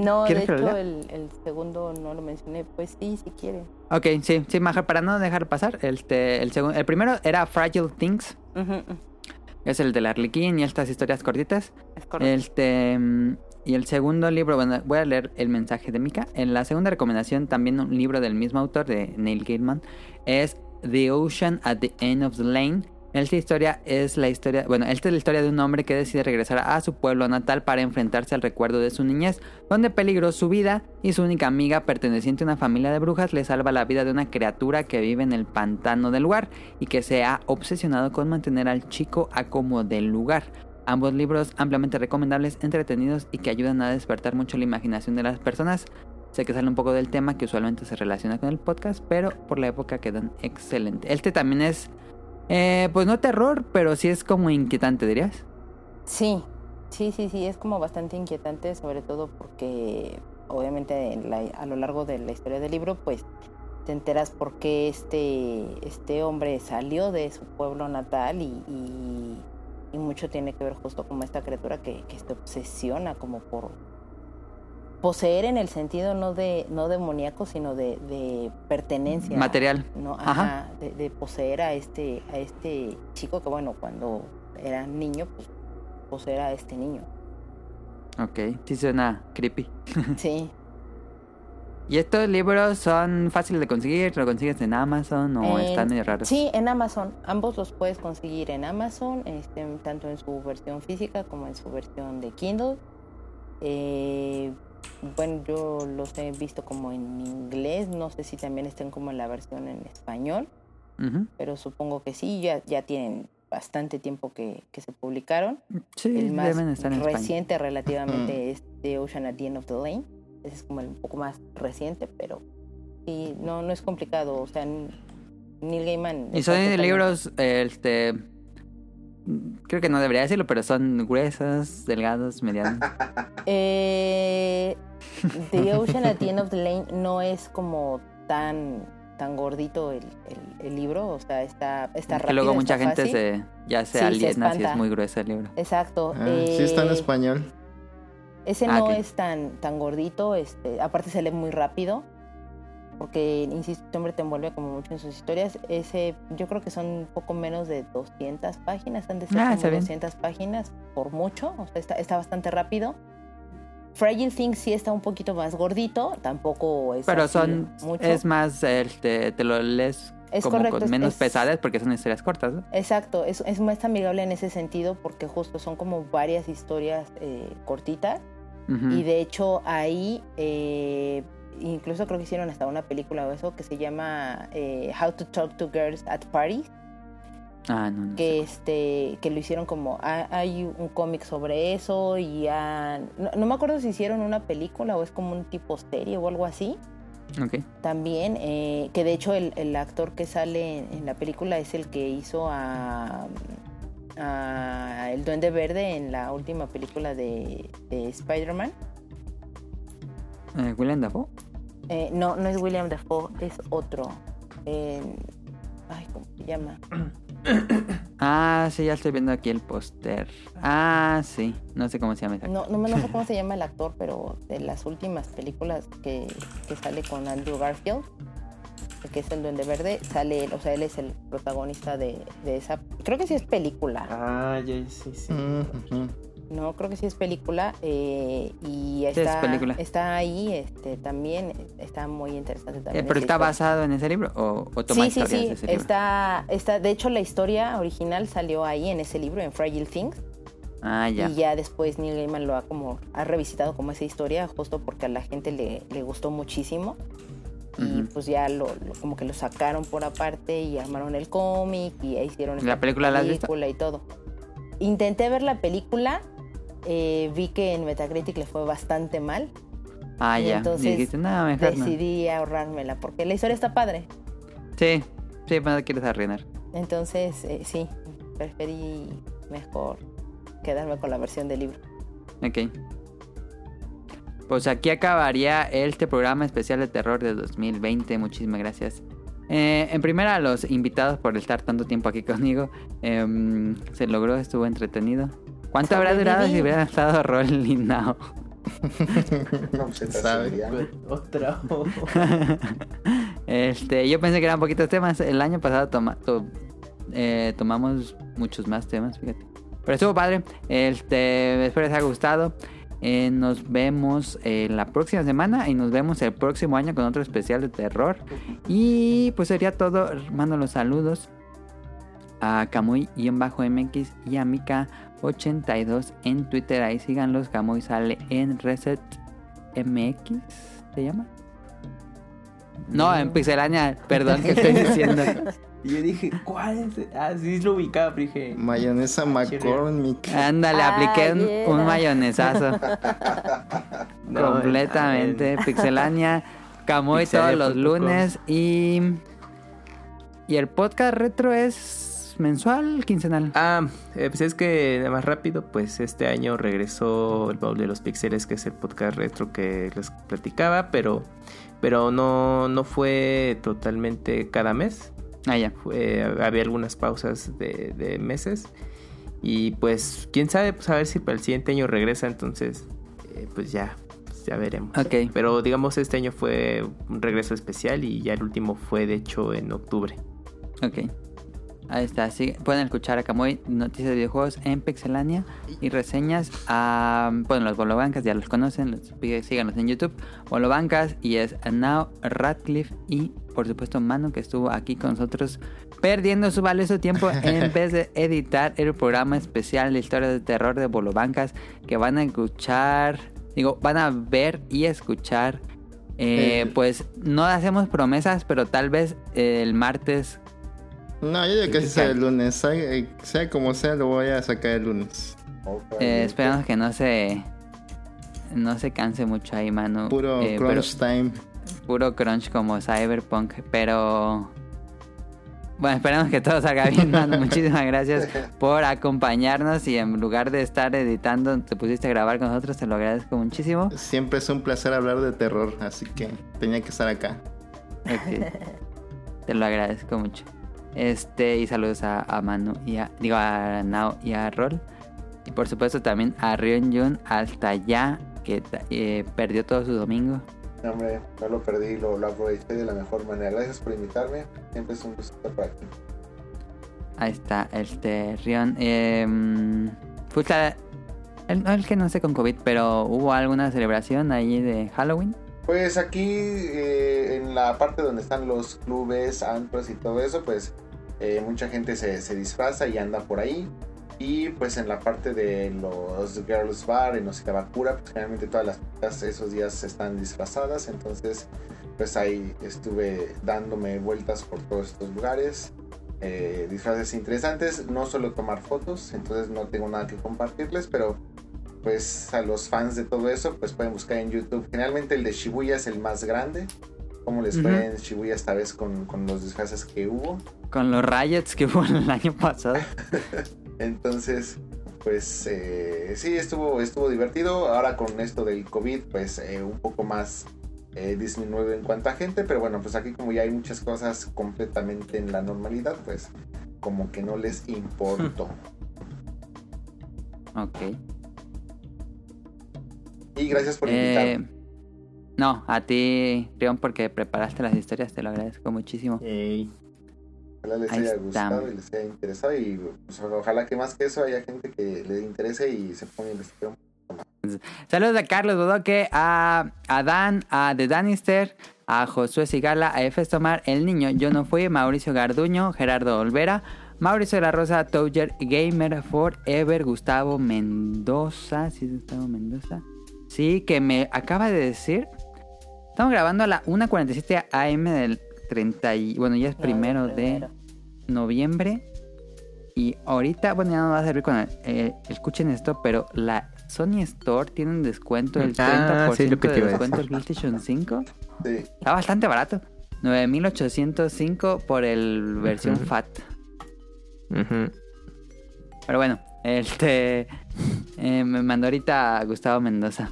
No, de ¿Quieres que lo hecho el, el segundo no lo mencioné. Pues sí, si quieren. Ok, sí, sí, mejor para no dejar pasar. Este, el, segundo, el primero era Fragile Things, es el del Arlequín y estas historias cortitas. Es correcto. Este, y el segundo libro, bueno, voy a leer el mensaje de Mika. En la segunda recomendación, también un libro del mismo autor, de Neil Gaiman, es The Ocean at the End of the Lane. Esta historia es la historia, bueno, esta es la historia de un hombre que decide regresar a su pueblo natal para enfrentarse al recuerdo de su niñez, donde peligró su vida y su única amiga perteneciente a una familia de brujas le salva la vida de una criatura que vive en el pantano del lugar y que se ha obsesionado con mantener al chico a como del lugar. Ambos libros ampliamente recomendables, entretenidos y que ayudan a despertar mucho la imaginación de las personas. Sé que sale un poco del tema que usualmente se relaciona con el podcast, pero por la época quedan excelentes. Este también es, eh, pues no terror, pero sí es como inquietante, dirías. Sí, sí, sí, sí, es como bastante inquietante, sobre todo porque obviamente a lo largo de la historia del libro, pues te enteras por qué este, este hombre salió de su pueblo natal y, y- mucho tiene que ver justo como esta criatura que, que se obsesiona como por poseer en el sentido no de no demoníaco, sino de, de pertenencia. Material. ¿no? Ajá. Ajá, de, de poseer a este, a este chico que bueno, cuando era niño, pues poseer a este niño. Ok, sí suena creepy. *laughs* Sí. ¿Y estos libros son fáciles de conseguir? ¿Lo consigues en Amazon o Eh, están medio raros? Sí, en Amazon. Ambos los puedes conseguir en Amazon, este, tanto en su versión física como en su versión de Kindle. Eh, bueno, yo los he visto como en inglés, no sé si también estén como en la versión en español, pero supongo que sí, ya, ya tienen bastante tiempo que, que se publicaron. Sí, el más deben estar en español. reciente relativamente es The Ocean at the End of the Lane. Ese es como el un poco más reciente, pero Sí, no, no es complicado. O sea, Neil Gaiman. Y son totalmente- libros, este... Creo que no debería decirlo, pero son gruesos, delgados, medianos. *laughs* Eh, the *laughs* Ocean at the End of the Lane no es como tan tan gordito el, el- el libro, o sea, está, está que rápido. luego mucha gente fácil. se ya se Sí, se aliena si es muy grueso el libro. Exacto. Ah, sí está en eh, español. Ese Ah, no es tan, tan gordito, este, aparte se lee muy rápido, porque, insisto, este hombre te envuelve como mucho en sus historias. Ese, yo creo que son poco menos de 200 páginas, han de ser Ah, como está bien. 200 páginas por mucho, o sea, está, está bastante rápido. Fragile Things sí está un poquito más gordito, tampoco es Pero son mucho. es más este, te lo lees Es como correcto, con menos es- pesadas porque son historias cortas, ¿no? Exacto, es, es más amigable en ese sentido porque justo son como varias historias eh, cortitas Ujú. y de hecho ahí eh, incluso creo que hicieron hasta una película o eso que se llama eh, How to Talk to Girls at Parties Ah, no, no que este que lo hicieron como ha- hay un cómic sobre eso y ya no, no me acuerdo si hicieron una película o es como un tipo serie o algo así Ok. también, eh, que de hecho el, el actor que sale en, en la película es el que hizo a, a El Duende Verde en la última película de, de Spider-Man. Eh, William Dafoe. Eh, no, no es William Dafoe, es otro. Eh, ay, ¿cómo se llama? *coughs* Ah, sí, ya estoy viendo aquí el póster. Ah, sí. No sé cómo se llama. No, no, me- no sé cómo *laughs* se llama el actor, pero de las últimas películas que, que sale con Andrew Garfield, que es el Duende Verde, sale él, o sea, él es el protagonista de, de esa. Creo que sí es película. Ah, ya, sí, sí. Ujú. No, creo que sí es película eh, y Sí, es está, película. está ahí, este, también está muy interesante Eh, también. pero esa está historia. basado en ese libro o, o toma Sí, sí, historias sí, de ese libro. está, está, de hecho la historia original salió ahí en ese libro, en Fragile Things, Ah, ya. y ya después Neil Gaiman lo ha como, ha revisitado como esa historia, justo porque a la gente le, le gustó muchísimo. Y pues ya lo, lo- como que lo sacaron por aparte y armaron el cómic y hicieron ¿La esta película la película y todo. Intenté ver la película, eh, vi que en Metacritic le fue bastante mal. Ah, y ya. entonces dijiste, no, mejor no. Decidí ahorrármela porque la historia está padre. Sí, sí, pero no quieres arruinar. Entonces, eh, sí, preferí mejor quedarme con la versión del libro. Ok. Pues aquí acabaría este programa especial de terror de 2020. Muchísimas gracias. Eh, en primera, a los invitados por estar tanto tiempo aquí conmigo. Em, se logró, estuvo entretenido. ¿Cuánto habrá durado si hubiera estado Roll y Now? *laughs* No, *laughs* esta Sabe. *laughs* Otra. Este, yo pensé que eran poquitos temas. El año pasado toma- to- eh, tomamos muchos más temas, fíjate. Pero estuvo padre. Este, espero les haya gustado. Eh, nos vemos eh, la próxima semana y nos vemos el próximo año con otro especial de terror. Y pues sería todo. Mando los saludos a Kamui-MX y a Mika82 en Twitter. Ahí síganlos. Kamui sale en Reset MX. ¿Se llama? No, en Pixelania, perdón que estoy *laughs* diciendo. Y yo dije, ¿cuál es? Ah, sí lo ubicaba, pero dije. Mayonesa McCormick. Ándale, Ah, apliqué un, yeah. un mayonesazo. *laughs* No, Completamente. Pixelania, Camoy todos los lunes. Y. Y el podcast retro es mensual, quincenal. Ah, eh, pues es que nada más rápido, pues este año regresó el baúl de los pixeles, que es el podcast retro que les platicaba, pero, pero no, no fue totalmente cada mes. Ah, ya. Fue- había algunas pausas de, de meses. Y pues, quién sabe, pues a ver si para el siguiente año regresa, entonces, eh, pues ya, pues, ya veremos. Ok. Pero digamos, este año fue un regreso especial y ya el último fue de hecho en octubre. Ok. Ahí está. Sí, pueden escuchar a Camoy noticias de videojuegos en Pixelania y reseñas a. Bueno, los Bolobancas ya los conocen. Los, síganos en YouTube. Bolobancas y es Now Radcliffe y por supuesto Manu que estuvo aquí con nosotros perdiendo su valioso tiempo *laughs* en vez de editar el programa especial de historia de terror de Bolobancas que van a escuchar. Digo, van a ver y escuchar. Eh, Eh. Pues no hacemos promesas, pero tal vez el martes No, yo digo que sí sea el lunes. Sea, eh, sea como sea, lo voy a sacar el lunes. Eh, esperamos que no se no se canse mucho ahí, mano. Puro Eh, pero, crunch time. puro crunch como Cyberpunk, pero... Bueno, esperamos que todo salga bien, *laughs* mano. Muchísimas gracias por acompañarnos y en lugar de estar editando, te pusiste a grabar con nosotros, te lo agradezco muchísimo. Siempre es un placer hablar de terror, así que tenía que estar acá. *laughs* Te lo agradezco mucho. Este, y saludos a, a Manu y a, digo, a Nao y a Rol. Y por supuesto también a Rion Jun hasta allá, que eh, perdió todo su domingo. No, hombre, no lo perdí, lo, lo aproveché de la mejor manera. Gracias por invitarme. Siempre es un gusto estar por aquí. Ahí está, este, Rion. Eh, puta, el, el que no sé con COVID, pero hubo alguna celebración ahí de Halloween. Pues aquí eh, en la parte donde están los clubes, antros y todo eso, pues eh, mucha gente se, se disfraza y anda por ahí. Y pues en la parte de los girls bar, en los Itabakura, pues generalmente todas las chicas esos días están disfrazadas. Entonces pues ahí estuve dándome vueltas por todos estos lugares. eh, disfraces interesantes, no solo tomar fotos, entonces no tengo nada que compartirles, pero pues a los fans de todo eso, pues pueden buscar en YouTube. Generalmente el de Shibuya es el más grande. ¿Cómo les fue Ujú. en Shibuya esta vez con, con los disfraces que hubo? Con los riots que hubo el año pasado. *laughs* Entonces, pues eh, sí, estuvo, estuvo divertido. Ahora con esto del COVID, pues eh, un poco más eh, disminuido en cuanto a gente. Pero bueno, pues aquí como ya hay muchas cosas completamente en la normalidad, pues como que no les importó. *laughs* Ok. Y gracias por Eh, invitarme. no, a ti, Rion, porque preparaste las historias, te lo agradezco muchísimo. Ey, Ojalá les ahí haya gustado y les haya interesado. Y pues, ojalá que más que eso haya gente que le interese y se ponga a investigar. Saludos a Carlos Bodoque, a, a Dan, a The Danister, a Josué Sigala, a Efes Tomar, El Niño, Yo No Fui, Mauricio Garduño, Gerardo Olvera, Mauricio de la Rosa, Touger, Gamer, Forever, Gustavo Mendoza, ¿sí es Gustavo Mendoza? Sí, que me acaba de decir, estamos grabando a la 1.47 am del 30 y, bueno, ya es primero de Primero. noviembre. Y ahorita, bueno, ya no va a servir cuando eh, escuchen esto, pero la Sony Store tiene un descuento del 30% Ah, sí, lo que te de iba a descuento del PlayStation 5. Sí, Está bastante barato. 9805 por el versión. FAT. Pero bueno, este eh, me mandó ahorita Gustavo Mendoza.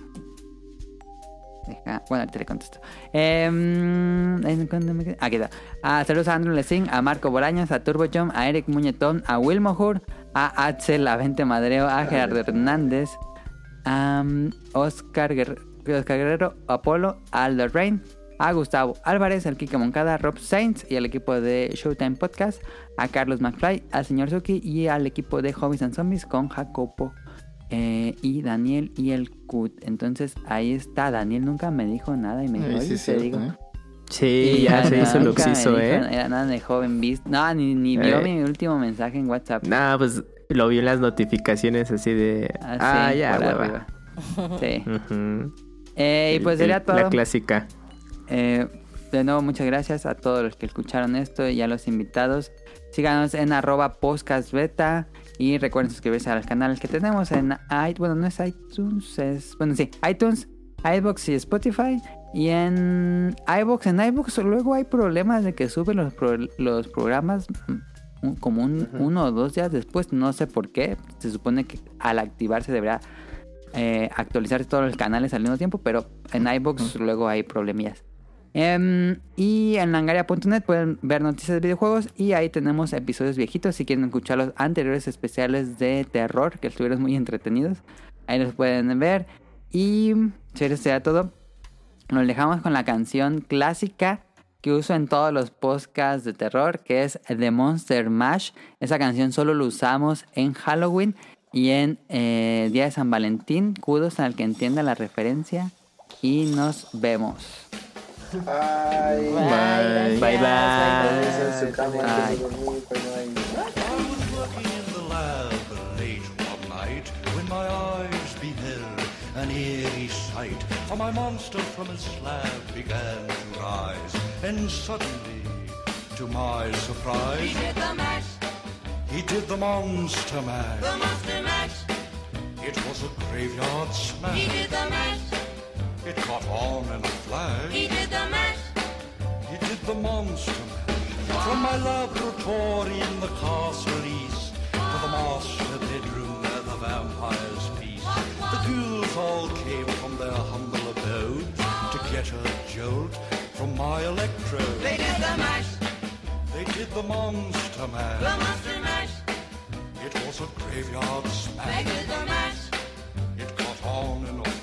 Deja- bueno, ahorita le contesto. Em. Aquí está. Ah, saludos a Andrew Lessing, a Marco Bolaños, a Turbo Jump, a Eric Muñetón, a Will Mohur, a Axel Avente Madreo, a Gerardo Hernández, a mm, Oscar, Guerre- Oscar Guerrero, Apolo, a Aldo Rain, a Gustavo Álvarez, al Kike Moncada, Rob Sainz y al equipo de Showtime Podcast, a Carlos McFly, al señor Suki y al equipo de Hobbies and Zombies con Jacopo eh, y Daniel y el Cut. Entonces ahí está. Daniel nunca me dijo nada y me dijo, Ay, "Oye, sí, te cierto, digo". ¿eh? Sí, Y ya se hizo lo que hizo, dijo ¿eh? Era nada de joven beast. No, ni, ni vio Eh. mi último mensaje en WhatsApp. Nah, pues lo vi en las notificaciones así de. Así, ah, ya, hueva. Sí. *laughs* Eh, y El- pues sería todo. La clásica. Eh, de nuevo, muchas gracias a todos los que escucharon esto y a los invitados. Síganos en arroba podcastbeta y recuerden suscribirse a los canales que tenemos en iTunes. Bueno, no es iTunes, es... Bueno, sí, iTunes, iBox y Spotify. Y en iBox, en iBox luego hay problemas de que suben los, pro- los programas mm, un- como un- uno o dos días después. No sé por qué. Se supone que al activarse deberá eh, actualizarse todos los canales al mismo tiempo, pero en iBox luego hay problemillas. Em, y en langaria.net pueden ver noticias de videojuegos y ahí tenemos episodios viejitos si quieren escuchar los anteriores especiales de terror que estuvieron muy entretenidos. Ahí los pueden ver. Y si eso sería todo, nos dejamos con la canción clásica que uso en todos los podcasts de terror, que es The Monster Mash. Esa canción solo lo usamos en Halloween y en eh, Día de San Valentín. Kudos al que entienda la referencia. Y nos vemos. Ay, Bye. Bye, bye. en su cama, Ay. antes de dormir, pues, no hay- I was working in the lab late one night when my eyes beheld an eerie sight. For my monster from his slab began to rise, and suddenly, to my surprise, He did the mash, he did the monster mash. the monster mash. It was a graveyard He did the mash, It caught on in a flash. he did the mash. the monster mash. From my laboratory in the castle east to the master bedroom where the vampires feast. The ghouls all came from their humble abode to get a jolt from my electrode. They did the mash, They did the monster mash. the monster mash. It was a graveyard smash. They did the mash, It caught on in a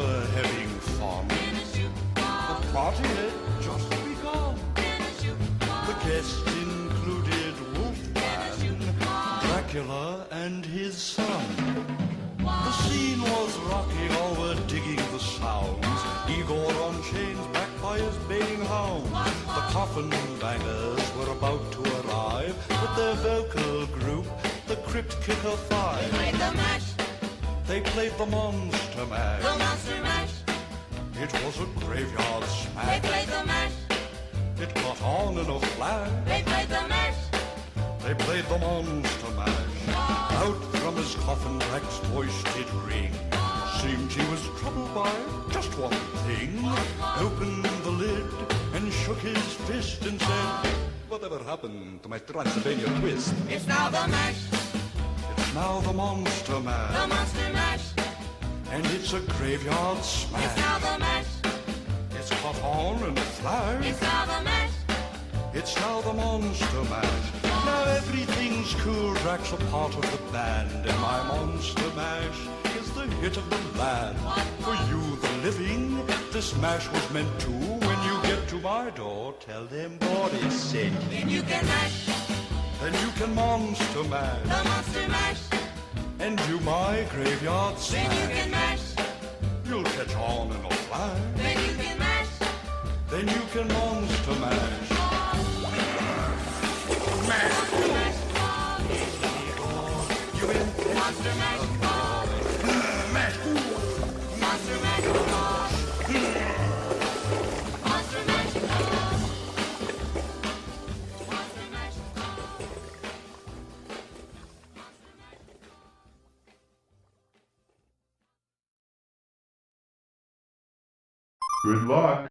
were having fun. The party had just begun. The guests included Wolfman, Dracula, and his son. The scene was rocking, all were digging the sounds. Igor on chains, backed by his baying hounds. The coffin bangers were about to arrive with their vocal group, the Crypt Kicker Five. Played the mash, They played the monster mash. the monster mash. It was a graveyard smash. They played the mash, It caught on in a flash. they played the mash. They played the monster mash. Out from his coffin, Drex's voice did ring. Seemed he was troubled by just one thing. Opened the lid and shook his fist and said, Whatever happened to my Transylvania twist? It's now the mash, now the monster the mash. monster mash. And it's a graveyard smash. It's now the mash, It's caught on in a flash. it's now the mash. It's now the monster mash. Now everything's cool. Drax a part of the band, and my monster mash is the hit of the land. For you, the living, this mash was meant to. When you get to my door, tell them what is said. Then you can mash, Then you can monster mash the monster mash. and do my graveyard Then you can mash. You'll catch on in a flash. then you can mash. Then you can monster mash. Mash You in Monster mash. Good luck.